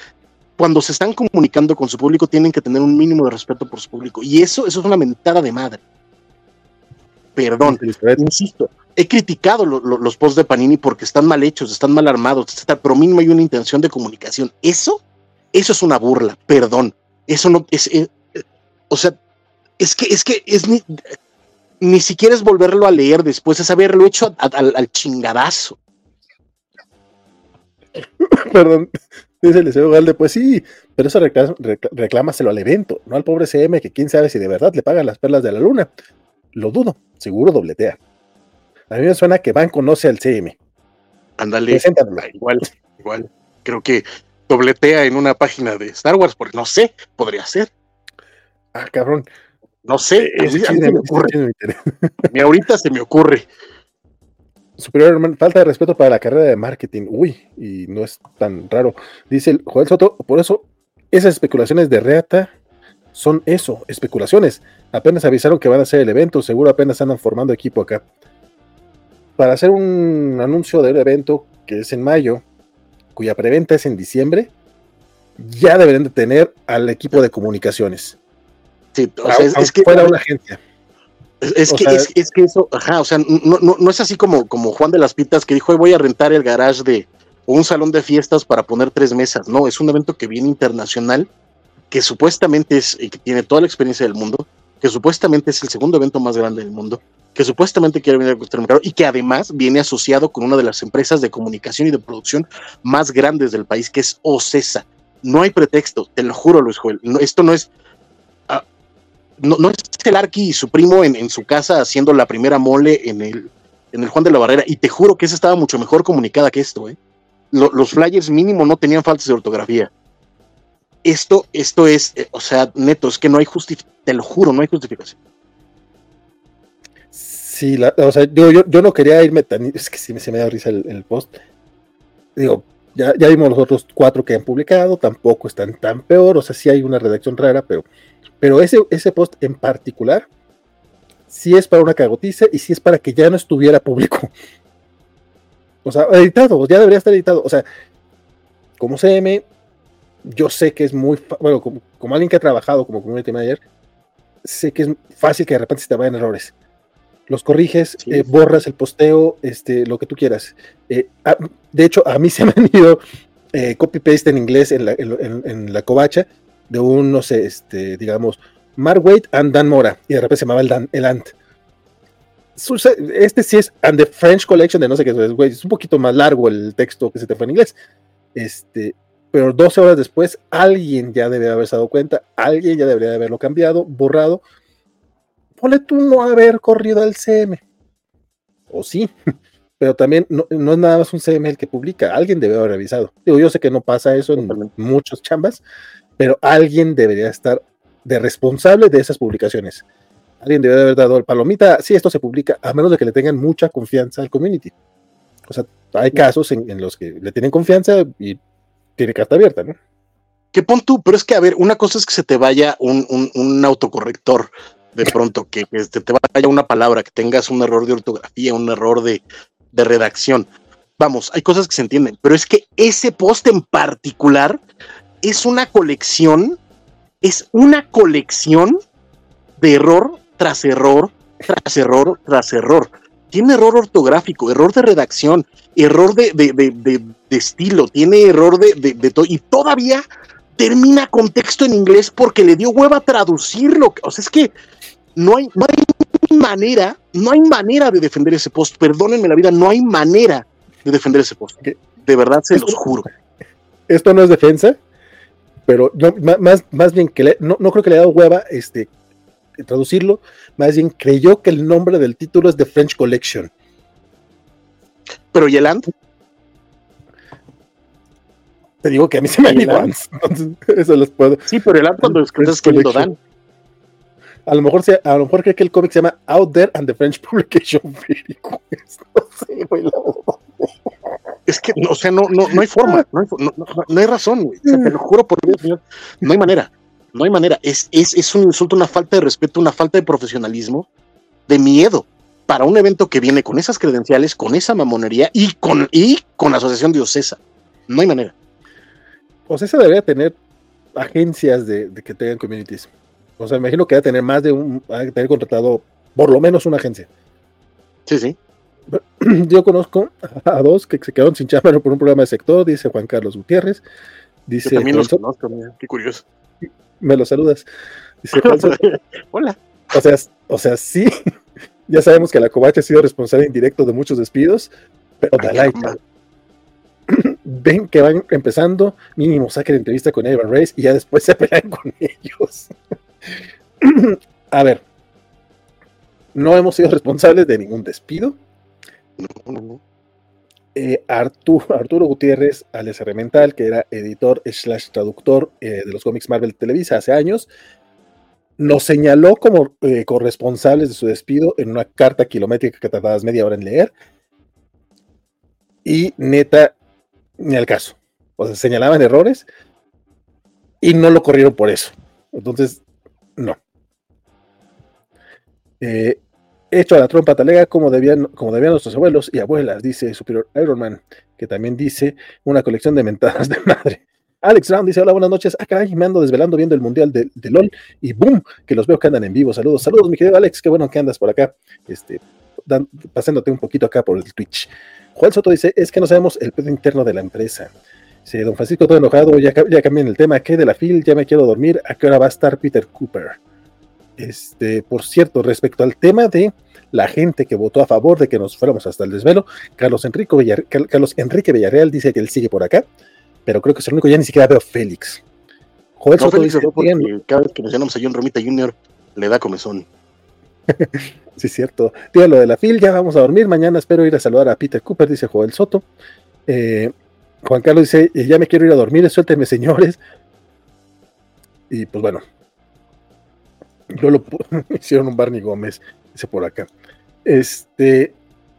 cuando se están comunicando con su público, tienen que tener un mínimo de respeto por su público. Y eso, eso es una mentada de madre perdón, insisto, he criticado los posts de Panini porque están mal hechos, están mal armados, pero mínimo hay una intención de comunicación. Eso, eso es una burla, perdón. Eso no es, eh, o sea, es que es que es ni, ni siquiera es volverlo a leer después, es haberlo hecho al chingadazo. Perdón, dice el Liceo Galde, pues sí, pero eso reclámaselo al evento, no al pobre CM que quién sabe si de verdad le pagan las perlas de la luna. Lo dudo, seguro dobletea. A mí me suena que Van conoce al CM. Ándale, ah, igual, igual. Creo que dobletea en una página de Star Wars, porque no sé, podría ser. Ah, cabrón. No sé, eh, a mí, me ocurre. ahorita se me ocurre. Superior, falta de respeto para la carrera de marketing. Uy, y no es tan raro. Dice el Joel Soto, por eso esas especulaciones de Reata son eso, especulaciones. Apenas avisaron que van a hacer el evento, seguro apenas andan formando equipo acá. Para hacer un anuncio del evento que es en mayo, cuya preventa es en diciembre, ya deberían de tener al equipo de comunicaciones. Sí, o sea, es, que fuera una agencia. Es, que, es, que eso, ajá, o sea, no, no, no, es así como, como Juan de las Pitas que dijo, voy a rentar el garage de un salón de fiestas para poner tres mesas. No, es un evento que viene internacional, que supuestamente es, y que tiene toda la experiencia del mundo, que supuestamente es el segundo evento más grande del mundo, que supuestamente quiere venir al mercado y que además viene asociado con una de las empresas de comunicación y de producción más grandes del país, que es OCESA. No hay pretexto, te lo juro, Luis Joel. esto no es no, no es el Arqui y su primo en, su casa haciendo la primera mole en el, en el Juan de la Barrera. Y te juro que esa estaba mucho mejor comunicada que esto, ¿eh? los flyers mínimo no tenían faltas de ortografía. Esto, esto es, eh, o sea, neto, es que no hay justificación, te lo juro, no hay justificación. Sí, o sea, yo, yo, no quería irme tan, es que sí se me da risa el, post. Digo, ya, ya, vimos los otros cuatro que han publicado, tampoco están tan peor, o sea, sí hay una redacción rara, pero pero ese, ese post en particular, sí es para una cagotiza y sí es para que ya no estuviera público. O sea, editado, ya debería estar editado. O sea, como CM, yo sé que es muy, bueno, como, alguien que ha trabajado como community manager, sé que es fácil que de repente se te vayan errores. Los corriges, eh, borras el posteo, este, lo que tú quieras. Eh, de hecho, a mí se me han ido eh, copy-paste en inglés en la, en la covacha de un, no sé, este, digamos, Mark Waite and Dan Mora, y de repente se llamaba el, Dan, el Ant. Este sí es And the French Collection de no sé qué es, güey, es un poquito más largo el texto que se te fue en inglés. Este, pero 12 horas después, alguien ya debe haberse dado cuenta, alguien ya debería haberlo cambiado, borrado. Ponle tú no haber corrido al CM. O sí, pero también no, es nada más un CM el que publica, alguien debe haber revisado. Digo, yo sé que no pasa eso en muchos chambas, pero alguien debería estar de responsable de esas publicaciones. Alguien debería haber dado el palomita, si esto se publica, a menos de que le tengan mucha confianza al community. O sea, hay casos en, los que le tienen confianza y tiene carta abierta, ¿no? Que pon tú, pero es que, a ver, una cosa es que se te vaya un, autocorrector de pronto, que, se te vaya una palabra, que tengas un error de ortografía, un error de, de redacción. Vamos, hay cosas que se entienden, pero es que ese post en particular es una colección, es una colección de error tras error, tras error, tras error. Tiene error ortográfico, error de redacción, error de, de, estilo, tiene error de, todo, y todavía termina con texto en inglés porque le dio hueva traducirlo. O sea, es que no hay, no hay manera, no hay manera de defender ese post. Perdónenme la vida, no hay manera de defender ese post. De verdad, se los juro. Esto no es defensa, pero más, más bien que no, creo que le haya dado hueva este, traducirlo, más bien creyó que el nombre del título es The French Collection. Pero ¿y el Ant? Te digo que a mí se me ha ido eso les puedo. Sí, pero el Ant cuando escribes escribiendo Dan. A lo mejor a lo mejor cree que el cómic se llama Out There and the French Publication. no sé, güey, la es que, o sea, no, no, no hay forma, no hay, no, hay razón, güey. te lo juro por Dios, señor. No hay manera, no hay manera. Es, es, es un insulto, una falta de respeto, una falta de profesionalismo, de miedo para un evento que viene con esas credenciales, con esa mamonería y con, y con la asociación de Ocesa. No hay manera. Ocesa debería tener agencias de, que tengan communities. O sea, imagino que debe tener más de un, tener contratado por lo menos una agencia. Sí, sí. Yo conozco a dos que se quedaron sin chamba por un programa de sector, dice Juan Carlos Gutiérrez. Dice, Yo también los conozco, mira, qué curioso. Me lo saludas. Dice, Hola. o sea, o sea, sí, ya sabemos que la Covacha ha sido responsable indirecto de muchos despidos, pero Dalai. ven que van empezando, mínimo saquen entrevista con Evan Reyes y ya después se pelean con ellos. A ver, no hemos sido responsables de ningún despido. Eh, Arturo, Arturo Gutiérrez, alias Remental, que era editor slash traductor eh, de los cómics Marvel Televisa hace años, nos señaló como eh, corresponsables de su despido en una carta kilométrica que tardabas media hora en leer. Y neta, ni al caso. O sea, señalaban errores y no lo corrieron por eso. Entonces, no. Eh, hecho a la trompa talega como debían, como debían nuestros abuelos y abuelas, dice Superior Iron Man, que también dice una colección de mentadas de madre. Alex Brown dice, hola, buenas noches. Ah, caray, me ando desvelando viendo el Mundial de, de LOL y boom, que los veo que andan en vivo. Saludos, saludos, mi querido Alex, qué bueno que andas por acá, este, pasándote un poquito acá por el Twitch. Juan Soto dice, es que no sabemos el pedo interno de la empresa. Don Francisco, todo enojado, ya, ya cambié el tema, ¿qué de la fil? Ya me quiero dormir, ¿a qué hora va a estar Peter Cooper? Este, por cierto, respecto al tema de la gente que votó a favor de que nos fuéramos hasta el desvelo, Carlos, Enrico Villar- Carlos Enrique Villarreal dice que él sigue por acá, pero creo que es el único, ya ni siquiera veo Félix. Joel No, Soto Félix, dice, no, porque "Oigan, cada vez que mencionamos a John Romita Jr. le da comezón. Sí, cierto. Diga lo de la fil, ya vamos a dormir. Mañana espero ir a saludar a Peter Cooper, dice Joel Soto. Eh, Juan Carlos dice, "Eh, ya me quiero ir a dormir, suéltenme, señores. Y pues bueno. Yo lo hicieron un Barney Gómez, dice por acá. Este,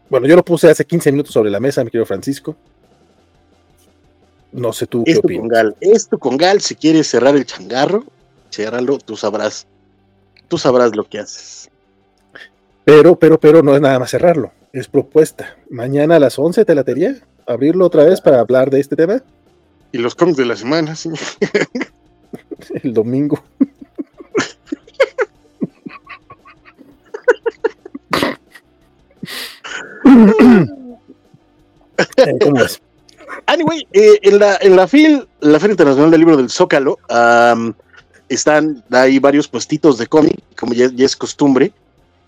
bueno, yo lo puse hace 15 minutos sobre la mesa, mi querido Francisco. No sé tú qué Es tu opinas. congal. Es tu congal. Si quieres cerrar el changarro, ciérralo, tú sabrás. Tú sabrás lo que haces. Pero, pero, pero no es nada más cerrarlo, es propuesta. Mañana a las 11 te latería abrirlo otra vez para hablar de este tema. Y los cómics de la semana, señor. el domingo. ¿Cómo es? Anyway, eh, en la en la FIL, la Feria Internacional del Libro del Zócalo, am, están hay varios puestitos de cómic, como ya, ya es costumbre.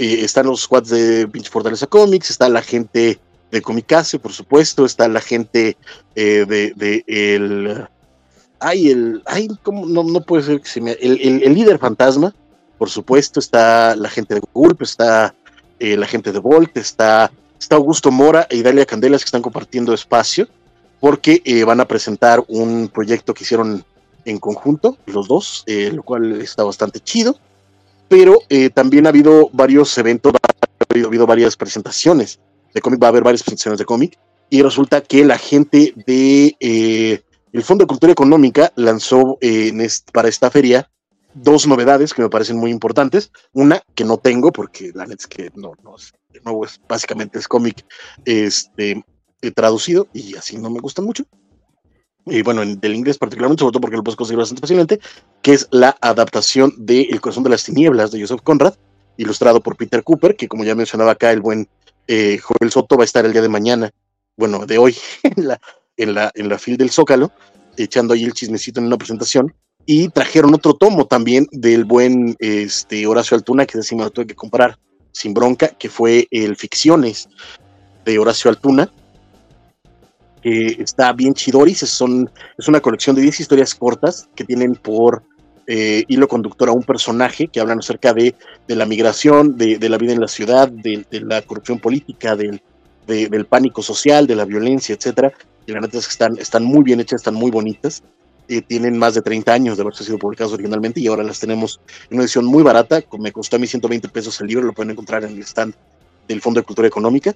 Están los squads de Pinche Fortaleza Comics, está la gente de Comicase, por supuesto, está la gente eh, de, el ay el ay cómo no, no puede ser que se me el, el- el líder fantasma, por supuesto, está la gente de Gulp, está eh, la gente de Volt, está está Augusto Mora e Idalia Candelas que están compartiendo espacio porque eh, van a presentar un proyecto que hicieron en conjunto, los dos, lo cual está bastante chido. Pero eh, también ha habido varios eventos, ha habido, ha habido varias presentaciones de cómic, va a haber varias presentaciones de cómic, y resulta que la gente de eh, el Fondo de Cultura Económica lanzó eh, para esta feria dos novedades que me parecen muy importantes. Una que no tengo, porque la neta es que no, no es, de nuevo, es, básicamente es cómic este, traducido y así no me gustan mucho. Y bueno, en- del inglés particularmente, sobre todo porque lo puedes conseguir bastante fácilmente, que es la adaptación de El corazón de las tinieblas de Joseph Conrad, ilustrado por Peter Cooper, que como ya mencionaba acá el buen eh, Joel Soto va a estar el día de mañana, bueno, de hoy, en la, en la, en la fil del Zócalo, echando ahí el chismecito en una presentación. Y trajeron otro tomo también del buen este, Horacio Altuna, que me lo tuve que comprar sin bronca, que fue el Ficciones de Horacio Altuna, que está bien chidoris, es, son, es una colección de 10 historias cortas que tienen por eh, hilo conductor a un personaje que hablan acerca de, de la migración, de, de la vida en la ciudad, de, la corrupción política, del, de- del pánico social, de la violencia, etcétera. Y la neta es que están, están muy bien hechas, están muy bonitas. Eh, tienen más de 30 años de haberse sido publicados originalmente y ahora las tenemos en una edición muy barata. Me costó a mí 120 pesos el libro, lo pueden encontrar en el stand del Fondo de Cultura Económica.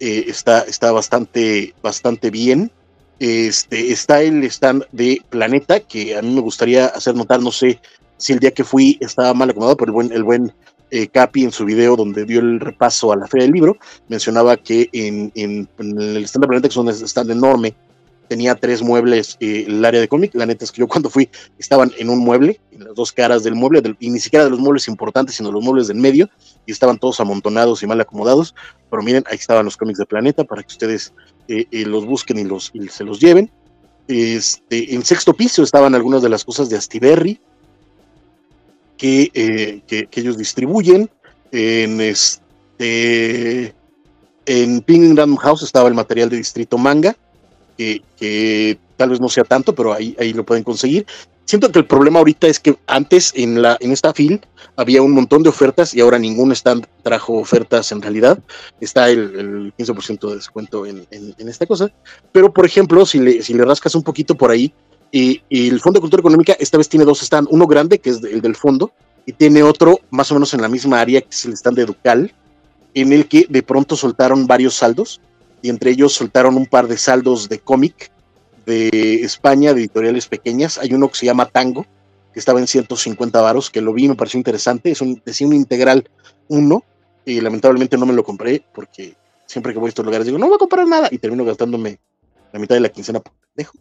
Eh, está, está bastante, bastante bien. Este, está el stand de Planeta, que a mí me gustaría hacer notar, no sé si el día que fui estaba mal acomodado, pero el buen, el buen eh, Capi en su video donde dio el repaso a la Feria del Libro, mencionaba que en, en- en el stand de Planeta, que es un stand enorme, tenía tres muebles eh, el área de cómic. La neta es que yo cuando fui estaban en un mueble, en las dos caras del mueble, y ni siquiera de los muebles importantes, sino los muebles del medio, y estaban todos amontonados y mal acomodados. Pero miren, ahí estaban los cómics de Planeta para que ustedes eh, eh, los busquen y, los, se los lleven. Este, en sexto piso estaban algunas de las cosas de Astiberri que, que, que ellos distribuyen. En este en Ping Random House estaba el material de Distrito Manga, que, tal vez no sea tanto, pero ahí, ahí lo pueden conseguir. Siento que el problema ahorita es que antes en, la, en esta fil había un montón de ofertas y ahora ningún stand trajo ofertas en realidad. Está el, 15% de descuento en, esta cosa. Pero, por ejemplo, si le, si le rascas un poquito por ahí, y, el Fondo de Cultura Económica esta vez tiene dos stands, uno grande, que es el del fondo, y tiene otro más o menos en la misma área, que es el stand de Ducal, en el que de pronto soltaron varios saldos y entre ellos soltaron un par de saldos de cómic de España, de editoriales pequeñas. Hay uno que se llama Tango, que estaba en 150 varos, que lo vi me pareció interesante. Es un, decía un integral uno y lamentablemente no me lo compré porque siempre que voy a estos lugares digo, no voy a comprar nada y termino gastándome la mitad de la quincena por pendejo.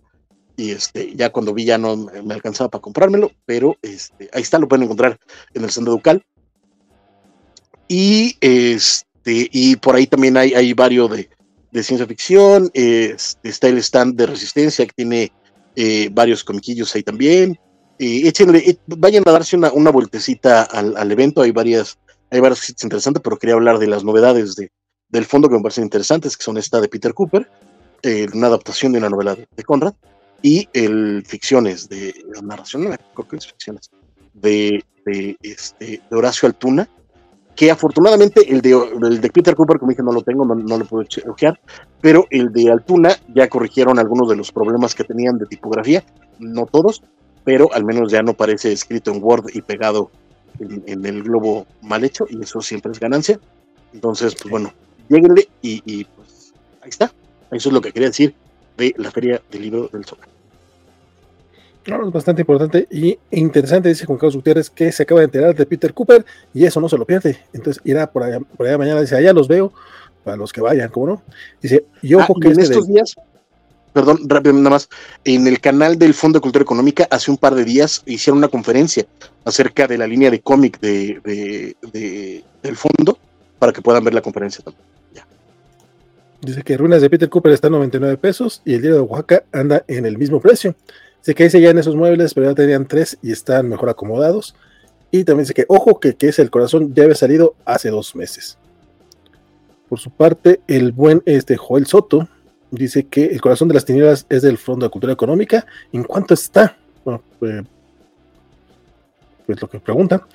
Y este, ya cuando vi ya no me alcanzaba para comprármelo, pero este, ahí está, lo pueden encontrar en el centro Ducal. Y este, y por ahí también hay, hay varios de, ciencia ficción. está el stand de resistencia que tiene eh, varios comiquillos ahí también. échenle, vayan a darse una, una vueltecita al, evento. Hay varias, hay varias cosas interesantes, pero quería hablar de las novedades de, del fondo que me parecen interesantes, que son esta de Peter Cooper, eh, una adaptación de una novela de, Conrad, y el ficciones de narración, creo que es ficciones, de, de, este, de Horacio Altuna, que afortunadamente el de, el de Peter Cooper, como dije, no lo tengo, no, no lo puedo ojear, pero el de Altuna ya corrigieron algunos de los problemas que tenían de tipografía, no todos, pero al menos ya no parece escrito en Word y pegado en, el globo mal hecho, y eso siempre es ganancia. Entonces, pues bueno, lleguenle y, y pues ahí está. Eso es lo que quería decir de la Feria del Libro del Zócalo es bastante importante y interesante, dice Juan Carlos Gutiérrez, que se acaba de enterar de Peter Cooper y eso no se lo pierde. Entonces irá por allá, por allá mañana, dice, allá los veo, para los que vayan, ¿cómo no? Dice, y ojo ah, que en este estos días, perdón, rápido nada más, en el canal del Fondo de Cultura Económica hace un par de días hicieron una conferencia acerca de la línea de cómic de, de, del fondo para que puedan ver la conferencia también. Ya. Dice que Ruinas de Peter Cooper está en 99 pesos y el diario de Oaxaca anda en el mismo precio. Se dice ya en esos muebles, pero ya tenían tres y están mejor acomodados. Y también dice que, ojo, que, que es el corazón ya había salido hace dos meses. Por su parte, el buen este, Joel Soto dice que el corazón de las tinieblas es del Fondo de Cultura Económica. ¿En cuánto está? Bueno, pues, pues lo que pregunta.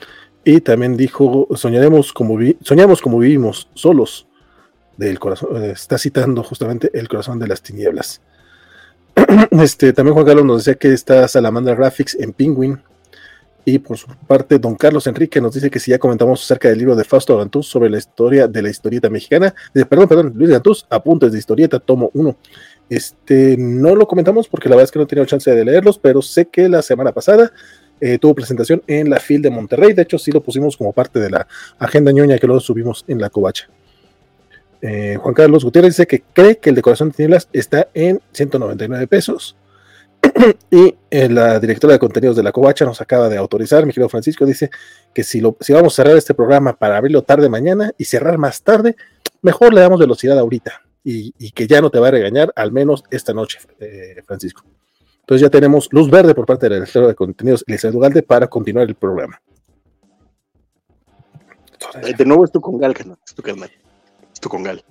Y también dijo, soñaremos como soñamos como vivimos, solos. Del corazón, está citando justamente el corazón de las tinieblas. este, también Juan Carlos nos decía que está Salamandra Graphics en Penguin. Y por su parte, don Carlos Enrique nos dice que si ya comentamos acerca del libro de Fausto Gantús sobre la historia de la historieta mexicana. perdón, perdón, Luis Gantús, apuntes de historieta, tomo uno. Este, no lo comentamos porque la verdad es que no he tenido chance de leerlos, pero sé que la semana pasada eh, tuvo presentación en la FIL de Monterrey. De hecho, sí lo pusimos como parte de la agenda ñoña que luego subimos en la covacha. Eh, Juan Carlos Gutiérrez dice que cree que el de Corazón de Tinieblas está en 199 pesos. y eh, la directora de contenidos de la Covacha nos acaba de autorizar, mi querido Francisco, dice que si, lo, si vamos a cerrar este programa para abrirlo tarde mañana y cerrar más tarde, mejor le damos velocidad ahorita y, que ya no te va a regañar, al menos esta noche, eh, Francisco. Entonces ya tenemos luz verde por parte de la directora de contenidos, Elizabeth Ugalde, para continuar el programa. De nuevo es con es tu carnal con Gal.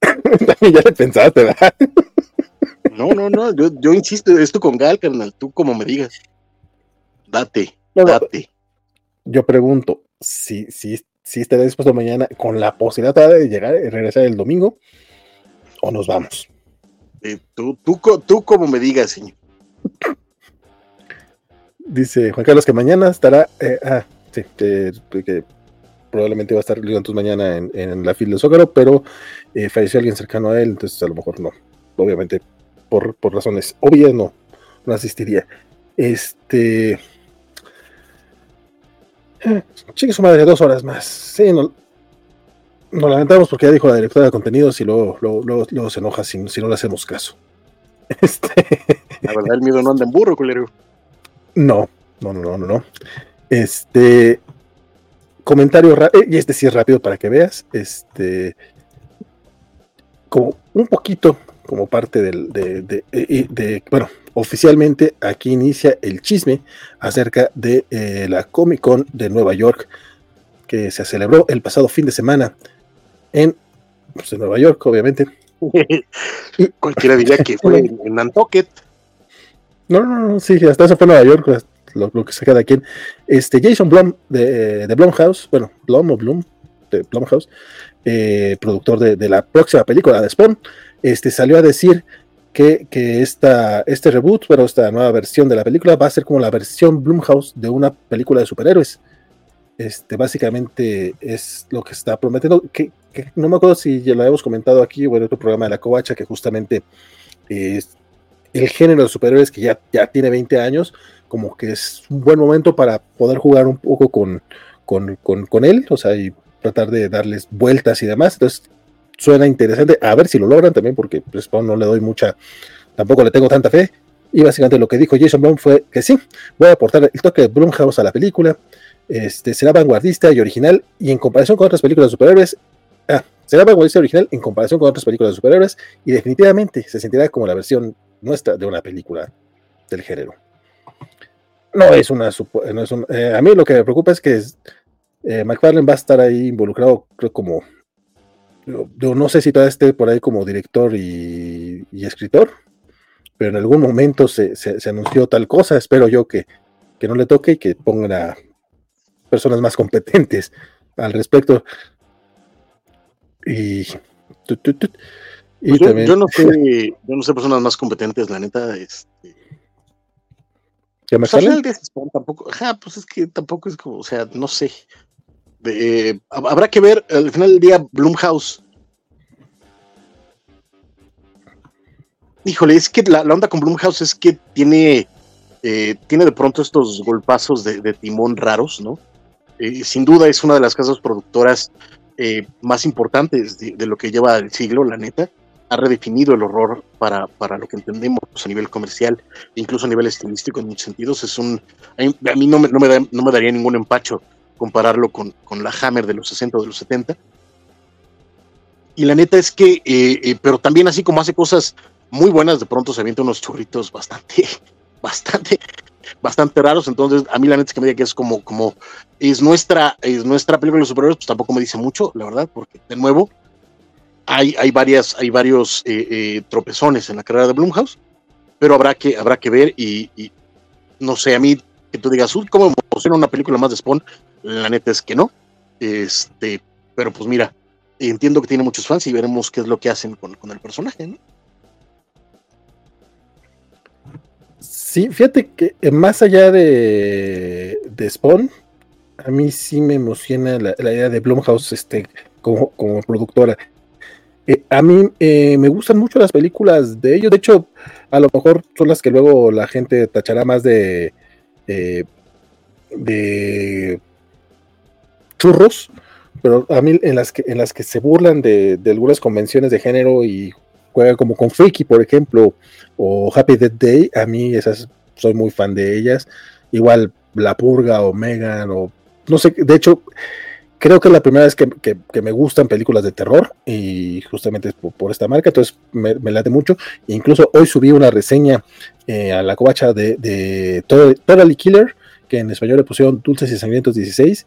También ya le pensaste, ¿verdad? no, no, no, yo, insisto, esto con Gal, carnal, tú como me digas. Date, date. Yo pregunto, si, si, si estaré dispuesto mañana con la posibilidad de llegar y regresar el domingo, o nos vamos. Eh, tú, tú, tú como me digas, señor. Dice Juan Carlos que mañana estará. Eh, ah, sí, que, que probablemente va a estar Ligantus mañana en, la fila de Zócalo, pero eh, falleció alguien cercano a él, entonces a lo mejor no. Obviamente, por, razones obvias, no, no asistiría. Este. Eh, chique su madre, dos horas más. Sí, no, nos lamentamos porque ya dijo la directora de contenidos y luego, luego, se enoja si, si no le hacemos caso. Este... La verdad, el miedo no anda en burro, culero. No, no, no, no, no. Este comentario rápido, y este sí es rápido para que veas. Este como un poquito como parte del, de, bueno, oficialmente aquí inicia el chisme acerca de eh, la Comic Con de Nueva York que se celebró el pasado fin de semana en, pues, Nueva York, obviamente. Cualquiera diría que fue en, Nantucket. No, no, no, sí, hasta eso fue Nueva York, lo, que se queda aquí. Este Jason Blum de, de Blumhouse, bueno, Blum o Blum, de Blumhouse, eh, productor de, la próxima película de Spawn, este, salió a decir que, que esta, este reboot, pero esta nueva versión de la película va a ser como la versión Blumhouse de una película de superhéroes. Este, básicamente es lo que está prometiendo, que, no me acuerdo si ya lo habíamos comentado aquí o en otro programa de la Covacha, que justamente es el género de superhéroes que ya, ya tiene 20 años, como que es un buen momento para poder jugar un poco con, con, con él, o sea, y tratar de darles vueltas y demás. Entonces, suena interesante. A ver si lo logran también, porque pues, no le doy mucha, tampoco le tengo tanta fe. Y básicamente lo que dijo Jason Blum fue que sí, voy a aportar el toque de Blumhouse a la película. Este, será vanguardista y original y en comparación con otras películas de superhéroes, ah, será vanguardista y original en comparación con otras películas de superhéroes y definitivamente se sentirá como la versión nuestra de una película del género. No es una, no es eh, a mí lo que me preocupa es que eh, McFarlane va a estar ahí involucrado, creo como, yo, no sé si todavía esté por ahí como director y, escritor, pero en algún momento se, anunció tal cosa, espero yo que, no le toque y que pongan a personas más competentes al respecto. Y, pues yo, no sé, yo no sé personas más competentes, la neta, este. ¿Qué me sale? tampoco, pues es que tampoco es como, o sea, no sé. Eh, habrá que ver al final del día Bloomhouse. Híjole, es que la, onda con Bloomhouse es que tiene, eh, tiene de pronto estos golpazos de, timón raros, ¿no? Eh, sin duda es una de las casas productoras más importantes de, lo que lleva el siglo, la neta. Ha redefinido el horror para, para lo que entendemos a nivel comercial, incluso a nivel estilístico en muchos sentidos. Es un, a mí, no, me, no, me no me daría ningún empacho compararlo con, la Hammer de los 60 o de los 70. Y la neta es que, eh, eh, pero también así como hace cosas muy buenas, de pronto se avienta unos churritos bastante, bastante, bastante raros. Entonces, a mí la neta es que me diga que es como, como, es nuestra, es nuestra película de los superhéroes, pues tampoco me dice mucho, la verdad, porque de nuevo, hay, hay varias, hay varios eh, tropezones en la carrera de Blumhouse, pero habrá que, habrá que ver y, no sé, a mí que tú digas, uy, ¿cómo emociona una película más de Spawn? La neta es que no. Este, pero pues mira, entiendo que tiene muchos fans y veremos qué es lo que hacen con, el personaje. Sí, fíjate que eh, más allá de, Spawn, a mí sí me emociona la, idea de Blumhouse este, como productora. Eh, a mí eh, me gustan mucho las películas de ellos. De hecho, a lo mejor son las que luego la gente tachará más de, de churros, pero a mí en las que, en las que se burlan de, algunas convenciones de género y juegan como con Freaky, por ejemplo, o Happy Death Day, a mí esas soy muy fan de ellas. Igual La Purga o Megan o no sé, de hecho, creo que es la primera vez que, me gustan películas de terror y justamente es por, esta marca, entonces me, late mucho. Incluso hoy subí una reseña eh, a la covacha de, de Totally Killer, que en español le pusieron Dulces y Sangrientos 16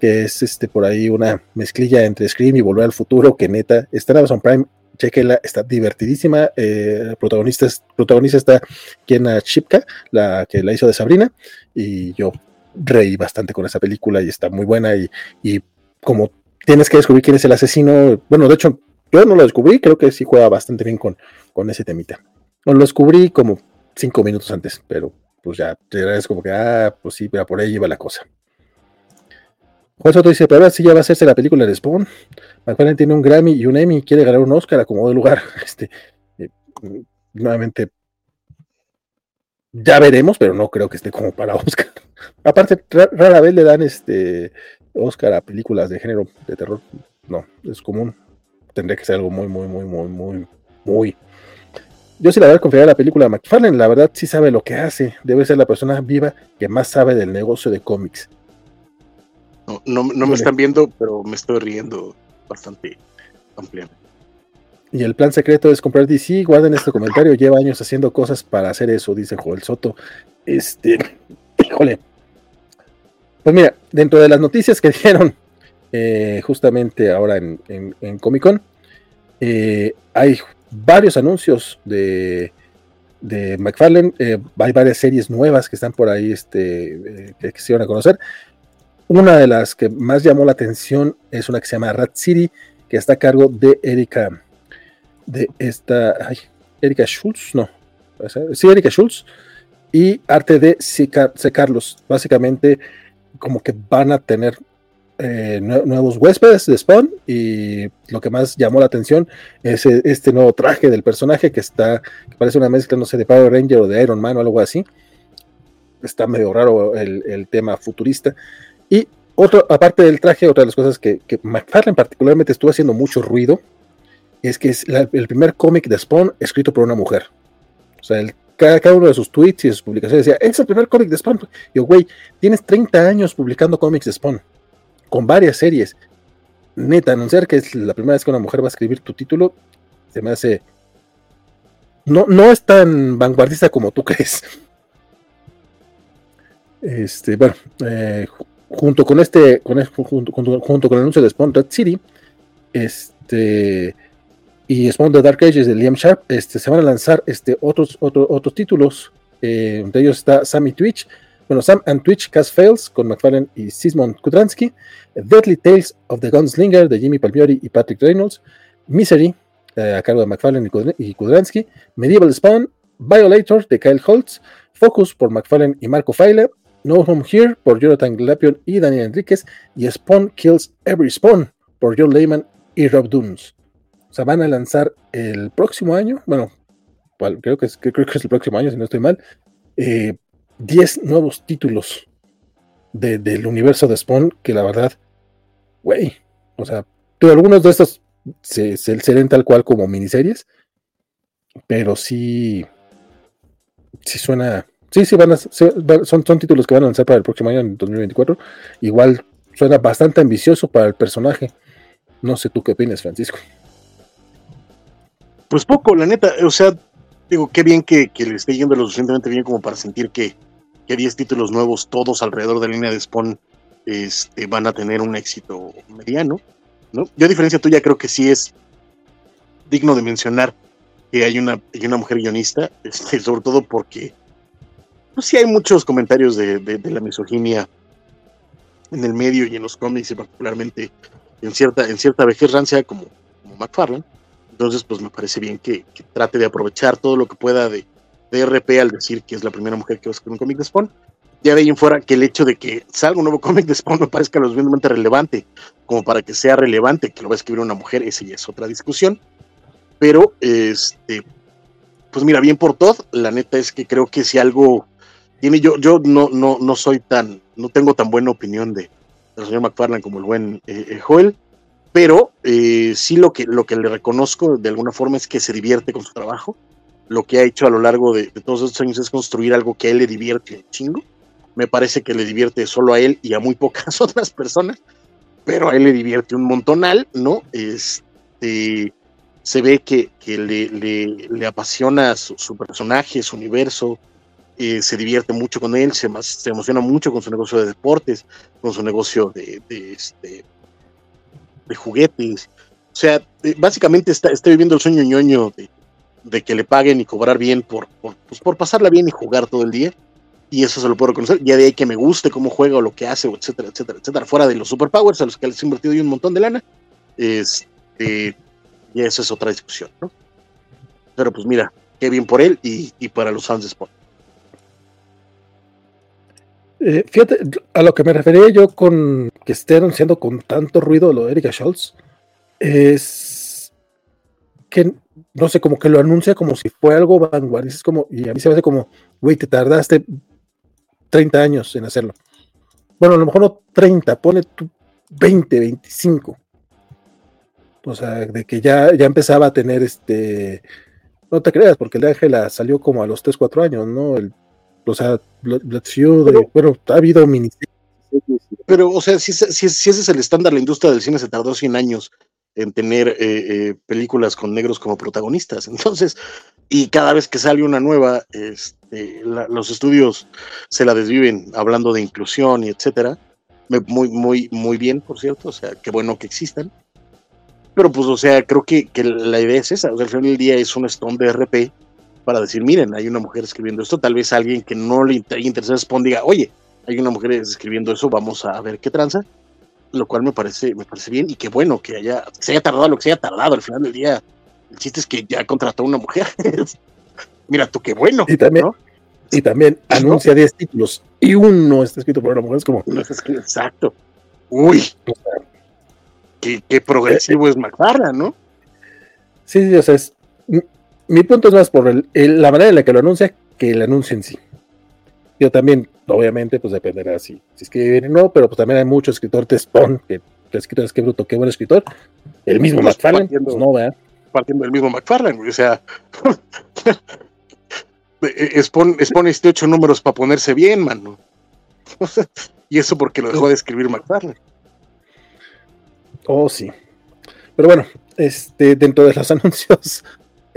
que es este por ahí una mezclilla entre Scream y Volver al Futuro, que neta, está en Amazon Prime, chequenla, está divertidísima. Eh, protagonista, protagonista está Kiana Chipka, la que la hizo de Sabrina, y yo reí bastante con esa película y está muy buena. Y, y como tienes que descubrir quién es el asesino, bueno, de hecho, yo no lo descubrí, creo que sí juega bastante bien con, con ese temita. No lo descubrí como cinco minutos antes, pero pues ya, es como que, ah, pues sí, pero por ahí iba la cosa. Juan Soto dice, pero ahora sí ya va a hacerse la película de Spawn. McFarlane tiene un Grammy y un Emmy y quiere ganar un Oscar a como de lugar. Este, eh, nuevamente, ya veremos, pero no creo que esté como para Oscar. Aparte, rara vez le dan este Oscar a películas de género de terror. No, es común. Tendría que ser algo muy, muy, muy, muy, muy, muy yo sí la verdad confiaría en la película McFarlane, la verdad sí sabe lo que hace, debe ser la persona viva que más sabe del negocio de cómics. No, no, me están viendo, pero me estoy riendo bastante ampliamente. Y el plan secreto es comprar DC. Guarden este comentario. Lleva años haciendo cosas para hacer eso, dice Joel Soto. Este, híjole. Pues mira, dentro de las noticias que dijeron eh, justamente ahora en, Comic Con, eh, hay varios anuncios de, de McFarlane. Eh, hay varias series nuevas que están por ahí este, que quisieron a conocer. Una de las que más llamó la atención es una que se llama Rat City, que está a cargo de Erika, de esta, ay, Erika Schultz, no, sí, Erika Schultz, y arte de C. Carlos. Básicamente, como que van a tener eh, nuevos huéspedes de Spawn y lo que más llamó la atención es eh, este nuevo traje del personaje que está, que parece una mezcla, no sé, de Power Ranger o de Iron Man o algo así. Está medio raro el, el tema futurista. Y otro, aparte del traje, otra de las cosas que, que McFarlane particularmente estuvo haciendo mucho ruido es que es el primer cómic de Spawn escrito por una mujer. O sea, cada, uno de sus tweets y sus publicaciones decía, es el primer cómic de Spawn. Yo, güey, tienes 30 años publicando cómics de Spawn, con varias series. Neta, anunciar que es la primera vez que una mujer va a escribir tu título, se me hace... No, no es tan vanguardista como tú crees. Este, bueno, eh, junto con este, con, junto, junto, con el anuncio de Spawn Red City, este y Spawn the Dark Ages de Liam Sharp, este, se van a lanzar este, otros, otros títulos. Eh, entre ellos está Sammy Twitch, bueno, Sam and Twitch Cast Fails con McFarlane y Sismond Kudransky, Deadly Tales of the Gunslinger de Jimmy Palmieri y Patrick Reynolds, Misery eh, a cargo de McFarlane y Kudransky, Medieval Spawn, Violator de Kyle Holtz, Focus por McFarlane y Marco Faila, No Home Here por Jonathan Glapion y Daniel Enríquez. Y Spawn Kills Every Spawn por John Lehman y Rob Dunes. Sea, van a lanzar el próximo año, bueno, creo que es, creo que es el próximo año, si no estoy mal, 10 eh, nuevos títulos del universo de Spawn, que la verdad, güey, o sea, algunos de estos se, se, ven tal cual como miniseries, pero sí, sí suena, sí, sí, van a, son, son títulos que van a lanzar para el próximo año, en 2024, igual suena bastante ambicioso para el personaje. No sé tú qué opinas, Francisco. Pues poco, la neta, o sea, digo, qué bien que, le esté yendo lo suficientemente bien como para sentir que, que 10 títulos nuevos, todos alrededor de la línea de Spawn, este, van a tener un éxito mediano, ¿no? Yo a diferencia tuya creo que sí es digno de mencionar que hay una, hay una mujer guionista, este, sobre todo porque pues sí hay muchos comentarios de, de, la misoginia en el medio y en los cómics y particularmente en cierta, en cierta vejez rancia como, como. Entonces, pues me parece bien que, trate de aprovechar todo lo que pueda de, de, RP al decir que es la primera mujer que va a escribir un cómic de Spawn. Ya de ahí en fuera que el hecho de que salga un nuevo cómic de Spawn me parezca lo suficientemente relevante como para que sea relevante que lo va a escribir una mujer, esa ya es otra discusión. Pero, este, pues mira, bien por todo, la neta es que creo que si algo tiene, yo, yo no, no, no soy tan, no tengo tan buena opinión de, el señor McFarlane como el buen eh, eh, Joel, pero eh, sí lo que, lo que le reconozco de alguna forma es que se divierte con su trabajo. Lo que ha hecho a lo largo de, todos estos años es construir algo que a él le divierte chingo. Me parece que le divierte solo a él y a muy pocas otras personas, pero a él le divierte un montonal, ¿no? Este, se ve que, que le, le, apasiona su, personaje, su universo, eh, se divierte mucho con él, se, se, emociona mucho con su negocio de deportes, con su negocio de, de, este, de juguetes. O sea, eh, básicamente está, está, viviendo el sueño ñoño de, de, que le paguen y cobrar bien por, por, pues por, pasarla bien y jugar todo el día. Y eso se lo puedo reconocer. Ya de ahí que me guste cómo juega o lo que hace, etcétera, etcétera, etcétera. Fuera de los superpowers a los que les he invertido un montón de lana. Este, y eso es otra discusión, ¿no? Pero pues mira, qué bien por él y, y para los fans de Sport. Eh, fíjate, a lo que me refería yo con que esté anunciando con tanto ruido lo de Erika Schultz, es que, no sé, como que lo anuncia como si fue algo vanguardista, como, y a mí se me hace como, güey, te tardaste 30 años en hacerlo. Bueno, a lo mejor no 30, pone tu 20, 25. O sea, de que ya, ya empezaba a tener este No te creas, porque el de Ángela salió como a los 3, 4 años, ¿no? El, o sea, Blood Feud, bueno, ha habido miniseries. Pero, o sea, si, si, si, ese es el estándar, la industria del cine se tardó 100 años en tener eh, eh, películas con negros como protagonistas. Entonces, y cada vez que sale una nueva, este, la, los estudios se la desviven hablando de inclusión y etcétera. Muy, muy, muy bien, por cierto, o sea, qué bueno que existan. Pero pues, o sea, creo que, que la idea es esa, o sea, al final del día es un stone de RP para decir, miren, hay una mujer escribiendo esto, tal vez alguien que no le interesa responda diga, oye, hay una mujer escribiendo eso, vamos a ver qué tranza, lo cual me parece, me parece bien y qué bueno que haya, se haya tardado lo que se haya tardado al final del día. El chiste es que ya contrató a una mujer. Mira tú qué bueno. Y también, y también anuncia 10 títulos y uno está escrito por una mujer. Es como. exacto. Uy. qué, progresivo es McFarlane, ¿no? Sí, sí, o sea, es, mi punto es más por el, la manera en la que lo anuncia que el anuncio en sí. Yo también, obviamente, pues dependerá si, si escribe o no, pero pues también hay mucho escritor Spawn, que el escritor es que bruto, qué buen escritor. El mismo pues, McFarlane, pues no, ¿verdad? Partiendo del mismo McFarlane, o sea, Spawn, Spawn este ocho números para ponerse bien, mano. y eso porque lo dejó de escribir McFarlane. Oh, sí. Pero bueno, este, dentro de los anuncios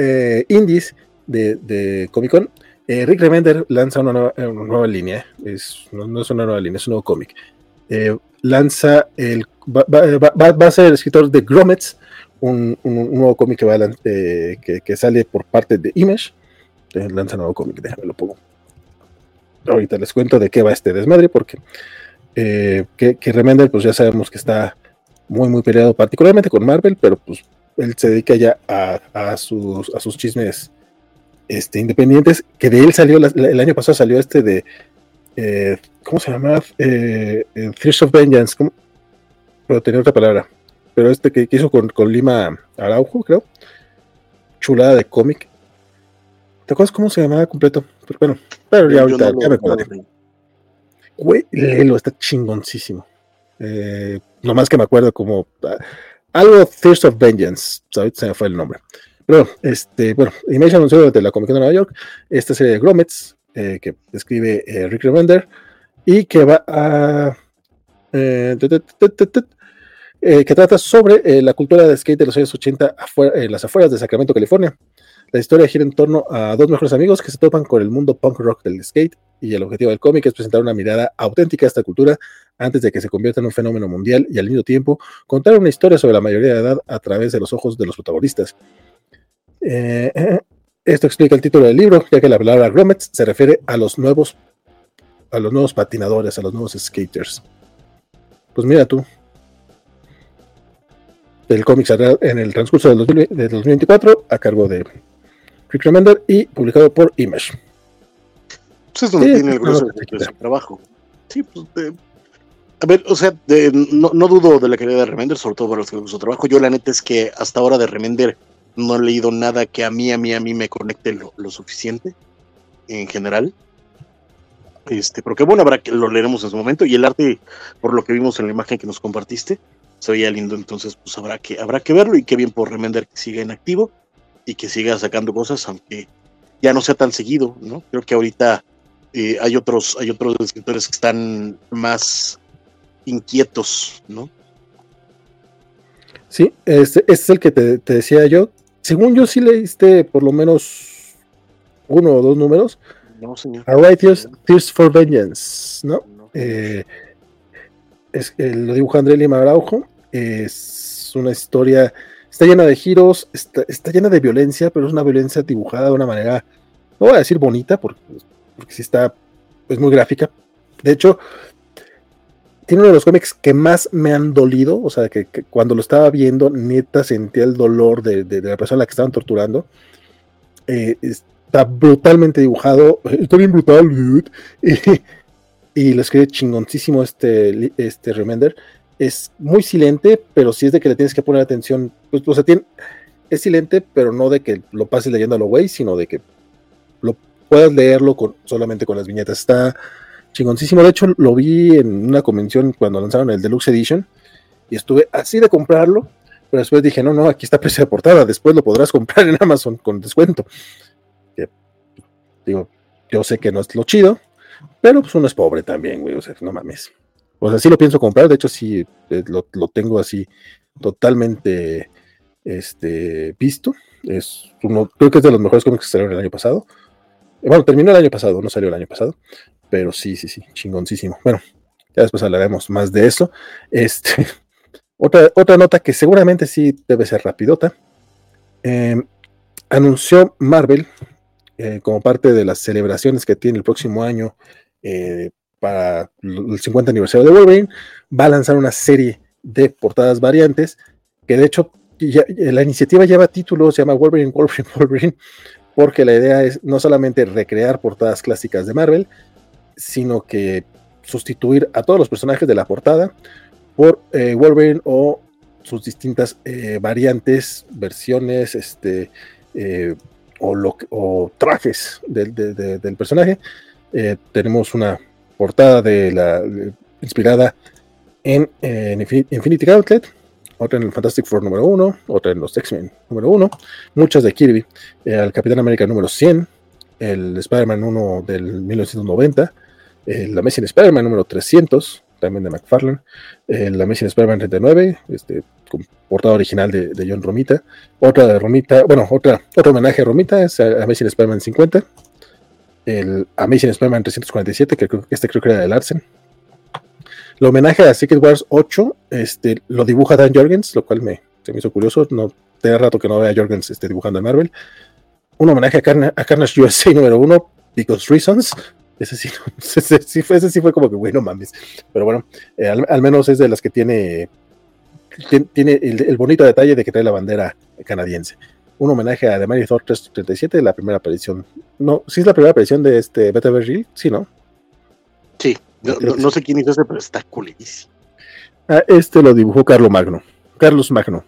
eh, indies de, de Comic Con, eh, Rick Remender lanza una nueva, línea, es, no, es una nueva línea, es un nuevo cómic. Eh, lanza el. Va, a ser el escritor de Gromets, un, nuevo cómic que, que, sale por parte de Image. lanza un nuevo cómic, déjame lo pongo. Ahorita les cuento de qué va este desmadre, porque que, que Remender, pues ya sabemos que está muy, muy peleado, particularmente con Marvel, pero pues él se dedica ya a, a, sus, a sus chismes este, independientes, que de él salió, el año pasado salió este de, eh, ¿cómo se llama? Eh, eh of Vengeance, ¿cómo? pero tenía otra palabra, pero este que, hizo con, con, Lima Araujo, creo, chulada de cómic. ¿Te acuerdas cómo se llamaba completo? Pero bueno, pero ya ahorita, ya me acuerdo. Güey, Lelo está chingoncísimo. Eh, nomás que me acuerdo como ah, algo Thirst of Vengeance, ¿sabes? Se me fue el nombre. Pero, este, bueno, Image anunció desde la Comic de Nueva York esta serie de Gromets eh, que escribe eh, Rick Remender y que va a. Eh, que trata sobre la cultura de skate de los años 80 en las afueras de Sacramento, California. La historia gira en torno a dos mejores amigos que se topan con el mundo punk rock del skate y el objetivo del cómic es presentar una mirada auténtica a esta cultura antes de que se convierta en un fenómeno mundial y al mismo tiempo contar una historia sobre la mayoría de edad a través de los ojos de los protagonistas. Eh, eh, esto explica el título del libro, ya que la palabra grommets se refiere a los nuevos, a los nuevos patinadores, a los nuevos skaters. Pues mira tú. El cómic saldrá en el transcurso del, 2024 a cargo de Rick Remender y publicado por Image. Pues es donde tiene el grueso de, su trabajo. Sí, pues a ver, o sea, no, no, dudo de la calidad de Remender, sobre todo por su trabajo. Yo la neta es que hasta ahora de Remender no he leído nada que a mí, a mí, a mí me conecte lo, suficiente en general. Este, pero qué bueno, habrá que lo leeremos en su momento. Y el arte, por lo que vimos en la imagen que nos compartiste, se veía lindo. Entonces, pues habrá que, habrá que verlo. Y qué bien por Remender que siga en activo y que siga sacando cosas, aunque ya no sea tan seguido, ¿no? Creo que ahorita eh, hay otros, hay otros escritores que están más inquietos, ¿no? Sí, este, este es el que te, decía yo. Según yo, sí leíste por lo menos uno o dos números. No, señor. A Righteous Tears for Vengeance, ¿no? Eh, es, lo dibuja André Lima Araujo. Es una historia. Está llena de giros, está, llena de violencia, pero es una violencia dibujada de una manera, no voy a decir bonita, porque, porque sí está, es muy gráfica. De hecho, tiene uno de los cómics que más me han dolido, o sea, que, cuando lo estaba viendo, neta sentía el dolor de, la persona a la que estaban torturando. Eh, está brutalmente dibujado, está bien brutal, y, lo escribe chingoncísimo este, este Remender. Es muy silente, pero sí es de que le tienes que poner atención, pues, o sea, tiene, es silente, pero no de que lo pases leyendo a lo güey, sino de que lo puedas leerlo con, solamente con las viñetas. Está chingoncísimo. De hecho, lo vi en una convención cuando lanzaron el Deluxe Edition y estuve así de comprarlo, Pero después dije, no, no, aquí está precio de portada, después lo podrás comprar en Amazon con descuento. digo, yo sé que no es lo chido, pero pues uno es pobre también, güey, o sea, no mames. O sea, sí lo pienso comprar, de hecho sí eh, lo, tengo así totalmente este, visto. Es uno, creo que es de los mejores cómics que salieron el año pasado. Bueno, terminó el año pasado, no salió el año pasado, pero sí, sí, sí, chingoncísimo. Bueno, ya después hablaremos más de eso. Este, otra, otra nota que seguramente sí debe ser rapidota. Em, anunció Marvel eh, como parte de las celebraciones que tiene el próximo año eh, para el 50 aniversario de Wolverine, va a lanzar una serie de portadas variantes que de hecho la iniciativa lleva título, se llama Wolverine, Wolverine, Wolverine, porque la idea es no solamente recrear portadas clásicas de Marvel, sino que sustituir a todos los personajes de la portada por eh, Wolverine o sus distintas eh, variantes, versiones, este, eh, o, trajes del personaje. tenemos una portada de la inspirada en, Infinity Gauntlet, otra en el Fantastic Four número 1, otra en los X-Men número 1, muchas de Kirby, el Capitán América número 100, el Spider-Man 1 del 1990, el Amazing Spider-Man número 300, también de McFarlane, el Amazing Spider-Man 39, este, portada original de, John Romita, otra de Romita, bueno, otra, otro homenaje a Romita es Amazing Spider-Man 50, el Amazing Spider-Man 347, que este creo que era de Larsen. El homenaje a Secret Wars 8 este, lo dibuja Dan Jorgens, lo cual me, se me hizo curioso. No tenía rato que no vea a Jorgens este, dibujando en Marvel. Un homenaje a, Carnage USA número 1, Because Reasons. Ese sí, ese, sí fue, como que, bueno, mames. Pero bueno, eh, al, menos es de las que tiene, tiene, el, bonito detalle de que trae la bandera canadiense un homenaje a The Mighty Thor 337, la primera aparición. No, sí es la primera aparición de este Beta Real, sí, ¿no? Sí, no, sé quién hizo ese, pero está coolísimo. Ah, este lo dibujó Carlos Magno. Carlos Magno.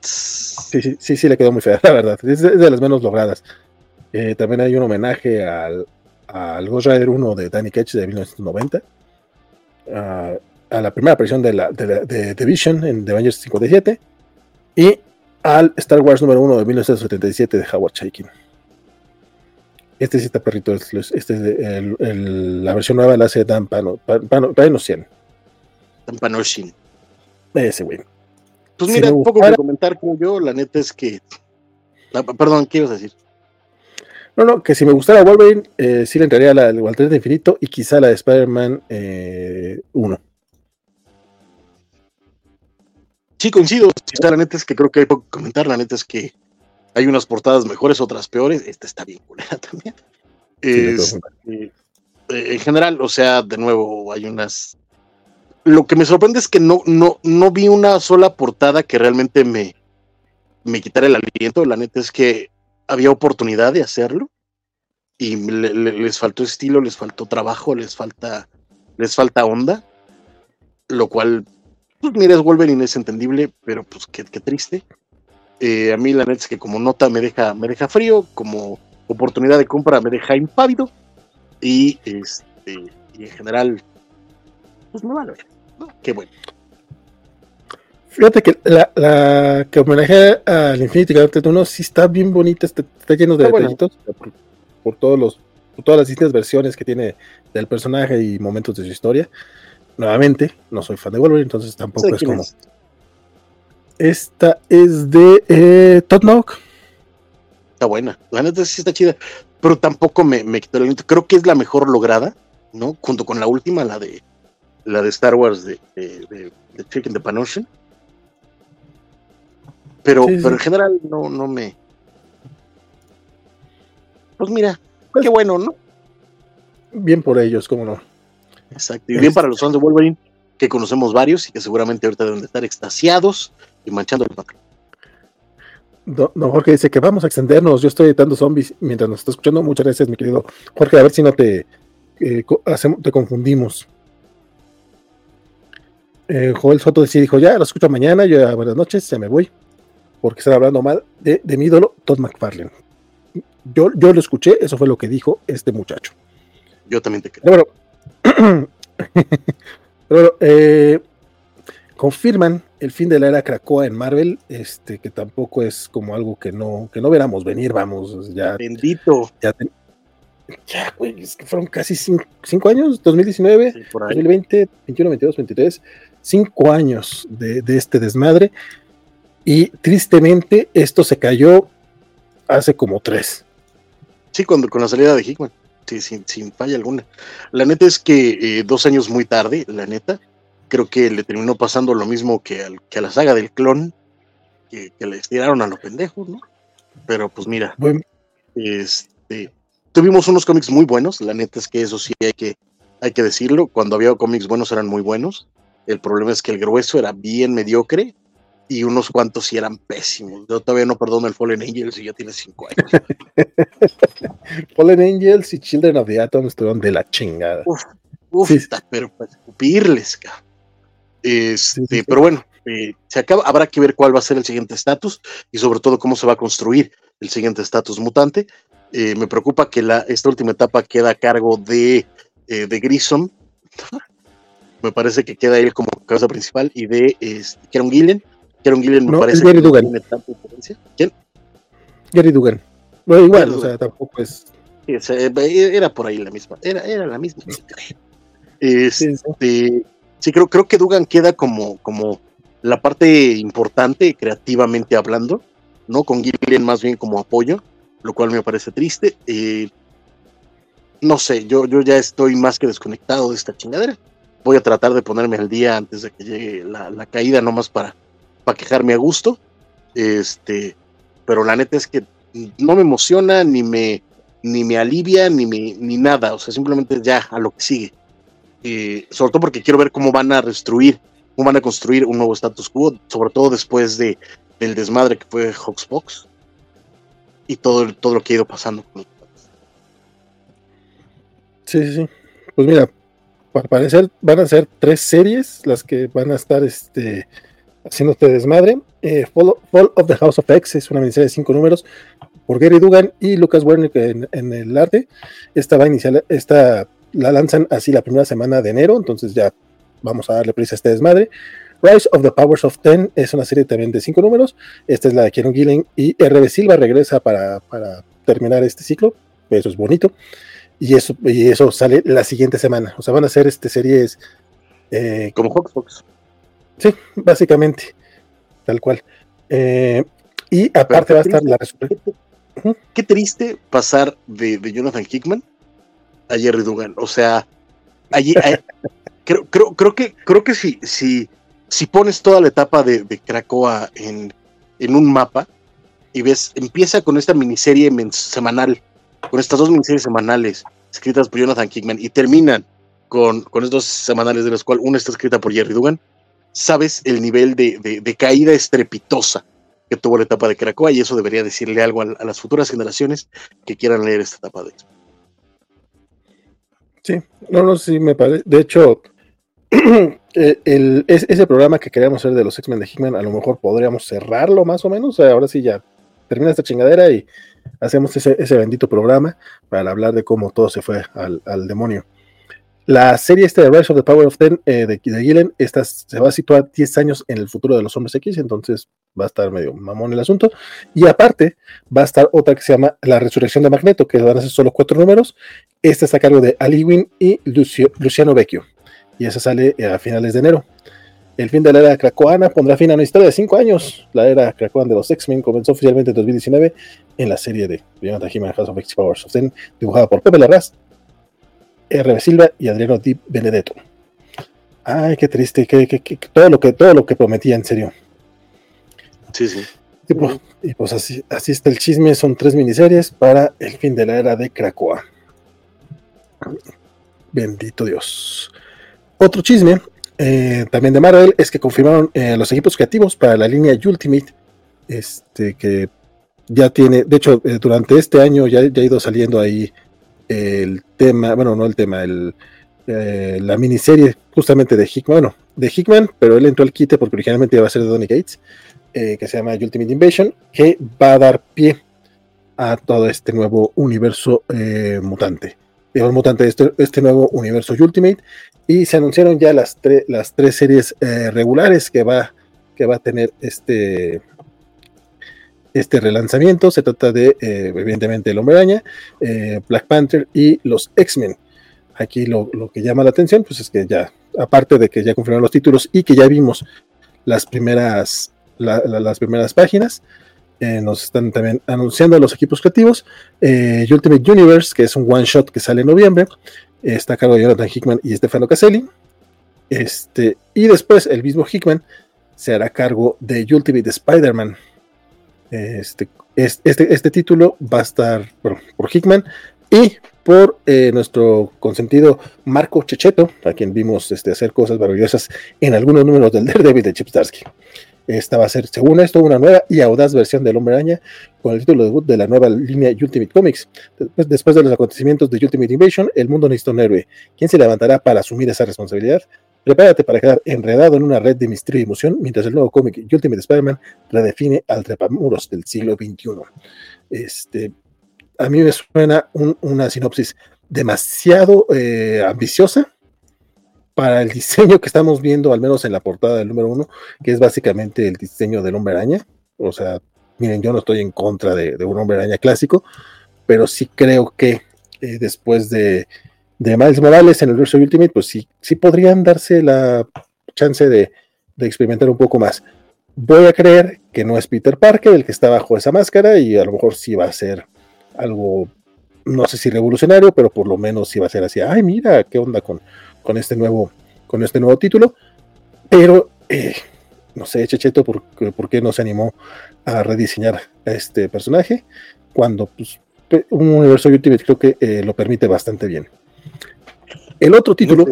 Sí, sí, sí, sí, le quedó muy fea, la verdad. Es de, las menos logradas. Eh, también hay un homenaje al, al Ghost Rider 1 de Danny Ketch de 1990. Ah, a la primera aparición de, la, de, de, de Vision en The Avengers 57. Y al Star Wars número 1 de 1977 de Howard Chaykin. Este sí está perrito, este es la versión nueva la hace Dan Pano, Pano, Dan Panoshin. Ese güey. Pues mira, un poco de comentar como yo, la neta es que. perdón, ¿qué ibas a decir? No, no, que si me gustara Wolverine, eh, sí le entraría la, al de Infinito y quizá la de Spider-Man eh, 1. Sí, coincido. La neta es que creo que hay poco que comentar. La neta es que hay unas portadas mejores, otras peores. Esta está bien culera también. Eh, en general, o sea, de nuevo, hay unas. Lo que me sorprende es que no, no, no vi una sola portada que realmente me, me quitara el aliento. La neta es que había oportunidad de hacerlo y les faltó estilo, les faltó trabajo, les falta, les falta onda, lo cual pues mira, es Wolverine, es entendible, pero pues qué, triste. Eh, a mí la neta es que como nota me deja, me deja frío, como oportunidad de compra me deja impávido y este y en general pues me vale, ¿no? Qué bueno. Fíjate que la, la que homenaje al Infinity Gauntlet 1 sí está bien bonita, está, lleno de detallitos por, todos los, por todas las distintas versiones que tiene del personaje y momentos de su historia nuevamente, no soy fan de Wolverine, entonces tampoco es como. Esta es de eh, Todd Está buena, la neta sí está chida, pero tampoco me, me quitó el. Creo que es la mejor lograda, ¿no? Junto con la última, la de la de Star Wars de, de, de, Chicken the Panocean. Pero, pero en general no, no me. Pues mira, pues qué bueno, ¿no? Bien por ellos, cómo no. Exacto. Y bien para los fans de Wolverine, que conocemos varios y que seguramente ahorita deben de estar extasiados y manchando el patrón. No, Jorge dice que vamos a extendernos. Yo estoy editando zombies mientras nos está escuchando. Muchas gracias, mi querido Jorge. A ver si no te, eh, te confundimos. Eh, Joel Soto decía, dijo, ya lo escucho mañana, yo buenas noches, ya me voy, porque están hablando mal de, mi ídolo, Todd McFarlane. Yo, yo lo escuché, eso fue lo que dijo este muchacho. Yo también te creo. Pero, eh, confirman el fin de la era Krakoa en Marvel, este, que tampoco es como algo que no, que no viéramos venir, vamos, ya. Bendito. Ya, ya güey, es que fueron casi cinco, años, 2019, 2020, 21, 22, 23, cinco años de, de este desmadre. Y tristemente esto se cayó hace como tres. Sí, cuando, con la salida de Hickman, sí, sin, sin falla alguna. La neta es que eh, dos años muy tarde, la neta, creo que le terminó pasando lo mismo que, al, que a la saga del clon, que, le estiraron a los pendejos, ¿no? Pero pues mira, este, tuvimos unos cómics muy buenos, la neta es que eso sí hay que, hay que decirlo, cuando había cómics buenos eran muy buenos, el problema es que el grueso era bien mediocre y unos cuantos sí eran pésimos. Yo todavía no perdono el Fallen Angels y ya tiene cinco años. Fallen Angels y Children of the Atom estuvieron de la chingada. Uf, uf, pero para escupirles, cabrón. Este, pero bueno, eh, se acaba, habrá que ver cuál va a ser el siguiente estatus y sobre todo cómo se va a construir el siguiente estatus mutante. Eh, me preocupa que la, esta última etapa queda a cargo de, eh, de Grissom. me parece que queda él como cabeza principal y de este, Kieron Gillen. Kieron Gillen me parece Gary Dugan. ¿Quién? Gary Dugan. No, igual, o sea, tampoco es. Era por ahí la misma. Era, era la misma. Este, Sí, creo, creo que Dugan queda como, como la parte importante creativamente hablando, ¿no? Con Gillian más bien como apoyo, lo cual me parece triste. Eh, no sé, yo, yo ya estoy más que desconectado de esta chingadera. Voy a tratar de ponerme al día antes de que llegue la, la caída, nomás para, para quejarme a gusto. Este, pero la neta es que no me emociona, ni me, ni me alivia, ni, me, ni nada. O sea, simplemente ya a lo que sigue. Eh, sobre todo porque quiero ver cómo van a restruir, cómo van a construir un nuevo status quo, sobre todo después de, del desmadre que fue Hawksbox y todo, todo lo que ha ido pasando. Sí, sí, sí. Pues mira, para parecer van a ser tres series las que van a estar este, haciendo este desmadre. Eh, Fall, of the House of X es una miniserie de cinco números por Gary Dugan y Lucas Wernick en, el arte. Esta va a iniciar, esta la lanzan así la primera semana de enero, entonces ya vamos a darle prisa a este desmadre. Rise of the Powers of Ten es una serie también de cinco números. Esta es la de Kieron Gillen y RB Silva regresa para, terminar este ciclo. Eso es bonito. Y eso, y eso sale la siguiente semana. O sea, van a ser este series. Eh, Como Hawkfox. Sí, básicamente. Tal cual. Eh, y aparte va a estar la Qué, triste pasar de, de Jonathan Hickman a Jerry Dugan. O sea, allí creo, creo, creo, que creo que si, si, si pones toda la etapa de, de Krakoa en, en, un mapa y ves, empieza con esta miniserie semanal, con estas dos miniseries semanales escritas por Jonathan Kickman y terminan con, con estos semanales de los cuales una está escrita por Jerry Dugan, sabes el nivel de, de, caída estrepitosa que tuvo la etapa de Krakoa y eso debería decirle algo a, las futuras generaciones que quieran leer esta etapa de Sí, no, no, sí me parece. De hecho, eh, el, ese programa que queríamos hacer de los X-Men de Hickman, a lo mejor podríamos cerrarlo más o menos. ahora sí ya termina esta chingadera y hacemos ese, bendito programa para hablar de cómo todo se fue al, demonio. La serie esta de Rise of the Power of Ten eh, de, Gillen, esta se va a situar 10 años en el futuro de los hombres X, entonces va a estar medio mamón el asunto. Y aparte, va a estar otra que se llama La Resurrección de Magneto, que van a ser solo cuatro números. Esta está a cargo de Ali Wynn y Luciano Vecchio. Y esa sale eh, a finales de enero. El fin de la era cracoana pondrá fin a una historia de cinco años. La era cracoana de los X-Men comenzó oficialmente en 2019 en la serie de Jonathan Hickman House of X Powers of Ten, dibujada por Pepe Larraz, R. Silva y Adriano Di Benedetto. Ay, qué triste, todo, lo que, todo lo que prometía, en serio. Sí, sí. Y pues, así, así está el chisme. Son tres miniseries para el fin de la era de Krakoa. Bendito Dios. Otro chisme, eh, también de Marvel, es que confirmaron eh, los equipos creativos para la línea Ultimate. Este que ya tiene, de hecho, eh, durante este año ya, ya, ha ido saliendo ahí el tema, bueno, no el tema, el, la miniserie justamente de Hickman, bueno, de Hickman, pero él entró al quite porque originalmente iba a ser de Donny Gates. Eh, que se llama Ultimate Invasion, que va a dar pie a todo este nuevo universo eh, mutante. Digamos, mutante, este, este nuevo universo Ultimate, Y se anunciaron ya las, las tres series eh, regulares que va, que va a tener este, este relanzamiento. Se trata de, eh, evidentemente, El Hombre Araña, eh, Black Panther y los X-Men. Aquí lo, que llama la atención, pues es que ya, aparte de que ya confirmaron los títulos y que ya vimos las primeras, las primeras páginas, eh, nos están también anunciando los equipos creativos. Ultimate Universe, que es un one shot que sale en noviembre, está a cargo de Jonathan Hickman y Stefano Caselli. Este, y después el mismo Hickman se hará cargo de Ultimate Spider-Man, este, este, este título va a estar por Hickman y por eh, nuestro consentido Marco Checheto, a quien vimos este, hacer cosas maravillosas en algunos números del Daredevil de Chip Starsky. Esta va a ser, según esto, una nueva y audaz versión del Hombre Araña con el título debut de la nueva línea Ultimate Comics. Después, después de los acontecimientos de Ultimate Invasion, el mundo necesita un héroe. ¿Quién se levantará para asumir esa responsabilidad? Prepárate para quedar enredado en una red de misterio y emoción mientras el nuevo cómic Ultimate Spider-Man redefine al trepamuros del siglo XXI. Este, a mí me suena una sinopsis demasiado eh, ambiciosa para el diseño que estamos viendo, al menos en la portada del número uno, que es básicamente el diseño del hombre araña. O sea, miren, yo no estoy en contra de, un hombre araña clásico, pero sí creo que eh, después de de Miles Morales en el verso Ultimate, pues sí, sí podrían darse la chance de, experimentar un poco más. Voy a creer que no es Peter Parker el que está bajo esa máscara y a lo mejor sí va a ser algo, no sé si revolucionario, pero por lo menos sí va a ser así, ay mira, qué onda con, con, este, nuevo, con este nuevo título. Pero, eh, no sé, Checheto, ¿por, ¿por, qué no se animó a rediseñar a este personaje? Cuando pues, un universo Ultimate creo que eh, lo permite bastante bien. El otro título.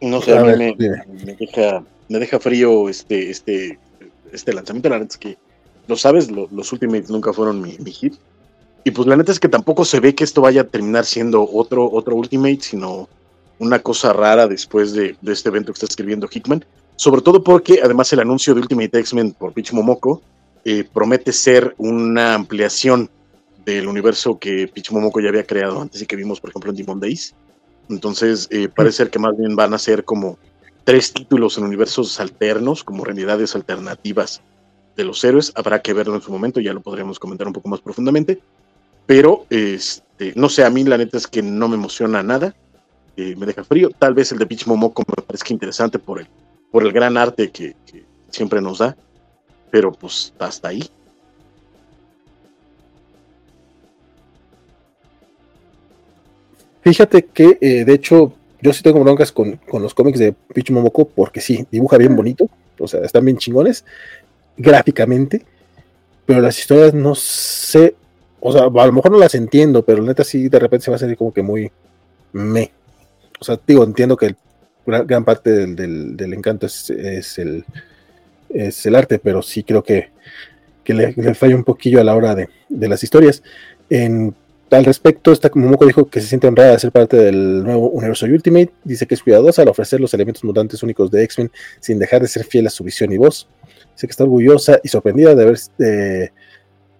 No sé, a, mí me, deja, me deja frío este, este, este lanzamiento. La neta es que, lo sabes, los Ultimates nunca fueron mi, hit. Y pues la neta es que tampoco se ve que esto vaya a terminar siendo otro, otro Ultimate, sino una cosa rara después de, este evento que está escribiendo Hickman. Sobre todo porque además el anuncio de Ultimate X-Men por Pitch Momoko eh, promete ser una ampliación del universo que Pitch Momoko ya había creado antes y que vimos, por ejemplo, en Demon Days. Entonces, eh, parece ser que más bien van a ser como tres títulos en universos alternos, como realidades alternativas de los héroes. Habrá que verlo en su momento, ya lo podríamos comentar un poco más profundamente. Pero, este, no sé, a mí la neta es que no me emociona nada. Eh, me deja frío. Tal vez el de Pitch Momoko me parezca interesante por el, por el gran arte que siempre nos da. Pero pues hasta ahí. Fíjate que, eh, de hecho, yo sí tengo broncas con, los cómics de Pichu Momoko porque sí, dibuja bien bonito, o sea, están bien chingones gráficamente, pero las historias no sé, o sea, a lo mejor no las entiendo, pero neta sí de repente se va a hacer como que muy me. O sea, digo, entiendo que gran, parte del, encanto es, el, es el arte, pero sí creo que, le, falla un poquillo a la hora de, de las historias. En al respecto, esta Momoko dijo que se siente honrada de ser parte del nuevo universo Ultimate. Dice que es cuidadosa al ofrecer los elementos mutantes únicos de X-Men sin dejar de ser fiel a su visión y voz. Dice que está orgullosa y sorprendida de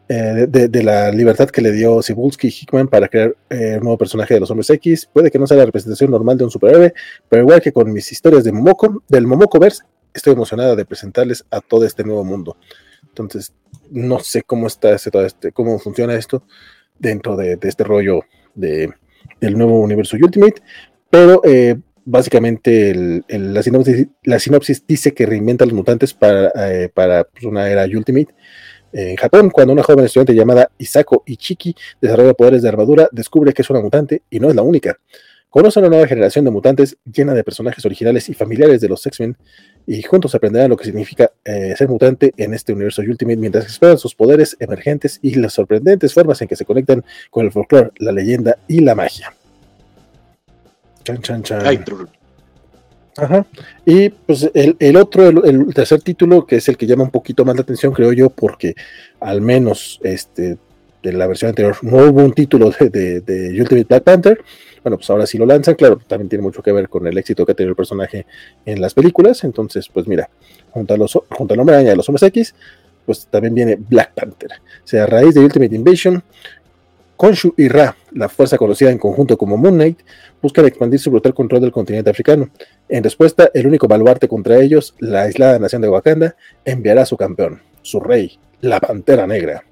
eh, de, la libertad que le dio Cibulski y Hickman para crear eh, un nuevo personaje de los hombres X. Puede que no sea la representación normal de un superhéroe, pero igual que con mis historias de Momoko, del Momokoverse, estoy emocionada de presentarles a todo este nuevo mundo. Entonces, no sé cómo está ese, todo este, cómo funciona esto dentro de, este rollo de, del nuevo universo Ultimate, pero eh, básicamente la, sinopsis, dice que reinventa los mutantes para, eh, para pues, una era Ultimate. En Japón, cuando una joven estudiante llamada Isako Ichiki desarrolla poderes de armadura, descubre que es una mutante y no es la única. Conoce a una nueva generación de mutantes llena de personajes originales y familiares de los X-Men y juntos aprenderán lo que significa eh, ser mutante en este universo Ultimate mientras exploran sus poderes emergentes y las sorprendentes formas en que se conectan con el folclore, la leyenda y la magia. Chan, chan, chan. Ajá. Y pues el, otro, el, tercer título, que es el que llama un poquito más la atención, creo yo, porque al menos este, de la versión anterior no hubo un título de, de Ultimate Black Panther bueno, pues ahora sí lo lanzan, claro, también tiene mucho que ver con el éxito que ha tenido el personaje en las películas, entonces, pues mira, junto, los, junto al Hombre Araña y los Hombres X, pues también viene Black Panther. O sea, a raíz de Ultimate Invasion, Konshu y Ra, la fuerza conocida en conjunto como Moon Knight, buscan expandir su brutal control del continente africano. En respuesta, el único baluarte contra ellos, la aislada nación de Wakanda, enviará a su campeón, su rey, la Pantera Negra.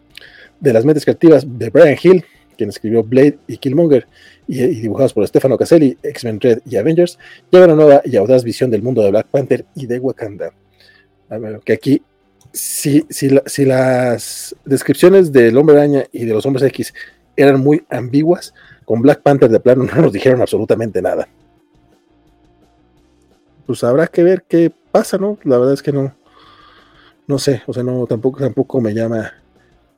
De las mentes creativas de Brian Hill, quien escribió Blade y Killmonger, y, dibujados por Stefano Caselli, X-Men Red y Avengers, llega una nueva y audaz visión del mundo de Black Panther y de Wakanda. A ver, que aquí, si, si, si las descripciones del Hombre Araña y de los Hombres X eran muy ambiguas, con Black Panther de plano no nos dijeron absolutamente nada. Pues habrá que ver qué pasa, ¿no? La verdad es que no, no sé, o sea, no, tampoco, tampoco me llama,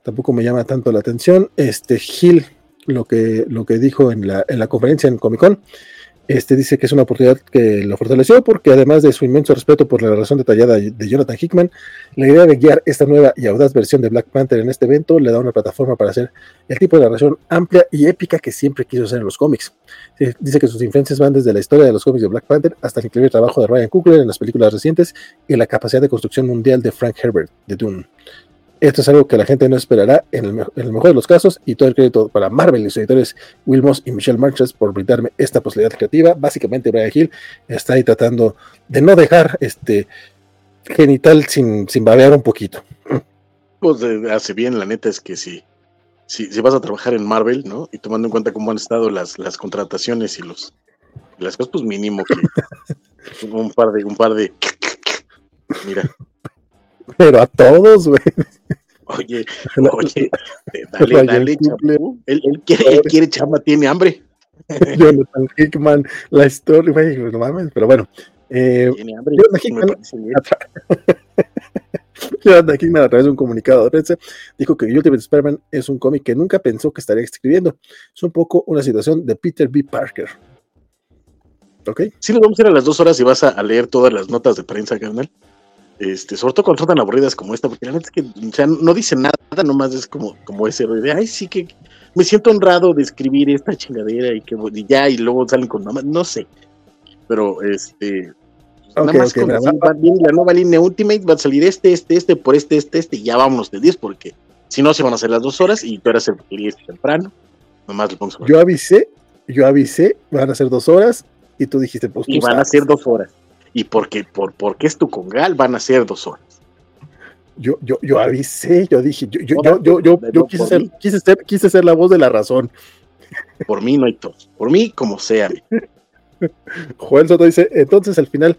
tampoco me llama tanto la atención. Este Gil, lo que, lo que dijo en la, en la conferencia en Comic Con, este dice que es una oportunidad que lo fortaleció porque además de su inmenso respeto por la relación detallada de Jonathan Hickman, la idea de guiar esta nueva y audaz versión de Black Panther en este evento le da una plataforma para hacer el tipo de narración amplia y épica que siempre quiso hacer en los cómics. Dice que sus influencias van desde la historia de los cómics de Black Panther hasta el increíble trabajo de Ryan Coogler en las películas recientes y la capacidad de construcción mundial de Frank Herbert de Dune. Esto es algo que la gente no esperará en el, mejor de los casos y todo el crédito para Marvel y sus editores Wilmos y Michelle Marches por brindarme esta posibilidad creativa. Básicamente Brian Hill está ahí tratando de no dejar este genital sin, sin babear un poquito. Pues hace bien, la neta es que sí. Si, si, vas a trabajar en Marvel, ¿no? Y tomando en cuenta cómo han estado las, las contrataciones y los las cosas, pues mínimo que un par de, un par de mira, pero a todos, güey. Oye, oye, dale, dale. Él, quiere, él quiere chamba, tiene hambre. Jonathan Hickman, la historia, güey, no mames, pero bueno. Eh, tiene hambre. Jonathan Hickman, Jonathan Hickman, a través de un comunicado de prensa, dijo que Ultimate Spider-Man es un cómic que nunca pensó que estaría escribiendo. Es un poco una situación de Peter B. Parker. ¿Ok? Sí, nos vamos a ir a las dos horas y vas a, a leer todas las notas de prensa, carnal. Este, sobre todo cuando son tan aburridas como esta, porque la verdad es que no dice nada, nomás es como, como ese de, ay, sí que me siento honrado de escribir esta chingadera y que ya, y luego salen con mamá, no sé. Pero este, nada más con la, la nueva línea Ultimate va a salir este, este, este, por este, este, este, y ya vámonos de 10, porque si no se van a hacer las dos horas y tú eras el que temprano. Nomás lo pongo Yo avisé, yo avisé, van a ser dos horas, y tú dijiste, pues. Y van a ser dos horas y porque por, porque es tu congal van a ser dos horas. Yo, yo, yo avisé, yo dije, yo, yo, yo, yo, yo, quise, ser, quise, ser, quise ser la voz de la razón. Por mí no hay tos, por mí como sea. Joel Soto dice, entonces al final,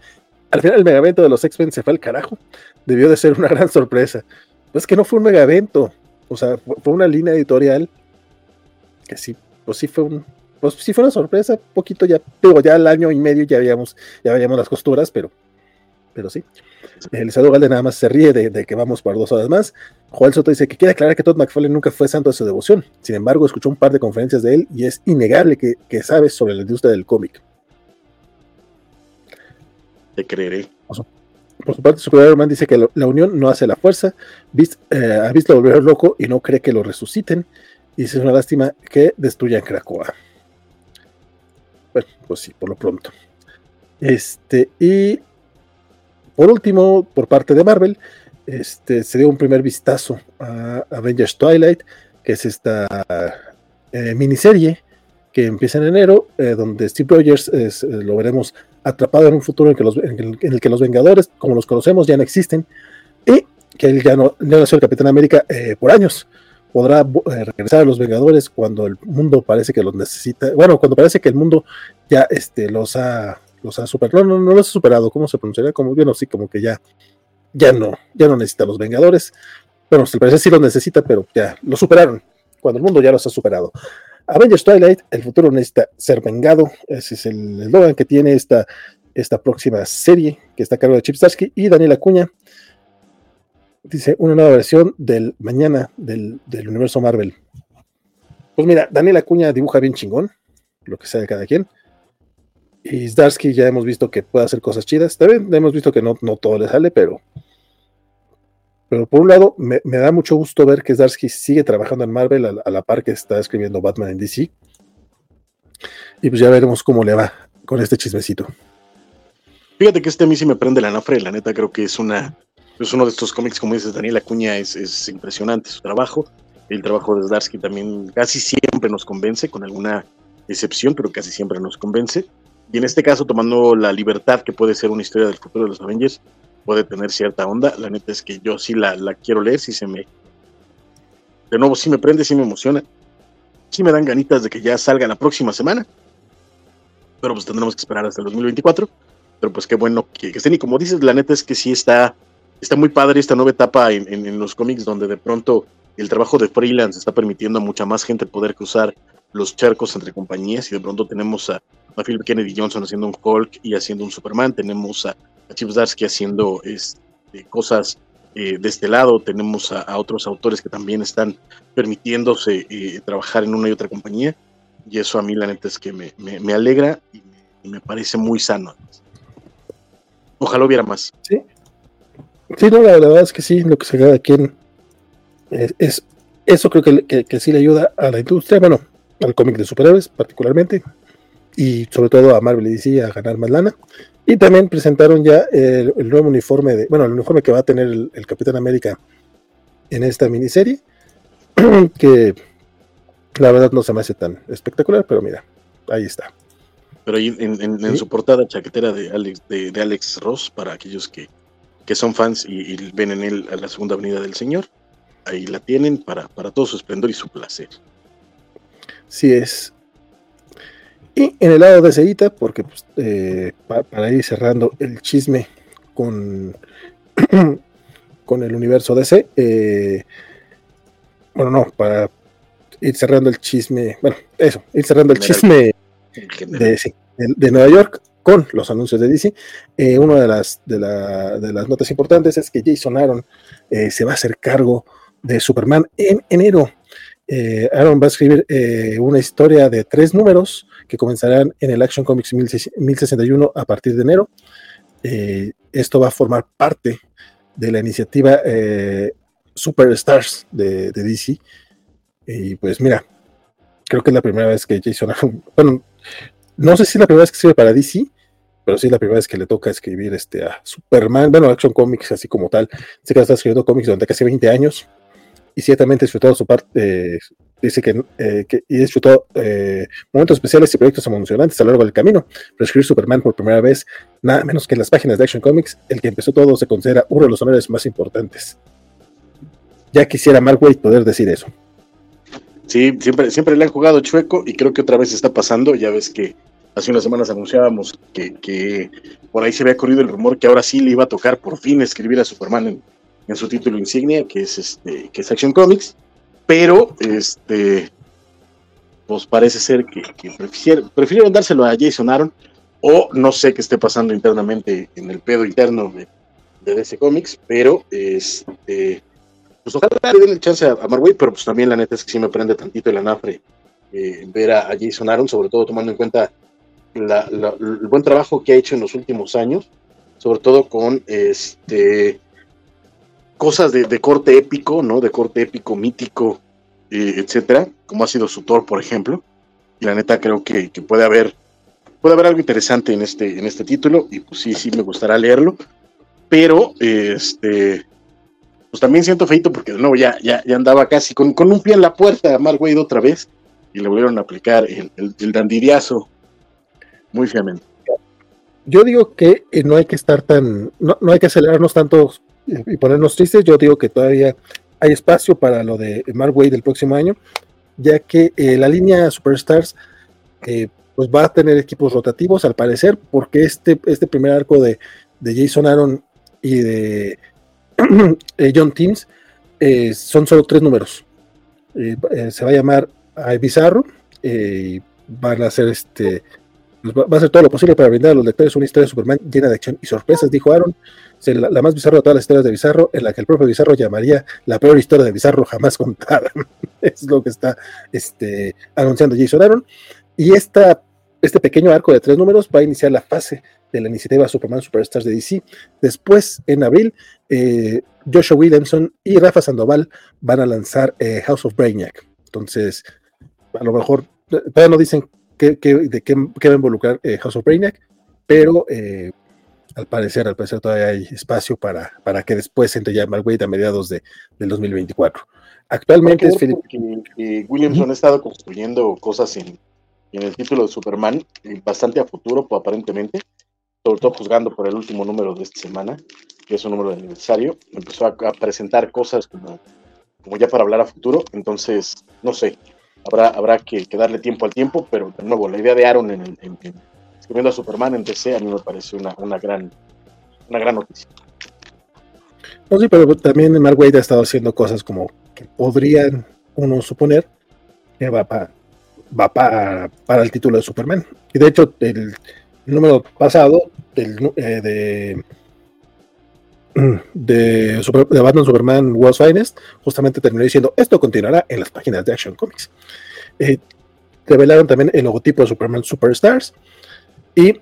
al final el megavento de los X-Men se fue al carajo. Debió de ser una gran sorpresa. Pues que no fue un megavento, o sea, fue una línea editorial que sí, pues sí fue un, pues sí fue una sorpresa, poquito ya, digo, ya al año y medio ya habíamos, ya veíamos las costuras, pero, pero sí. Elizabeth Galde nada más se ríe de, que vamos por dos horas más. Joel Soto dice que quiere aclarar que Todd McFarlane nunca fue santo de su devoción. Sin embargo, escuchó un par de conferencias de él y es innegable que, que sabe sobre la industria del cómic. Te creeré. Por su parte, Superman dice que la unión no hace la fuerza. Eh, ha visto volver loco y no cree que lo resuciten. Y es una lástima que destruyan Krakoa pues sí, por lo pronto. Este, y por último, por parte de Marvel, este, se dio un primer vistazo a Avengers Twilight, que es esta eh, miniserie que empieza en enero, eh, donde Steve Rogers eh, lo veremos atrapado en un futuro en, que los, en, el, que los Vengadores, como los conocemos, ya no existen, y que él ya no, ya no el Capitán América por años podrá eh, regresar a los Vengadores cuando el mundo parece que los necesita. Bueno, cuando parece que el mundo ya este, los ha los ha superado. No, no, los ha superado. ¿Cómo se pronunciaría? Como bueno, sí, como que ya, ya no, ya no necesita los Vengadores. Bueno, se parece sí los necesita, pero ya lo superaron. Cuando el mundo ya los ha superado. Avengers Twilight, el futuro necesita ser vengado. Ese es el eslogan que tiene esta, esta próxima serie que está a cargo de Chip Starsky y Daniel Acuña dice una nueva versión del mañana del, universo Marvel. Pues mira, Daniel Acuña dibuja bien chingón, lo que sea de cada quien. Y Zdarsky ya hemos visto que puede hacer cosas chidas. También hemos visto que no, no todo le sale, pero. Pero por un lado, me, da mucho gusto ver que Zdarsky sigue trabajando en Marvel a, a, la par que está escribiendo Batman en DC. Y pues ya veremos cómo le va con este chismecito. Fíjate que este a mí sí me prende la nafre, la neta creo que es una es uno de estos cómics, como dices Daniel Acuña, es, es impresionante su trabajo. El trabajo de Zdarsky también casi siempre nos convence, con alguna excepción, pero casi siempre nos convence. Y en este caso, tomando la libertad que puede ser una historia del futuro de los Avengers, puede tener cierta onda. La neta es que yo sí la, la quiero leer, si se me... De nuevo, sí me prende, sí me emociona. Sí me dan ganitas de que ya salga la próxima semana. Pero pues tendremos que esperar hasta el 2024. Pero pues qué bueno que, que estén. Y como dices, la neta es que sí está, está muy padre esta nueva etapa en, los cómics donde de pronto el trabajo de freelance está permitiendo a mucha más gente poder cruzar los charcos entre compañías y de pronto tenemos a, Philip Kennedy Johnson haciendo un Hulk y haciendo un Superman, tenemos a, a Chip haciendo este, cosas eh, de este lado, tenemos a, otros autores que también están permitiéndose eh, trabajar en una y otra compañía y eso a mí la neta es que me alegra y me, y me, parece muy sano. Ojalá hubiera más. Sí, sí no, la, la verdad es que sí, lo que se cada quien es, es eso creo que, que, que sí le ayuda a la industria, bueno, al cómic de superhéroes particularmente, y sobre todo a Marvel y DC a ganar más lana. Y también presentaron ya el, el nuevo uniforme, de, bueno, el uniforme que va a tener el, el, Capitán América en esta miniserie, que la verdad no se me hace tan espectacular, pero mira, ahí está. Pero ahí en, en, en ¿Sí? su portada chaquetera de Alex, de, de Alex Ross, para aquellos que, que son fans y, y, ven en él a la segunda avenida del Señor, ahí la tienen para, para todo su esplendor y su placer. Sí es. Y en el lado de Ceita, porque pues, eh, para, para, ir cerrando el chisme con, con el universo DC, eh, bueno, no, para ir cerrando el chisme, bueno, eso, ir cerrando el chisme de, de, Nueva York con los anuncios de DC. Eh, una de las, de, la, de, las notas importantes es que Jason Aaron eh, se va a hacer cargo de Superman en enero. Eh, Aaron va a escribir una historia de tres números que comenzarán en el Action Comics 1061 a partir de enero. Esto va a formar parte de la iniciativa Superstars de, de, DC. Y pues mira, creo que es la primera vez que Jason Aaron, bueno, no sé si es la primera vez que escribe para DC, pero sí es la primera vez que le toca escribir este, a Superman, bueno, Action Comics así como tal. Sé que está escribiendo cómics durante casi 20 años y ciertamente disfrutado su parte, eh, dice que, eh, que, disfrutó eh, momentos especiales y proyectos emocionantes a lo largo del camino. Pero escribir Superman por primera vez, nada menos que en las páginas de Action Comics, el que empezó todo se considera uno de los honores más importantes. Ya quisiera Mark Waid poder decir eso. Sí, siempre, siempre le han jugado chueco y creo que otra vez está pasando. Ya ves que hace unas semanas anunciábamos que, por ahí se había corrido el rumor que ahora sí le iba a tocar por fin escribir a Superman en, su título insignia, que es este, que es Action Comics, pero este pues parece ser que, que prefirieron, dárselo a Jason Aaron, o no sé qué esté pasando internamente en el pedo interno de, de DC Comics, pero este pues ojalá le den el chance a, a pero pues también la neta es que sí me prende tantito el anafre eh, ver a, a, Jason Aaron, sobre todo tomando en cuenta el buen trabajo que ha hecho en los últimos años, sobre todo con este cosas de, corte épico, ¿no? De corte épico, mítico, etcétera, como ha sido su Thor, por ejemplo. Y la neta creo que, que, puede haber puede haber algo interesante en este, en este título, y pues sí, sí me gustará leerlo. Pero este pues también siento feito porque de nuevo ya, ya, ya andaba casi con, con un pie en la puerta a Mark Wade otra vez, y le volvieron a aplicar el, el, el dandiriazo muy fiamente. Yo digo que eh, no hay que estar tan, no, no hay que acelerarnos tanto y ponernos tristes, yo digo que todavía hay espacio para lo de Mark Wade del próximo año, ya que eh, la línea Superstars eh, pues va a tener equipos rotativos al parecer, porque este, este primer arco de, de Jason Aaron y de John Teams son solo tres números. se va a llamar a Bizarro y van a hacer este pues va a hacer todo lo posible para brindar a los lectores una historia de Superman llena de acción y sorpresas, dijo Aaron la, más bizarra de todas las historias de Bizarro, en la que el propio Bizarro llamaría la peor historia de Bizarro jamás contada. es lo que está este, anunciando Jason Aaron. Y esta, este pequeño arco de tres números va a iniciar la fase de la iniciativa Superman Superstars de DC. Después, en abril, eh, Joshua Williamson y Rafa Sandoval van a lanzar eh, House of Brainiac. Entonces, a lo mejor, todavía no dicen qué, qué, de qué, qué, va a involucrar eh, House of Brainiac, pero eh, al parecer, al parecer todavía hay espacio para, para que después entre ya Mark Wade a mediados de, del 2024. Actualmente es Philip. Williamson ha estado construyendo cosas en, el título de Superman eh, bastante a futuro, aparentemente, sobre todo juzgando por el último número de esta semana, que es un número de aniversario. Empezó a, presentar cosas como, como ya para hablar a futuro, entonces, no sé, habrá, habrá que, darle tiempo al tiempo, pero de nuevo, la idea de Aaron en, escribiendo a Superman en DC a mí me parece una, una, gran, una gran noticia. No, sí, pero también Mark Wade ha estado haciendo cosas como que podrían uno suponer que va para va para el título de Superman. Y de hecho, el, número pasado del, eh, de, de, de, Batman Superman World's Finest, justamente terminó diciendo esto continuará en las páginas de Action Comics. Eh, revelaron también el logotipo de Superman Superstars y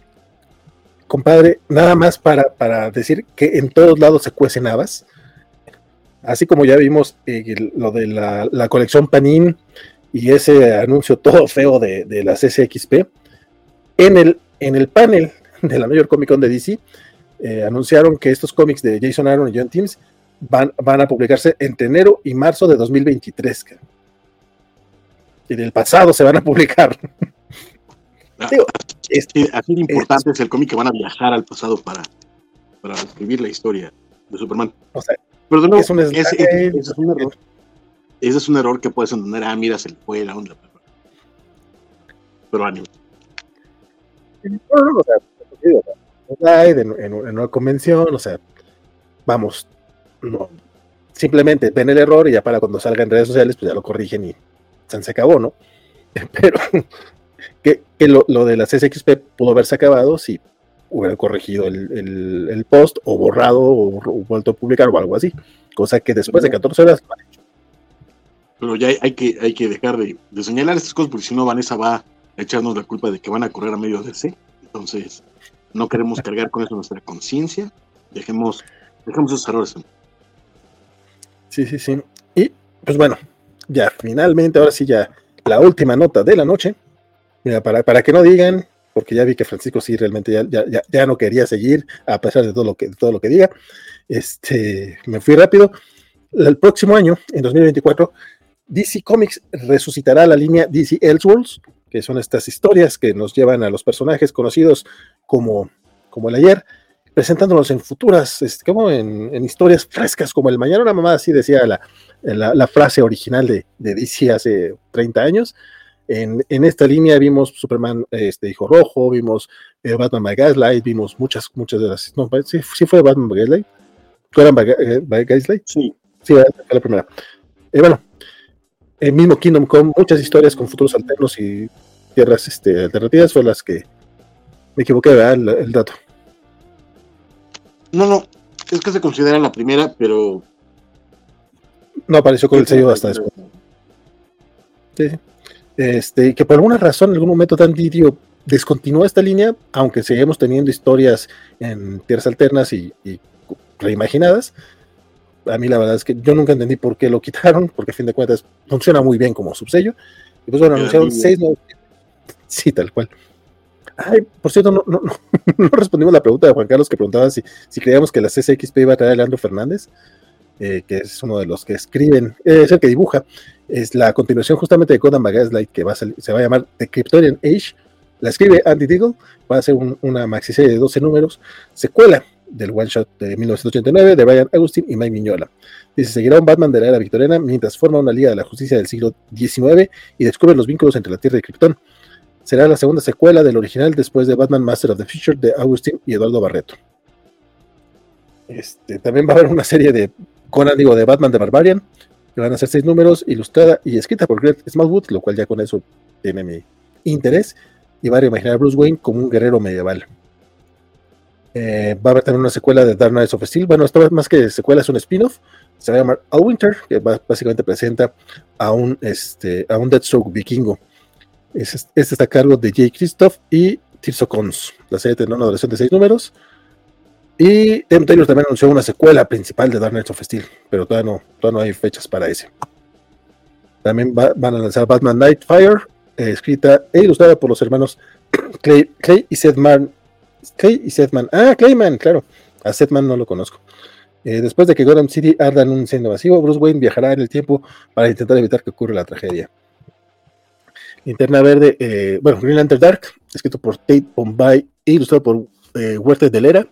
compadre, nada más para, para decir que en todos lados se cuecen habas. Así como ya vimos eh, lo de la, colección Panin y ese anuncio todo feo de, de la CCXP, en el, en el panel de la mayor Comic Con de DC, eh, anunciaron que estos cómics de Jason Aaron y John Teams van, van a publicarse entre enero y marzo de 2023. Y del pasado se van a publicar. Ah, es, así de importante es, el cómic que van a viajar al pasado para, para escribir la historia de Superman. O sea, Pero es un ese, es un error. Ese es un error que puedes entender. Ah, mira, se le fue la onda. Pero ánimo. En, una convención, o sea, vamos, no, simplemente ven el error y ya para cuando salga en redes sociales, pues ya lo corrigen y se acabó, ¿no? Pero que, lo, de la CSXP pudo haberse acabado si hubieran corregido el, post o borrado o, vuelto a publicar o algo así. Cosa que después de 14 horas Pero ya hay, que, hay que dejar de, señalar estas cosas porque si no Vanessa va a echarnos la culpa de que van a correr a medio de C. Entonces, no queremos cargar con eso nuestra conciencia. Dejemos, dejemos esos errores. Sí, sí, sí. Y pues bueno, ya finalmente, ahora sí ya la última nota de la noche Mira, para, para que no digan, porque ya vi que Francisco sí realmente ya, ya, no quería seguir, a pesar de todo lo que, todo lo que diga. Este, me fui rápido. El próximo año, en 2024, DC Comics resucitará la línea DC Elseworlds, que son estas historias que nos llevan a los personajes conocidos como, como el ayer, presentándolos en futuras, este, como en, historias frescas como el mañana. Una mamá así decía la, la, frase original de, de, DC hace 30 años. En, esta línea vimos Superman, este Hijo Rojo, vimos eh, Batman by Gaslight, vimos muchas, muchas de las. No, sí, fue Batman by Gaslight. ¿Tú eran by, eh, Gaslight? Sí. Sí, fue la primera. Eh, bueno, el mismo Kingdom Come, muchas historias con futuros alternos y tierras este, alternativas fueron las que me equivoqué, ¿verdad? El, dato. No, no, es que se considera la primera, pero. No apareció con el sello hasta después. Sí, sí este, que por alguna razón en algún momento Dan Didio descontinuó esta línea, aunque seguimos teniendo historias en tierras alternas y, reimaginadas. A mí la verdad es que yo nunca entendí por qué lo quitaron, porque a fin de cuentas funciona muy bien como subsello. Y pues bueno, anunciaron seis nuevos. Sí, tal cual. Ay, por cierto, no, no, no, respondimos la pregunta de Juan Carlos que preguntaba si, creíamos que la CCXP iba a traer a Leandro Fernández, eh, que es uno de los que escriben, eh, es el que dibuja es la continuación justamente de Gotham Gaslight, que va a se va a llamar The Kryptonian Age. La escribe Andy Diggle, va a ser una maxi serie de 12 números, secuela del one shot de 1989 de Brian Agustin y Mike Mignola. Dice: Seguirá un Batman de la era victoriana mientras forma una Liga de la Justicia del siglo XIX y descubre los vínculos entre la Tierra y Krypton. Será la segunda secuela del original después de Batman Master of the Future de Agustin y Eduardo Barreto. Este, también va a haber una serie de Conan, digo, de Batman de Barbarian, que van a ser seis números, ilustrada y escrita por Greg Smallwood, lo cual ya con eso tiene mi interés, y va a reimaginar a Bruce Wayne como un guerrero medieval. Eh, va a haber también una secuela de Dark Knights of Steel. Bueno, esta vez más que secuela es un spin-off. Se va a llamar All Winter, que básicamente presenta a un, este, a un Deathstroke vikingo. Este, está a cargo de Jay Christoph y Tirso Cons. La serie tendrá una duración de seis números y Tim Taylor también anunció una secuela principal de Dark Knights of Steel, pero todavía no, todavía no hay fechas para ese. También van a lanzar Batman Nightfire, eh, escrita e ilustrada por los hermanos Clay, y Seth Clay y Sethman. Ah, Clayman, claro. A Sethman no lo conozco. Eh, después de que Gotham City arda en un incendio masivo, Bruce Wayne viajará en el tiempo para intentar evitar que ocurra la tragedia. Linterna Verde, eh, bueno, Green Lantern Dark, escrito por Tate Bombay e ilustrado por eh, Huerta de Lera,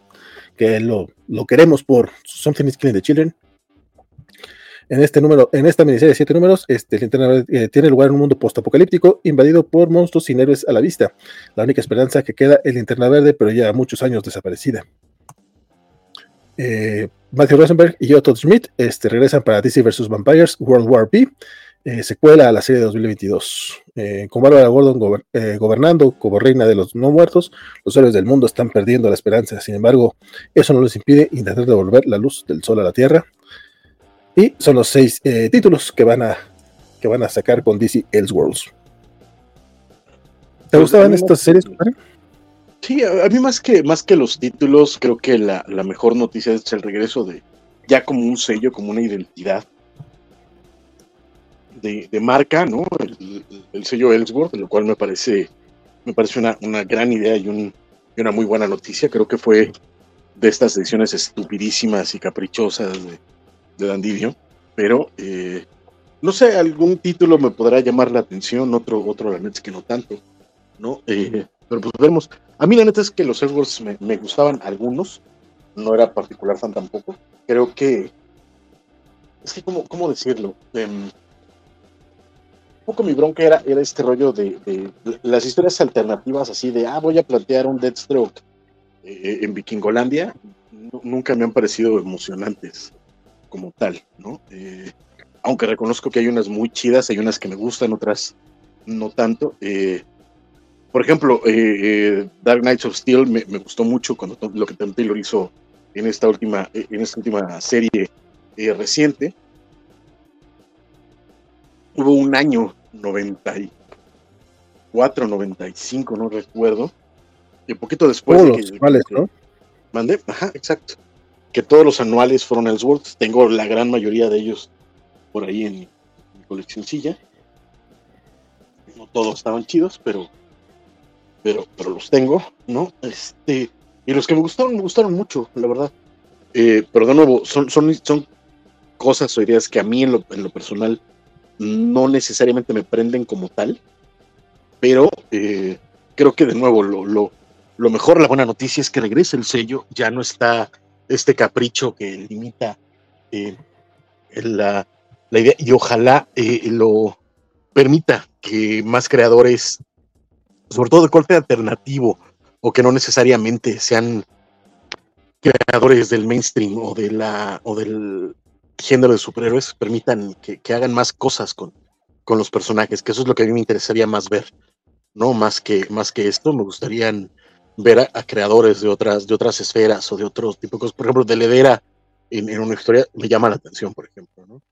que lo, lo, queremos por Something is Killing the Children. En este número, en esta miniserie de siete números, este Linterna Verde eh, tiene lugar en un mundo postapocalíptico invadido por monstruos sin héroes a la vista. La única esperanza que queda es Linterna Verde, pero ya muchos años desaparecida. Eh, Matthew Rosenberg y Otto Schmidt este, regresan para DC vs. Vampires World War B, eh, secuela a la serie de 2022. Eh, con Barbara Gordon eh, gobernando como reina de los no muertos, los héroes del mundo están perdiendo la esperanza. Sin embargo, eso no les impide intentar devolver la luz del sol a la tierra. Y son los seis títulos que van, a, que van a sacar con DC Elseworlds. ¿Te pues, gustaban estas series, Sí, a, mí más que, más que los títulos, creo que la, la mejor noticia es el regreso de ya como un sello, como una identidad de, marca, ¿no? El, sello Ellsworth, lo cual me parece, me parece una, una gran idea y, un, una muy buena noticia. Creo que fue de estas decisiones estupidísimas y caprichosas de, de Dandivio, pero eh, no sé, algún título me podrá llamar la atención, otro, otro la neta es que no tanto, ¿no? Eh, pero pues veremos. A mí la neta es que los Ellsworths me, me, gustaban algunos, no era particular fan tampoco. Creo que, es que, ¿cómo, cómo decirlo? Um, poco mi bronca era, era este rollo de, las historias alternativas, así de, ah, voy a plantear un Deathstroke eh, en Vikingolandia, nunca me han parecido emocionantes como tal, ¿no? Eh, aunque reconozco que hay unas muy chidas, hay unas que me gustan, otras no tanto. Eh, por ejemplo, Dark Knights of Steel me, gustó mucho cuando lo que Tom Taylor hizo en esta última, en esta última serie reciente hubo un año 94, 95, no recuerdo, y un poquito después. Todos los anuales, ¿no? Mandé, ajá, exacto. Que todos los anuales fueron Ellsworth. Tengo la gran mayoría de ellos por ahí en mi, coleccioncilla. No todos estaban chidos, pero, pero, pero los tengo, ¿no? Este, y los que me gustaron, me gustaron mucho, la verdad. Eh, pero de nuevo, son, son, son cosas o ideas que a mí en lo, en lo personal no necesariamente me prenden como tal, pero eh, creo que de nuevo lo, lo, mejor, la buena noticia es que regresa el sello, ya no está este capricho que limita eh, la, la, idea y ojalá eh, lo permita que más creadores, sobre todo de corte alternativo, o que no necesariamente sean creadores del mainstream o de la o del género de superhéroes permitan que, hagan más cosas con, con los personajes, que eso es lo que a mí me interesaría más ver, ¿no? Más que, más que esto, me gustaría ver a, creadores de otras, de otras esferas o de otros tipos de cosas. Por ejemplo, de Ledera en, en, una historia me llama la atención, por ejemplo, ¿no?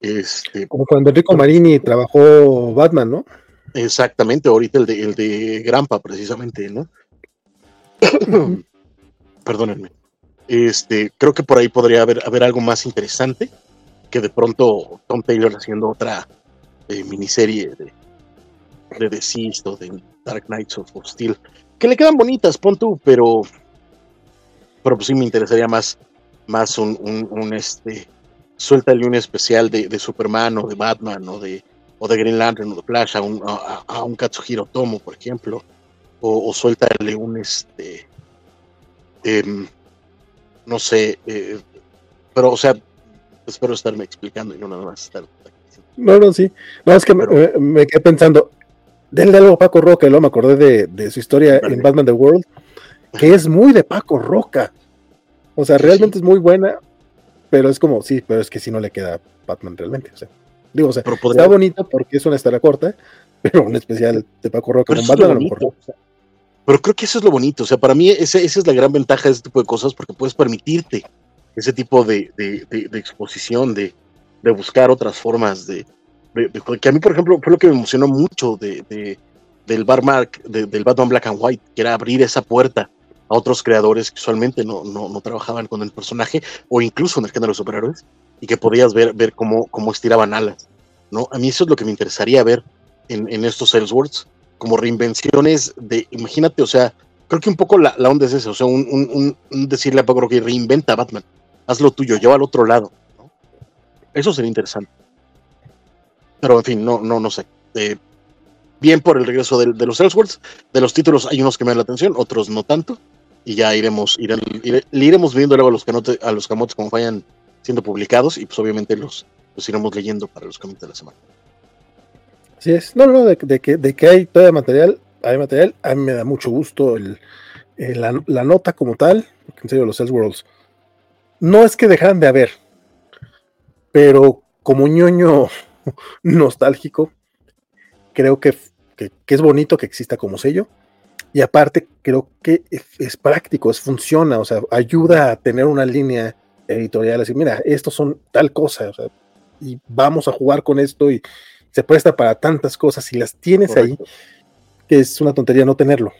Este, Como cuando Enrico Marini trabajó Batman, ¿no? Exactamente, ahorita el de, el de Grampa, precisamente, ¿no? Perdónenme. Este, creo que por ahí podría haber, haber algo más interesante que de pronto Tom Taylor haciendo otra eh, miniserie de, de o de Dark Knights of Steel, que le quedan bonitas, pon tú, pero, pero pues sí me interesaría más, más un, este, suéltale un especial de, Superman o de Batman o de, o de Green Lantern o de Flash a un, a, Katsuhiro Tomo, por ejemplo, o, o suéltale un, este, eh, no sé, eh, pero o sea, espero estarme explicando y no nada más estar. No, no, sí. No, es que me, quedé pensando, denle algo a Paco Roca, y luego me acordé de, su historia en Batman The World, que es muy de Paco Roca. O sea, realmente es muy buena, pero es como, sí, pero es que si no le queda Batman realmente. O sea, digo, o sea, está bonito porque es una historia corta, pero un especial de Paco Roca con Batman a lo mejor. Pero creo que eso es lo bonito. O sea, para mí esa es la gran ventaja de ese tipo de cosas porque puedes permitirte ese tipo de, exposición, de, buscar otras formas de, Que a mí, por ejemplo, fue lo que me emocionó mucho de, del Bar Mark, del Batman Black and White, que era abrir esa puerta a otros creadores que usualmente no, no, trabajaban con el personaje o incluso en el género de superhéroes y que podías ver, ver cómo, cómo estiraban alas. ¿no? A mí eso es lo que me interesaría ver en, en estos Ellsworths como reinvenciones de, imagínate, o sea, creo que un poco la, la onda es esa, o sea, un, decirle a Paco que reinventa Batman, haz lo tuyo, lleva al otro lado. Eso sería interesante. Pero en fin, no, no, no sé. Eh, bien por el regreso de, los Elseworlds. De los títulos hay unos que me dan la atención, otros no tanto. Y ya iremos, le iremos viendo luego a los, canote, a los camotes como vayan siendo publicados y pues obviamente los, los iremos leyendo para los camotes de la semana. Así es. No, no, de, que, de que hay todavía material, hay material. A mí me da mucho gusto el, la, la, nota como tal. En serio, los Elseworlds. No es que dejaran de haber, pero como ñoño nostálgico, creo que, es bonito que exista como sello. Y aparte, creo que es, práctico, es funciona, o sea, ayuda a tener una línea editorial, así, mira, estos son tal cosa, y vamos a jugar con esto y se presta para tantas cosas y las tienes ahí, que es una tontería no tenerlo.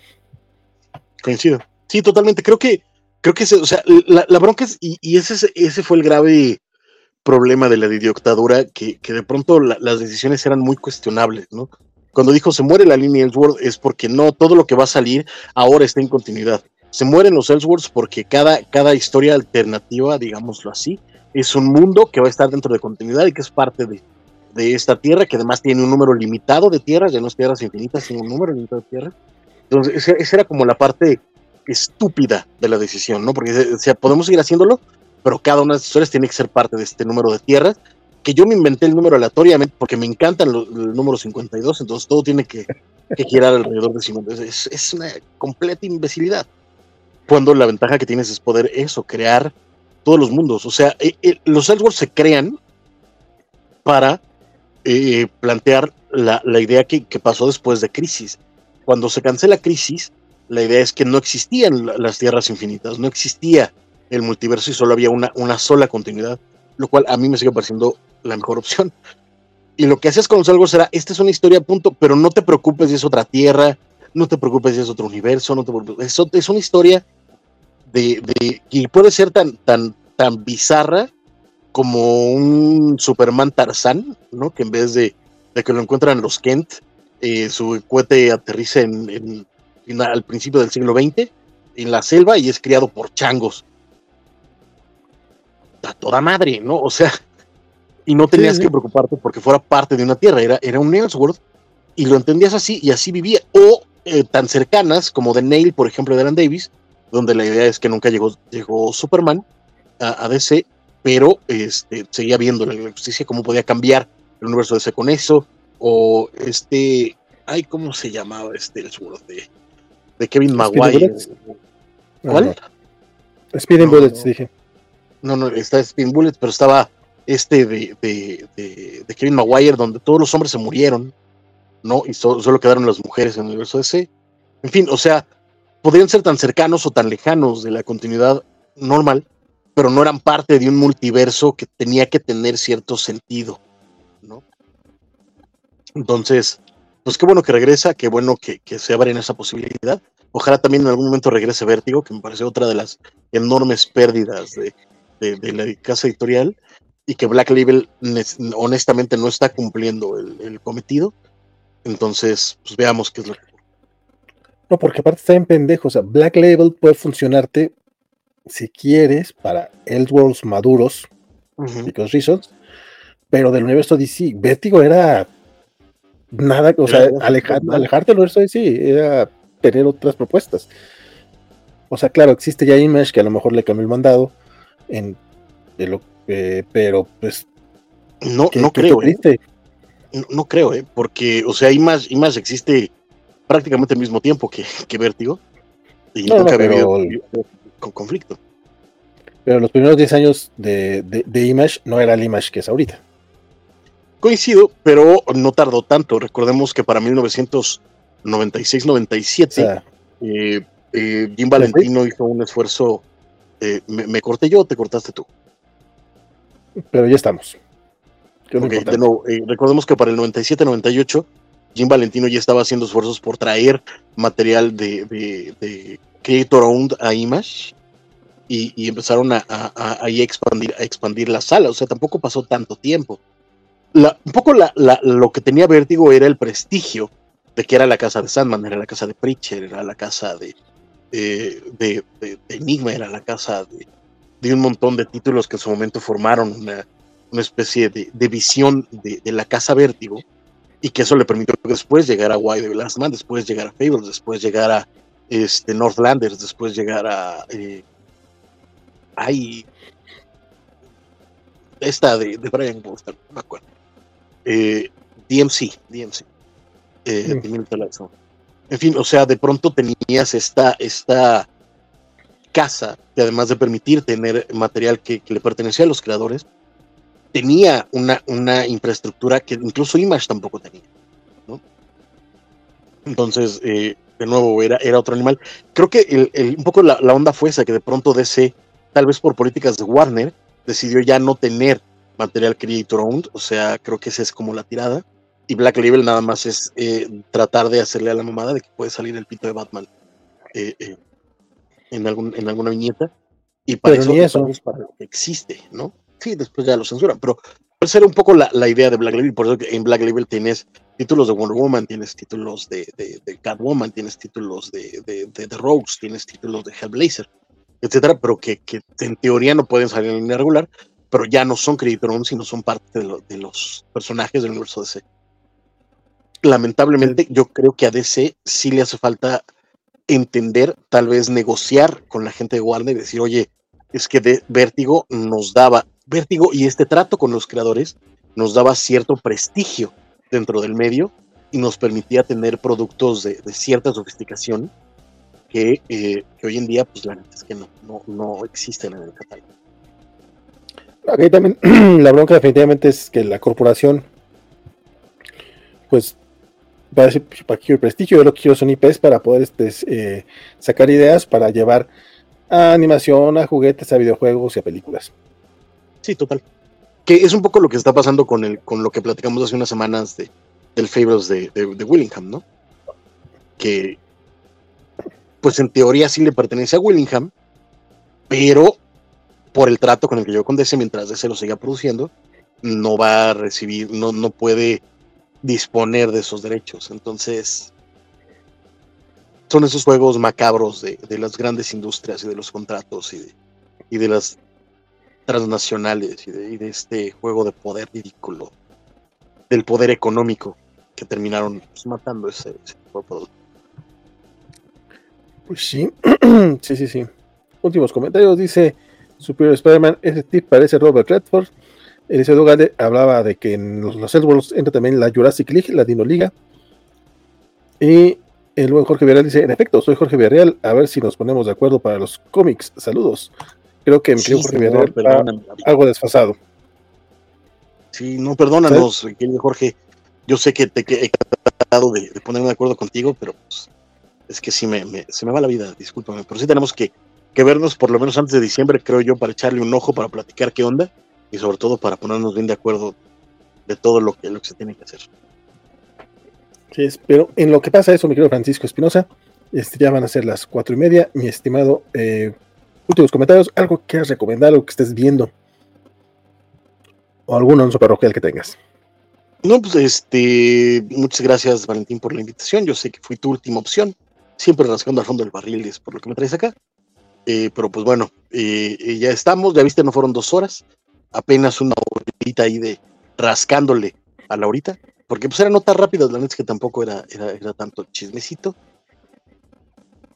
Coincido. Sí, totalmente. Creo que, creo que, o sea, la, bronca es, y, ese, ese fue el grave problema de la didoctadura, que, que de pronto las decisiones eran muy cuestionables, ¿no? Cuando dijo se muere la línea Ellsworth es porque no, todo lo que va a salir ahora está en continuidad. Se mueren los Ellsworths porque cada, cada historia alternativa, digámoslo así, es un mundo que va a estar dentro de continuidad y que es parte de, de esta tierra, que además tiene un número limitado de tierras, ya no es tierras infinitas, sino un número limitado de tierras. Entonces, esa era como la parte estúpida de la decisión, ¿no? Porque o sea, podemos seguir haciéndolo, pero cada una de las historias tiene que ser parte de este número de tierras, que yo me inventé el número aleatoriamente porque me encanta el, número 52, entonces todo tiene que, girar alrededor de 52. Es, es una completa imbecilidad. Cuando la ventaja que tienes es poder eso, crear todos los mundos. O sea, eh, eh, los Elseworlds se crean para eh, plantear la, idea que, pasó después de Crisis. Cuando se cancela Crisis, la idea es que no existían las tierras infinitas, no existía el multiverso y solo había una, una sola continuidad, lo cual a mí me sigue pareciendo la mejor opción. Y lo que hacías con los algo será, esta es una historia, punto, pero no te preocupes si es otra tierra, no te preocupes si es otro universo, no te preocupes, es, es una historia de, de, que puede ser tan, tan, tan bizarra como un Superman Tarzán, ¿no? Que en vez de, que lo encuentran los Kent, eh, su cohete aterriza en, al principio del siglo XX en la selva y es criado por changos. A toda madre, ¿no? O sea, y no tenías que preocuparte porque fuera parte de una tierra, era, era un Ellsworth y lo entendías así y así vivía. O eh, tan cercanas como The Nail, por ejemplo, de Alan Davis, donde la idea es que nunca llegó, llegó Superman a, a DC pero este, seguía viendo la justicia, cómo podía cambiar el universo de ese con eso, o este, ay, ¿cómo se llamaba este el de, de Kevin Maguire? ¿Cuál? Speeding Bullets, dije. No, no, está Speeding Bullets, pero estaba este de, de, de, Kevin Maguire, donde todos los hombres se murieron, ¿no? Y solo quedaron las mujeres en el universo de ese. En fin, o sea, podrían ser tan cercanos o tan lejanos de la continuidad normal, pero no eran parte de un multiverso que tenía que tener cierto sentido, ¿no? Entonces, pues qué bueno que regresa, qué bueno que, se abren esa posibilidad. Ojalá también en algún momento regrese Vértigo, que me parece otra de las enormes pérdidas de, la casa editorial, y que Black Label honestamente no está cumpliendo el, cometido. Entonces, pues veamos qué es lo que no, porque aparte está en pendejo. O sea, Black Label puede funcionarte si quieres, para Elseworlds maduros, because reasons, pero del universo DC, Vértigo era nada, o sea, alejarte del universo DC era tener otras propuestas. O sea, claro, existe ya Image que a lo mejor le cambió el mandado, en, lo, eh, pero pues. No, no creo. ¿eh? No, creo, ¿eh? porque, o sea, Image, Image existe prácticamente al mismo tiempo que, que Vértigo. Y nunca había con conflicto. Pero los primeros 10 años de, de, Image no era el Image que es ahorita. Coincido, pero no tardó tanto. Recordemos que para 1996-97, eh, eh, Jim Valentino hizo un esfuerzo. Eh, me, corté yo o te cortaste tú? Pero ya estamos. recordemos que para el 97-98, Jim Valentino ya estaba haciendo esfuerzos por traer material de, de Creator Owned a Image y, empezaron a, expandir, a expandir la sala. O sea, tampoco pasó tanto tiempo. un poco lo que tenía Vértigo era el prestigio de que era la casa de Sandman, era la casa de Preacher, era la casa de, eh, de, Enigma, era la casa de un montón de títulos que en su momento formaron una, especie de, visión de, la casa Vértigo y que eso le permitió después llegar a Why the Last Man, después llegar a Fables, después llegar a este, Northlanders, después llegar a... Eh, esta de, Brian Boston, no me acuerdo. Eh, DMC, DMC. Eh, En fin, o sea, de pronto tenías esta, esta casa que además de permitir tener material que, le pertenecía a los creadores, tenía una, una infraestructura que incluso Image tampoco tenía. Entonces, eh, de nuevo, era, era otro animal. Creo que un poco la, la, onda fue esa, que de pronto DC, tal vez por políticas de Warner, decidió ya no tener material creator owned, o sea, creo que esa es como la tirada. Y Black Label nada más es eh, tratar de hacerle a la mamada de que puede salir el pito de Batman eh, eh, en, algún, en alguna viñeta. Y para eso, Es para lo que existe, ¿no? Sí, después ya lo censuran, pero puede ser un poco la, la, idea de Black Label. Por eso que en Black Label tienes títulos de Wonder Woman, tienes títulos de, de, de Catwoman, tienes títulos de, de, de, Rogues, tienes títulos de Hellblazer, etcétera, pero que, que, en teoría no pueden salir en línea regular, pero ya no son Creditor sino son parte de, los personajes del universo DC. Lamentablemente, yo creo que a DC sí le hace falta entender, tal vez negociar con la gente de Warner y decir, oye, es que de Vértigo nos daba, Vértigo y este trato con los creadores nos daba cierto prestigio dentro del medio y nos permitía tener productos de, cierta sofisticación que, eh, que, hoy en día, pues la verdad es que no, no, no existen en el catálogo. Aquí también la bronca definitivamente es que la corporación, pues, va a decir, pues, para que el prestigio, yo lo que quiero son IPs para poder este, eh, sacar ideas para llevar a animación, a juguetes, a videojuegos y a películas. Sí, total. Que es un poco lo que está pasando con, el, con lo que platicamos hace unas semanas de, del Fables de, de, de Willingham, ¿no? Que, pues en teoría sí le pertenece a Willingham, pero por el trato con el que yo con DC, mientras DC lo siga produciendo, no va a recibir, no, no puede disponer de esos derechos. Entonces, son esos juegos macabros de, las grandes industrias y de los contratos y de, y de las transnacionales y de, este juego de poder ridículo, del poder económico que terminaron pues, matando ese, ese. Pues sí, sí, sí, sí. Últimos comentarios, dice Superior Spider-Man, ese tip parece Robert Redford. Eliseo Gade hablaba de que en los, los entra también la Jurassic League, la Dino Liga. Y el buen Jorge Villarreal dice: En efecto, soy Jorge Villarreal. A ver si nos ponemos de acuerdo para los cómics. Saludos. Creo que mi querido Jorge Villarreal está algo desfasado. Sí, no, perdónanos, querido Jorge. Yo sé que te he tratado de, ponerme de acuerdo contigo, pero pues, es que sí me, se me va la vida, discúlpame. Pero sí tenemos que que vernos por lo menos antes de diciembre, creo yo, para echarle un ojo, para platicar qué onda y sobre todo para ponernos bien de acuerdo de todo lo que, lo que se tiene que hacer. Sí, pero en lo que pasa eso, mi querido Francisco Espinosa, este, ya van a ser las cuatro y media, mi estimado. Eh, últimos comentarios, algo que quieras recomendar, algo que estés viendo, o algún anuncio parroquial que tengas. No, pues este, muchas gracias Valentín por la invitación. Yo sé que fui tu última opción, siempre rascando al fondo del barril, es por lo que me traes acá. Eh, pero pues bueno, eh, ya estamos, ya viste, no fueron dos horas, apenas una horita ahí de rascándole a la horita, porque pues era nota rápida, la neta es que tampoco era, era, tanto chismecito,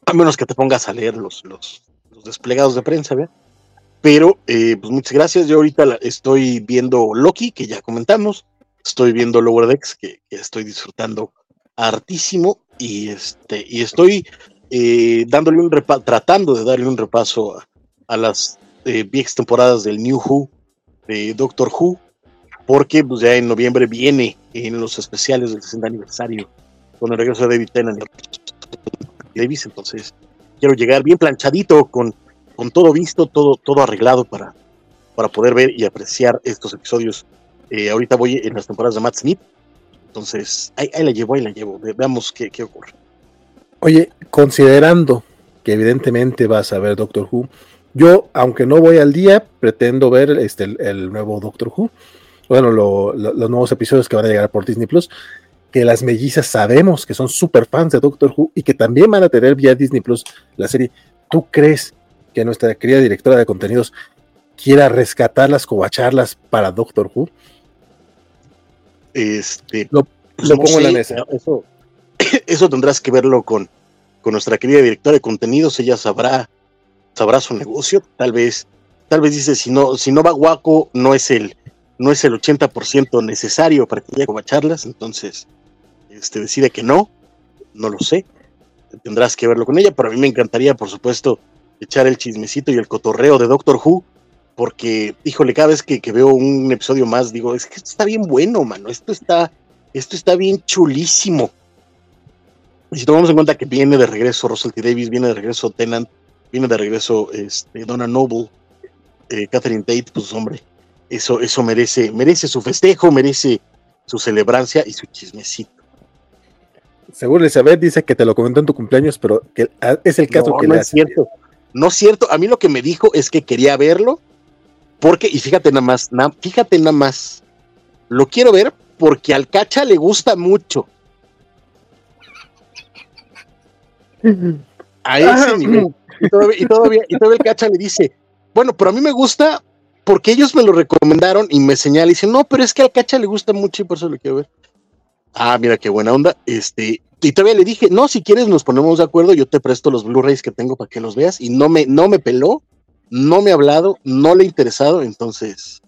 a menos que te pongas a leer los, los, desplegados de prensa, ¿verdad? Pero, eh, pues muchas gracias. Yo ahorita estoy viendo Loki, que ya comentamos. Estoy viendo Lower Decks, que, que estoy disfrutando hartísimo. Y este, y estoy eh, dándole un tratando de darle un repaso a, las eh, viejas temporadas del New Who, de Doctor Who, porque pues, ya en noviembre viene en los especiales del 60 aniversario con el regreso de David Tennant Davis, entonces quiero llegar bien planchadito con, con todo visto, todo, todo arreglado para, para poder ver y apreciar estos episodios. Eh, ahorita voy en las temporadas de Matt Smith, entonces ahí, la llevo, ahí la llevo, veamos qué, qué ocurre. Oye, considerando que evidentemente vas a ver Doctor Who, yo, aunque no voy al día, pretendo ver este, el, nuevo Doctor Who. Bueno, los nuevos episodios que van a llegar por Disney Plus. Que las mellizas sabemos que son super fans de Doctor Who y que también van a tener vía Disney Plus la serie. ¿Tú crees que nuestra querida directora de contenidos quiera rescatarlas, cobacharlas para Doctor Who. Este, lo, pues pongo en la mesa. Eso, eso tendrás que verlo con, con nuestra querida directora de contenidos. Ella sabrá, sabrá su negocio. Tal vez, tal vez dice, si no, si no va guaco, no es el, no es el 80% necesario para que ella cobacharlas. Entonces, este, decide que no. No lo sé. Tendrás que verlo con ella, pero a mí me encantaría, por supuesto, echar el chismecito y el cotorreo de Doctor Who porque, híjole, cada vez que, veo un episodio más, digo, es que esto está bien bueno, mano, esto está, esto está bien chulísimo. Y si tomamos en cuenta que viene de regreso Russell. Davis, viene de regreso Tennant, viene de regreso este, Donna Noble, eh, Catherine Tate, pues hombre, eso, eso merece, merece su festejo, merece su celebrancia y su chismecito. Seguro Elizabeth dice que te lo comentó en tu cumpleaños, pero que ah, es el caso que no es cierto. No es cierto. A mí lo que me dijo es que quería verlo porque, y fíjate nada más, fíjate nada más, lo quiero ver porque al cacha le gusta mucho. A ese nivel. Y todavía, y todavía, y todavía el cacha le dice, bueno, pero a mí me gusta porque ellos me lo recomendaron y me señala y dice, no, pero es que al cacha le gusta mucho y por eso lo quiero ver. Ah, mira qué buena onda. Este, y todavía le dije, no, si quieres nos ponemos de acuerdo, yo te presto los Blu-rays que tengo para que los veas. Y no me, no me peló no me ha hablado, no le he interesado, entonces.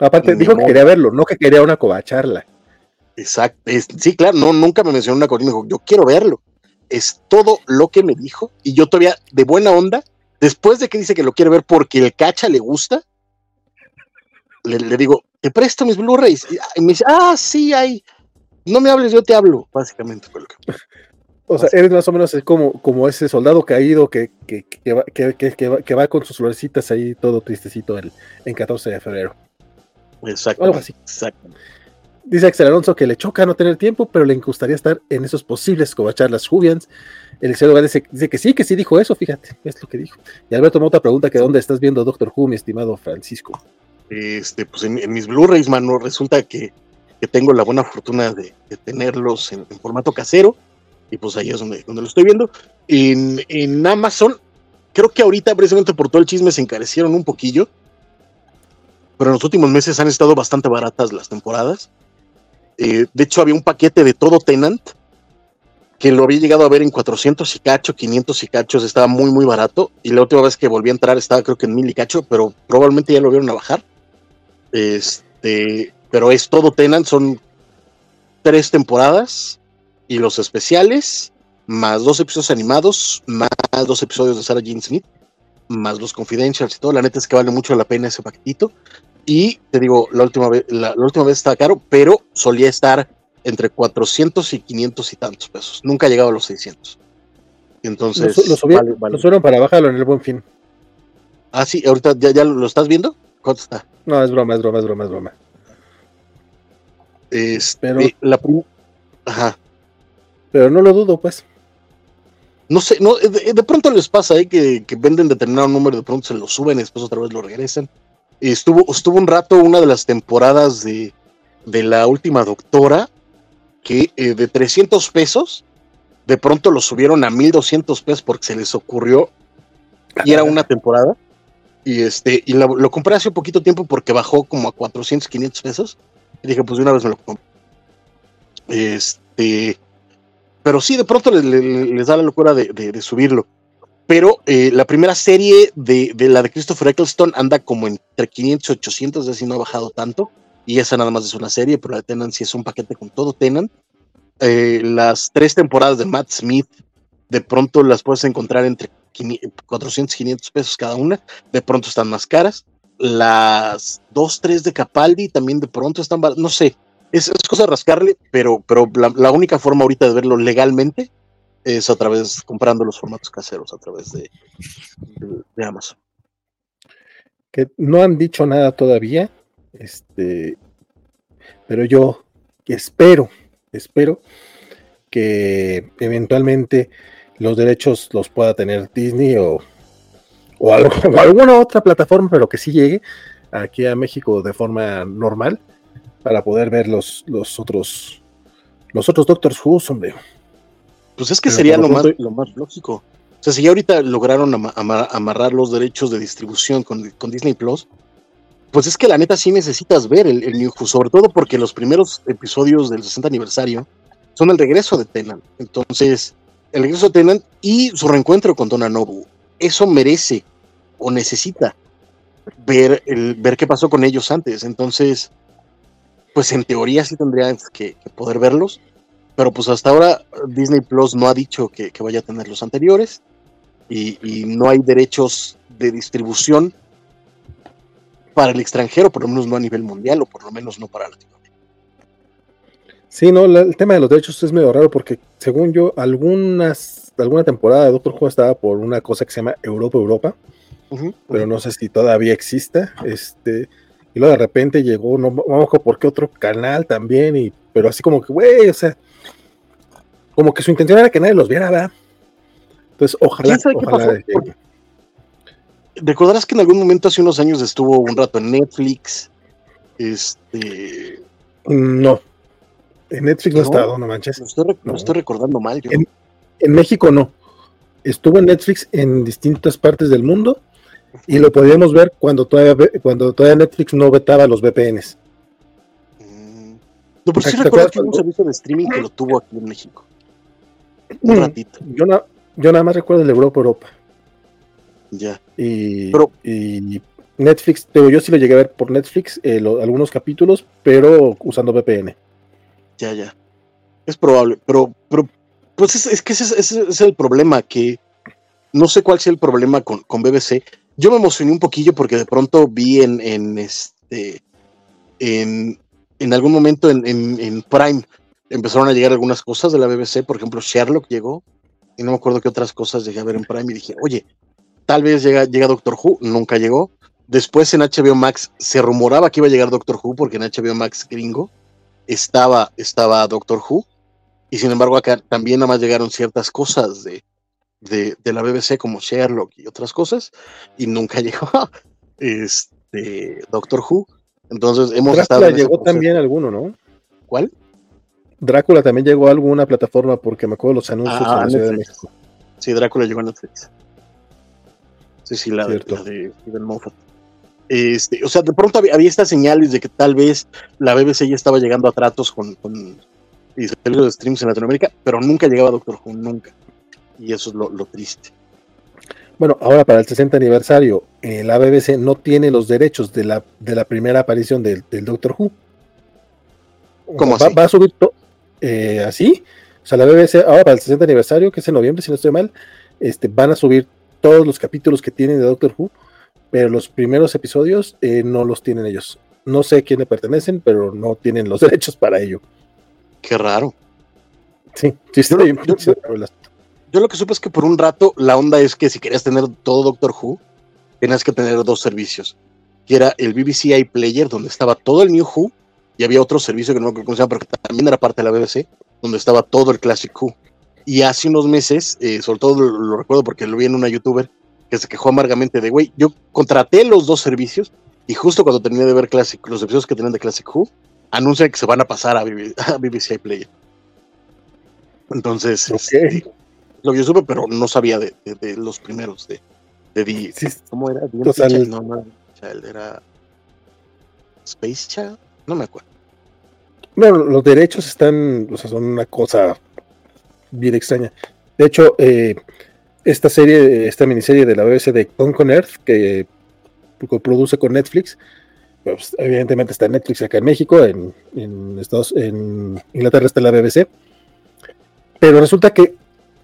Aparte, dijo que quería verlo, no que quería una covacharla. Exacto, sí, claro, no, nunca me mencionó una cosa, me dijo, yo quiero verlo. Es todo lo que me dijo, y yo todavía, de buena onda, después de que dice que lo quiere ver porque el cacha le gusta, le, digo, te presto mis Blu-rays. Y me dice, ah, sí, hay. No me hables, yo te hablo, básicamente fue lo que. O sea, eres más o menos como, como ese soldado caído que, que, que, va, que, va, con sus florecitas ahí todo tristecito el, en 14 de febrero. Exacto. Algo así. Exacto. Dice Axel Alonso que le choca no tener tiempo, pero le gustaría estar en esos posibles covacharlas Jubians. Eliseo dice, dice que sí, que sí dijo eso, fíjate, es lo que dijo. Y Alberto Mota pregunta que dónde estás viendo Doctor Who, mi estimado Francisco. Este, pues en, mis Blu-rays, mano, resulta que, tengo la buena fortuna de, tenerlos en formato casero y pues ahí es donde, donde lo estoy viendo. En, en, Amazon, creo que ahorita precisamente por todo el chisme se encarecieron un poquillo, pero en los últimos meses han estado bastante baratas las temporadas. Eh, de hecho, había un paquete de todo Tenant que lo había llegado a ver en 400 y cacho, 500 y cachos, estaba muy, muy barato. Y la última vez que volví a entrar estaba creo que en 1000 y cacho, pero probablemente ya lo vieron a bajar. Este, pero es todo Tenant, son tres temporadas y los especiales, más dos episodios animados, más dos episodios de Sarah Jean Smith, más los confidentials y todo. La neta es que vale mucho la pena ese paquetito. Y te digo, la última vez, la, última vez estaba caro, pero solía estar entre 400 y 500 y tantos pesos. Nunca ha llegado a los 600. Entonces, lo, subieron para bajarlo en el buen fin. Ah, sí, ahorita ya, ya lo estás viendo. ¿Cuánto está? No, es broma, es broma, es broma, es broma. Este, pero la Ajá. Pero no lo dudo, pues. No sé, no, de, pronto les pasa ¿eh? que, venden determinado número, de pronto se lo suben y después otra vez lo regresan. Estuvo, estuvo un rato una de las temporadas de, la última doctora que eh, de 300 pesos de pronto lo subieron a 1200 pesos porque se les ocurrió y era una temporada y este y lo, compré hace poquito tiempo porque bajó como a 400 500 pesos y dije pues de una vez me lo compro este pero sí, de pronto les, da la locura de, subirlo. Pero eh, la primera serie de, la de Christopher Eccleston anda como entre 500 y 800, es decir, no ha bajado tanto. Y esa nada más es una serie, pero la de Tenant sí es un paquete con todo Tenant. Eh, las tres temporadas de Matt Smith, de pronto las puedes encontrar entre 400 y 500 pesos cada una. De pronto están más caras. Las dos, tres de Capaldi también de pronto están, no sé, es, cosa de rascarle, pero, pero la, única forma ahorita de verlo legalmente es a través, comprando los formatos caseros a través de, de, Amazon. Que no han dicho nada todavía, este, pero yo espero, espero que eventualmente los derechos los pueda tener Disney o, o, alguna otra plataforma, pero que sí llegue aquí a México de forma normal para poder ver los, los otros los otros Doctors Who, hombre. Pues es que sería lo más, lo más lógico. O sea, si ya ahorita lograron amarrar los derechos de distribución con, con, Disney Plus, pues es que la neta sí necesitas ver el, el New Who, sobre todo porque los primeros episodios del 60 aniversario son el regreso de Tenant. Entonces, el regreso de y su reencuentro con Donna Nobu. Eso merece o necesita ver, el, ver qué pasó con ellos antes. Entonces, pues en teoría sí tendría que, poder verlos. Pero pues hasta ahora Disney Plus no ha dicho que, vaya a tener los anteriores. Y, y, no hay derechos de distribución para el extranjero, por lo menos no a nivel mundial o por lo menos no para Latinoamérica. Sí, no, el tema de los derechos es medio raro porque según yo, algunas, alguna temporada de Doctor Who estaba por una cosa que se llama Europa Europa, pero no sé si todavía existe. Este, y luego de repente llegó, no vamos por qué otro canal también, y, pero así como que, güey, o sea, como que su intención era que nadie los viera, ¿verdad? Entonces, ojalá, ojalá. Recordarás que en algún momento hace unos años estuvo un rato en Netflix. Este. No, en Netflix no, ha estado, no manches. Lo estoy, recordando mal. En, México no. Estuvo en Netflix en distintas partes del mundo y lo podíamos ver cuando todavía, cuando todavía Netflix no vetaba los VPNs. Mm. No, pero sí recuerdo que hubo un servicio de streaming que lo tuvo aquí en México. Un mm, ratito. Yo, yo nada más recuerdo el Europa Europa. Ya. Y, y Netflix, pero yo sí lo llegué a ver por Netflix, eh, algunos capítulos, pero usando VPN ya, ya. Es probable, pero, pero pues es, que ese, es el problema, que no sé cuál sea el problema con, BBC. Yo me emocioné un poquillo porque de pronto vi en, en este, en, en algún momento en, en, Prime empezaron a llegar algunas cosas de la BBC, por ejemplo, Sherlock llegó, y no me acuerdo qué otras cosas llegué a ver en Prime y dije, oye, tal vez llega, llega Doctor Who, nunca llegó. Después en HBO Max se rumoraba que iba a llegar Doctor Who porque en HBO Max gringo estaba, estaba Doctor Who, y sin embargo acá también nada más llegaron ciertas cosas de, de, la BBC como Sherlock y otras cosas, y nunca llegó este Doctor Who. Entonces hemos Drácula llegó también alguno, ¿no? ¿Cuál? Drácula también llegó a alguna plataforma porque me acuerdo los anuncios ah, en la de México. Sí, Drácula llegó a Netflix. Sí, sí, la, de, la de Steven Moffat. Este, o sea, de pronto había, estas señales de que tal vez la BBC ya estaba llegando a tratos con, con de streams en Latinoamérica, pero nunca llegaba Doctor Who, nunca. Y eso es lo, triste. Bueno, ahora para el 60 aniversario, eh, la BBC no tiene los derechos de la, de la primera aparición del, Doctor Who. ¿Cómo va, así? Va a subir eh, así. O sea, la BBC, ahora para el 60 aniversario, que es en noviembre, si no estoy mal, este, van a subir todos los capítulos que tienen de Doctor Who pero los primeros episodios eh, no los tienen ellos. No sé a quién le pertenecen, pero no tienen los derechos para ello. Qué raro. Sí, sí yo, yo, lo que supe es que por un rato la onda es que si querías tener todo Doctor Who, tenías que tener dos servicios. Que era el BBC iPlayer, donde estaba todo el New Who, y había otro servicio que no me acuerdo cómo se llama, pero que también era parte de la BBC, donde estaba todo el Classic Who. Y hace unos meses, eh, sobre todo lo recuerdo porque lo vi en una youtuber, que se quejó amargamente de, güey, yo contraté los dos servicios y justo cuando terminé de ver Classic, los episodios que tenían de Classic Who, anuncian que se van a pasar a, BBC Player. Entonces, este, lo que yo supe, pero no sabía de, los primeros de, de, ¿Cómo era? no, no, era Space Child, no me acuerdo. Bueno, los derechos están, o sea, son una cosa bien extraña. De hecho, eh, esta serie, esta miniserie de la BBC de Con Earth, que produce con Netflix, pues, evidentemente está en Netflix acá en México, en, Estados, en Inglaterra está la BBC, pero resulta que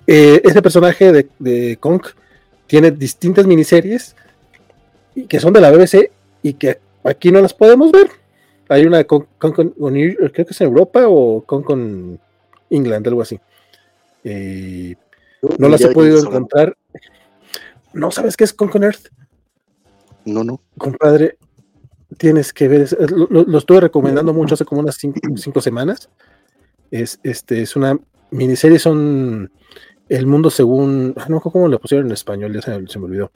eh, ese personaje de, de Kong tiene distintas miniseries que son de la BBC y que aquí no las podemos ver. Hay una con, creo que es en Europa o con, con England, algo así. Eh, no las he podido encontrar. ¿No sabes qué es Concon Earth? No, no. Compadre, tienes que ver. Lo, estuve recomendando mucho hace como unas cinco, semanas. Es, este, es una miniserie, son El Mundo Según. No, ¿cómo lo pusieron en español? Ya se, me olvidó.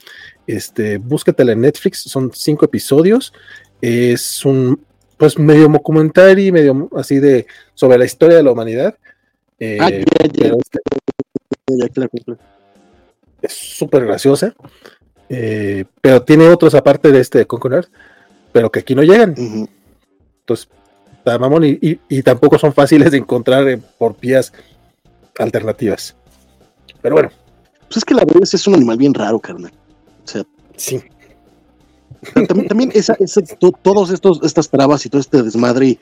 Este, búscatela en Netflix, son cinco episodios. Es un pues medio documentario, medio así de sobre la historia de la humanidad. Eh, ah, ya, ya, es súper graciosa, eh, pero tiene otros aparte de este Concord, pero que aquí no llegan. Entonces, mamón y, tampoco son fáciles de encontrar por vías alternativas. Pero bueno. Pues es que la verdad es un animal bien raro, carnal. O sea, sí. También, también esa, todos estos, estas trabas y todo este desmadre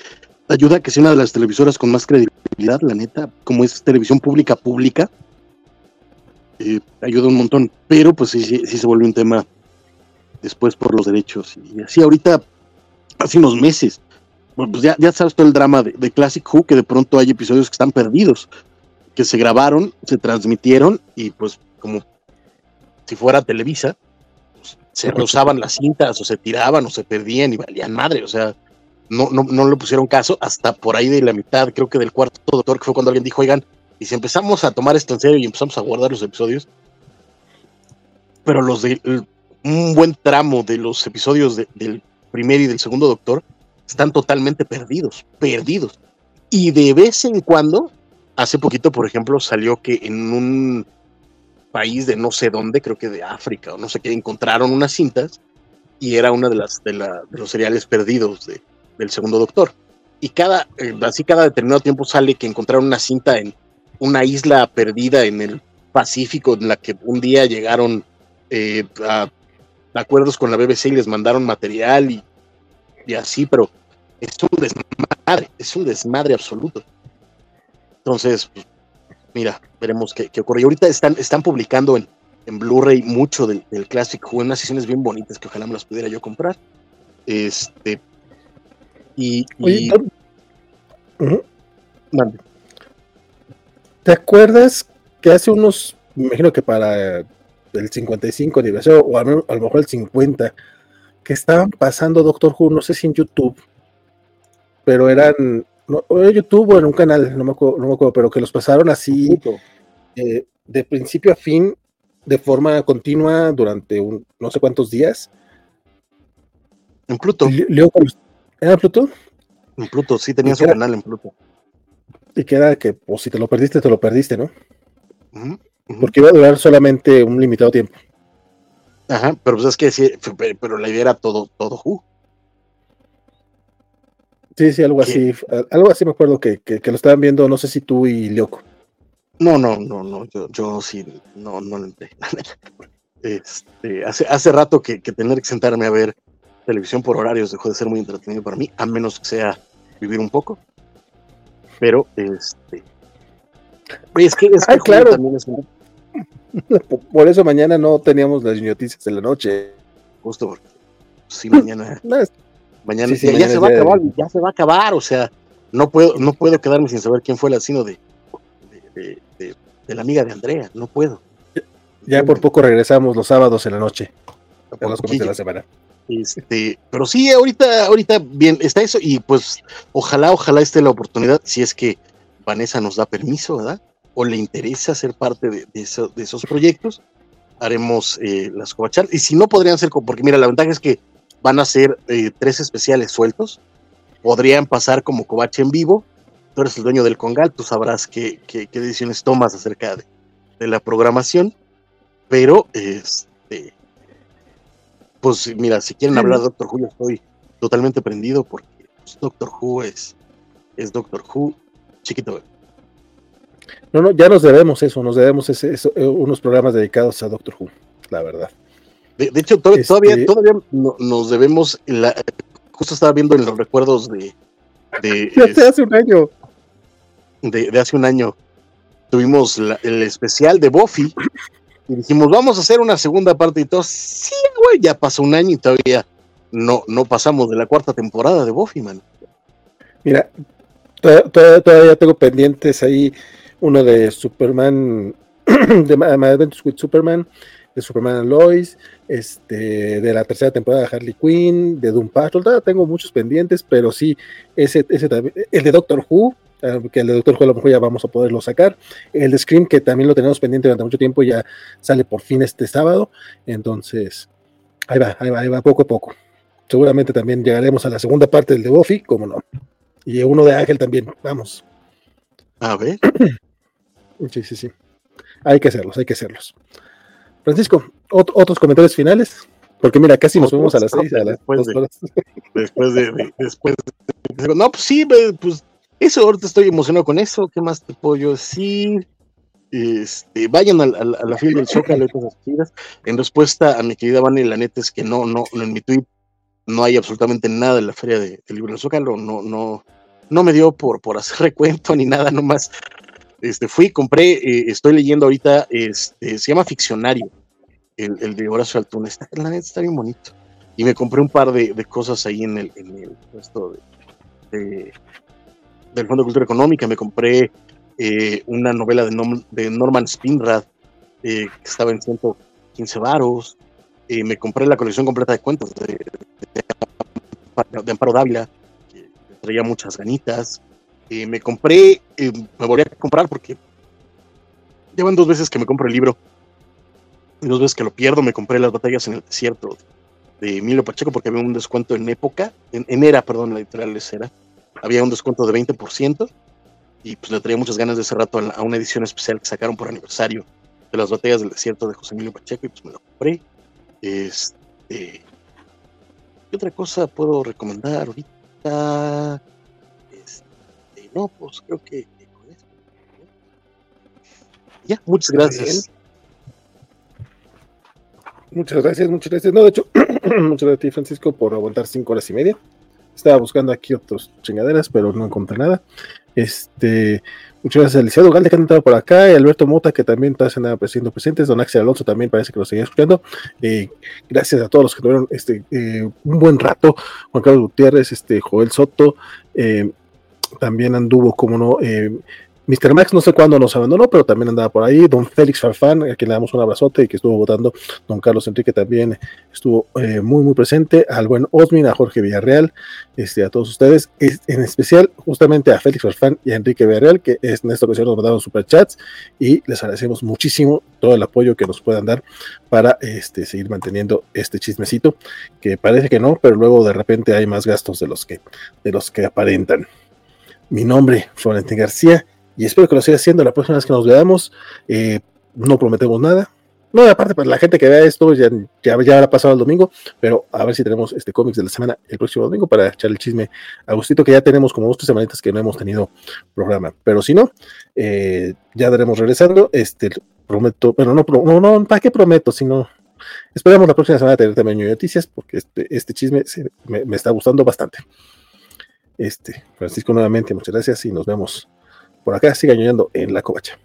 ayuda a que sea una de las televisoras con más credibilidad, la neta, como es televisión pública pública, eh, ayuda un montón, pero pues sí, sí, se vuelve un tema después por los derechos. Y así ahorita, hace unos meses, pues ya, ya sabes todo el drama de, Classic Who, que de pronto hay episodios que están perdidos, que se grabaron, se transmitieron y pues como si fuera Televisa, pues, se rozaban las cintas o se tiraban o se perdían y valían madre, o sea, no, no, no le pusieron caso hasta por ahí de la mitad, creo que del cuarto doctor, que fue cuando alguien dijo, oigan, y si empezamos a tomar esto en serio y empezamos a guardar los episodios, pero los de un buen tramo de los episodios del primer y del segundo Doctor están totalmente perdidos, perdidos. Y de vez en cuando, hace poquito, por ejemplo, salió que en un país de no sé dónde, creo que de África o no sé qué, encontraron unas cintas y era una de las de, los seriales perdidos del segundo Doctor. Y cada, eh, así cada determinado tiempo sale que encontraron una cinta en una isla perdida en el Pacífico en la que un día llegaron eh, a, acuerdos con la BBC y les mandaron material y, así, pero es un desmadre, es un desmadre absoluto. Entonces, pues, mira, veremos qué, ocurre. Y ahorita están, están publicando en, en Blu-ray mucho del, del Classic Who, unas sesiones bien bonitas que ojalá me las pudiera yo comprar. Este. Y. ¿Te acuerdas que hace unos, me imagino que para el 55 aniversario, o a lo, mejor el 50, que estaban pasando Doctor Who, no sé si en YouTube, pero eran, no, en YouTube o en un canal, no me acuerdo, pero que los pasaron así, eh, de principio a fin, de forma continua durante un, no sé cuántos días. En Pluto. ¿Era Pluto? En Pluto, sí, tenía su canal en Pluto. Y queda que, pues, si te lo perdiste, te lo perdiste, ¿no? Porque iba a durar solamente un limitado tiempo. Ajá, pero pues es que sí, pero la idea era todo, todo Who. Sí, sí, algo así. Algo así me acuerdo que, lo estaban viendo, no sé si tú y Lyoko. No, no, no, no, yo, yo sí, no, no lo entré. Este, hace, hace rato que, que tener que sentarme a ver televisión por horarios dejó de ser muy entretenido para mí, a menos que sea vivir un poco. Pero, este. Es que, es claro. Por eso mañana no teníamos las noticias de la noche. Justo porque. Sí, mañana. mañana, ya, se va a acabar, ya se va a acabar. O sea, no puedo, no puedo quedarme sin saber quién fue el asesino de, de, la amiga de Andrea. No puedo. Ya por poco regresamos los sábados en la noche. los de la semana. Este, pero sí, ahorita, ahorita bien, está eso, y pues ojalá, ojalá esté la oportunidad, si es que Vanessa nos da permiso, ¿verdad? O le interesa ser parte de, esos proyectos, haremos eh, las covachar. Y si no podrían ser, porque mira, la ventaja es que van a ser eh, tres especiales sueltos, podrían pasar como covache en vivo. Tú eres el dueño del Congal, tú sabrás qué, qué, decisiones tomas acerca de, de la programación, pero este pues mira, si quieren hablar de Doctor Who, yo estoy totalmente prendido porque pues, Doctor Who es, es Doctor Who chiquito. No, no, ya nos debemos eso, nos debemos ese, eh, unos programas dedicados a Doctor Who, la verdad. De, hecho, todavía, este todavía, nos debemos, la, justo estaba viendo en los recuerdos de... de hace un año. De, hace un año. Tuvimos el especial de Buffy y dijimos, vamos a hacer una segunda parte y todos, sí, güey, ya pasó un año y todavía no, no pasamos de la cuarta temporada de Buffy, man. Mira, todavía, tengo pendientes ahí uno de Superman, de My Adventures with Superman, de Superman Lois, este, de la tercera temporada de Harley Quinn, de Doom Patrol, tengo muchos pendientes, pero sí, ese, ese el de Doctor Who, que el de Doctor Who a lo mejor ya vamos a poderlo sacar. El de Scream, que también lo tenemos pendiente durante mucho tiempo, ya sale por fin este sábado. Entonces, ahí va, ahí va, ahí va, poco a poco. Seguramente también llegaremos a la segunda parte del de Buffy, como no. Y uno de Ángel también, vamos. A ver. Sí, sí, sí. Hay que hacerlos, hay que hacerlos. Francisco, otros comentarios finales. Porque mira, casi nos fuimos a las seis. A después, de, después, de, después de, No, pues sí, pues eso, ahorita estoy emocionado con eso. ¿Qué más te puedo decir? Este, vayan a, la fila del Zócalo En respuesta a mi querida Vani, la neta es que no, no, en mi tweet no hay absolutamente nada en la feria de, libro del Zócalo. No, no, no me dio por, por hacer recuento ni nada, nomás. Este, fui, compré, eh, estoy leyendo ahorita, este, se llama Ficcionario el, de Horacio Altuna. Está, la neta está bien bonito. Y me compré un par de, cosas ahí en el, en el puesto de, del Fondo de Cultura Económica. Me compré eh, una novela de, de Norman Spinrad eh, que estaba en 115 varos. Eh, me compré la colección completa de cuentos de, de, Amparo Dávila, que traía muchas ganitas. me compré, me volví a comprar porque llevan dos veces que me compro el libro dos veces que lo pierdo, me compré las batallas en el desierto de Emilio Pacheco porque había un descuento en época, en, era, perdón, la editorial de era, había un descuento de 20% y pues le traía muchas ganas de ese rato a, una edición especial que sacaron por aniversario de las batallas del desierto de José Emilio Pacheco y pues me lo compré. Este, ¿Qué otra cosa puedo recomendar ahorita? Este, no, pues creo que, con eso. Ya, muchas gracias. Muchas gracias, muchas gracias. No, de hecho, muchas gracias a ti, Francisco, por aguantar cinco horas y media. Estaba buscando aquí otros chingaderas, pero no encontré nada. Este, muchas gracias a Eliseo Galde que han entrado por acá, y Alberto Mota, que también está siendo presentes, Don Axel Alonso también parece que lo seguía escuchando. Eh, gracias a todos los que tuvieron este, eh, un buen rato. Juan Carlos Gutiérrez, este, Joel Soto, eh, también anduvo, como no, Mr. Max no sé cuándo nos abandonó, pero también andaba por ahí. Don Félix Farfán, a quien le damos un abrazote y que estuvo votando. Don Carlos Enrique también estuvo eh, muy, muy presente. Al buen Osmin, a Jorge Villarreal, este, a todos ustedes. En especial, justamente a Félix Farfán y a Enrique Villarreal, que es, en esta ocasión nos mandaron superchats y les agradecemos muchísimo todo el apoyo que nos puedan dar para este, seguir manteniendo este chismecito, que parece que no, pero luego de repente hay más gastos de los que, de los que aparentan. Mi nombre, Florentín García y espero que lo siga haciendo la próxima vez que nos veamos. Eh, no prometemos nada. No, aparte, para la gente que vea esto, ya, ya, ya habrá pasado el domingo, pero a ver si tenemos este cómics de la semana el próximo domingo para echar el chisme a Gustito, que ya tenemos como dos tres semanitas que no hemos tenido programa. Pero si no, eh, ya daremos regresando. Este, prometo, pero no, no, no, ¿para qué prometo? Si no, esperamos la próxima semana tener también noticias, porque este, este chisme me, me está gustando bastante. Este, Francisco, nuevamente, muchas gracias y nos vemos por acá, sigan ñoñando en la covacha.